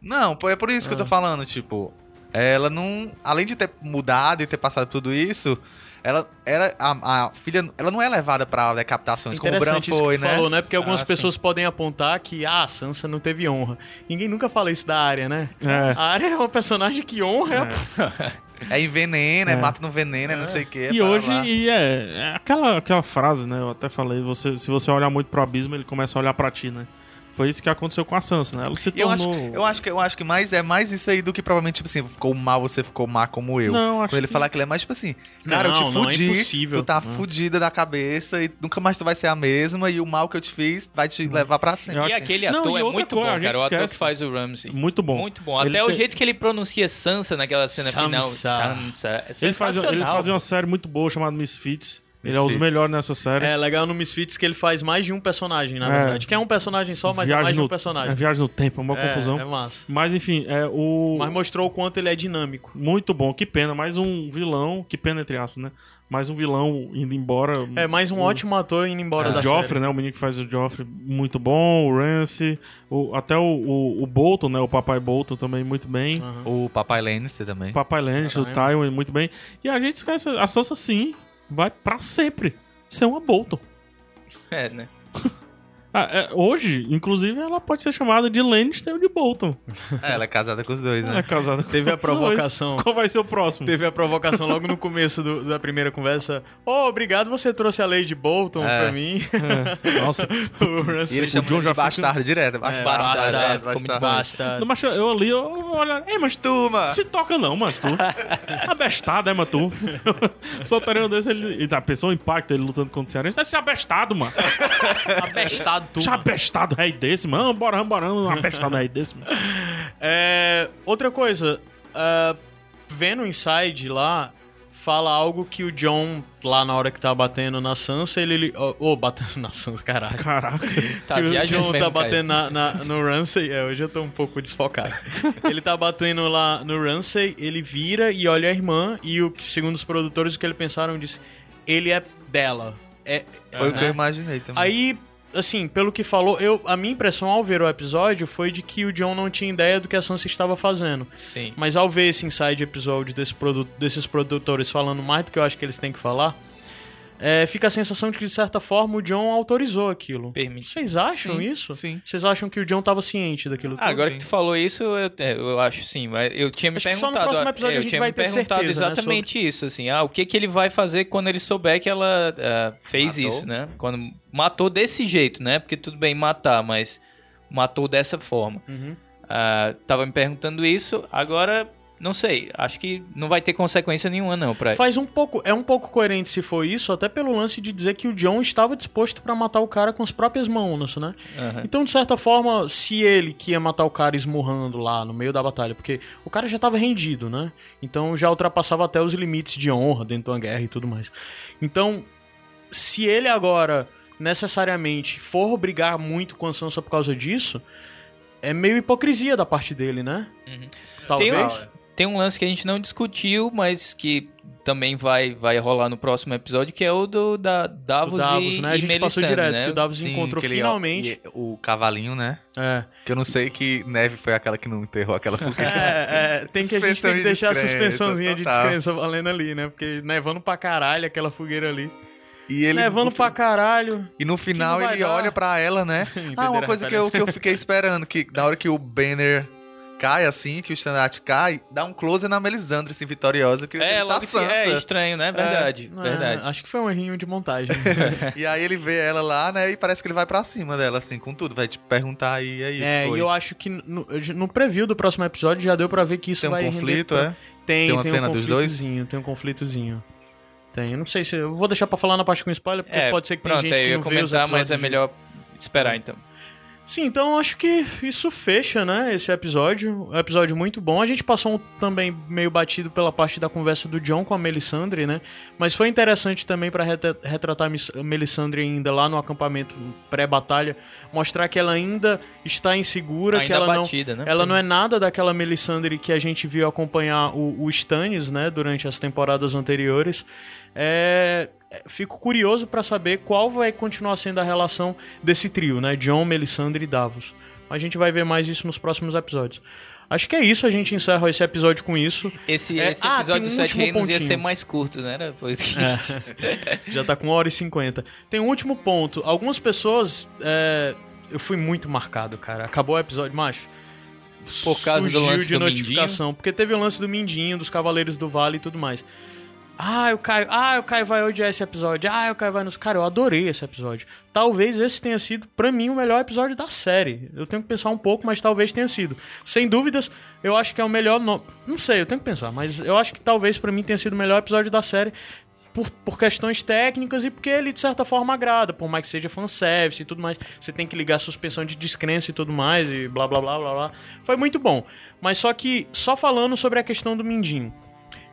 [SPEAKER 4] Não, pô, é por isso que eu tô falando, tipo, ela não, além de ter mudado e ter passado tudo isso, ela era a, a filha, ela não é levada pra decapitações como o Bran foi,
[SPEAKER 1] que
[SPEAKER 4] né?
[SPEAKER 1] falou, né? Porque algumas
[SPEAKER 3] Ah,
[SPEAKER 1] pessoas podem apontar que ah, a Sansa não teve honra. Ninguém nunca fala isso da área, né?
[SPEAKER 2] É.
[SPEAKER 1] A área é uma personagem que honra.
[SPEAKER 4] É envenena, é.
[SPEAKER 2] É.
[SPEAKER 4] mata no veneno, é não sei o que.
[SPEAKER 2] E hoje, e é, é aquela, aquela frase, né? Eu até falei, você, se você olhar muito pro abismo, ele começa a olhar pra ti, né? Foi isso que aconteceu com a Sansa, né? Ela se
[SPEAKER 4] eu
[SPEAKER 2] tornou...
[SPEAKER 4] acho, eu acho que eu acho que mais é mais isso aí do que provavelmente tipo assim, ficou mal, você ficou má como eu.
[SPEAKER 2] Não, acho
[SPEAKER 4] Quando ele
[SPEAKER 2] que-
[SPEAKER 4] falar que ele é mais tipo assim, cara, eu
[SPEAKER 1] Não,
[SPEAKER 4] te
[SPEAKER 1] não, é
[SPEAKER 4] fudi,
[SPEAKER 1] impossível.
[SPEAKER 4] tu tá
[SPEAKER 2] Hum.
[SPEAKER 4] fudida da cabeça e nunca mais tu vai ser a mesma e o mal que eu te fiz vai te levar pra sempre.
[SPEAKER 2] Eu
[SPEAKER 3] E aquele
[SPEAKER 2] Não,
[SPEAKER 3] ator
[SPEAKER 2] e
[SPEAKER 3] é muito
[SPEAKER 2] coisa, a
[SPEAKER 3] bom,
[SPEAKER 2] gente
[SPEAKER 3] cara. O ator que faz o Ramsey.
[SPEAKER 2] Muito bom.
[SPEAKER 3] Muito bom.
[SPEAKER 2] Ele
[SPEAKER 3] Até o
[SPEAKER 2] tem-
[SPEAKER 3] jeito que ele pronuncia Sansa naquela cena
[SPEAKER 1] Sansa.
[SPEAKER 3] final. Sansa. É
[SPEAKER 2] Ele, faz, ele fazia uma série muito boa chamada Misfits. Ele é um dos
[SPEAKER 4] Misfits.
[SPEAKER 2] melhores nessa série.
[SPEAKER 1] É legal no Misfits que ele faz mais de um personagem, na
[SPEAKER 2] É.
[SPEAKER 1] verdade. Que é um personagem só, mas é mais de um
[SPEAKER 2] no,
[SPEAKER 1] personagem.
[SPEAKER 2] É viagem no tempo, é uma
[SPEAKER 1] É,
[SPEAKER 2] confusão.
[SPEAKER 1] É massa.
[SPEAKER 2] Mas enfim, é o.
[SPEAKER 1] Mas mostrou o quanto ele é dinâmico.
[SPEAKER 2] Muito bom, que pena. Mais um vilão, que pena entre aspas, né? Mais um vilão indo embora.
[SPEAKER 1] É mais um
[SPEAKER 2] o,
[SPEAKER 1] ótimo ator indo embora
[SPEAKER 2] o
[SPEAKER 1] da
[SPEAKER 2] Joffrey,
[SPEAKER 1] série.
[SPEAKER 2] né? O menino que faz o Joffrey, muito bom. O Rance, o, até o, o, o Bolton, né? O Papai Bolton também, muito bem.
[SPEAKER 1] Aham.
[SPEAKER 4] O Papai Lannister também.
[SPEAKER 2] O Papai Lannister, o. Tywin, muito bem. E a gente esquece, a Sansa sim, vai pra sempre ser uma Bolton.
[SPEAKER 3] É, né?
[SPEAKER 2] Ah, é, hoje, inclusive, ela pode ser chamada de Lannister ou de Bolton.
[SPEAKER 4] É, ela é casada com os dois,
[SPEAKER 2] Ela é
[SPEAKER 4] né?
[SPEAKER 2] casada com
[SPEAKER 1] Teve a
[SPEAKER 2] os dois.
[SPEAKER 1] provocação.
[SPEAKER 2] Qual vai ser o próximo?
[SPEAKER 1] Teve a provocação logo no começo do- da primeira conversa. Oh, obrigado, você trouxe a Lady Bolton
[SPEAKER 4] É.
[SPEAKER 1] pra mim.
[SPEAKER 2] Nossa, que
[SPEAKER 1] O
[SPEAKER 4] E ele chama
[SPEAKER 2] John
[SPEAKER 4] de
[SPEAKER 2] já fica-
[SPEAKER 4] bastardo direto.
[SPEAKER 1] É,
[SPEAKER 4] Bastardo,
[SPEAKER 1] bastardo,
[SPEAKER 4] bastardo, bastardo.
[SPEAKER 1] bastardo.
[SPEAKER 2] Não, mas eu ali, eu olha, ei, mas tu
[SPEAKER 4] Tuma!
[SPEAKER 2] se toca não, mas tu. Abestado, é, mas tu. Soltaria um desse, ele. Pensou o impacto ele lutando contra o Cearense. Deve ser abestado, mano.
[SPEAKER 1] Abestado tudo.
[SPEAKER 2] Já abestado rei desse, mano. Bora, bora, abestado rei desse, mano.
[SPEAKER 1] É, outra coisa, é, vendo o Inside lá, fala algo que o John, lá na hora que tá batendo na Sansa, ele... Ô, oh, batendo na Sansa, caralho.
[SPEAKER 2] Caraca.
[SPEAKER 3] Tá
[SPEAKER 1] que o John tá batendo na, na- no Ramsay. É, hoje eu tô um pouco desfocado. ele tá batendo lá no Ramsay, ele vira e olha a irmã, e o, segundo os produtores, o que ele pensaram disse: ele é dela. É,
[SPEAKER 4] Foi o que
[SPEAKER 1] né?
[SPEAKER 4] eu imaginei também.
[SPEAKER 1] Aí, assim, pelo que falou, eu, a minha impressão ao ver o episódio foi de que o John não tinha ideia do que a Sansa estava fazendo.
[SPEAKER 3] Sim.
[SPEAKER 1] Mas ao ver esse inside episódio desse produ desses produtores falando mais do que eu acho que eles têm que falar, é, fica a sensação de que, de certa forma, o John autorizou aquilo.
[SPEAKER 3] Permite.
[SPEAKER 1] Vocês acham
[SPEAKER 4] Sim,
[SPEAKER 1] isso?
[SPEAKER 4] sim.
[SPEAKER 1] Vocês acham que o John tava ciente daquilo
[SPEAKER 3] Ah, agora
[SPEAKER 4] sim.
[SPEAKER 3] que tu falou isso, eu, é, eu acho sim. mas Eu tinha me
[SPEAKER 1] Acho que só no
[SPEAKER 3] perguntado.
[SPEAKER 1] próximo episódio
[SPEAKER 3] é,
[SPEAKER 1] a gente vai ter
[SPEAKER 3] perguntado
[SPEAKER 1] certeza, né,
[SPEAKER 3] exatamente isso, assim. Ah, o que que ele vai fazer quando ele souber que ela ah, fez
[SPEAKER 4] Matou?
[SPEAKER 3] isso, né? Quando matou desse jeito, né? Porque tudo bem matar, mas matou dessa forma.
[SPEAKER 1] Uhum.
[SPEAKER 3] Ah, tava me perguntando isso, agora não sei. Acho que não vai ter consequência nenhuma não pra
[SPEAKER 1] Faz um pouco, é um pouco coerente se for isso, até pelo lance de dizer que o John estava disposto pra matar o cara com as próprias mãos, né?
[SPEAKER 3] Aham.
[SPEAKER 1] Então, de certa forma, se ele que ia matar o cara esmurrando lá no meio da batalha, porque o cara já tava rendido, né? Então já ultrapassava até os limites de honra dentro de uma guerra e tudo mais. Então, se ele agora necessariamente for brigar muito com a Sansa por causa disso, é meio hipocrisia da parte dele, né?
[SPEAKER 3] Uhum.
[SPEAKER 1] Talvez.
[SPEAKER 3] Tem tem um lance que a gente não discutiu, mas que também vai, vai rolar no próximo episódio, que é o do da
[SPEAKER 1] Do
[SPEAKER 3] Davos,
[SPEAKER 1] Davos,
[SPEAKER 3] e,
[SPEAKER 1] né? A gente passou
[SPEAKER 3] Melisandre,
[SPEAKER 1] direto
[SPEAKER 3] né?
[SPEAKER 1] que o Davos
[SPEAKER 4] Sim,
[SPEAKER 1] encontrou
[SPEAKER 4] ele-
[SPEAKER 1] finalmente.
[SPEAKER 4] e o cavalinho, né?
[SPEAKER 1] É.
[SPEAKER 4] Que eu não sei que Neve foi aquela que não enterrou aquela fogueira.
[SPEAKER 1] É, é, tem que a gente tem que
[SPEAKER 4] de
[SPEAKER 1] deixar a suspensãozinha de descrença valendo ali, né? Porque nevando pra caralho aquela fogueira ali.
[SPEAKER 4] E ele
[SPEAKER 1] nevando
[SPEAKER 4] no,
[SPEAKER 1] pra caralho.
[SPEAKER 4] E no final ele
[SPEAKER 1] dar.
[SPEAKER 4] olha pra ela, né? ah, uma coisa que eu, que eu fiquei esperando, que na hora que o banner cai assim, que o estandarte cai, dá um close na Melisandre, assim, vitoriosa. Eu queria
[SPEAKER 3] É, logo que, é estranho, né? Verdade,
[SPEAKER 1] É,
[SPEAKER 3] verdade.
[SPEAKER 1] acho que foi um errinho de montagem.
[SPEAKER 4] E aí ele vê ela lá, né? E parece que ele vai pra cima dela, assim, com tudo. Vai te perguntar aí, aí.
[SPEAKER 1] é,
[SPEAKER 4] foi.
[SPEAKER 1] e eu acho que no, no preview do próximo episódio já deu pra ver que isso
[SPEAKER 4] Tem um
[SPEAKER 1] vai
[SPEAKER 4] conflito,
[SPEAKER 1] render...
[SPEAKER 4] é?
[SPEAKER 1] Tem,
[SPEAKER 4] Tem uma
[SPEAKER 1] um
[SPEAKER 4] cena dos dois?
[SPEAKER 1] conflitozinho, Tem um conflitozinho. Tem, eu não sei se... Eu vou deixar pra falar na parte com spoiler, porque
[SPEAKER 3] É,
[SPEAKER 1] pode ser que
[SPEAKER 3] pronto,
[SPEAKER 1] tem gente
[SPEAKER 3] eu
[SPEAKER 1] que
[SPEAKER 3] ia
[SPEAKER 1] não vê os
[SPEAKER 3] comentar, mas é melhor esperar então.
[SPEAKER 1] Sim, então acho que isso fecha, né, esse episódio. Um episódio muito bom. A gente passou um, também meio batido pela parte da conversa do John com a Melisandre, né? Mas foi interessante também pra reta- retratar a Melisandre ainda lá no acampamento pré-batalha, mostrar que ela ainda está insegura, que
[SPEAKER 3] Ainda
[SPEAKER 1] ela não
[SPEAKER 3] batida, né?
[SPEAKER 1] ela não é nada daquela Melisandre que a gente viu acompanhar o, o Stannis, né, durante as temporadas anteriores. É, fico curioso pra saber qual vai continuar sendo a relação desse trio, né, John, Melisandre e Davos. A gente vai ver mais isso nos próximos episódios. Acho que é isso, a gente encerra esse episódio com isso.
[SPEAKER 3] Esse,
[SPEAKER 1] É,
[SPEAKER 3] esse
[SPEAKER 1] ah,
[SPEAKER 3] episódio
[SPEAKER 1] tem
[SPEAKER 3] do
[SPEAKER 1] um
[SPEAKER 3] Sete Reinos ia
[SPEAKER 1] pontinho.
[SPEAKER 3] ser mais curto, né? Que-
[SPEAKER 1] Já tá com 1 hora e 50. Tem um último ponto. Algumas pessoas. é, eu fui muito marcado, cara. Acabou o episódio, macho.
[SPEAKER 3] Por causa do lance
[SPEAKER 1] de
[SPEAKER 3] do
[SPEAKER 1] notificação. Porque teve o lance do Mindinho, dos Cavaleiros do Vale e tudo mais. Ah, o Caio, ah, o Caio vai odiar esse episódio. Ah, o Caio vai nos. Cara, eu adorei esse episódio. Talvez esse tenha sido, pra mim, o melhor episódio da série. Eu tenho que pensar um pouco, mas talvez tenha sido. Sem dúvidas, eu acho que é o melhor. No... Não sei, eu tenho que pensar, mas eu acho que talvez pra mim tenha sido o melhor episódio da série. Por, por questões técnicas e porque ele, de certa forma, agrada, por mais que seja fanservice e tudo mais. Você tem que ligar a suspensão de descrença e tudo mais, e blá blá blá blá blá. Foi muito bom. Mas só que, só falando sobre a questão do Mindinho.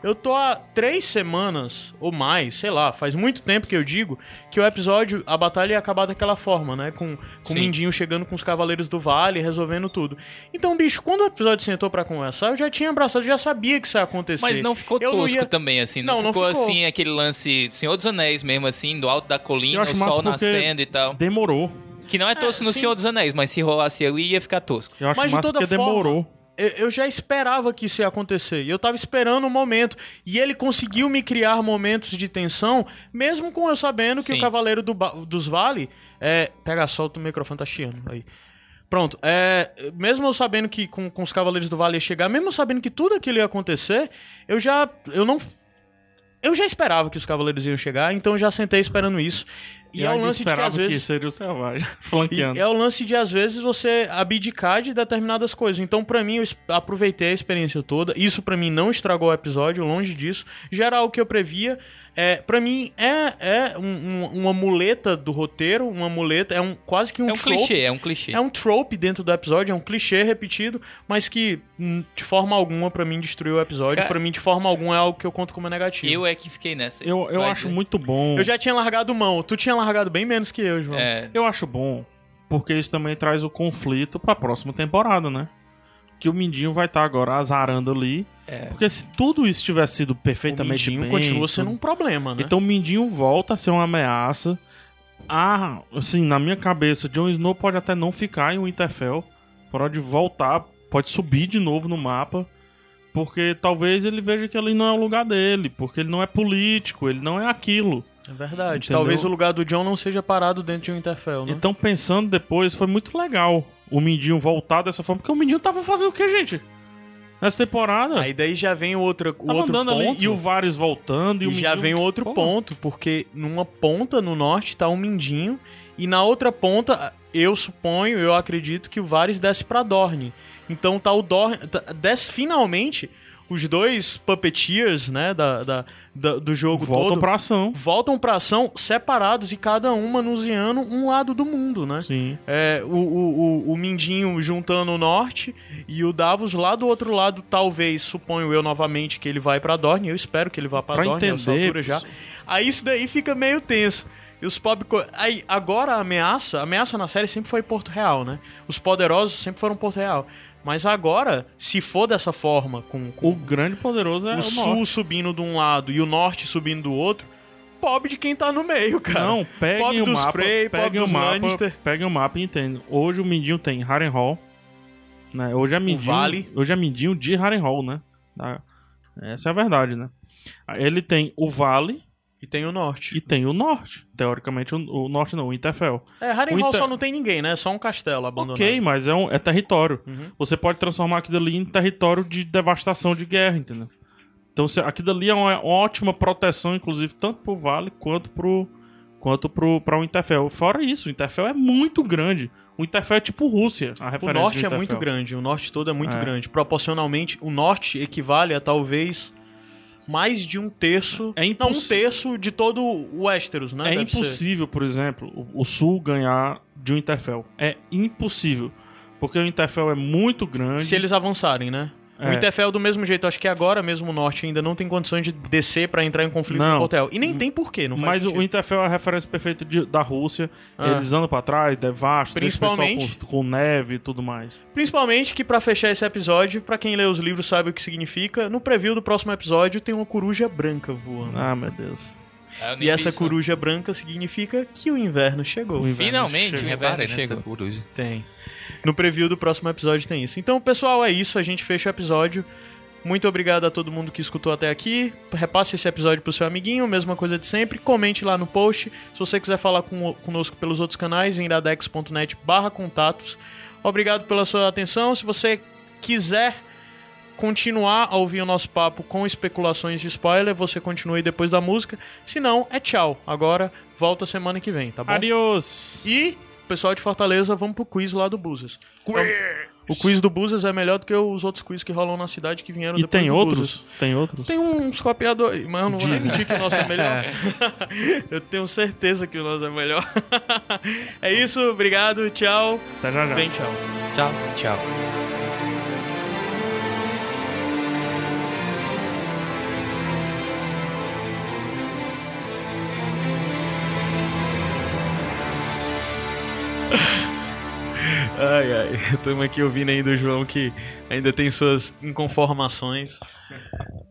[SPEAKER 1] Eu tô há três semanas, ou mais, sei lá, faz muito tempo que eu digo que o episódio, a batalha ia acabar daquela forma, né? Com, com o. Mindinho chegando com os Cavaleiros do Vale, resolvendo tudo. Então, bicho, quando o episódio sentou pra conversar, eu já tinha abraçado, já sabia que isso ia acontecer.
[SPEAKER 3] Mas não ficou
[SPEAKER 1] Eu não
[SPEAKER 3] tosco
[SPEAKER 1] ia-
[SPEAKER 3] também, assim. Não,
[SPEAKER 1] Não, não
[SPEAKER 3] ficou,
[SPEAKER 1] ficou.
[SPEAKER 3] assim aquele lance Senhor dos Anéis mesmo, assim, do alto da colina, o sol nascendo e tal.
[SPEAKER 2] demorou.
[SPEAKER 3] Que não é tosco no
[SPEAKER 1] sim.
[SPEAKER 3] Senhor dos Anéis, mas se rolasse ali ia ficar tosco.
[SPEAKER 2] Eu acho
[SPEAKER 1] Mas de
[SPEAKER 2] massa
[SPEAKER 1] toda
[SPEAKER 2] porque
[SPEAKER 1] forma-
[SPEAKER 2] demorou.
[SPEAKER 1] Eu já esperava que isso ia acontecer. E eu tava esperando o momento. E ele conseguiu me criar momentos de tensão, mesmo com eu sabendo que
[SPEAKER 3] Sim.
[SPEAKER 1] o Cavaleiro do dos Vale. É, pega, solta o microfone, tá chiando aí. Pronto, é, mesmo eu sabendo que com, com os Cavaleiros do Vale ia chegar, mesmo eu sabendo que tudo aquilo ia acontecer, eu já. Eu não. Eu já esperava que os Cavaleiros iam chegar, então eu já sentei esperando isso. E
[SPEAKER 2] eu
[SPEAKER 1] é o lance de que às vezes.
[SPEAKER 2] seria o Selvagem,
[SPEAKER 1] E
[SPEAKER 2] flanqueando.
[SPEAKER 1] é o lance de, às vezes, você abdicar de determinadas coisas. Então, pra mim, eu aproveitei a experiência toda. Isso, pra mim, não estragou o episódio, longe disso. Já era o que eu previa. É, pra mim, é, é um- um- uma muleta do roteiro, uma muleta, é um quase que um
[SPEAKER 3] É um
[SPEAKER 1] trope.
[SPEAKER 3] clichê, é um clichê.
[SPEAKER 1] É um trope dentro do episódio, é um clichê repetido, mas que hum, de forma alguma pra mim destruiu o episódio,
[SPEAKER 3] Cara-
[SPEAKER 1] Pra mim de forma alguma é algo que eu conto como negativo.
[SPEAKER 3] Eu é que fiquei nessa. aí.
[SPEAKER 2] Eu, eu
[SPEAKER 3] Vai
[SPEAKER 2] acho muito bom.
[SPEAKER 1] Eu já tinha largado mão, tu tinha largado bem menos que eu, João.
[SPEAKER 3] É,
[SPEAKER 2] Eu acho bom, porque isso também traz o conflito pra próxima temporada, né? Que o Mindinho vai estar agora azarando ali.
[SPEAKER 3] É.
[SPEAKER 2] Porque se tudo isso tivesse sido
[SPEAKER 1] o
[SPEAKER 2] perfeitamente
[SPEAKER 1] Mindinho
[SPEAKER 2] bem...
[SPEAKER 1] continua sendo um problema, né?
[SPEAKER 2] Então o Mindinho volta a ser uma ameaça. Ah, assim, na minha cabeça, Jon Snow pode até não ficar em Winterfell. Pode voltar, pode subir de novo no mapa. Porque talvez ele veja que ali não é o lugar dele. Porque ele não é político, ele não é aquilo.
[SPEAKER 1] É verdade.
[SPEAKER 2] Entendeu?
[SPEAKER 1] Talvez o lugar do John não seja parado dentro de um Interfell, né?
[SPEAKER 2] Então, pensando depois, foi muito legal o Mindinho voltar dessa forma, porque o Mindinho tava fazendo o que, gente? Nessa temporada.
[SPEAKER 1] Aí daí já vem outra, o outro ponto.
[SPEAKER 2] ali e o Varys voltando. E,
[SPEAKER 1] E
[SPEAKER 2] o
[SPEAKER 1] já
[SPEAKER 2] Mindinho-
[SPEAKER 1] vem outro
[SPEAKER 2] Pô,
[SPEAKER 1] ponto, porque numa ponta no norte tá um Mindinho e na outra ponta, eu suponho, eu acredito que o Varys desce pra Dorne. Então tá o Dorne, tá- desce finalmente os dois puppeteers, né, da, da- da- do jogo
[SPEAKER 2] Voltam
[SPEAKER 1] todo.
[SPEAKER 2] pra ação.
[SPEAKER 1] Voltam pra ação separados e cada um manuseando um lado do mundo, né?
[SPEAKER 2] Sim.
[SPEAKER 1] É, o, o, o, Mindinho juntando o norte e o Davos lá do outro lado, talvez, suponho eu novamente, que ele vai pra Dorne. Eu espero que ele vá pra,
[SPEAKER 2] Pra
[SPEAKER 1] Dorne nessa
[SPEAKER 2] entender,
[SPEAKER 1] altura já. Aí isso daí fica meio tenso. E os pob... Aí, agora a ameaça, a ameaça na série sempre foi Porto Real, né? Os poderosos sempre foram Porto Real. Mas agora, se for dessa forma, com, com
[SPEAKER 2] O grande poderoso é o,
[SPEAKER 1] o sul
[SPEAKER 2] norte.
[SPEAKER 1] subindo de um lado e o norte subindo do outro, pobre de quem tá no meio, cara.
[SPEAKER 2] Não, peguem
[SPEAKER 1] Pobre
[SPEAKER 2] o
[SPEAKER 1] dos
[SPEAKER 2] mapa,
[SPEAKER 1] Frey, pobre
[SPEAKER 2] peguem o mapa,
[SPEAKER 1] Lannister.
[SPEAKER 2] peguem o mapa e entendem. Hoje o Mindinho tem Harrenhal, né? Hoje é Mindinho,
[SPEAKER 1] Vale.
[SPEAKER 2] hoje é Mindinho de Harrenhal, né? Tá? Essa é a verdade, né? Ele tem o Vale
[SPEAKER 1] E tem o norte.
[SPEAKER 2] e tem o Norte. Teoricamente o, o Norte não, o Interfell.
[SPEAKER 1] É, Harrenhal
[SPEAKER 2] O Inter-
[SPEAKER 1] só não tem ninguém, né? É só um castelo abandonado.
[SPEAKER 2] Ok, mas é, um, é território.
[SPEAKER 1] Uhum.
[SPEAKER 2] Você pode transformar aquilo ali em território de devastação de guerra, entendeu? Então se- aquilo ali é uma, ótima proteção, inclusive, tanto pro Vale quanto pro quanto pro, pra o Interfell. Fora isso, o Interfell é muito grande. O Interfell é tipo Rússia, a
[SPEAKER 1] O
[SPEAKER 2] referência
[SPEAKER 1] norte
[SPEAKER 2] do
[SPEAKER 1] é muito grande, o norte todo é muito
[SPEAKER 2] É.
[SPEAKER 1] grande. Proporcionalmente, o norte equivale a talvez mais de um terço.
[SPEAKER 2] É
[SPEAKER 1] não, um terço de todo o Westeros, né?
[SPEAKER 2] É
[SPEAKER 1] Deve ser.
[SPEAKER 2] impossível, por exemplo, o, o Sul ganhar de um Interfell. É impossível. Porque o Interfell é muito grande.
[SPEAKER 1] Se eles avançarem, né? O
[SPEAKER 2] É.
[SPEAKER 1] Interfell, do mesmo jeito, acho que agora mesmo o norte ainda não tem condições de descer pra entrar em conflito
[SPEAKER 2] Não.
[SPEAKER 1] com o Portel. E nem tem porquê, não faz
[SPEAKER 2] Mas o
[SPEAKER 1] sentido.
[SPEAKER 2] Interfell é a referência perfeita de- da Rússia.
[SPEAKER 1] Ah.
[SPEAKER 2] Eles andam pra trás, devastam, o pessoal
[SPEAKER 1] Principalmente-
[SPEAKER 2] com, com neve e tudo mais.
[SPEAKER 1] Principalmente que pra fechar esse episódio, pra quem lê os livros sabe o que significa, no preview do próximo episódio tem uma coruja branca voando.
[SPEAKER 2] Ah, meu Deus.
[SPEAKER 3] É,
[SPEAKER 1] E essa
[SPEAKER 3] isso.
[SPEAKER 1] coruja branca significa que o inverno chegou.
[SPEAKER 2] O inverno
[SPEAKER 3] Finalmente,
[SPEAKER 2] chegou.
[SPEAKER 3] o inverno chegou.
[SPEAKER 4] coruja.
[SPEAKER 1] Tem. No preview do próximo episódio tem isso. Então, pessoal, é isso. A gente fecha o episódio. Muito obrigado a todo mundo que escutou até aqui. Repasse esse episódio pro seu amiguinho, mesma coisa de sempre. Comente lá no post. Se você quiser falar com, conosco pelos outros canais, em iradex.net barra contatos. Obrigado pela sua atenção. Se você quiser continuar a ouvir o nosso papo com especulações e spoiler, você continue depois da música. Se não, é tchau. Agora, volta semana que vem, tá bom?
[SPEAKER 2] Adiós.
[SPEAKER 1] E, pessoal de Fortaleza, vamos pro quiz lá do Búzios. Então, o quiz do Búzios é melhor do que os outros quiz que rolam na cidade que vieram
[SPEAKER 2] E
[SPEAKER 1] depois
[SPEAKER 2] tem
[SPEAKER 1] do
[SPEAKER 2] outros? Tem outros?
[SPEAKER 1] Tem uns copiadores, mas eu não vou
[SPEAKER 2] Dizem.
[SPEAKER 1] admitir que o nosso é melhor. eu tenho certeza que o nosso é melhor. é isso, obrigado, tchau.
[SPEAKER 2] Até já já.
[SPEAKER 1] Bem, tchau.
[SPEAKER 4] Tchau.
[SPEAKER 3] Tchau.
[SPEAKER 1] Ai, ai, estamos aqui ouvindo ainda o João que ainda tem suas inconformações,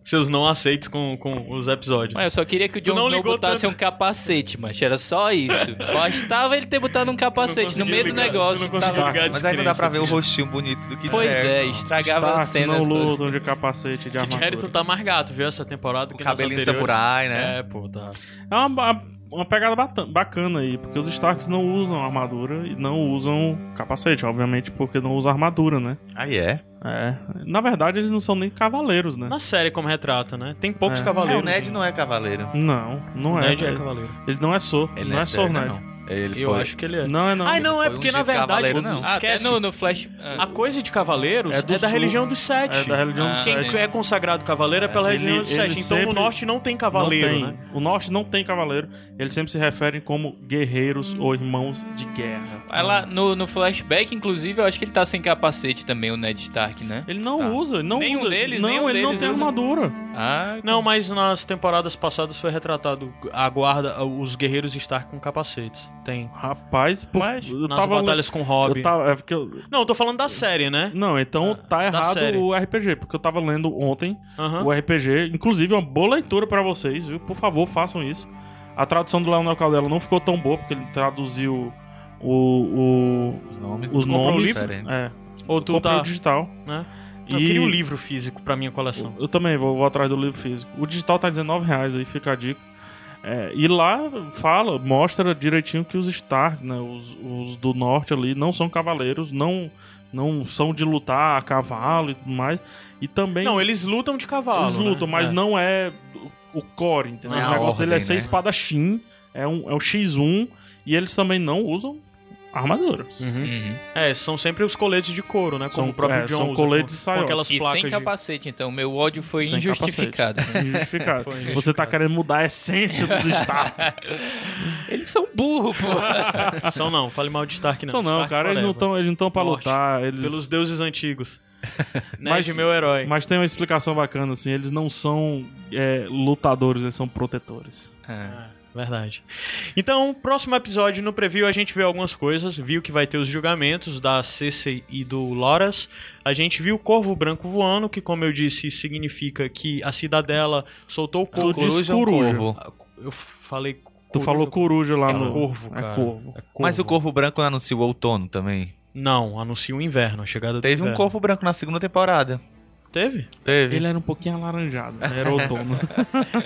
[SPEAKER 1] seus não aceitos com, com os episódios.
[SPEAKER 3] Mas eu só queria que o Jon
[SPEAKER 1] não
[SPEAKER 3] Snow
[SPEAKER 1] ligou
[SPEAKER 3] botasse
[SPEAKER 1] tanto.
[SPEAKER 3] um capacete, mas era só isso. Bastava ele ter botado um capacete no meio do
[SPEAKER 1] ligar,
[SPEAKER 3] negócio.
[SPEAKER 1] tu não
[SPEAKER 3] tava-
[SPEAKER 1] ligar.
[SPEAKER 4] Mas aí não dá pra ver o rostinho bonito do Kid
[SPEAKER 3] Pois é, estragava a
[SPEAKER 2] Starks
[SPEAKER 3] cena.
[SPEAKER 2] não lutam de capacete de armadura.
[SPEAKER 1] Harington tá mais gato, viu, essa temporada
[SPEAKER 4] O
[SPEAKER 1] que
[SPEAKER 4] cabelinho samurai, né?
[SPEAKER 1] É, pô, tá.
[SPEAKER 2] É uma, uma pegada bacana aí, porque os Starks não usam armadura e não usam capacete, obviamente, porque não usam armadura, né?
[SPEAKER 4] Aí é.
[SPEAKER 2] É. Na verdade, eles não são nem cavaleiros, né?
[SPEAKER 1] Na série como retrata, né? Tem poucos
[SPEAKER 2] É.
[SPEAKER 4] É,
[SPEAKER 1] cavaleiros.
[SPEAKER 4] o Ned
[SPEAKER 1] né?
[SPEAKER 4] não é cavaleiro.
[SPEAKER 2] Não, não
[SPEAKER 1] O
[SPEAKER 2] é.
[SPEAKER 1] Ned é cavaleiro.
[SPEAKER 2] ele não é Sor.
[SPEAKER 4] Ele
[SPEAKER 2] não é Sor,
[SPEAKER 4] sério,
[SPEAKER 2] Ned.
[SPEAKER 4] não. Ele
[SPEAKER 1] Eu
[SPEAKER 4] foi.
[SPEAKER 1] acho que ele é.
[SPEAKER 2] Não é não.
[SPEAKER 1] Ai, não, é porque
[SPEAKER 4] ungido
[SPEAKER 1] na verdade.
[SPEAKER 4] não.
[SPEAKER 3] Ah,
[SPEAKER 1] Esquece.
[SPEAKER 3] no, no Flash. ah,
[SPEAKER 1] A coisa de cavaleiros
[SPEAKER 2] É
[SPEAKER 1] é,
[SPEAKER 2] do
[SPEAKER 1] da
[SPEAKER 2] sul.
[SPEAKER 1] religião dos sete.
[SPEAKER 2] É da religião dos
[SPEAKER 1] Quem
[SPEAKER 2] sete.
[SPEAKER 1] é consagrado cavaleiro é pela
[SPEAKER 2] Ele-
[SPEAKER 1] religião dos sete. Então
[SPEAKER 2] sempre-
[SPEAKER 1] no norte não tem cavaleiro,
[SPEAKER 2] não tem.
[SPEAKER 1] né?
[SPEAKER 2] O norte não tem cavaleiro. Eles sempre se referem como guerreiros ou irmãos de guerra.
[SPEAKER 3] Lá no, no flashback, inclusive, eu acho que ele tá sem capacete também, o Ned Stark, né?
[SPEAKER 2] Ele não
[SPEAKER 4] Tá.
[SPEAKER 2] usa, não
[SPEAKER 3] Nenhum
[SPEAKER 2] usa.
[SPEAKER 3] deles,
[SPEAKER 2] não,
[SPEAKER 3] nenhum
[SPEAKER 2] ele não
[SPEAKER 3] deles
[SPEAKER 2] tem
[SPEAKER 3] usa.
[SPEAKER 2] armadura.
[SPEAKER 3] Ah,
[SPEAKER 1] Não, mas nas temporadas passadas foi retratado a guarda, os guerreiros Stark com capacetes. Tem.
[SPEAKER 2] Rapaz, pô,
[SPEAKER 3] Mas
[SPEAKER 2] eu
[SPEAKER 1] Nas
[SPEAKER 2] tava
[SPEAKER 1] batalhas com Robb.
[SPEAKER 2] eu tava, é porque eu-
[SPEAKER 1] Não, eu tô falando da série, né?
[SPEAKER 2] Não, então tá errado
[SPEAKER 1] série.
[SPEAKER 2] o RPG, porque eu tava lendo ontem o RPG, inclusive uma boa leitura pra vocês, viu? Por favor, façam isso. A tradução do Leonel Caldela não ficou tão boa, porque ele traduziu o, o-
[SPEAKER 4] Os nomes.
[SPEAKER 2] os nomes. É,
[SPEAKER 1] Ou tu tá.
[SPEAKER 2] o digital.
[SPEAKER 1] Né? Eu
[SPEAKER 2] E-
[SPEAKER 1] queria um livro físico pra minha coleção.
[SPEAKER 2] Eu também vou, vou atrás do livro físico. O digital tá R$19,00 aí, fica a dica. É, e lá fala, mostra direitinho que os Stark, né, os, os do norte ali, não são cavaleiros, não, não são de lutar a cavalo e tudo mais. E também.
[SPEAKER 1] Não, eles lutam de cavalo.
[SPEAKER 2] eles lutam,
[SPEAKER 1] né?
[SPEAKER 2] mas
[SPEAKER 1] É.
[SPEAKER 2] não é o core, entendeu?
[SPEAKER 4] É
[SPEAKER 2] o negócio dele é
[SPEAKER 4] ordem,
[SPEAKER 2] ser
[SPEAKER 4] né?
[SPEAKER 2] espadachim, é, um, é o X1, e eles também não usam armaduras.
[SPEAKER 1] Uhum.
[SPEAKER 3] Uhum.
[SPEAKER 1] É, são sempre os coletes de couro, né? Como
[SPEAKER 2] São-
[SPEAKER 1] o próprio
[SPEAKER 2] é,
[SPEAKER 1] John
[SPEAKER 2] são
[SPEAKER 1] usa,
[SPEAKER 2] coletes
[SPEAKER 1] com, com aquelas
[SPEAKER 3] E
[SPEAKER 1] placas
[SPEAKER 3] sem
[SPEAKER 1] de...
[SPEAKER 3] capacete, então. Meu ódio foi
[SPEAKER 2] Sem
[SPEAKER 3] injustificado. né?
[SPEAKER 2] Injustificado.
[SPEAKER 1] Foi
[SPEAKER 2] Você
[SPEAKER 1] injustificado.
[SPEAKER 2] tá querendo mudar a essência dos Stark.
[SPEAKER 3] Eles são burros, pô.
[SPEAKER 1] São não, fale mal de Stark não.
[SPEAKER 2] São não,
[SPEAKER 1] Stark
[SPEAKER 2] cara, eles não
[SPEAKER 1] forever.
[SPEAKER 2] estão eles não tão pra
[SPEAKER 1] Morte.
[SPEAKER 2] lutar. Eles...
[SPEAKER 1] Pelos deuses antigos.
[SPEAKER 2] Mas-
[SPEAKER 1] Ned, meu herói.
[SPEAKER 2] Mas tem uma explicação bacana, assim, eles não são é, lutadores, eles são protetores.
[SPEAKER 1] É, verdade. Então, próximo episódio, no preview, a gente vê algumas coisas. Viu que vai ter os julgamentos da Cersei e do Loras. A gente viu o Corvo Branco voando, que, como eu disse, significa que a Cidadela soltou o
[SPEAKER 2] Tu
[SPEAKER 1] corvo.
[SPEAKER 2] disse
[SPEAKER 4] Coruja ou
[SPEAKER 2] coruja.
[SPEAKER 4] corvo?
[SPEAKER 1] Eu falei
[SPEAKER 2] Tu
[SPEAKER 1] coruja.
[SPEAKER 2] falou coruja lá
[SPEAKER 1] É
[SPEAKER 2] no...
[SPEAKER 1] corvo, cara.
[SPEAKER 2] É corvo.
[SPEAKER 1] É
[SPEAKER 4] Mas o corvo branco não anuncia o outono também.
[SPEAKER 1] Não, anuncia o inverno, a chegada do
[SPEAKER 4] Teve um corvo branco na segunda temporada.
[SPEAKER 1] Teve?
[SPEAKER 4] Teve.
[SPEAKER 2] Ele era um pouquinho alaranjado, né? era outono.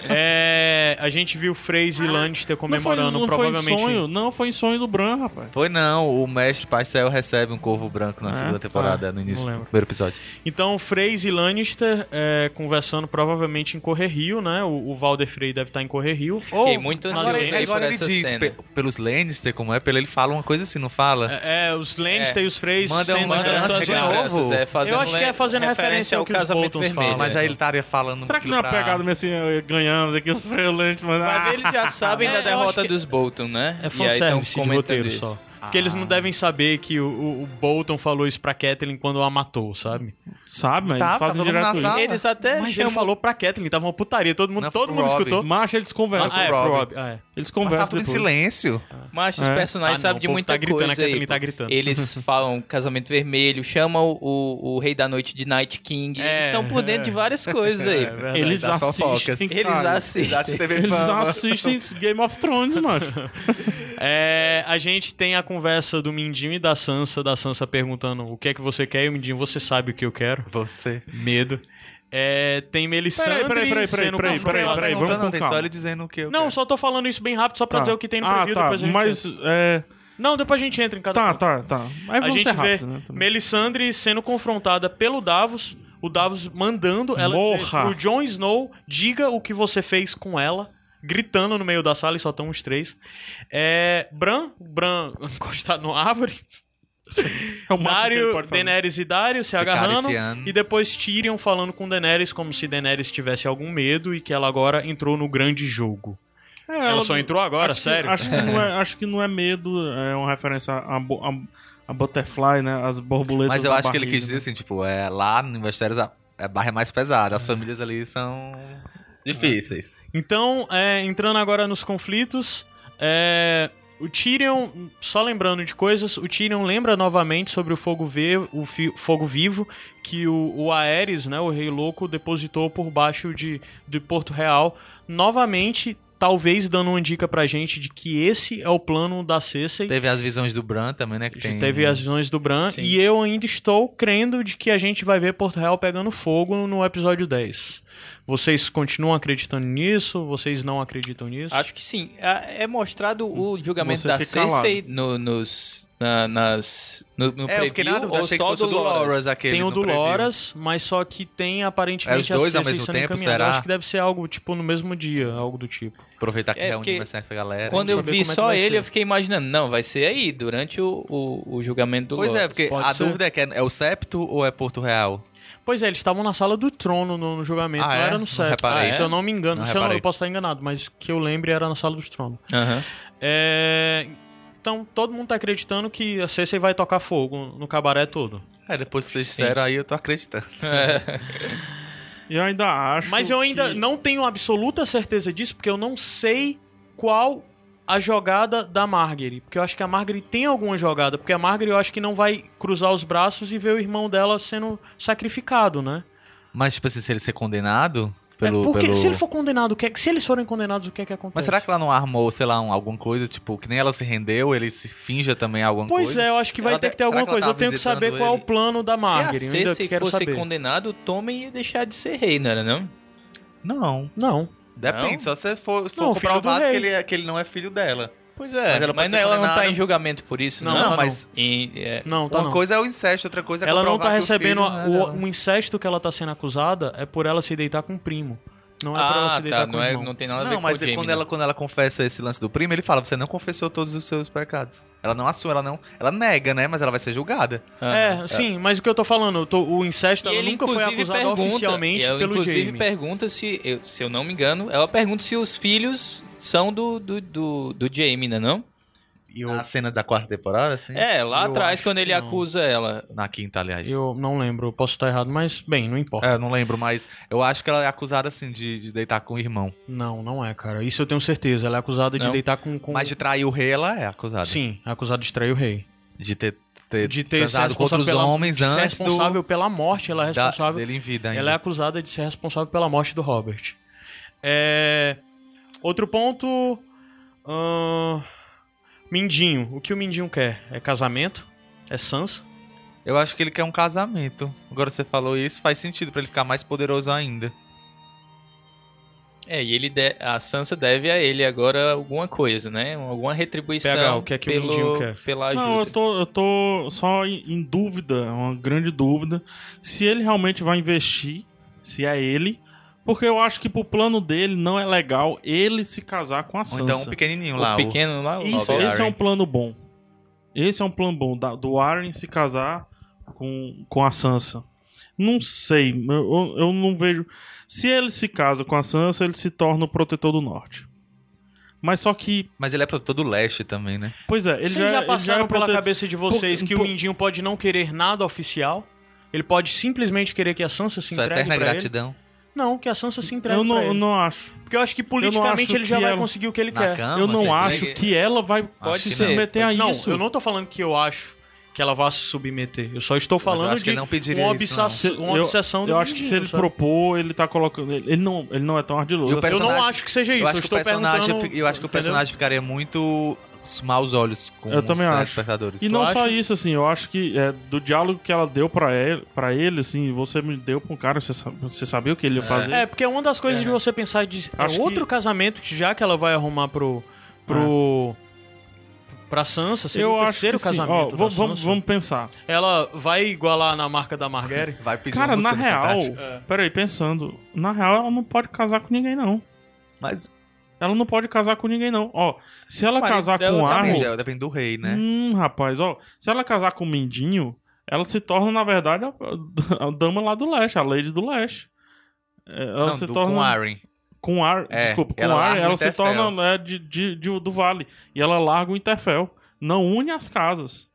[SPEAKER 1] É, a gente viu Freeze e Lannister comemorando,
[SPEAKER 2] não foi, não
[SPEAKER 1] provavelmente.
[SPEAKER 2] foi em sonho, não, foi em sonho do Bran, rapaz.
[SPEAKER 4] Foi não, o mestre Paisel recebe um corvo branco na
[SPEAKER 2] É?
[SPEAKER 4] segunda temporada,
[SPEAKER 1] Ah,
[SPEAKER 4] no início do primeiro episódio.
[SPEAKER 1] Então, Freys e Lannister é, conversando provavelmente em Correr Rio, né? O, o Valder Frey deve estar em Correr Rio.
[SPEAKER 3] Fiquei muito
[SPEAKER 1] mas
[SPEAKER 3] ansioso
[SPEAKER 4] Agora,
[SPEAKER 3] aí
[SPEAKER 4] agora
[SPEAKER 3] por
[SPEAKER 4] ele
[SPEAKER 3] essa
[SPEAKER 4] diz,
[SPEAKER 3] cena.
[SPEAKER 4] pe- pelos Lannister, como é, pelo ele fala uma coisa assim, não fala?
[SPEAKER 1] É, é, os Lannister
[SPEAKER 3] É.
[SPEAKER 1] e os Freys
[SPEAKER 4] Manda
[SPEAKER 1] sendo
[SPEAKER 3] Manda suas
[SPEAKER 4] de novo.
[SPEAKER 3] é,
[SPEAKER 1] Eu acho que é fazendo referência ao que
[SPEAKER 3] casamento
[SPEAKER 1] Boltons
[SPEAKER 3] vermelho.
[SPEAKER 1] falam.
[SPEAKER 4] Mas aí ele estaria falando
[SPEAKER 2] Será que não é
[SPEAKER 4] pra-
[SPEAKER 2] pegado mesmo assim, eh, ganhamos aqui os freelantes, mas...
[SPEAKER 3] Vai ver, eles já sabem
[SPEAKER 1] É,
[SPEAKER 3] da derrota dos Bolton, né?
[SPEAKER 1] É fanservice de roteiro só. Porque eles não devem saber que o, o, o Bolton falou isso pra Catelyn quando a matou, sabe?
[SPEAKER 2] Sabe, mas
[SPEAKER 4] Tá,
[SPEAKER 2] eles
[SPEAKER 4] tá
[SPEAKER 2] fazem
[SPEAKER 4] todo mundo
[SPEAKER 2] direto isso.
[SPEAKER 4] sala.
[SPEAKER 3] Eles até
[SPEAKER 1] Mas ele
[SPEAKER 3] chamam...
[SPEAKER 1] falou pra Catelyn, tava uma putaria, todo mundo,
[SPEAKER 4] Não,
[SPEAKER 1] todo
[SPEAKER 4] pro
[SPEAKER 1] mundo escutou.
[SPEAKER 2] Mas eles conversam.
[SPEAKER 1] Ah, é, pro Robb, ah, é.
[SPEAKER 2] Eles
[SPEAKER 4] Mas tá
[SPEAKER 2] conversam
[SPEAKER 4] tudo em
[SPEAKER 2] depois.
[SPEAKER 4] silêncio.
[SPEAKER 3] Mas os
[SPEAKER 2] É?
[SPEAKER 3] personagens
[SPEAKER 1] Ah, não,
[SPEAKER 3] sabem
[SPEAKER 1] o
[SPEAKER 3] de
[SPEAKER 1] povo
[SPEAKER 3] muita
[SPEAKER 1] tá gritando,
[SPEAKER 3] coisa
[SPEAKER 1] a Kathleen
[SPEAKER 3] aí.
[SPEAKER 1] tá
[SPEAKER 3] pô.
[SPEAKER 1] gritando.
[SPEAKER 3] Eles falam casamento vermelho, chamam o, o rei da noite de Night King.
[SPEAKER 1] É,
[SPEAKER 3] eles estão por dentro de várias coisas aí.
[SPEAKER 1] É verdade.
[SPEAKER 2] Eles
[SPEAKER 4] das fofocas.
[SPEAKER 2] assistem,
[SPEAKER 3] Eles
[SPEAKER 2] cara.
[SPEAKER 3] assistem.
[SPEAKER 2] Eles assistem Game of Thrones, mano.
[SPEAKER 1] É, a gente tem a conversa do Mindinho e da Sansa, da Sansa perguntando o que é que você quer, e o Mindinho, você sabe o que eu quero.
[SPEAKER 4] Você.
[SPEAKER 1] Medo. É, tem Melisandre
[SPEAKER 2] Peraí, peraí, peraí, peraí,
[SPEAKER 1] sendo
[SPEAKER 2] peraí,
[SPEAKER 1] confrontada-
[SPEAKER 2] peraí, peraí, vamos
[SPEAKER 4] Perguntando,
[SPEAKER 2] com calma.
[SPEAKER 4] só ele dizendo o que eu
[SPEAKER 1] Não,
[SPEAKER 4] quero.
[SPEAKER 1] só tô falando isso bem rápido, só pra dizer o que tem no
[SPEAKER 2] ah,
[SPEAKER 1] preview,
[SPEAKER 2] tá,
[SPEAKER 1] depois a gente
[SPEAKER 2] mas,
[SPEAKER 1] entra.
[SPEAKER 2] é...
[SPEAKER 1] Não, depois a gente entra em cada
[SPEAKER 2] Tá,
[SPEAKER 1] ponto.
[SPEAKER 2] tá, tá. Aí
[SPEAKER 1] A
[SPEAKER 2] vamos
[SPEAKER 1] gente
[SPEAKER 2] ser
[SPEAKER 1] vê
[SPEAKER 2] rápido, né?
[SPEAKER 1] Melisandre sendo confrontada pelo Davos, o Davos mandando ela dizer
[SPEAKER 2] Morra.
[SPEAKER 1] pro Jon Snow, diga o que você fez com ela, gritando no meio da sala e só estão os três. É, Bran, Bran encostado no árvore,
[SPEAKER 2] É
[SPEAKER 1] Dario. Daenerys e Dario se,
[SPEAKER 4] Se
[SPEAKER 1] agarrando e depois Tyrion falando com Daenerys como se Daenerys tivesse algum medo e que ela agora entrou no grande jogo.
[SPEAKER 2] É,
[SPEAKER 1] Ela só entrou agora,
[SPEAKER 2] acho
[SPEAKER 1] sério?
[SPEAKER 2] Que, acho, que não é, acho que não é medo, é uma referência a, a, a Butterfly, né? As borboletas
[SPEAKER 4] Mas eu acho que ele
[SPEAKER 2] barriga,
[SPEAKER 4] quis dizer
[SPEAKER 2] né?
[SPEAKER 4] assim, tipo, é, lá no Westeros a, a barra é mais pesada, as famílias ali são difíceis.
[SPEAKER 1] Então, é, entrando agora nos conflitos, é, o Tyrion, só lembrando de coisas, o Tyrion lembra novamente sobre o fogo, ve o fi- fogo vivo que o, o Aerys, né, o Rei Louco, depositou por baixo de, de Porto Real. Novamente, talvez dando uma dica pra gente de que esse é o plano da Cersei.
[SPEAKER 4] Teve as visões do Bran também, né? Que tem...
[SPEAKER 1] Teve as visões do Bran
[SPEAKER 3] Sim.
[SPEAKER 1] e eu ainda estou crendo de que a gente vai ver Porto Real pegando fogo no episódio 10. Vocês continuam acreditando nisso? Vocês não acreditam nisso?
[SPEAKER 3] Acho que sim. É é mostrado o julgamento
[SPEAKER 2] Você
[SPEAKER 3] da Cersei no, nos, na- nas, no, no
[SPEAKER 4] É, eu fiquei
[SPEAKER 3] preview
[SPEAKER 4] na dúvida,
[SPEAKER 3] ou só do
[SPEAKER 4] do
[SPEAKER 3] Loras?
[SPEAKER 4] Aquele
[SPEAKER 1] tem o do
[SPEAKER 4] preview.
[SPEAKER 1] Loras, mas só que tem aparentemente
[SPEAKER 4] É os dois
[SPEAKER 1] a
[SPEAKER 4] ao mesmo tempo,
[SPEAKER 1] encaminhada.
[SPEAKER 4] será?
[SPEAKER 1] Acho que deve ser algo tipo no mesmo dia, algo do tipo.
[SPEAKER 4] Aproveitar que
[SPEAKER 3] É,
[SPEAKER 4] é, reúne essa galera.
[SPEAKER 3] Quando eu vi
[SPEAKER 1] é
[SPEAKER 3] só ele,
[SPEAKER 1] ser.
[SPEAKER 3] eu fiquei imaginando, não, vai ser aí, durante o, o, o julgamento do
[SPEAKER 4] Pois é, porque
[SPEAKER 1] Pode
[SPEAKER 4] a
[SPEAKER 1] ser.
[SPEAKER 4] dúvida é que é, é o Septo ou é Porto Real?
[SPEAKER 1] Pois é, eles estavam na sala do trono no, no julgamento,
[SPEAKER 4] Ah,
[SPEAKER 1] não
[SPEAKER 4] é?
[SPEAKER 1] era no
[SPEAKER 4] Não
[SPEAKER 1] set.
[SPEAKER 4] reparei.
[SPEAKER 1] Se eu não me engano,
[SPEAKER 4] Não
[SPEAKER 1] se eu, não- eu posso estar enganado, mas que eu lembre era na sala dos tronos.
[SPEAKER 3] Aham.
[SPEAKER 1] É, Então, todo mundo tá acreditando que a Cersei vai tocar fogo no cabaré todo.
[SPEAKER 4] É, depois que vocês disseram aí, eu tô acreditando.
[SPEAKER 2] E eu ainda acho.
[SPEAKER 1] Mas eu ainda
[SPEAKER 2] que-
[SPEAKER 1] não tenho absoluta certeza disso, porque eu não sei qual a jogada da Margaery. Porque eu acho que a Margaery tem alguma jogada. Porque a Margaery eu acho que não vai cruzar os braços e ver o irmão dela sendo sacrificado, né?
[SPEAKER 4] Mas, tipo assim, se ele ser condenado pelo...
[SPEAKER 1] é porque
[SPEAKER 4] pelo...
[SPEAKER 1] se ele for condenado, o que é- se eles forem condenados, o que é que acontece?
[SPEAKER 4] Mas será que ela não armou, sei lá, um, alguma coisa, tipo, que nem ela se rendeu, ele se finja também alguma
[SPEAKER 1] Pois
[SPEAKER 4] coisa?
[SPEAKER 1] é, eu acho que vai
[SPEAKER 4] Ela
[SPEAKER 1] ter que ter
[SPEAKER 4] será
[SPEAKER 1] alguma
[SPEAKER 4] que
[SPEAKER 1] coisa. Eu tenho que saber
[SPEAKER 4] visitando
[SPEAKER 1] qual é o
[SPEAKER 4] ele?
[SPEAKER 1] plano da Margaery.
[SPEAKER 3] Se a
[SPEAKER 1] Eu ainda
[SPEAKER 3] Cersei
[SPEAKER 1] quero
[SPEAKER 3] fosse
[SPEAKER 1] saber.
[SPEAKER 3] condenado, o Tommen ia deixar de ser rei, não era não?
[SPEAKER 4] Não.
[SPEAKER 1] Não.
[SPEAKER 4] Depende,
[SPEAKER 3] Não?
[SPEAKER 4] só se for, se for
[SPEAKER 1] Não, filho do
[SPEAKER 4] comprovado que ele, é- que ele não é filho dela.
[SPEAKER 3] Pois é,
[SPEAKER 4] Mas ela
[SPEAKER 3] mas, ela não tá
[SPEAKER 4] condenada-
[SPEAKER 3] em julgamento por isso,
[SPEAKER 1] Não,
[SPEAKER 3] não?
[SPEAKER 1] tá
[SPEAKER 4] Não, mas
[SPEAKER 3] E, é,
[SPEAKER 1] Não, tá
[SPEAKER 4] uma
[SPEAKER 1] não.
[SPEAKER 4] coisa é o incesto, outra coisa é
[SPEAKER 1] ela não tá
[SPEAKER 4] o filho
[SPEAKER 1] recebendo
[SPEAKER 4] não é
[SPEAKER 1] a- o,
[SPEAKER 4] dela.
[SPEAKER 1] o incesto que ela tá sendo acusada é por ela se deitar com o primo. Não é ela
[SPEAKER 3] ah,
[SPEAKER 1] se deitar
[SPEAKER 3] tá,
[SPEAKER 1] com
[SPEAKER 3] não,
[SPEAKER 1] o
[SPEAKER 3] é, não tem nada a ver
[SPEAKER 4] Não,
[SPEAKER 3] com
[SPEAKER 4] mas
[SPEAKER 3] o Jamie,
[SPEAKER 4] quando,
[SPEAKER 3] né?
[SPEAKER 4] ela, quando ela confessa esse lance do primo, ele fala: você não confessou todos os seus pecados. Ela não assume, ela não. Ela nega, né? Mas ela vai ser julgada.
[SPEAKER 3] Aham.
[SPEAKER 1] É, sim, mas o que eu tô falando, eu tô- o incesto
[SPEAKER 3] E
[SPEAKER 1] ela
[SPEAKER 3] ele,
[SPEAKER 1] nunca foi acusada
[SPEAKER 3] pergunta-
[SPEAKER 1] oficialmente
[SPEAKER 3] e ela,
[SPEAKER 1] pelo
[SPEAKER 3] inclusive,
[SPEAKER 1] Jamie.
[SPEAKER 3] pergunta se, eu, se eu não me engano, ela pergunta se os filhos são do, do, do, do Jamie, né não?
[SPEAKER 1] E eu,
[SPEAKER 4] Na cena da quarta temporada, assim.
[SPEAKER 3] É, lá
[SPEAKER 1] Eu
[SPEAKER 3] atrás, quando ele
[SPEAKER 1] não.
[SPEAKER 3] acusa ela.
[SPEAKER 4] Na quinta, aliás.
[SPEAKER 1] eu não lembro, eu posso estar errado, mas bem, não importa.
[SPEAKER 4] É, não lembro, mas eu acho que ela é acusada, assim, de, de deitar com o irmão.
[SPEAKER 1] Não, não é, cara. Isso eu tenho certeza. Ela é acusada de
[SPEAKER 3] Não?
[SPEAKER 1] deitar com. com...
[SPEAKER 4] Mas de trair o rei, ela é acusada.
[SPEAKER 1] Sim, é acusada de trair o rei.
[SPEAKER 4] De ter, ter,
[SPEAKER 1] De ter sido
[SPEAKER 4] transado com outros
[SPEAKER 1] pela,
[SPEAKER 4] homens
[SPEAKER 1] de ser
[SPEAKER 4] antes
[SPEAKER 1] responsável
[SPEAKER 4] do,
[SPEAKER 1] pela morte. Ela é
[SPEAKER 4] da-
[SPEAKER 1] responsável.
[SPEAKER 4] dele em vida ainda.
[SPEAKER 1] Ela é acusada de ser responsável pela morte do Robert. É... Outro ponto. ahn, Mindinho. O que o Mindinho quer? É casamento? É Sansa?
[SPEAKER 4] Eu acho que ele quer um casamento. Agora você falou isso, faz sentido pra ele ficar mais poderoso ainda.
[SPEAKER 3] É, e ele de- a Sansa deve a ele agora alguma coisa, né? Alguma retribuição
[SPEAKER 1] PH, o que é que o
[SPEAKER 3] pelo,
[SPEAKER 1] Mindinho quer?
[SPEAKER 3] pela ajuda.
[SPEAKER 2] Não, eu tô, eu tô só em, em dúvida, uma grande dúvida, se ele realmente vai investir, se é ele, porque eu acho que pro plano dele não é legal ele se casar com a
[SPEAKER 4] Ou
[SPEAKER 2] Sansa.
[SPEAKER 4] então um pequenininho lá. o-
[SPEAKER 3] pequeno lá, o
[SPEAKER 2] Isso, esse é um plano bom. Esse é um plano bom, da- do Arryn se casar com, com a Sansa. Não sei, eu, eu- não vejo... Se ele se casa com a Sansa, ele se torna o protetor do norte. Mas só que,
[SPEAKER 4] Mas ele é produtor do leste também, né?
[SPEAKER 2] pois é, ele
[SPEAKER 1] Vocês
[SPEAKER 2] já,
[SPEAKER 1] já
[SPEAKER 2] ele
[SPEAKER 1] passaram
[SPEAKER 2] é
[SPEAKER 1] pela
[SPEAKER 2] prote-
[SPEAKER 1] cabeça de vocês
[SPEAKER 2] Por-
[SPEAKER 1] que
[SPEAKER 2] por-
[SPEAKER 1] o Mindinho pode não querer nada oficial? Ele pode simplesmente querer que a Sansa se
[SPEAKER 4] Sua
[SPEAKER 1] entregue
[SPEAKER 4] eterna
[SPEAKER 1] pra ele? Não, que a Sansa se entregue
[SPEAKER 2] Eu não,
[SPEAKER 1] pra
[SPEAKER 2] eu
[SPEAKER 1] ele.
[SPEAKER 2] não acho.
[SPEAKER 1] Porque eu acho que
[SPEAKER 2] acho
[SPEAKER 1] politicamente ele já
[SPEAKER 2] que
[SPEAKER 1] vai
[SPEAKER 2] ela-
[SPEAKER 1] conseguir o que ele
[SPEAKER 4] Na
[SPEAKER 1] quer.
[SPEAKER 4] cama,
[SPEAKER 2] eu não acho
[SPEAKER 4] entrega-
[SPEAKER 2] que ela vai
[SPEAKER 3] Pode
[SPEAKER 2] se submeter a
[SPEAKER 1] Não,
[SPEAKER 2] isso.
[SPEAKER 1] eu não tô falando que eu acho que ela vá se submeter. Eu só estou falando
[SPEAKER 4] acho que
[SPEAKER 1] de
[SPEAKER 4] não pediria
[SPEAKER 1] uma,
[SPEAKER 4] não.
[SPEAKER 2] Se-
[SPEAKER 1] uma
[SPEAKER 2] eu,
[SPEAKER 1] obsessão do
[SPEAKER 2] Eu acho que se ele
[SPEAKER 1] sabe?
[SPEAKER 2] propor, ele tá colocando. Ele ele não, ele não é tão ardiloso. Assim.
[SPEAKER 1] Eu não acho que seja isso.
[SPEAKER 4] Eu
[SPEAKER 1] Eu,
[SPEAKER 4] acho, que o
[SPEAKER 1] estou
[SPEAKER 4] personagem,
[SPEAKER 1] perguntando.
[SPEAKER 4] eu acho que o
[SPEAKER 1] entendeu?
[SPEAKER 4] personagem ficaria muito maus olhos com
[SPEAKER 2] Eu
[SPEAKER 4] os
[SPEAKER 2] também acho.
[SPEAKER 4] telespectadores.
[SPEAKER 2] E não
[SPEAKER 1] Tu
[SPEAKER 2] só
[SPEAKER 1] acha?
[SPEAKER 2] isso, assim, eu acho que é, do diálogo que ela deu pra ele, pra ele, assim, você me deu pra um cara, você, você sabia o que ele ia fazer.
[SPEAKER 1] É, porque uma das coisas de você pensar de é
[SPEAKER 2] Acho que-
[SPEAKER 1] outro casamento que já que ela vai arrumar pro pro pra Sansa, seria
[SPEAKER 2] eu
[SPEAKER 1] o
[SPEAKER 2] acho que
[SPEAKER 1] terceiro
[SPEAKER 2] sim.
[SPEAKER 1] casamento
[SPEAKER 2] Ó, vamos, vamos,
[SPEAKER 1] Sansa.
[SPEAKER 2] vamos pensar.
[SPEAKER 1] Ela vai igualar na marca da Marguerite?
[SPEAKER 4] Vai pedir
[SPEAKER 2] Cara,
[SPEAKER 4] uma
[SPEAKER 2] na real,
[SPEAKER 4] Fantástico.
[SPEAKER 2] peraí, pensando, na real ela não pode casar com ninguém, não.
[SPEAKER 4] Mas
[SPEAKER 2] Ela não pode casar com ninguém, não. Ó, se ela casar
[SPEAKER 3] dela
[SPEAKER 2] com o
[SPEAKER 3] também
[SPEAKER 2] Arro,
[SPEAKER 4] depende, depende do rei, né?
[SPEAKER 2] Hum, rapaz, ó. Se ela casar com o Mindinho, ela se torna, na verdade, a, a dama lá do leste, a Lady do leste. É, Ela
[SPEAKER 4] não,
[SPEAKER 2] se
[SPEAKER 4] do,
[SPEAKER 2] torna.
[SPEAKER 4] com Aaron.
[SPEAKER 2] Com ar,
[SPEAKER 4] É,
[SPEAKER 2] desculpa, com
[SPEAKER 4] ela
[SPEAKER 2] ar,
[SPEAKER 4] larga o
[SPEAKER 2] ela se torna é, de, de, de- do vale. E ela larga o Interfell. Não une as casas.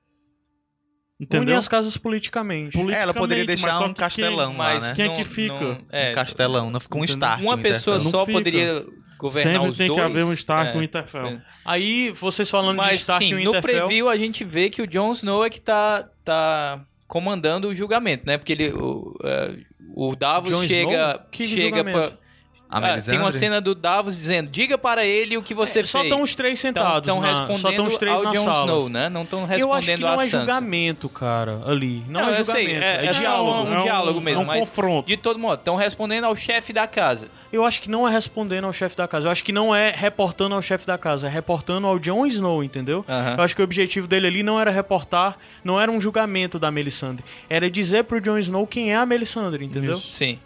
[SPEAKER 1] Une
[SPEAKER 2] Entendeu?
[SPEAKER 1] as casas politicamente.
[SPEAKER 4] É, ela poderia
[SPEAKER 2] Politicamente, mas
[SPEAKER 4] deixar
[SPEAKER 2] só
[SPEAKER 4] um
[SPEAKER 2] que
[SPEAKER 4] castelão
[SPEAKER 2] quem-
[SPEAKER 4] lá,
[SPEAKER 3] Mas
[SPEAKER 4] né?
[SPEAKER 2] Quem é que fica?
[SPEAKER 3] não- é,
[SPEAKER 4] Um castelão, não fica um? Stark.
[SPEAKER 3] uma pessoa só poderia governar
[SPEAKER 2] Sempre
[SPEAKER 3] os
[SPEAKER 2] tem
[SPEAKER 3] dois.
[SPEAKER 2] que haver um Stark
[SPEAKER 3] é.
[SPEAKER 2] com o Interfell.
[SPEAKER 3] é.
[SPEAKER 1] Aí, vocês falando de
[SPEAKER 3] Mas
[SPEAKER 1] Stark
[SPEAKER 3] sim,
[SPEAKER 1] e o
[SPEAKER 3] no
[SPEAKER 1] Winterfell...
[SPEAKER 3] preview a gente vê que o Jon Snow é que tá, tá comandando o julgamento, né? Porque ele, o, é, o Davos
[SPEAKER 1] Jon
[SPEAKER 3] chega,
[SPEAKER 1] Snow? Que
[SPEAKER 3] chega
[SPEAKER 1] julgamento?
[SPEAKER 3] pra,
[SPEAKER 4] A
[SPEAKER 3] Ah, tem uma cena do Davos dizendo: diga para ele o que você
[SPEAKER 1] É, só
[SPEAKER 3] fez.
[SPEAKER 1] estão os três sentados
[SPEAKER 3] Estão
[SPEAKER 1] na-
[SPEAKER 3] respondendo
[SPEAKER 1] só estão os três
[SPEAKER 3] ao
[SPEAKER 1] na
[SPEAKER 3] Jon
[SPEAKER 1] sala.
[SPEAKER 3] Snow, né? Não estão respondendo
[SPEAKER 1] Eu acho que não é
[SPEAKER 3] Sansa.
[SPEAKER 1] julgamento, cara, ali. Não, é
[SPEAKER 3] eu sei,
[SPEAKER 1] julgamento,
[SPEAKER 3] é,
[SPEAKER 1] é,
[SPEAKER 3] é só
[SPEAKER 1] diálogo.
[SPEAKER 3] um,
[SPEAKER 2] É um-
[SPEAKER 3] diálogo mesmo,
[SPEAKER 2] é um
[SPEAKER 3] mas
[SPEAKER 2] confronto.
[SPEAKER 3] de todo modo, estão respondendo ao chefe da casa.
[SPEAKER 1] Eu acho que não é respondendo ao chefe da casa. Eu acho que não é reportando ao chefe da casa, é reportando ao Jon Snow, entendeu?
[SPEAKER 3] Aham.
[SPEAKER 1] Eu acho que o objetivo dele ali não era reportar, não era um julgamento da Melisandre. Era dizer pro Jon Snow quem é a Melisandre, entendeu?
[SPEAKER 2] Isso.
[SPEAKER 3] Sim.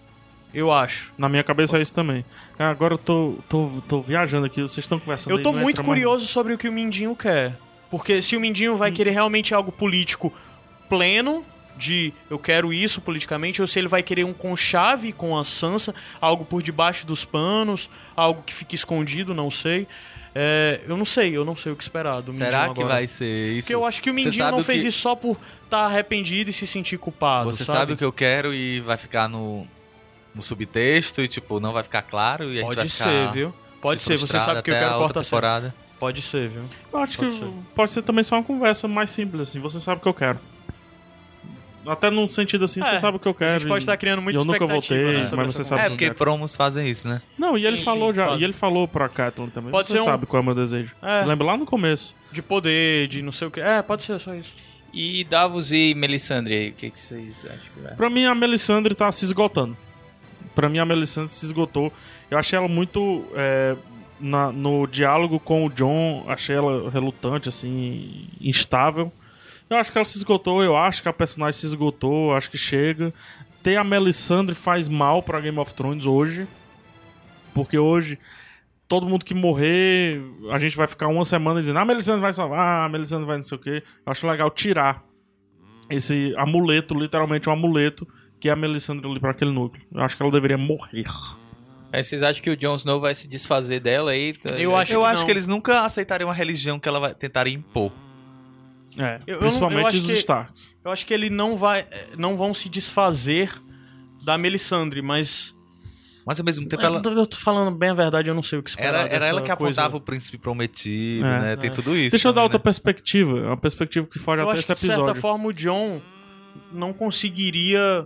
[SPEAKER 1] Eu acho.
[SPEAKER 2] Na minha cabeça é isso também. Cara, agora eu tô, tô, tô viajando aqui, vocês estão conversando
[SPEAKER 1] Eu
[SPEAKER 2] aí,
[SPEAKER 1] tô
[SPEAKER 2] não
[SPEAKER 1] muito
[SPEAKER 2] entra mais-
[SPEAKER 1] curioso sobre o que o Mindinho quer. Porque se o Mindinho
[SPEAKER 2] Hum.
[SPEAKER 1] vai querer realmente algo político pleno, de eu quero isso politicamente, ou se ele vai querer um conchave com a Sansa, algo por debaixo dos panos, algo que fique escondido, não sei. É, eu não sei, eu não sei o que esperar do Mindinho
[SPEAKER 4] Será
[SPEAKER 1] agora.
[SPEAKER 4] que vai ser isso?
[SPEAKER 1] Porque eu acho que o Mindinho não fez
[SPEAKER 4] que-
[SPEAKER 1] isso só por estar arrependido e se sentir culpado,
[SPEAKER 4] Você
[SPEAKER 1] sabe?
[SPEAKER 4] sabe o que eu quero e vai ficar no, no subtexto e, tipo, não vai ficar claro e a gente vai
[SPEAKER 1] Pode
[SPEAKER 4] ficar
[SPEAKER 1] ser, viu? Pode
[SPEAKER 4] se
[SPEAKER 1] ser, você sabe que eu quero
[SPEAKER 4] a outra
[SPEAKER 1] cortar
[SPEAKER 4] temporada.
[SPEAKER 1] Pode ser, viu?
[SPEAKER 2] Eu acho
[SPEAKER 1] Pode
[SPEAKER 2] que
[SPEAKER 1] ser.
[SPEAKER 2] pode ser também só uma conversa mais simples, assim. Você sabe o que eu quero. Até num sentido assim,
[SPEAKER 1] É,
[SPEAKER 2] você sabe o que eu quero.
[SPEAKER 1] A gente pode estar criando muita
[SPEAKER 2] eu nunca
[SPEAKER 1] expectativa,
[SPEAKER 2] votei,
[SPEAKER 1] né,
[SPEAKER 2] mas você sabe
[SPEAKER 4] É,
[SPEAKER 2] o que eu
[SPEAKER 4] porque
[SPEAKER 2] quero.
[SPEAKER 4] promos fazem isso, né?
[SPEAKER 2] Não, e ele
[SPEAKER 1] Sim,
[SPEAKER 2] falou
[SPEAKER 1] sim,
[SPEAKER 2] já,
[SPEAKER 1] faz.
[SPEAKER 2] e ele falou pra Kathleen também.
[SPEAKER 1] Pode
[SPEAKER 2] você
[SPEAKER 1] ser um-
[SPEAKER 2] sabe qual é o meu desejo.
[SPEAKER 1] É.
[SPEAKER 2] Você lembra lá no começo?
[SPEAKER 1] De poder, de não sei o que. É, pode ser só isso.
[SPEAKER 3] E Davos e Melisandre aí, o que, que vocês acham que vai?
[SPEAKER 2] Pra mim, a Melisandre tá se esgotando. Pra mim, a Melisandre se esgotou. Eu achei ela muito. é, na- no diálogo com o John, achei ela relutante, assim, instável. Eu acho que ela se esgotou, eu acho que a personagem se esgotou, eu acho que chega. Ter a Melisandre faz mal pra Game of Thrones hoje. Porque hoje, todo mundo que morrer, a gente vai ficar uma semana dizendo: Ah, a Melisandre vai salvar, ah, a Melisandre vai não sei o quê. Eu acho legal tirar esse amuleto, literalmente um amuleto, que é a Melisandre ali pra aquele núcleo. Eu acho que ela deveria morrer.
[SPEAKER 3] Aí vocês acham que o Jon Snow vai se desfazer dela aí?
[SPEAKER 1] Eu acho
[SPEAKER 4] Eu
[SPEAKER 1] que
[SPEAKER 4] acho que eles nunca aceitariam uma religião que ela vai tentar impor.
[SPEAKER 2] É,
[SPEAKER 1] Eu- eu não-
[SPEAKER 2] principalmente
[SPEAKER 1] eu acho
[SPEAKER 2] os
[SPEAKER 1] que-
[SPEAKER 2] Starks.
[SPEAKER 1] Eu acho que ele não vai. Não vão se desfazer da Melisandre, mas.
[SPEAKER 4] Mas ao mesmo tempo ela.
[SPEAKER 1] eu tô falando bem a verdade, eu não sei o que esperar.
[SPEAKER 4] Era, era ela que
[SPEAKER 1] coisa.
[SPEAKER 4] apontava o príncipe prometido,
[SPEAKER 2] É.
[SPEAKER 4] né? Tem
[SPEAKER 1] É.
[SPEAKER 4] tudo isso.
[SPEAKER 2] Deixa eu dar
[SPEAKER 4] também,
[SPEAKER 2] outra
[SPEAKER 4] né?
[SPEAKER 2] perspectiva, uma perspectiva que foge
[SPEAKER 1] Eu
[SPEAKER 2] até
[SPEAKER 1] acho que,
[SPEAKER 2] esse
[SPEAKER 1] de certa
[SPEAKER 2] episódio.
[SPEAKER 1] forma, o John não conseguiria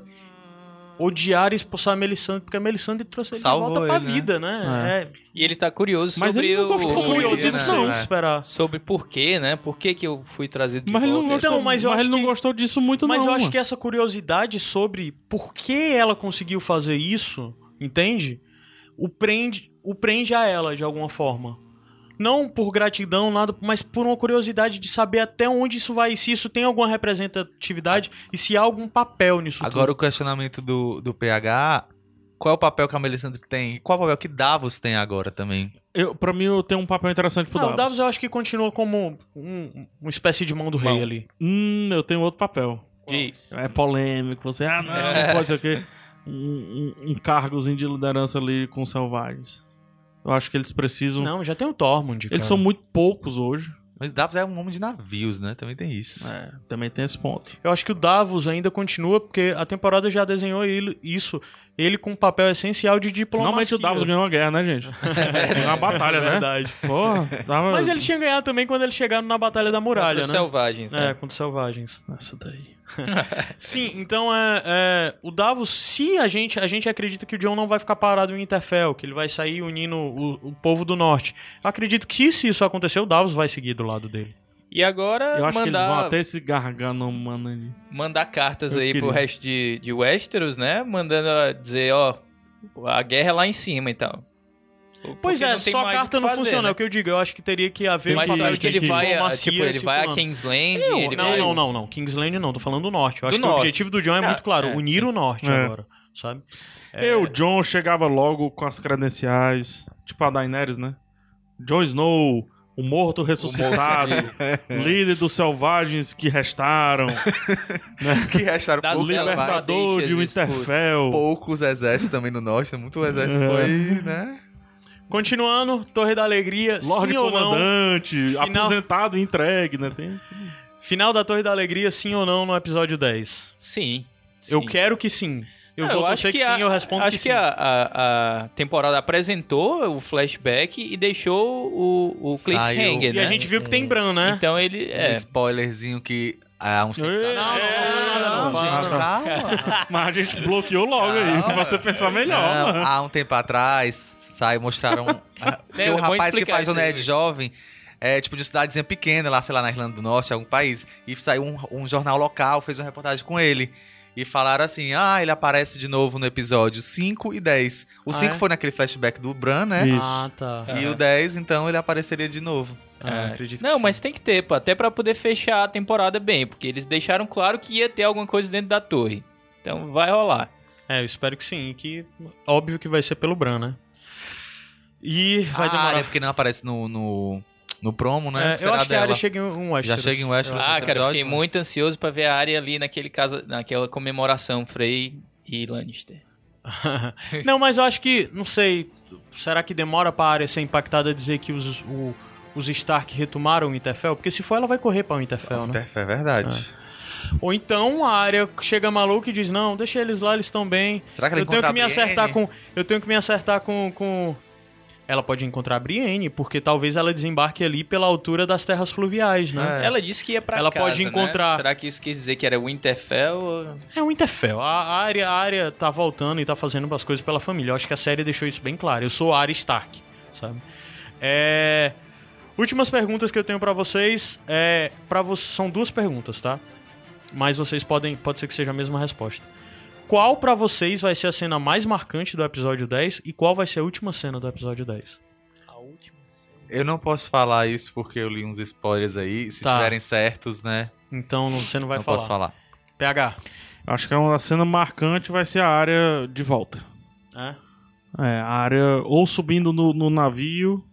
[SPEAKER 1] odiar e expulsar a Melisandre, porque a Melisandre trouxe ele
[SPEAKER 4] Salvou
[SPEAKER 1] de volta pra
[SPEAKER 4] ele, né?
[SPEAKER 1] vida, né? É.
[SPEAKER 3] E ele tá curioso
[SPEAKER 2] Mas
[SPEAKER 3] sobre
[SPEAKER 2] ele não
[SPEAKER 3] o...
[SPEAKER 2] gostou
[SPEAKER 1] Ficou
[SPEAKER 2] muito disso,
[SPEAKER 1] não,
[SPEAKER 2] não.
[SPEAKER 1] o que esperar.
[SPEAKER 3] Sobre por quê, né? Por que, que eu fui trazido de
[SPEAKER 2] Mas ele não
[SPEAKER 3] volta?
[SPEAKER 2] gostou,
[SPEAKER 1] Então, mas eu acho
[SPEAKER 2] ele não
[SPEAKER 1] que-
[SPEAKER 2] gostou disso muito,
[SPEAKER 1] Mas
[SPEAKER 2] não.
[SPEAKER 1] eu acho que essa curiosidade sobre por que ela conseguiu fazer isso, entende? O prende, o prende a ela de alguma forma. Não por gratidão, nada, mas por uma curiosidade de saber até onde isso vai, se isso tem alguma representatividade e se há algum papel nisso
[SPEAKER 4] Agora
[SPEAKER 1] tudo.
[SPEAKER 4] o questionamento do, do PH. Qual é o papel que a Melisandre tem? E qual é o papel que Davos tem agora também?
[SPEAKER 2] Eu, pra mim, eu tenho um papel interessante pro
[SPEAKER 1] Não, o
[SPEAKER 2] Davos.
[SPEAKER 1] Davos eu acho que continua como um, uma espécie de mão do rei
[SPEAKER 2] Bom.
[SPEAKER 1] ali.
[SPEAKER 2] Hum, eu tenho outro papel.
[SPEAKER 3] Diz.
[SPEAKER 2] É polêmico, você, ah, não,
[SPEAKER 3] É.
[SPEAKER 2] não pode ser o quê. Um, um, um cargozinho de liderança ali com os selvagens. Eu acho que eles precisam.
[SPEAKER 1] Não, já tem o Tormund.
[SPEAKER 2] eles
[SPEAKER 1] cara.
[SPEAKER 2] são muito poucos hoje.
[SPEAKER 4] Mas Davos é um homem de navios, né? Também tem isso.
[SPEAKER 2] É, também tem esse ponto.
[SPEAKER 1] Eu acho que o Davos ainda continua, porque a temporada já desenhou ele, isso. Ele com um papel essencial de diplomacia.
[SPEAKER 2] Finalmente o Davos ganhou a guerra, né, gente? Ganhou uma batalha, né?
[SPEAKER 1] Verdade.
[SPEAKER 2] Porra, tava...
[SPEAKER 1] Mas ele tinha ganhado também quando ele chegaram na Batalha da Muralha,
[SPEAKER 3] Contra os
[SPEAKER 1] né?
[SPEAKER 3] selvagens,
[SPEAKER 1] É,
[SPEAKER 3] né?
[SPEAKER 1] contra os selvagens.
[SPEAKER 2] Essa daí.
[SPEAKER 1] Sim, então é, é, o Davos, se a gente a gente acredita que o John não vai ficar parado em Winterfell, que ele vai sair unindo o, o povo do norte. Eu acredito que se isso acontecer, o Davos vai seguir do lado dele.
[SPEAKER 3] E agora
[SPEAKER 2] Eu acho que eles
[SPEAKER 3] mandar,
[SPEAKER 2] vão até esse gargano, mano. ali.
[SPEAKER 3] mandar cartas
[SPEAKER 2] Eu
[SPEAKER 3] aí pro
[SPEAKER 2] queria.
[SPEAKER 3] resto de, de Westeros, né? Mandando dizer, ó, a guerra é lá em cima, então.
[SPEAKER 1] Pois é, só
[SPEAKER 3] o
[SPEAKER 1] carta não
[SPEAKER 3] fazer,
[SPEAKER 1] funciona,
[SPEAKER 3] né?
[SPEAKER 1] é o que eu digo. Eu acho que teria que haver
[SPEAKER 3] Mas
[SPEAKER 1] um
[SPEAKER 3] acha que
[SPEAKER 1] de
[SPEAKER 3] ele vai, a- tipo, ele vai a. Kingsland,
[SPEAKER 1] Não,
[SPEAKER 3] ele
[SPEAKER 1] não,
[SPEAKER 3] vai...
[SPEAKER 1] não, não, não. Kingsland não, tô falando do norte. Eu acho
[SPEAKER 3] Do
[SPEAKER 1] que o
[SPEAKER 3] norte.
[SPEAKER 1] objetivo do John é
[SPEAKER 3] Ah,
[SPEAKER 1] muito claro,
[SPEAKER 3] é,
[SPEAKER 1] unir
[SPEAKER 3] sim.
[SPEAKER 1] o norte
[SPEAKER 2] É.
[SPEAKER 1] agora, sabe?
[SPEAKER 2] Eu, John, chegava logo com as credenciais. Tipo a Daenerys, né? Jon Snow, o morto ressuscitado, líder dos selvagens que restaram,
[SPEAKER 4] Que restaram
[SPEAKER 3] Das
[SPEAKER 4] poucos, selvagens,
[SPEAKER 2] libertador de. Winterfell.
[SPEAKER 4] poucos exércitos também no norte. Muito exército
[SPEAKER 2] É.
[SPEAKER 4] foi, né?
[SPEAKER 1] Continuando, Torre da Alegria,
[SPEAKER 2] Lorde
[SPEAKER 1] sim ou não?
[SPEAKER 2] Comandante,
[SPEAKER 1] Final-
[SPEAKER 2] aposentado e entregue, né? Tem...
[SPEAKER 1] Final da Torre da Alegria, sim ou não no episódio 10?
[SPEAKER 3] Sim.
[SPEAKER 1] Eu
[SPEAKER 3] sim.
[SPEAKER 1] quero que sim. Eu
[SPEAKER 3] Não,
[SPEAKER 1] vou
[SPEAKER 3] acho
[SPEAKER 1] torcer que,
[SPEAKER 3] a-
[SPEAKER 1] sim, eu respondo
[SPEAKER 3] acho
[SPEAKER 1] que,
[SPEAKER 3] que,
[SPEAKER 1] sim.
[SPEAKER 3] a, a, a temporada apresentou o flashback e deixou o, o cliffhanger,
[SPEAKER 1] E
[SPEAKER 3] né?
[SPEAKER 1] a gente viu que tem Bran, né?
[SPEAKER 3] Então ele...
[SPEAKER 4] Um
[SPEAKER 3] É,
[SPEAKER 4] spoilerzinho que há uns tempos
[SPEAKER 2] Ei,
[SPEAKER 1] Não, não, não, não, não, não,
[SPEAKER 4] gente,
[SPEAKER 1] não.
[SPEAKER 4] calma.
[SPEAKER 2] Mas a gente bloqueou logo aí, pra você pensar melhor.
[SPEAKER 4] Não, há um tempo atrás, sai, mostraram. tem
[SPEAKER 3] É,
[SPEAKER 4] um
[SPEAKER 3] vamos
[SPEAKER 4] rapaz que faz o
[SPEAKER 3] isso aí.
[SPEAKER 4] Nerd jovem. É, tipo, de uma cidadezinha pequena, lá, sei lá, na Irlanda do Norte, algum país. E saiu um, um jornal local, fez uma reportagem com ele. E falaram assim: ah, ele aparece de novo no episódio 5 e 10. O
[SPEAKER 1] Ah,
[SPEAKER 4] 5
[SPEAKER 1] é?
[SPEAKER 4] foi naquele flashback do Bran, né?
[SPEAKER 2] Isso.
[SPEAKER 1] Ah, tá.
[SPEAKER 4] E o 10, então, ele apareceria de novo.
[SPEAKER 1] Ah,
[SPEAKER 3] É.
[SPEAKER 1] acredito
[SPEAKER 3] Não, mas tem que ter, pô, até pra poder fechar a temporada bem, porque eles deixaram claro que ia ter alguma coisa dentro da torre. Então vai rolar.
[SPEAKER 1] É, eu espero que sim. e Que óbvio que vai ser pelo Bran, né? E vai
[SPEAKER 4] ah,
[SPEAKER 1] demorar.
[SPEAKER 4] é porque não aparece no, no, no promo, né?
[SPEAKER 1] É, eu acho que a área chega em um Westeros.
[SPEAKER 4] Já chega em Westeros.
[SPEAKER 3] Ah,
[SPEAKER 4] nesse
[SPEAKER 3] cara, eu
[SPEAKER 4] episódio,
[SPEAKER 3] fiquei
[SPEAKER 4] né?
[SPEAKER 3] muito ansioso pra ver a área ali naquele casa, naquela comemoração Frey e Lannister.
[SPEAKER 1] não, mas eu acho que, não sei, será que demora pra área ser impactada a dizer que os, o- os Stark retomaram o Winterfell? Porque se for, ela vai correr pra Winterfell, né?
[SPEAKER 4] É verdade.
[SPEAKER 1] Ou então a área chega maluca e diz, não, deixa eles lá, eles estão bem.
[SPEAKER 4] Será que ela
[SPEAKER 1] eu tenho que me acertar com. Eu tenho que me acertar com. com... Ela pode encontrar a Brienne, porque talvez ela desembarque ali pela altura das terras fluviais, né?
[SPEAKER 4] É.
[SPEAKER 3] Ela disse que ia pra
[SPEAKER 1] Ela
[SPEAKER 3] casa,
[SPEAKER 1] pode
[SPEAKER 3] né?
[SPEAKER 1] encontrar-
[SPEAKER 3] Será que isso quis dizer que era Winterfell? ou-
[SPEAKER 1] É o Winterfell. A a área, a área tá voltando e tá fazendo as coisas pela família. Eu acho que a série deixou isso bem claro. Eu sou a Arya Stark, sabe? É... Últimas perguntas que eu tenho pra vocês. É... Pra vo... São duas perguntas, tá? Mas vocês podem... Pode ser que seja a mesma resposta. Qual pra vocês vai ser a cena mais marcante do episódio 10 e qual vai ser a última cena do episódio 10.
[SPEAKER 3] A última cena.
[SPEAKER 4] Eu não posso falar isso porque eu li uns spoilers aí. Se
[SPEAKER 1] Tá.
[SPEAKER 4] estiverem certos, né?
[SPEAKER 1] Então você não vai
[SPEAKER 4] não
[SPEAKER 1] falar.
[SPEAKER 4] posso falar.
[SPEAKER 1] PH.
[SPEAKER 2] Acho que uma cena marcante vai ser a área de volta.
[SPEAKER 1] É?
[SPEAKER 2] É, a área ou subindo no, no navio,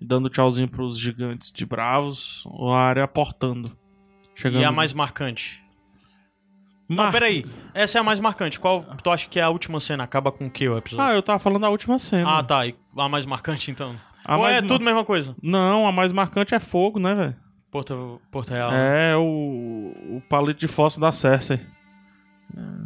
[SPEAKER 2] dando tchauzinho pros gigantes de bravos, ou a área aportando. Chegando...
[SPEAKER 1] E a mais marcante? Não,
[SPEAKER 2] Mar-
[SPEAKER 1] peraí. Essa é a mais marcante. Qual tu acha que é a última cena? Acaba com o que o episódio?
[SPEAKER 2] Ah, eu tava falando da última cena.
[SPEAKER 1] Ah, tá. E a mais marcante, então?
[SPEAKER 2] A
[SPEAKER 1] Ou
[SPEAKER 2] mais
[SPEAKER 1] é tudo a mesma coisa?
[SPEAKER 2] Não, a mais marcante é fogo, né, velho?
[SPEAKER 1] Porto, Porto Real.
[SPEAKER 2] É o, o palito de fósforo da Cersei.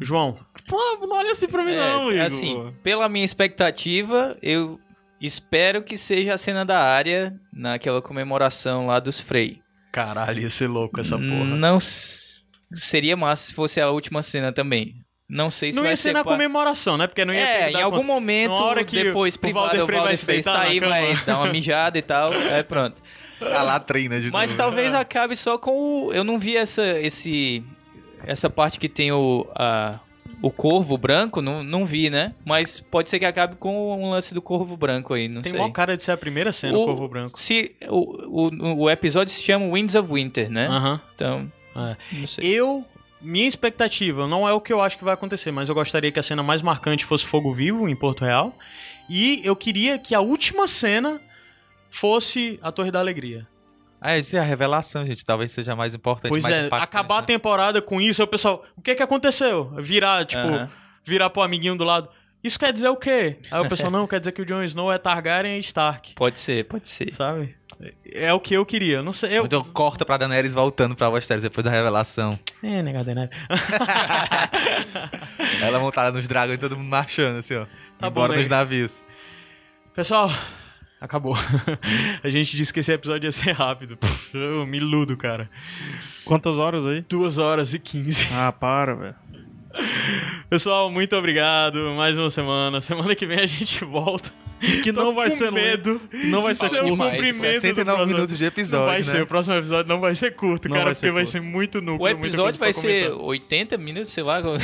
[SPEAKER 1] João,
[SPEAKER 2] Pô, não olha assim pra mim
[SPEAKER 3] É,
[SPEAKER 2] não, Igor.
[SPEAKER 3] assim, pela minha expectativa, eu espero que seja a cena da área naquela comemoração lá dos Frey.
[SPEAKER 1] caralho, ia ser louco essa porra.
[SPEAKER 3] Não s- seria massa se fosse a última cena também. Não sei se
[SPEAKER 1] Não
[SPEAKER 3] vai
[SPEAKER 1] ia ser
[SPEAKER 3] ser
[SPEAKER 1] na
[SPEAKER 3] pa-
[SPEAKER 1] comemoração, né? Porque não ia ter
[SPEAKER 3] É, em algum
[SPEAKER 1] conta.
[SPEAKER 3] momento,
[SPEAKER 1] Na hora que
[SPEAKER 3] depois
[SPEAKER 1] o
[SPEAKER 3] privado, o
[SPEAKER 1] Frey vai se deitar
[SPEAKER 3] sair, vai dar uma mijada e tal, é pronto.
[SPEAKER 4] A latrina de
[SPEAKER 3] Mas
[SPEAKER 4] novo.
[SPEAKER 3] talvez acabe só com o... Eu não vi essa, esse, essa parte que tem o, a, o corvo branco, não, não vi, né? Mas pode ser que acabe com um lance do corvo branco aí, não
[SPEAKER 1] Tem
[SPEAKER 3] sei.
[SPEAKER 1] maior cara de ser a primeira cena, o Corvo Branco.
[SPEAKER 3] Se, o, o, o episódio se chama Winds of Winter, né?
[SPEAKER 1] Aham.
[SPEAKER 3] Então,
[SPEAKER 1] É.
[SPEAKER 3] não sei.
[SPEAKER 1] Eu, minha expectativa, não é o que eu acho que vai acontecer, mas eu gostaria que a cena mais marcante fosse Fogo Vivo em Porto Real. E eu queria que a última cena fosse a Torre da Alegria.
[SPEAKER 4] Ah, isso é a revelação, gente. Talvez seja mais importante,
[SPEAKER 1] Pois
[SPEAKER 4] mais
[SPEAKER 1] é,
[SPEAKER 4] impactante,
[SPEAKER 1] acabar a
[SPEAKER 4] né?
[SPEAKER 1] temporada com isso, aí o pessoal, o que que aconteceu? Virar, tipo,
[SPEAKER 3] Aham.
[SPEAKER 1] virar pro amiguinho do lado. Isso quer dizer o quê? Aí o pessoal, não, quer dizer que o Jon Snow é Targaryen e Stark,
[SPEAKER 3] Pode ser, pode ser.
[SPEAKER 1] sabe? É o que eu queria, não sei, eu...
[SPEAKER 4] Então corta pra Daenerys voltando pra Westeros depois da revelação.
[SPEAKER 1] É, negada, né?
[SPEAKER 4] Ela montada nos dragões e todo mundo marchando, assim, ó.
[SPEAKER 1] Tá
[SPEAKER 4] embora
[SPEAKER 1] bom,
[SPEAKER 4] nos
[SPEAKER 1] né?
[SPEAKER 4] navios.
[SPEAKER 1] Pessoal, acabou. a gente disse que esse episódio ia ser rápido. Pff, Eu me iludo, cara.
[SPEAKER 2] Quantas horas aí?
[SPEAKER 1] 2 horas e 15.
[SPEAKER 2] Ah, para, velho.
[SPEAKER 1] Pessoal, muito obrigado. Mais uma semana. Semana que vem a gente volta.
[SPEAKER 2] Que não vai ser
[SPEAKER 1] medo.
[SPEAKER 2] Não vai ser
[SPEAKER 1] é
[SPEAKER 2] curto.
[SPEAKER 3] demais,
[SPEAKER 1] cumprimento do
[SPEAKER 4] 69
[SPEAKER 1] próximo-
[SPEAKER 4] minutos de episódio,
[SPEAKER 1] Não vai
[SPEAKER 4] né?
[SPEAKER 1] ser, o próximo episódio não vai ser curto,
[SPEAKER 2] Não
[SPEAKER 1] cara,
[SPEAKER 2] vai
[SPEAKER 1] porque
[SPEAKER 2] ser
[SPEAKER 1] vai
[SPEAKER 2] curto.
[SPEAKER 1] ser muito núcleo.
[SPEAKER 3] O episódio vai ser
[SPEAKER 1] comentar.
[SPEAKER 3] 80 minutos, sei lá. como-
[SPEAKER 2] É,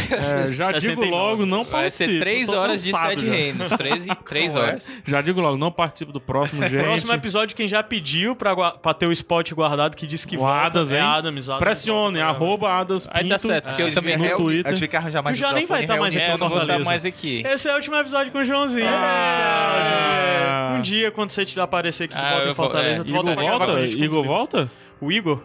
[SPEAKER 2] já
[SPEAKER 1] 69.
[SPEAKER 2] digo logo, não
[SPEAKER 3] Vai
[SPEAKER 2] participo.
[SPEAKER 3] ser 3
[SPEAKER 2] tô
[SPEAKER 3] horas de Sete. Reinos. 3, e- três
[SPEAKER 4] Qual é?
[SPEAKER 3] horas.
[SPEAKER 2] Já digo logo, não participo do próximo, gente.
[SPEAKER 1] Próximo episódio, quem já pediu pra, pra ter o spot guardado, que disse que
[SPEAKER 2] O
[SPEAKER 1] volta,
[SPEAKER 2] Adams,
[SPEAKER 1] é
[SPEAKER 2] hein?
[SPEAKER 1] Adams. Adams
[SPEAKER 2] Pressione, arroba Adas
[SPEAKER 3] Aí tá certo, porque eu também-
[SPEAKER 2] no Twitter.
[SPEAKER 4] Arranjar mais
[SPEAKER 1] Tu já nem vai
[SPEAKER 4] microfone,
[SPEAKER 1] tá mais
[SPEAKER 4] reunir
[SPEAKER 3] É,
[SPEAKER 1] aqui,
[SPEAKER 3] não vou estar mais aqui.
[SPEAKER 1] Esse é o último episódio com o Joãozinho.
[SPEAKER 2] Ah.
[SPEAKER 1] Um dia, quando você te aparecer aqui, tu
[SPEAKER 3] Ah,
[SPEAKER 1] volta em Fortaleza,
[SPEAKER 3] é.
[SPEAKER 1] tu volta
[SPEAKER 2] Igor volta?
[SPEAKER 1] com
[SPEAKER 2] Igor volta?
[SPEAKER 1] O Igor?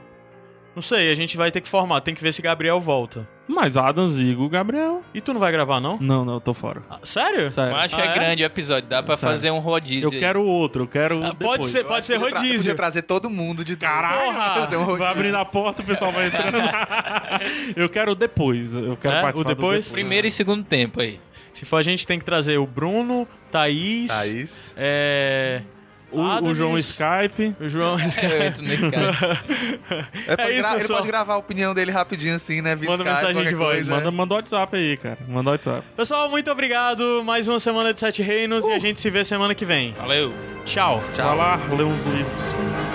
[SPEAKER 1] Não sei, a gente vai ter que formar. Tem que ver se Gabriel volta.
[SPEAKER 2] Mas Adams, Igor, Gabriel.
[SPEAKER 1] E tu não vai gravar, não?
[SPEAKER 2] Não, não, eu tô fora.
[SPEAKER 1] Ah, sério?
[SPEAKER 2] Sério.
[SPEAKER 3] Mas acho
[SPEAKER 1] Ah,
[SPEAKER 3] que é,
[SPEAKER 1] é?
[SPEAKER 3] grande o episódio, dá pra
[SPEAKER 2] Sério.
[SPEAKER 3] fazer um rodízio.
[SPEAKER 2] Eu quero outro, eu quero
[SPEAKER 1] Ah,
[SPEAKER 2] depois.
[SPEAKER 1] pode ser,
[SPEAKER 4] Eu
[SPEAKER 1] pode
[SPEAKER 4] acho
[SPEAKER 1] ser
[SPEAKER 4] que podia tra-
[SPEAKER 1] rodízio.
[SPEAKER 4] Podia trazer todo mundo de
[SPEAKER 2] Caralho!
[SPEAKER 4] Fazer um rodízio.
[SPEAKER 2] Vai abrindo a porta, o pessoal vai entrando. eu quero depois. Eu quero
[SPEAKER 1] É?
[SPEAKER 2] participar
[SPEAKER 1] O
[SPEAKER 2] do
[SPEAKER 1] depois?
[SPEAKER 3] Primeiro e segundo tempo aí.
[SPEAKER 1] Se for a gente, tem que trazer o Bruno, Thaís,
[SPEAKER 4] Thaís.
[SPEAKER 1] é...
[SPEAKER 2] O, o
[SPEAKER 1] Adams,
[SPEAKER 2] João Skype.
[SPEAKER 1] O João...
[SPEAKER 3] Eu entro nesse cara.
[SPEAKER 4] Ele, pode
[SPEAKER 1] isso,
[SPEAKER 4] gra- ele pode gravar a opinião dele rapidinho assim, né? via
[SPEAKER 1] Manda
[SPEAKER 4] Skype,
[SPEAKER 1] mensagem de voz,
[SPEAKER 4] coisa.
[SPEAKER 2] Manda, manda o WhatsApp aí, cara. Manda o WhatsApp.
[SPEAKER 1] Pessoal, muito obrigado. Mais uma semana de Sete Reinos e a gente se vê semana que vem.
[SPEAKER 3] Valeu.
[SPEAKER 1] Tchau.
[SPEAKER 4] Tchau.
[SPEAKER 2] Vai lá, lê uns livros.